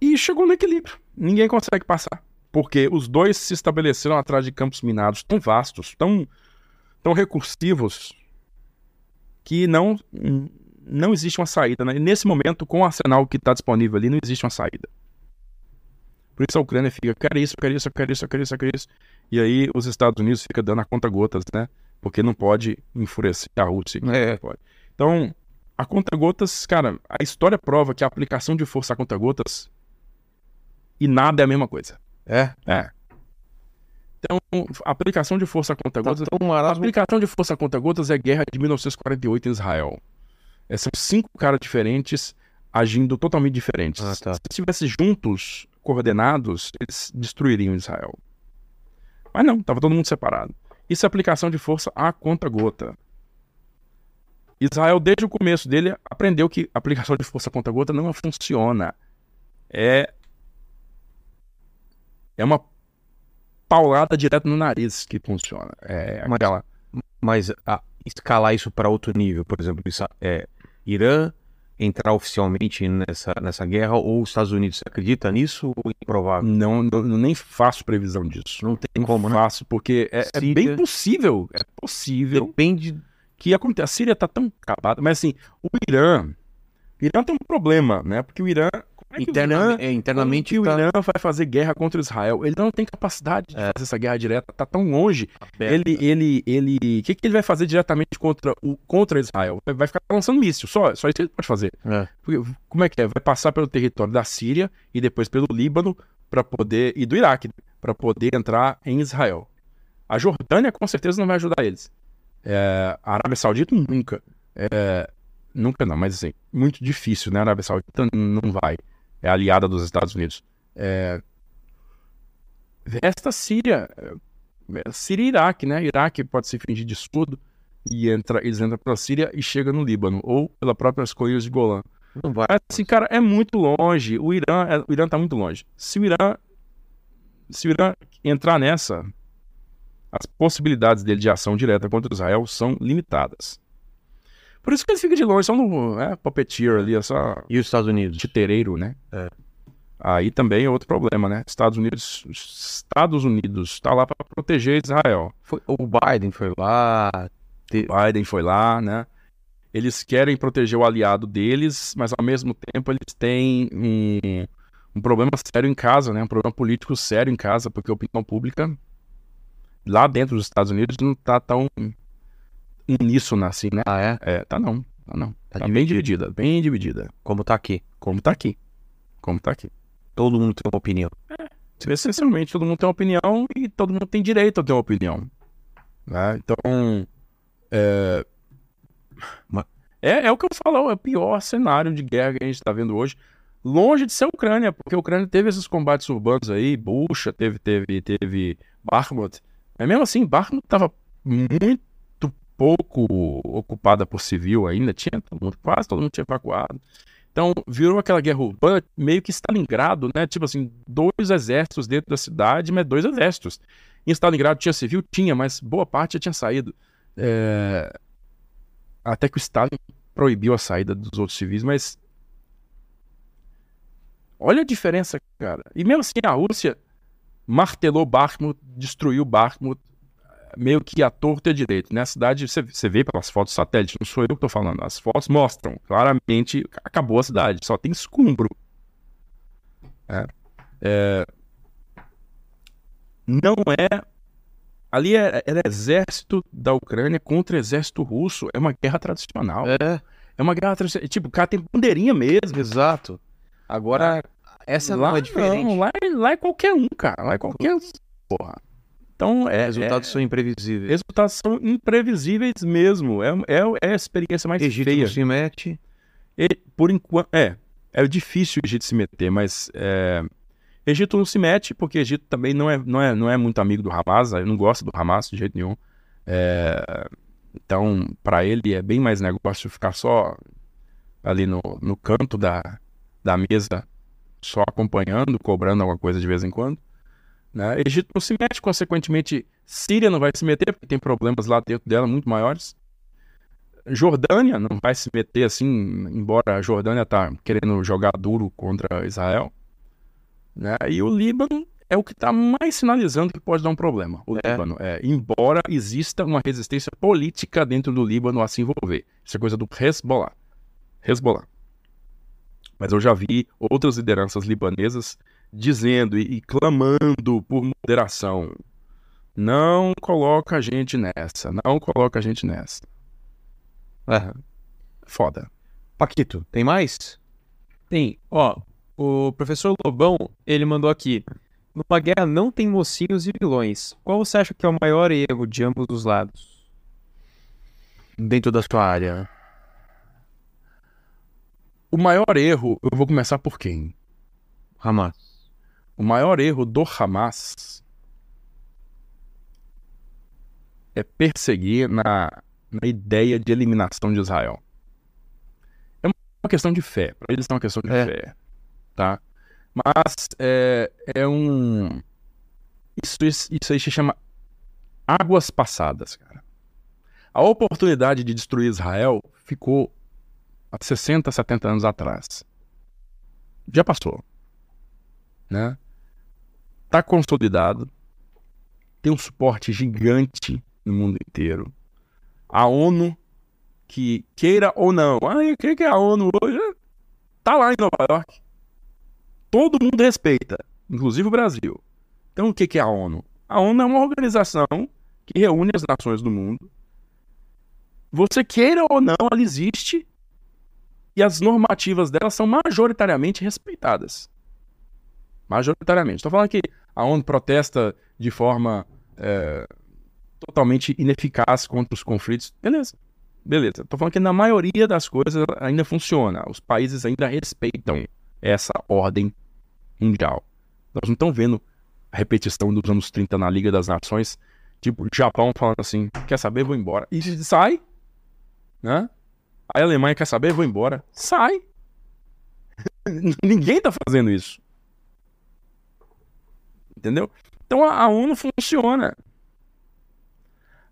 E chegou no equilíbrio. Ninguém consegue passar. Porque os dois se estabeleceram atrás de campos minados tão vastos, tão, tão recursivos, que não, não existe uma saída. Né? E nesse momento, com o arsenal que está disponível ali, não existe uma saída. Por isso a Ucrânia fica, eu quero isso, eu quero isso, eu quero isso, eu quero isso, eu quero isso. E aí os Estados Unidos ficam dando a conta gotas, né? Porque não pode enfurecer a Rússia. É. Pode. Então, a conta gotas, cara, a história prova que a aplicação de força a conta gotas e nada é a mesma coisa. É. É. Então, a aplicação de força a conta Tá gotas tão a marasmo. aplicação de força contra gotas é a guerra de 1948 em Israel. É, são cinco caras diferentes agindo totalmente diferentes. Ah, tá. Se estivessem juntos, coordenados, eles destruiriam Israel. Mas não, estava todo mundo separado. Isso é aplicação de força a conta gota. Israel, desde o começo dele, aprendeu que a aplicação de força contra gota não funciona. É. É uma paulada direto no nariz que funciona. É Mas- aquela. Mas a- escalar isso para outro nível, por exemplo, isso, é, Irã entrar oficialmente nessa, nessa guerra ou os Estados Unidos, você acredita nisso ou é improvável? Não, não- nem faço previsão disso. Não tem Não como, né? faço, porque é, é Síria. bem possível. É possível Depende. que aconteça. A Síria tá tão acabada, mas assim, o Irã. O Irã tem um problema, né? Porque o Irã. É que o Irã Interna, é, internamente Como que tá o Irã vai fazer guerra contra Israel? Ele não tem capacidade de fazer essa guerra direta, tá tão longe. Ele, ele, ele, o que, que ele vai fazer diretamente contra o contra Israel? Vai- ficar lançando míssil, só, só isso que ele pode fazer. É. Porque, como é que é? Vai passar pelo território da Síria e depois pelo Líbano para poder e do Iraque para poder entrar em Israel. A Jordânia com certeza não vai ajudar eles. É, a Arábia Saudita nunca. É, nunca não, mas assim, muito difícil, né? A Arábia Saudita não vai. É aliada dos Estados Unidos. É, resta a Síria. É, Síria e Iraque, né? Iraque pode se fingir de surdo e entra, eles entram pela Síria e chegam no Líbano, ou pelas próprias colinas de Golã. Não vai. Mas, assim, cara, é muito longe. O Irã, é- o Irã tá muito longe. Se o Irã, se o Irã entrar nessa, as possibilidades dele de ação direta contra Israel são limitadas. Por isso que ele fica de longe, só no é, puppeteer ali, é só E os Estados Unidos? titereiro, né? É. Aí também é outro problema, né? Estados Unidos, Estados Unidos está lá para proteger Israel. Foi, o Biden foi lá. Biden foi lá, né? Eles querem proteger o aliado deles, mas ao mesmo tempo eles têm um, um problema sério em casa, né? Um problema político sério em casa, porque a opinião pública lá dentro dos Estados Unidos não tá tão uníssona assim, né? Ah, é? É, tá não, tá não. Tá Tá, bem dividida, bem dividida. Como tá aqui. Como tá aqui. Como tá aqui. Todo mundo tem uma opinião. Essencialmente, todo mundo tem uma opinião e todo mundo tem direito a ter uma opinião. né? Então, é... É... é o que eu falo, é o pior cenário de guerra que a gente está vendo hoje. Longe de ser a Ucrânia, porque a Ucrânia teve esses combates urbanos aí, Bucha, teve, teve, teve Bakhmut. Mas mesmo assim, Bakhmut estava muito pouco ocupada por civil ainda, tinha todo mundo, quase todo mundo tinha evacuado. Então, virou aquela guerra urbana meio que Stalingrado, né? Tipo assim, dois exércitos dentro da cidade, mas dois exércitos. Em Stalingrado tinha civil? Tinha, mas boa parte já tinha saído. É, Até que o Stalin proibiu a saída dos outros civis, mas. Olha a diferença, cara. E mesmo assim, a Rússia martelou Bakhmut, destruiu Bakhmut, meio que à torta à direita. Né? A cidade, você, você vê pelas fotos satélite, não sou eu que estou falando. As fotos mostram claramente acabou a cidade, só tem escombro. É. É, Não é. Ali é, é exército da Ucrânia contra exército russo. É uma guerra tradicional. É, É uma guerra tradicional. Tipo, o cara tem bandeirinha mesmo. exato. Agora, essa lá não é diferente. Não, lá, é- lá é qualquer um, cara. Lá é qualquer um. Porra. Então, é. Resultados é- são imprevisíveis. Resultados são imprevisíveis mesmo. É, é, é a experiência mais Egito feia. não se mete. E, por enquanto, é, é difícil o Egito se meter, mas é, Egito não se mete porque Egito também não é, não é, não é muito amigo do Hamas, eu não gosto do Hamas de jeito nenhum. É, então, para ele é bem mais negócio ficar só ali no, no canto da, da mesa, só acompanhando, cobrando alguma coisa de vez em quando. Né? Egito não se mete, consequentemente, Síria não vai se meter, porque tem problemas lá dentro dela muito maiores. Jordânia não vai se meter assim, embora a Jordânia tá querendo jogar duro contra Israel. Né? E o Líbano é o que está mais sinalizando que pode dar um problema. O É. Líbano, é, embora exista uma resistência política dentro do Líbano a se envolver. Isso é coisa do Hezbollah. Hezbollah. Mas eu já vi outras lideranças libanesas dizendo e, e clamando por moderação. Não coloca a gente nessa, não coloca a gente nessa. É. Foda. Paquito, tem mais? Tem, ó, o professor Lobão, ele mandou aqui. Numa guerra não tem mocinhos e vilões. Qual você acha que é o maior erro de ambos os lados? Dentro da sua área. O maior erro, eu vou começar por quem? Hamas. O maior erro do Hamas é perseguir na, na ideia de eliminação de Israel. É uma questão de fé. Para eles é uma questão de É. fé. Tá? Mas é, é um. Isso, isso, isso aí se chama águas passadas, cara. A oportunidade de destruir Israel ficou há 60, 70 anos atrás. Já passou. Né? Tá consolidado. Tem um suporte gigante no mundo inteiro. A ONU, que queira ou não, ah, creio que a ONU hoje tá lá em Nova York. Todo mundo respeita, inclusive o Brasil. Então o que é a ONU? A ONU é uma organização que reúne as nações do mundo. Você queira ou não, ela existe e as normativas dela são majoritariamente respeitadas. Majoritariamente. Estou falando que a ONU protesta de forma é, totalmente ineficaz contra os conflitos. Beleza. Beleza. Estou falando que na maioria das coisas ainda funciona. Os países ainda respeitam essa ordem mundial. Nós não estamos vendo a repetição dos anos 30 na Liga das Nações, tipo, o Japão falando assim, quer saber, vou embora. E sai, né? A Alemanha quer saber, vou embora. Sai. Ninguém tá fazendo isso. Entendeu? Então a, a ONU funciona.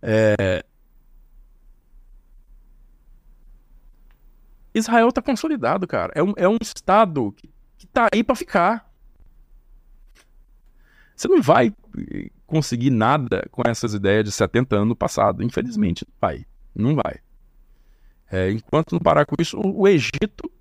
É... Israel tá consolidado, cara. É um, é um estado que, que tá aí para ficar. Você não vai eh, conseguir nada com essas ideias de 70 anos no passado. Infelizmente, não vai. Não vai. É, enquanto não parar com isso, o, o Egito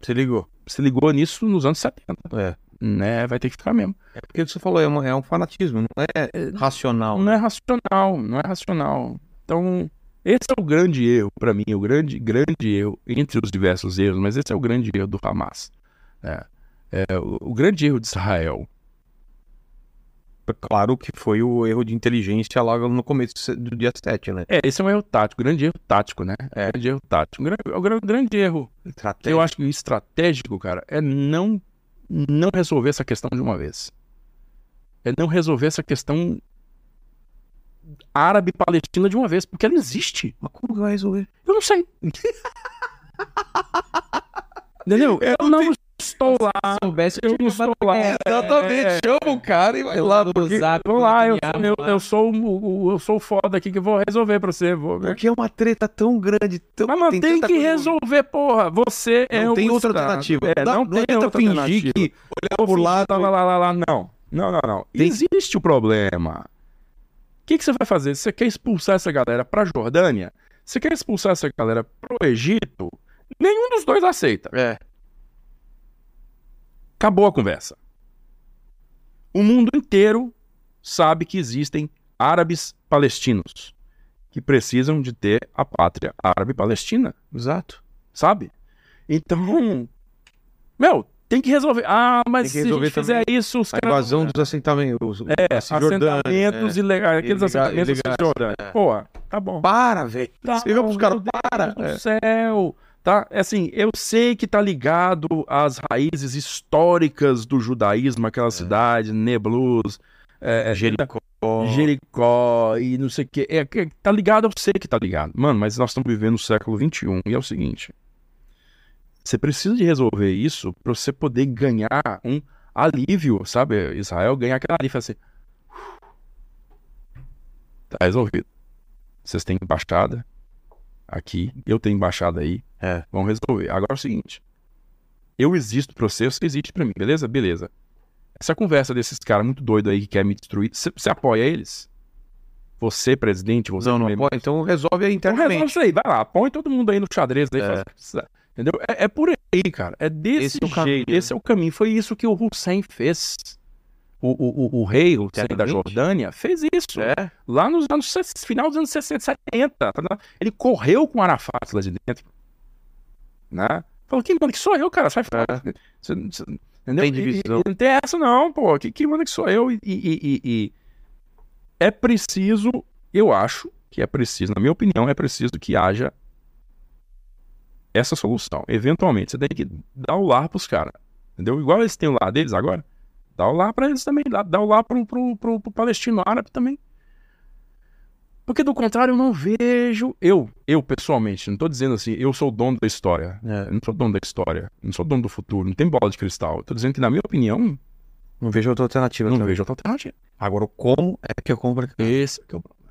se ligou. Se ligou nisso nos anos 70. É. Né? Vai ter que ficar mesmo. É porque você falou, é, uma, é um fanatismo, não é racional. Não é racional, não é racional. Então, esse é o grande erro, para mim, o grande, grande erro, entre os diversos erros, mas esse é o grande erro do Hamas. É, é, o, o grande erro de Israel Claro que foi o erro de inteligência logo no começo do dia 7, né? É, esse é um erro tático, grande erro tático, né? É, grande erro tático. Um grande, um grande erro. Eu acho que o estratégico, cara, é não, não resolver essa questão de uma vez. É não resolver essa questão árabe-palestina de uma vez, porque ela existe. Mas como vai resolver? Eu não sei. Entendeu? Eu não estou lá. soubesse, eu não estou lá. É, exatamente. É, Chama o cara e vai lá. Porque, zap, vamos lá, eu, eu, eu, sou o, eu sou o foda aqui que vou resolver pra você. Vou... Porque é uma treta tão grande. Tão, Mas não tem, tem que coisa... resolver, porra. Você não é Não tem outra alternativa. É, não, não tem outra fingir alternativa. que olhar por lado. Lá, lá, lá, lá, não. Não, não, não. Tem... Existe o problema. O que, que você vai fazer? Você quer expulsar essa galera pra Jordânia? Você quer expulsar essa galera pro Egito? Nenhum dos dois aceita. É. Acabou a conversa. O mundo inteiro sabe que existem árabes palestinos que precisam de ter a pátria árabe-palestina. Exato. Sabe? Então, meu, tem que resolver. Ah, mas se a gente fizer isso, os a caras... invasão dos assentamentos. É, assentamentos é, ilegais, aqueles assentamentos ilegais, é. Pô, tá bom. Para, velho. Tá Você os caras, para. Meu Deus do céu. Tá? É assim, eu sei que tá ligado às raízes históricas do judaísmo, aquela é. cidade, Neblus, é, é, Jericó. Jericó e não sei o que. É, tá ligado, eu sei que tá ligado. Mano, mas nós estamos vivendo no século XXI e é o seguinte. Você precisa de resolver isso para você poder ganhar um alívio, sabe? Israel ganhar aquela alívio assim. Tá resolvido. Vocês têm embaixada aqui, eu tenho embaixada aí. É. Vamos resolver. Agora é o seguinte. Eu existo pra você, você existe pra mim, beleza? Beleza. Essa conversa desses caras muito doidos aí que querem me destruir, você apoia eles? Você, presidente, você... Não, não apoia, então resolve aí internamente. Então resolve isso aí, vai lá, põe todo mundo aí no xadrez aí, é. faz... entendeu? É, é, por aí, cara, é desse esse jeito, é esse é o caminho, foi isso que o Hussein fez. O, o, o, rei, o da Jordânia, fez isso. É. Lá nos anos, final dos anos 60, 70. Tá ele correu com Arafat lá de dentro né? Falou, quem manda que sou eu, cara? Sai fora. É. Você, você, entendeu? Tem divisão. E, e, não tem essa não, pô. Quem, quem manda que sou eu? E, e, e, é preciso, eu acho que é preciso, na minha opinião, é preciso que haja essa solução. Eventualmente, você tem que dar o lar pros caras. Entendeu? Igual eles têm o lar deles agora. Dá o lar pra eles também. Dá, dá o pro, pro, pro palestino árabe também. Porque do contrário, eu não vejo. Eu, eu pessoalmente, não tô dizendo assim, eu sou o dono da história. É. Não sou dono da história. Não sou dono do futuro. Não tem bola de cristal. Tô dizendo que, na minha opinião, Não vejo outra alternativa. Não também. vejo outra alternativa. Agora, o como é que eu compro? Esse é o problema.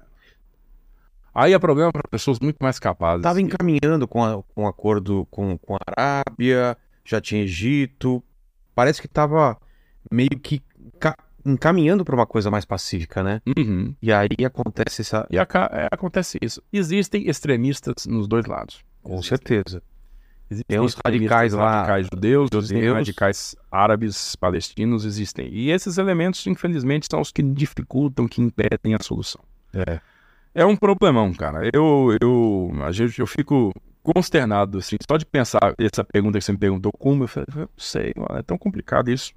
Aí é problema para pessoas muito mais capazes. Tava encaminhando com, a, com um acordo com, com a Arábia, já tinha Egito. Parece que tava meio que ca- encaminhando para uma coisa mais pacífica, né? Uhum. E aí acontece essa. E é, acontece isso. Existem extremistas nos dois lados. Com certeza. Existem Tem uns extremistas radicais lá, radicais judeus, existem judeus. radicais árabes, palestinos, existem. E esses elementos, infelizmente, são os que dificultam, que impedem a solução. É. É um problemão, cara. Eu, eu, a gente, eu fico consternado, assim, só de pensar essa pergunta que você me perguntou, como, eu falei, eu não sei, mano, é tão complicado isso.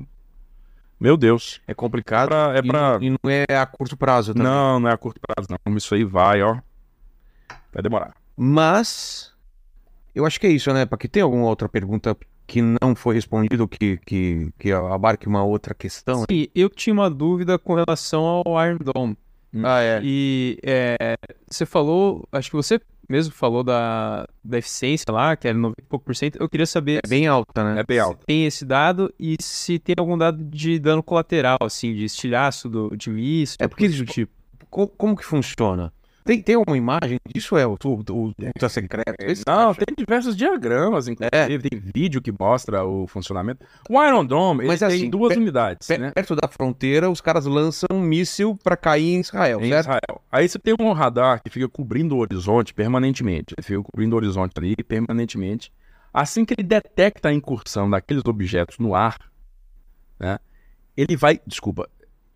Meu Deus. É complicado. Pra- é e- pra- E, não é a curto prazo também. Não, não é a curto prazo, não. Isso aí vai, ó. Vai demorar. Mas eu acho que é isso, né? Para que tem alguma outra pergunta que não foi respondida, ou que, que, que abarque uma outra questão. Sim, eu tinha uma dúvida com relação ao Iron Dome. Ah, é. E é, você falou, acho que você mesmo falou da, da eficiência lá, que era 90 e pouco por cento. Eu queria saber É bem alta, né? É bem alto. se tem esse dado e se tem algum dado de dano colateral, assim, de estilhaço do, de míssil, É porque- coisa do tipo. Co- Como, que funciona? Tem, tem alguma imagem disso? É o, o, o secreto? Não, tem diversos diagramas, inclusive, É. tem vídeo que mostra o funcionamento. O Iron Dome, ele Mas, tem assim, duas pe- unidades, Pe- né? Perto da fronteira, os caras lançam um míssil pra cair em Israel, Em certo? Israel. Aí você tem um radar que fica cobrindo o horizonte permanentemente. Ele fica cobrindo o horizonte ali permanentemente. Assim que ele detecta a incursão daqueles objetos no ar, né? Ele vai, desculpa,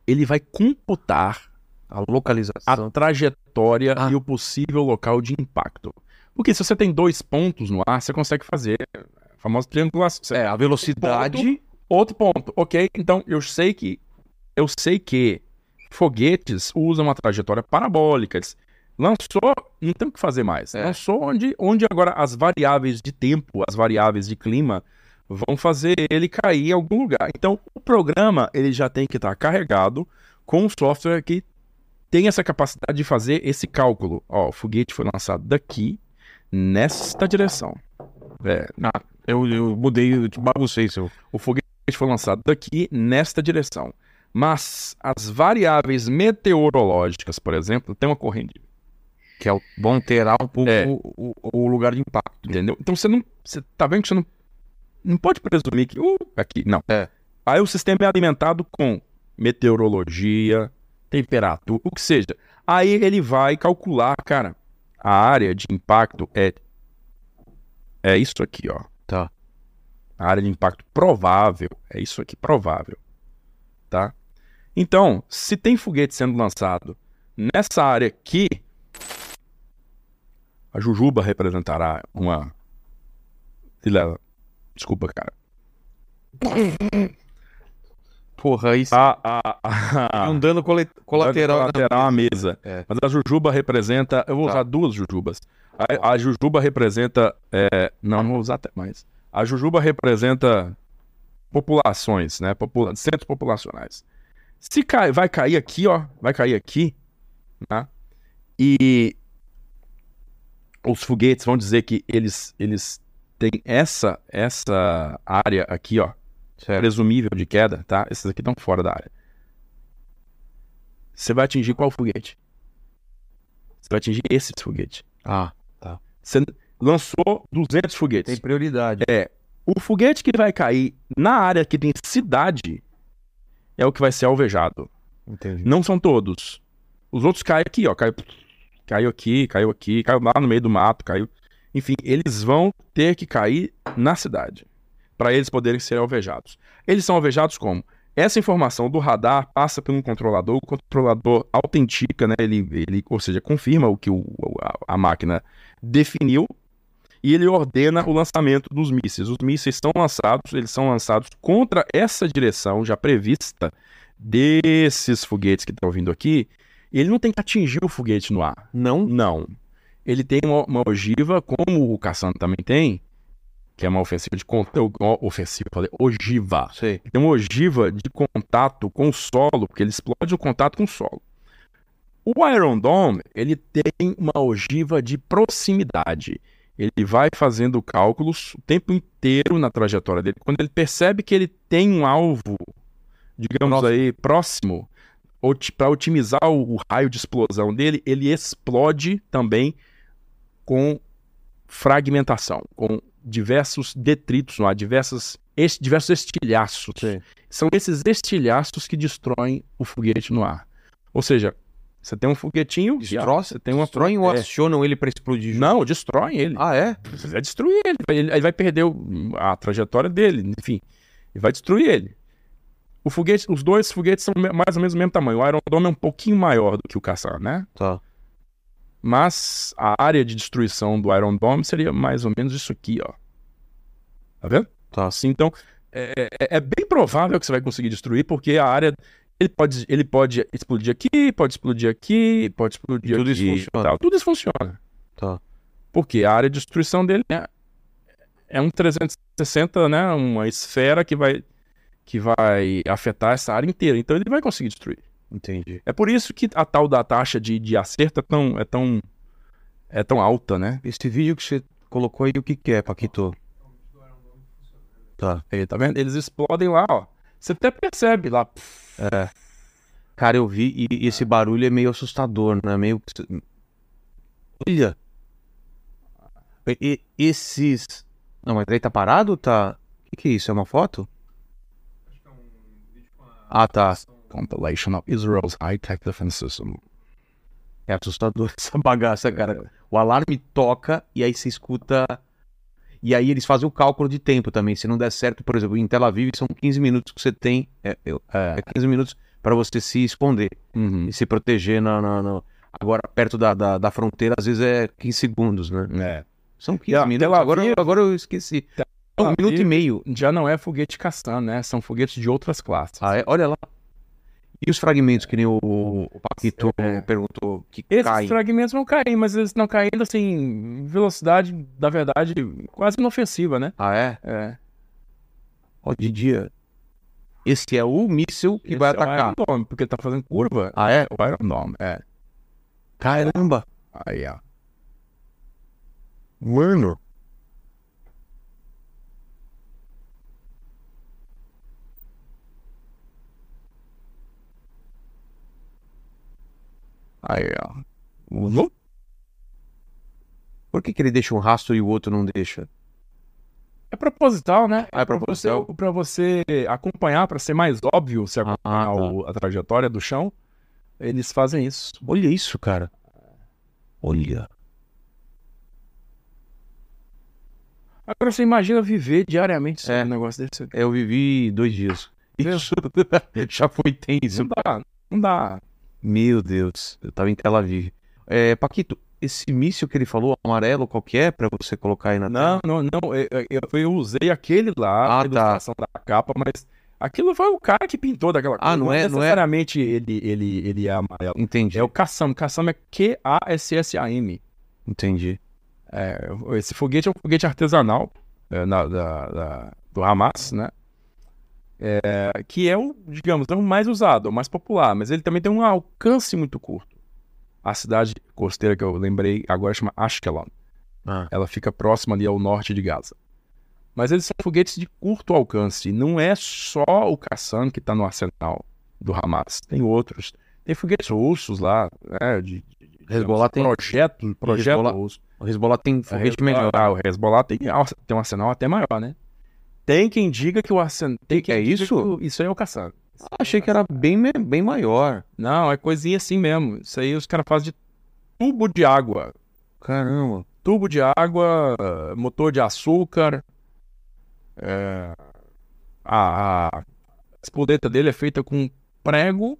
ele vai computar A a localização. trajetória Ah. e o possível local de impacto. Porque se você tem dois pontos no ar, você consegue fazer a famosa triangulação. É, a velocidade. Outro ponto, ok? Então eu sei que eu sei que foguetes usam uma trajetória parabólica. Lançou, não tem o que fazer mais. É. Lançou onde, onde agora as variáveis de tempo, as variáveis de clima vão fazer ele cair em algum lugar. Então o programa ele já tem que estar carregado com um software que tem essa capacidade de fazer esse cálculo. Ó, o foguete foi lançado daqui nesta direção. É, Eu, eu mudei, eu te baguncei seu. o foguete foi lançado daqui nesta direção. Mas as variáveis meteorológicas, por exemplo, tem uma corrente, Que é o bom terá um pouco É. o, o- o lugar de impacto. entendeu? Então você não, você tá vendo que você não, não pode presumir que uh, aqui, não. É. Aí o sistema é alimentado com meteorologia, temperatura, o que seja. Aí ele vai calcular, cara, a área de impacto é é isso aqui, ó. Tá. A área de impacto provável é isso aqui, provável. Tá? Então, se tem foguete sendo lançado nessa área aqui, a Jujuba representará uma. Desculpa, cara. Porra, isso A, a, a, é um dano colateral. na- lateral à mesa. É. Mas a Jujuba representa. Eu vou Tá. usar duas Jujubas. A, a Jujuba representa. é, não, não vou usar até mais. A Jujuba representa populações, né? Popula centros populacionais. Se cai, vai cair aqui, ó. Vai cair aqui. Né? E os foguetes vão dizer que eles, eles têm essa, essa área aqui, ó Certo. presumível de queda, tá? Esses aqui estão fora da área. Você vai atingir qual foguete? Você vai atingir esse foguete. Ah, Você lançou 200 foguetes. tem prioridade. É, o foguete que vai cair na área que tem cidade é o que vai ser alvejado. Entendi. Não são todos. Os outros caem aqui, ó. Caiu, caiu aqui, caiu aqui, caiu lá no meio do mato, caiu. Enfim, eles vão ter que cair na cidade para eles poderem ser alvejados. Eles são alvejados como? Essa informação do radar passa por um controlador, o controlador autentica, né? Ele, ele, ou seja, confirma o que o, a, a máquina definiu e ele ordena o lançamento dos mísseis. Os mísseis são lançados, eles são lançados contra essa direção já prevista desses foguetes que estão vindo aqui. Ele não tem que atingir o foguete no ar. Não? Não. Ele tem uma, uma ogiva, como o Cassandra também tem, que é uma ofensiva de contato. Ofensiva, falei, ogiva. Sei. Tem uma ogiva de contato com o solo, porque ele explode o contato com o solo. O Iron Dome, ele tem uma ogiva de proximidade. Ele vai fazendo cálculos o tempo inteiro na trajetória dele. Quando ele percebe que ele tem um alvo digamos Próximo. aí, próximo, para otimizar o, o raio de explosão dele, ele explode também com fragmentação, com diversos detritos no ar, diversas, es- diversos estilhaços. São esses estilhaços que destroem o foguete no ar. Ou seja, você tem um foguetinho, Destrói, você tem uma destroem ou é. acionam ele pra explodir? Não, destrói ele. Ah, é? Você vai destruir ele. Ele, ele vai perder o- a trajetória dele, enfim. E vai destruir ele. O foguete, os dois foguetes são mais ou menos do mesmo tamanho. O Iron Dome é um pouquinho maior do que o Caçar, né? Tá. Mas a área de destruição do Iron Dome seria mais ou menos isso aqui, ó. Tá vendo? Tá. Assim, então, é, é- é bem provável que você vai conseguir destruir, porque a área. Ele pode, ele pode explodir aqui, pode explodir aqui, pode explodir Tudo isso aqui. funciona. tal. Tudo isso funciona. Tá. Porque a área de destruição dele é, é um 360, né? Uma esfera que vai, que vai afetar essa área inteira. Então ele vai conseguir destruir. Entendi. É por isso que a tal da taxa de, de acerto é tão, é, tão, é tão alta, né? Esse vídeo que você colocou aí, o que que é, Paquito? Tá. Aí, tá vendo? Eles explodem lá, ó. Você até percebe lá. É. Cara, eu vi e e esse barulho é meio assustador, né? Meio. Olha! E- e- esses. Não, mas aí tá parado tá. O que, que é isso? É uma foto? Ah, tá. Compilation of Israel's High-Tech Defense System. É assustador essa bagaça, cara. O alarme toca e aí você escuta. E aí eles fazem o cálculo de tempo também. Se não der certo, por exemplo, em Tel Aviv são 15 minutos que você tem. É, É. é 15 minutos para você se esconder Uhum. e se proteger na, na- na- Agora, perto da, da, da fronteira, às vezes é 15 segundos, né? É. São 15 Ah, minutos. Tel Aviv- Agora, agora eu esqueci. Não, um minuto e meio. Já não é foguete caçando, né? São foguetes de outras classes. Ah, é? Olha lá. E os fragmentos que nem o, o Paquito É. perguntou que Esses caem? fragmentos vão cair, mas eles estão caindo assim, velocidade, na verdade, quase inofensiva, né? Ah, é? É. Ó, de dia. Esse é o míssil que vai Esse é o atacar. Iron Dome, porque tá fazendo curva. Ah, é? O Iron Dome, é. Caramba! Aí, ó. Mano! Aí, ó. Por que, que ele deixa um rastro e o outro não deixa? É proposital, né? Ah, é Pra proposital. você, pra você acompanhar, pra ser mais óbvio você acompanhar Ah, tá. o- a trajetória do chão, eles fazem isso. Olha isso, cara. Olha. Agora você imagina viver diariamente É. um negócio desse. Eu vivi dois dias. Isso já foi tenso. Não dá, não dá. Meu Deus, eu tava em Tel Aviv. É, Paquito, esse míssil que ele falou, amarelo, qual que é pra você colocar aí na Não, tela? não, não. Eu, eu- eu usei aquele lá, Ah, a ilustração da capa, mas aquilo foi o cara que pintou daquela Ah, não é- não é- necessariamente ele, ele, ele é amarelo. Entendi, É o Kassam. Kassam é Q-A-S-S-A-M. entendi. É, esse foguete é um foguete artesanal é, na- da- da- do Hamas, né? É, que é o, digamos, é o mais usado, o mais popular, mas ele também tem um alcance muito curto. A cidade costeira que eu lembrei agora chama Ashkelon. Ah. Ela fica próxima ali ao norte de Gaza. Mas eles são foguetes de curto alcance. Não é só o Kassan que está no arsenal do Hamas. Tem outros. Tem foguetes russos lá, né? De, Hezbollah tem- projeto, projeto Hezbollah- russo. O Hezbollah tem foguete melhor. Ah, o Hezbollah tem, tem um arsenal até maior, né? Tem quem diga que o arsenal. Tem quem É isso? que isso aí é o Kassan. Ah, achei que era bem, bem maior. Não, é coisinha assim mesmo. Isso aí os caras fazem de tubo de água. Caramba. tubo de água, motor de açúcar. eh, a, a espoleta dele é feita com prego,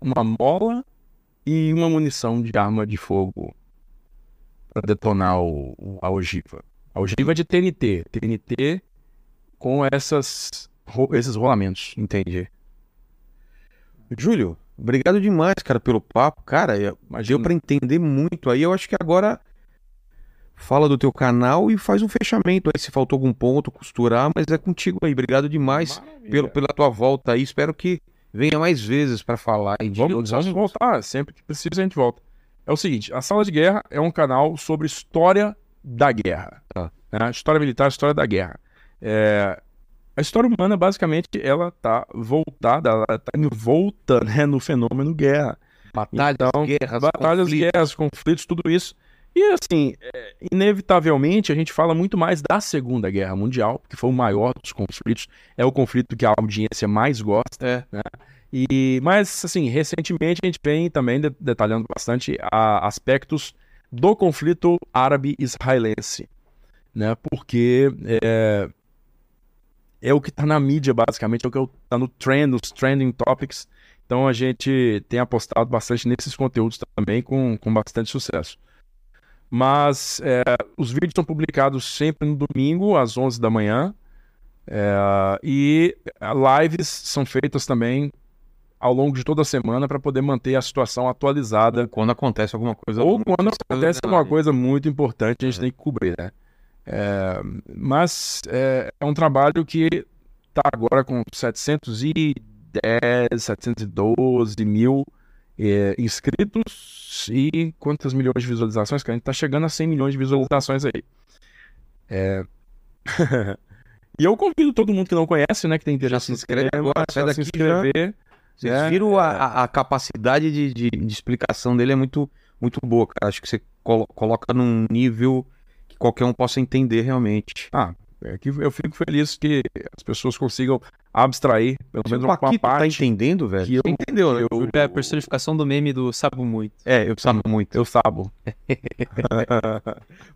uma mola e uma munição de arma de fogo para detonar o, o- a ogiva. A ogiva é de TNT. TNT com essas, esses rolamentos. Entendi. Júlio, obrigado demais, cara, pelo papo. Cara, eu- deu pra entender muito aí. Eu acho que agora fala do teu canal e faz um fechamento aí. Se faltou algum ponto, costurar, mas é contigo aí. Obrigado demais Maravilha. pelo, pela tua volta aí. Espero que venha mais vezes pra falar de Vamos, vamos voltar, sempre que precisa a gente volta. É o seguinte, a Sala de Guerra é um canal sobre história da guerra. Tá. né? História militar, história da guerra. É, a história humana, basicamente, ela tá voltada, ela tá envolta né, no fenômeno guerra. Batalhas, Então, guerras, batalhas, conflitos. guerras, conflitos, tudo isso. E assim, é, inevitavelmente a gente fala muito mais da Segunda Guerra Mundial, que foi o maior dos conflitos, é o conflito que a audiência mais gosta. É. E, mas, assim, recentemente a gente vem também de- detalhando bastante a- aspectos do conflito árabe-israelense, né? Porque é, é o que está na mídia, basicamente, é o que está no trend, nos trending topics. Então a gente tem apostado bastante nesses conteúdos também com, com bastante sucesso. Mas é, os vídeos são publicados sempre no domingo, às 11 da manhã. É, e lives são feitas também ao longo de toda a semana para poder manter a situação atualizada. Quando acontece alguma coisa. Ou quando acontece né, alguma coisa muito importante, a gente tem que cobrir, né? É, mas é, é um trabalho que está agora com 710, 712 mil é, inscritos e quantas milhões de visualizações? Que a gente está chegando a 100 milhões de visualizações aí. É... e eu convido todo mundo que não conhece, né, que tem interesse se no inscreve tema, agora, sai já se daqui já. inscrever. Vocês É, viram a, a- capacidade de, de- de explicação dele é muito, muito boa, cara. Acho que você colo- coloca num nível que qualquer um possa entender realmente. Ah, é que eu fico feliz que as pessoas consigam abstrair, pelo Se menos o uma tá parte entendendo, velho. que eu- Você entendeu, né? eu- É a personificação do meme do Sabo Muito. É, eu sabe muito. eu sabo.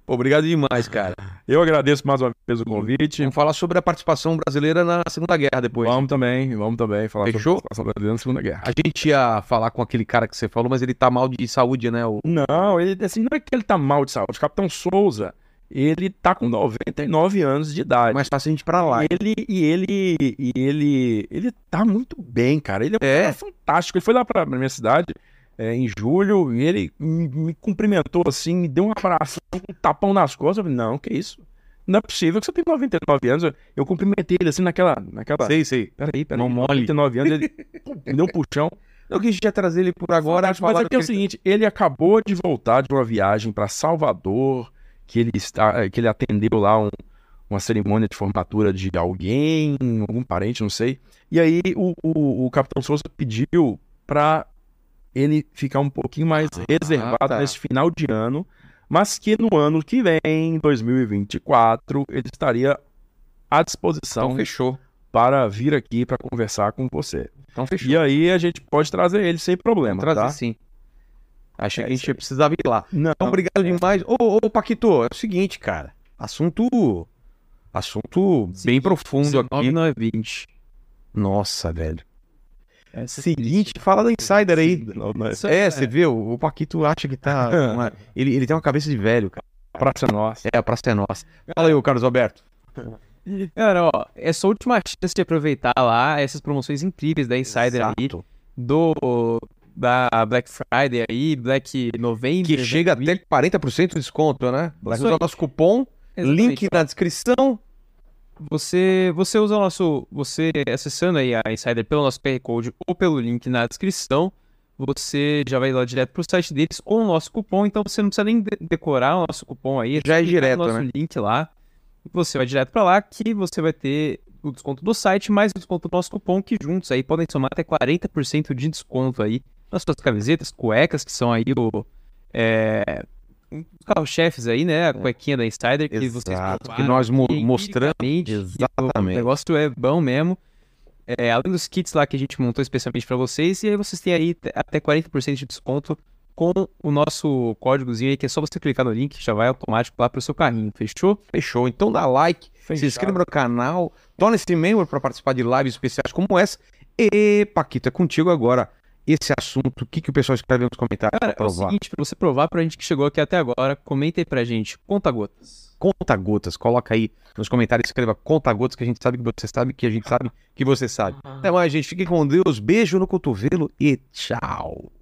Pô, obrigado demais, cara. Eu agradeço mais uma vez o convite. Vamos falar sobre a participação brasileira na Segunda Guerra depois. Vamos também, vamos também falar Fechou? sobre a situação brasileira na Segunda Guerra. A gente ia falar com aquele cara que você falou, mas ele tá mal de saúde, né? O... Não, ele assim, não é que ele tá mal de saúde. O Capitão Souza, ele tá com 99 anos de idade. É mais fácil a gente pra lá. ele e ele e ele ele tá muito bem, cara. Ele é, É? fantástico. Ele foi lá pra, minha cidade é, em julho e ele me, me cumprimentou assim, me deu um abraço, um tapão nas costas. Eu falei, não, que isso? Não é possível que você tem 99 anos. Eu, eu cumprimentei ele assim naquela. naquela... Sei, sei. Peraí, peraí. Não mole. 99 anos, ele me deu um puxão. Eu quis já trazer ele por agora. Mas aqui é o que ele- seguinte, ele acabou de voltar de uma viagem para Salvador, que ele está, que ele atendeu lá um- uma cerimônia de formatura de alguém, algum parente, não sei. E aí o, o, o Capitão Souza pediu para ele ficar um pouquinho mais reservado tá. nesse final de ano, mas que no ano que vem, 2024, ele estaria à disposição Então fechou. para vir aqui para conversar com você. Então fechou. E aí a gente pode trazer ele sem problema, Vamos trazer tá? sim. Achei É que a gente aí. precisava ir lá. Não, Então, obrigado demais. Ô, ô, Paquito, é o seguinte, cara. Assunto. Assunto bem profundo aqui. 19 não é 20. Nossa, velho. Essa é Seguinte, fala da Insider aí. Não, não é Isso É, você viu? O Paquito acha que tá. uma- Ele, ele tem uma cabeça de velho, cara. praça nossa. É, a praça é nossa. Fala aí, Carlos Alberto. Cara, ó, é sua última chance de aproveitar lá essas promoções incríveis da Insider aí, Exato. do da Black Friday aí, Black November. Que chega Black até 40% de desconto, né? Usar aí. o nosso cupom. Exatamente. Link na descrição. Você, você usa o nosso. Você acessando aí a Insider pelo nosso QR Code ou pelo link na descrição, você já vai lá direto pro site deles com o nosso cupom, então você não precisa nem de- decorar o nosso cupom aí. Já é direto, no nosso né? link lá. Você vai direto pra lá que você vai ter o desconto do site mais o desconto do nosso cupom, que juntos aí podem somar até 40% de desconto aí nas suas camisetas, cuecas, que são aí o. É, os carro-chefes aí, né? A cuequinha da Insider que vocês Exato, que provaram nós mo- mostramos. Exatamente. O negócio é bom mesmo. É, além dos kits lá que a gente montou especialmente pra vocês, e aí vocês têm aí até 40% de desconto com o nosso códigozinho aí, que é só você clicar no link, já vai automático lá pro seu carrinho, fechou? Fechou. Então dá like, se inscreva no canal, torne-se membro para participar de lives especiais como essa. E, Paquito, é contigo agora esse assunto. O que, que o pessoal escreve nos comentários Cara, para é o provar? seguinte, pra você provar pra gente que chegou aqui até agora, comenta aí pra gente, conta gotas. Conta gotas, coloca aí nos comentários, escreva conta gotas, que a gente sabe que você sabe, que a gente sabe que você sabe. Até mais, gente. Fiquem com Deus. Beijo no cotovelo e tchau.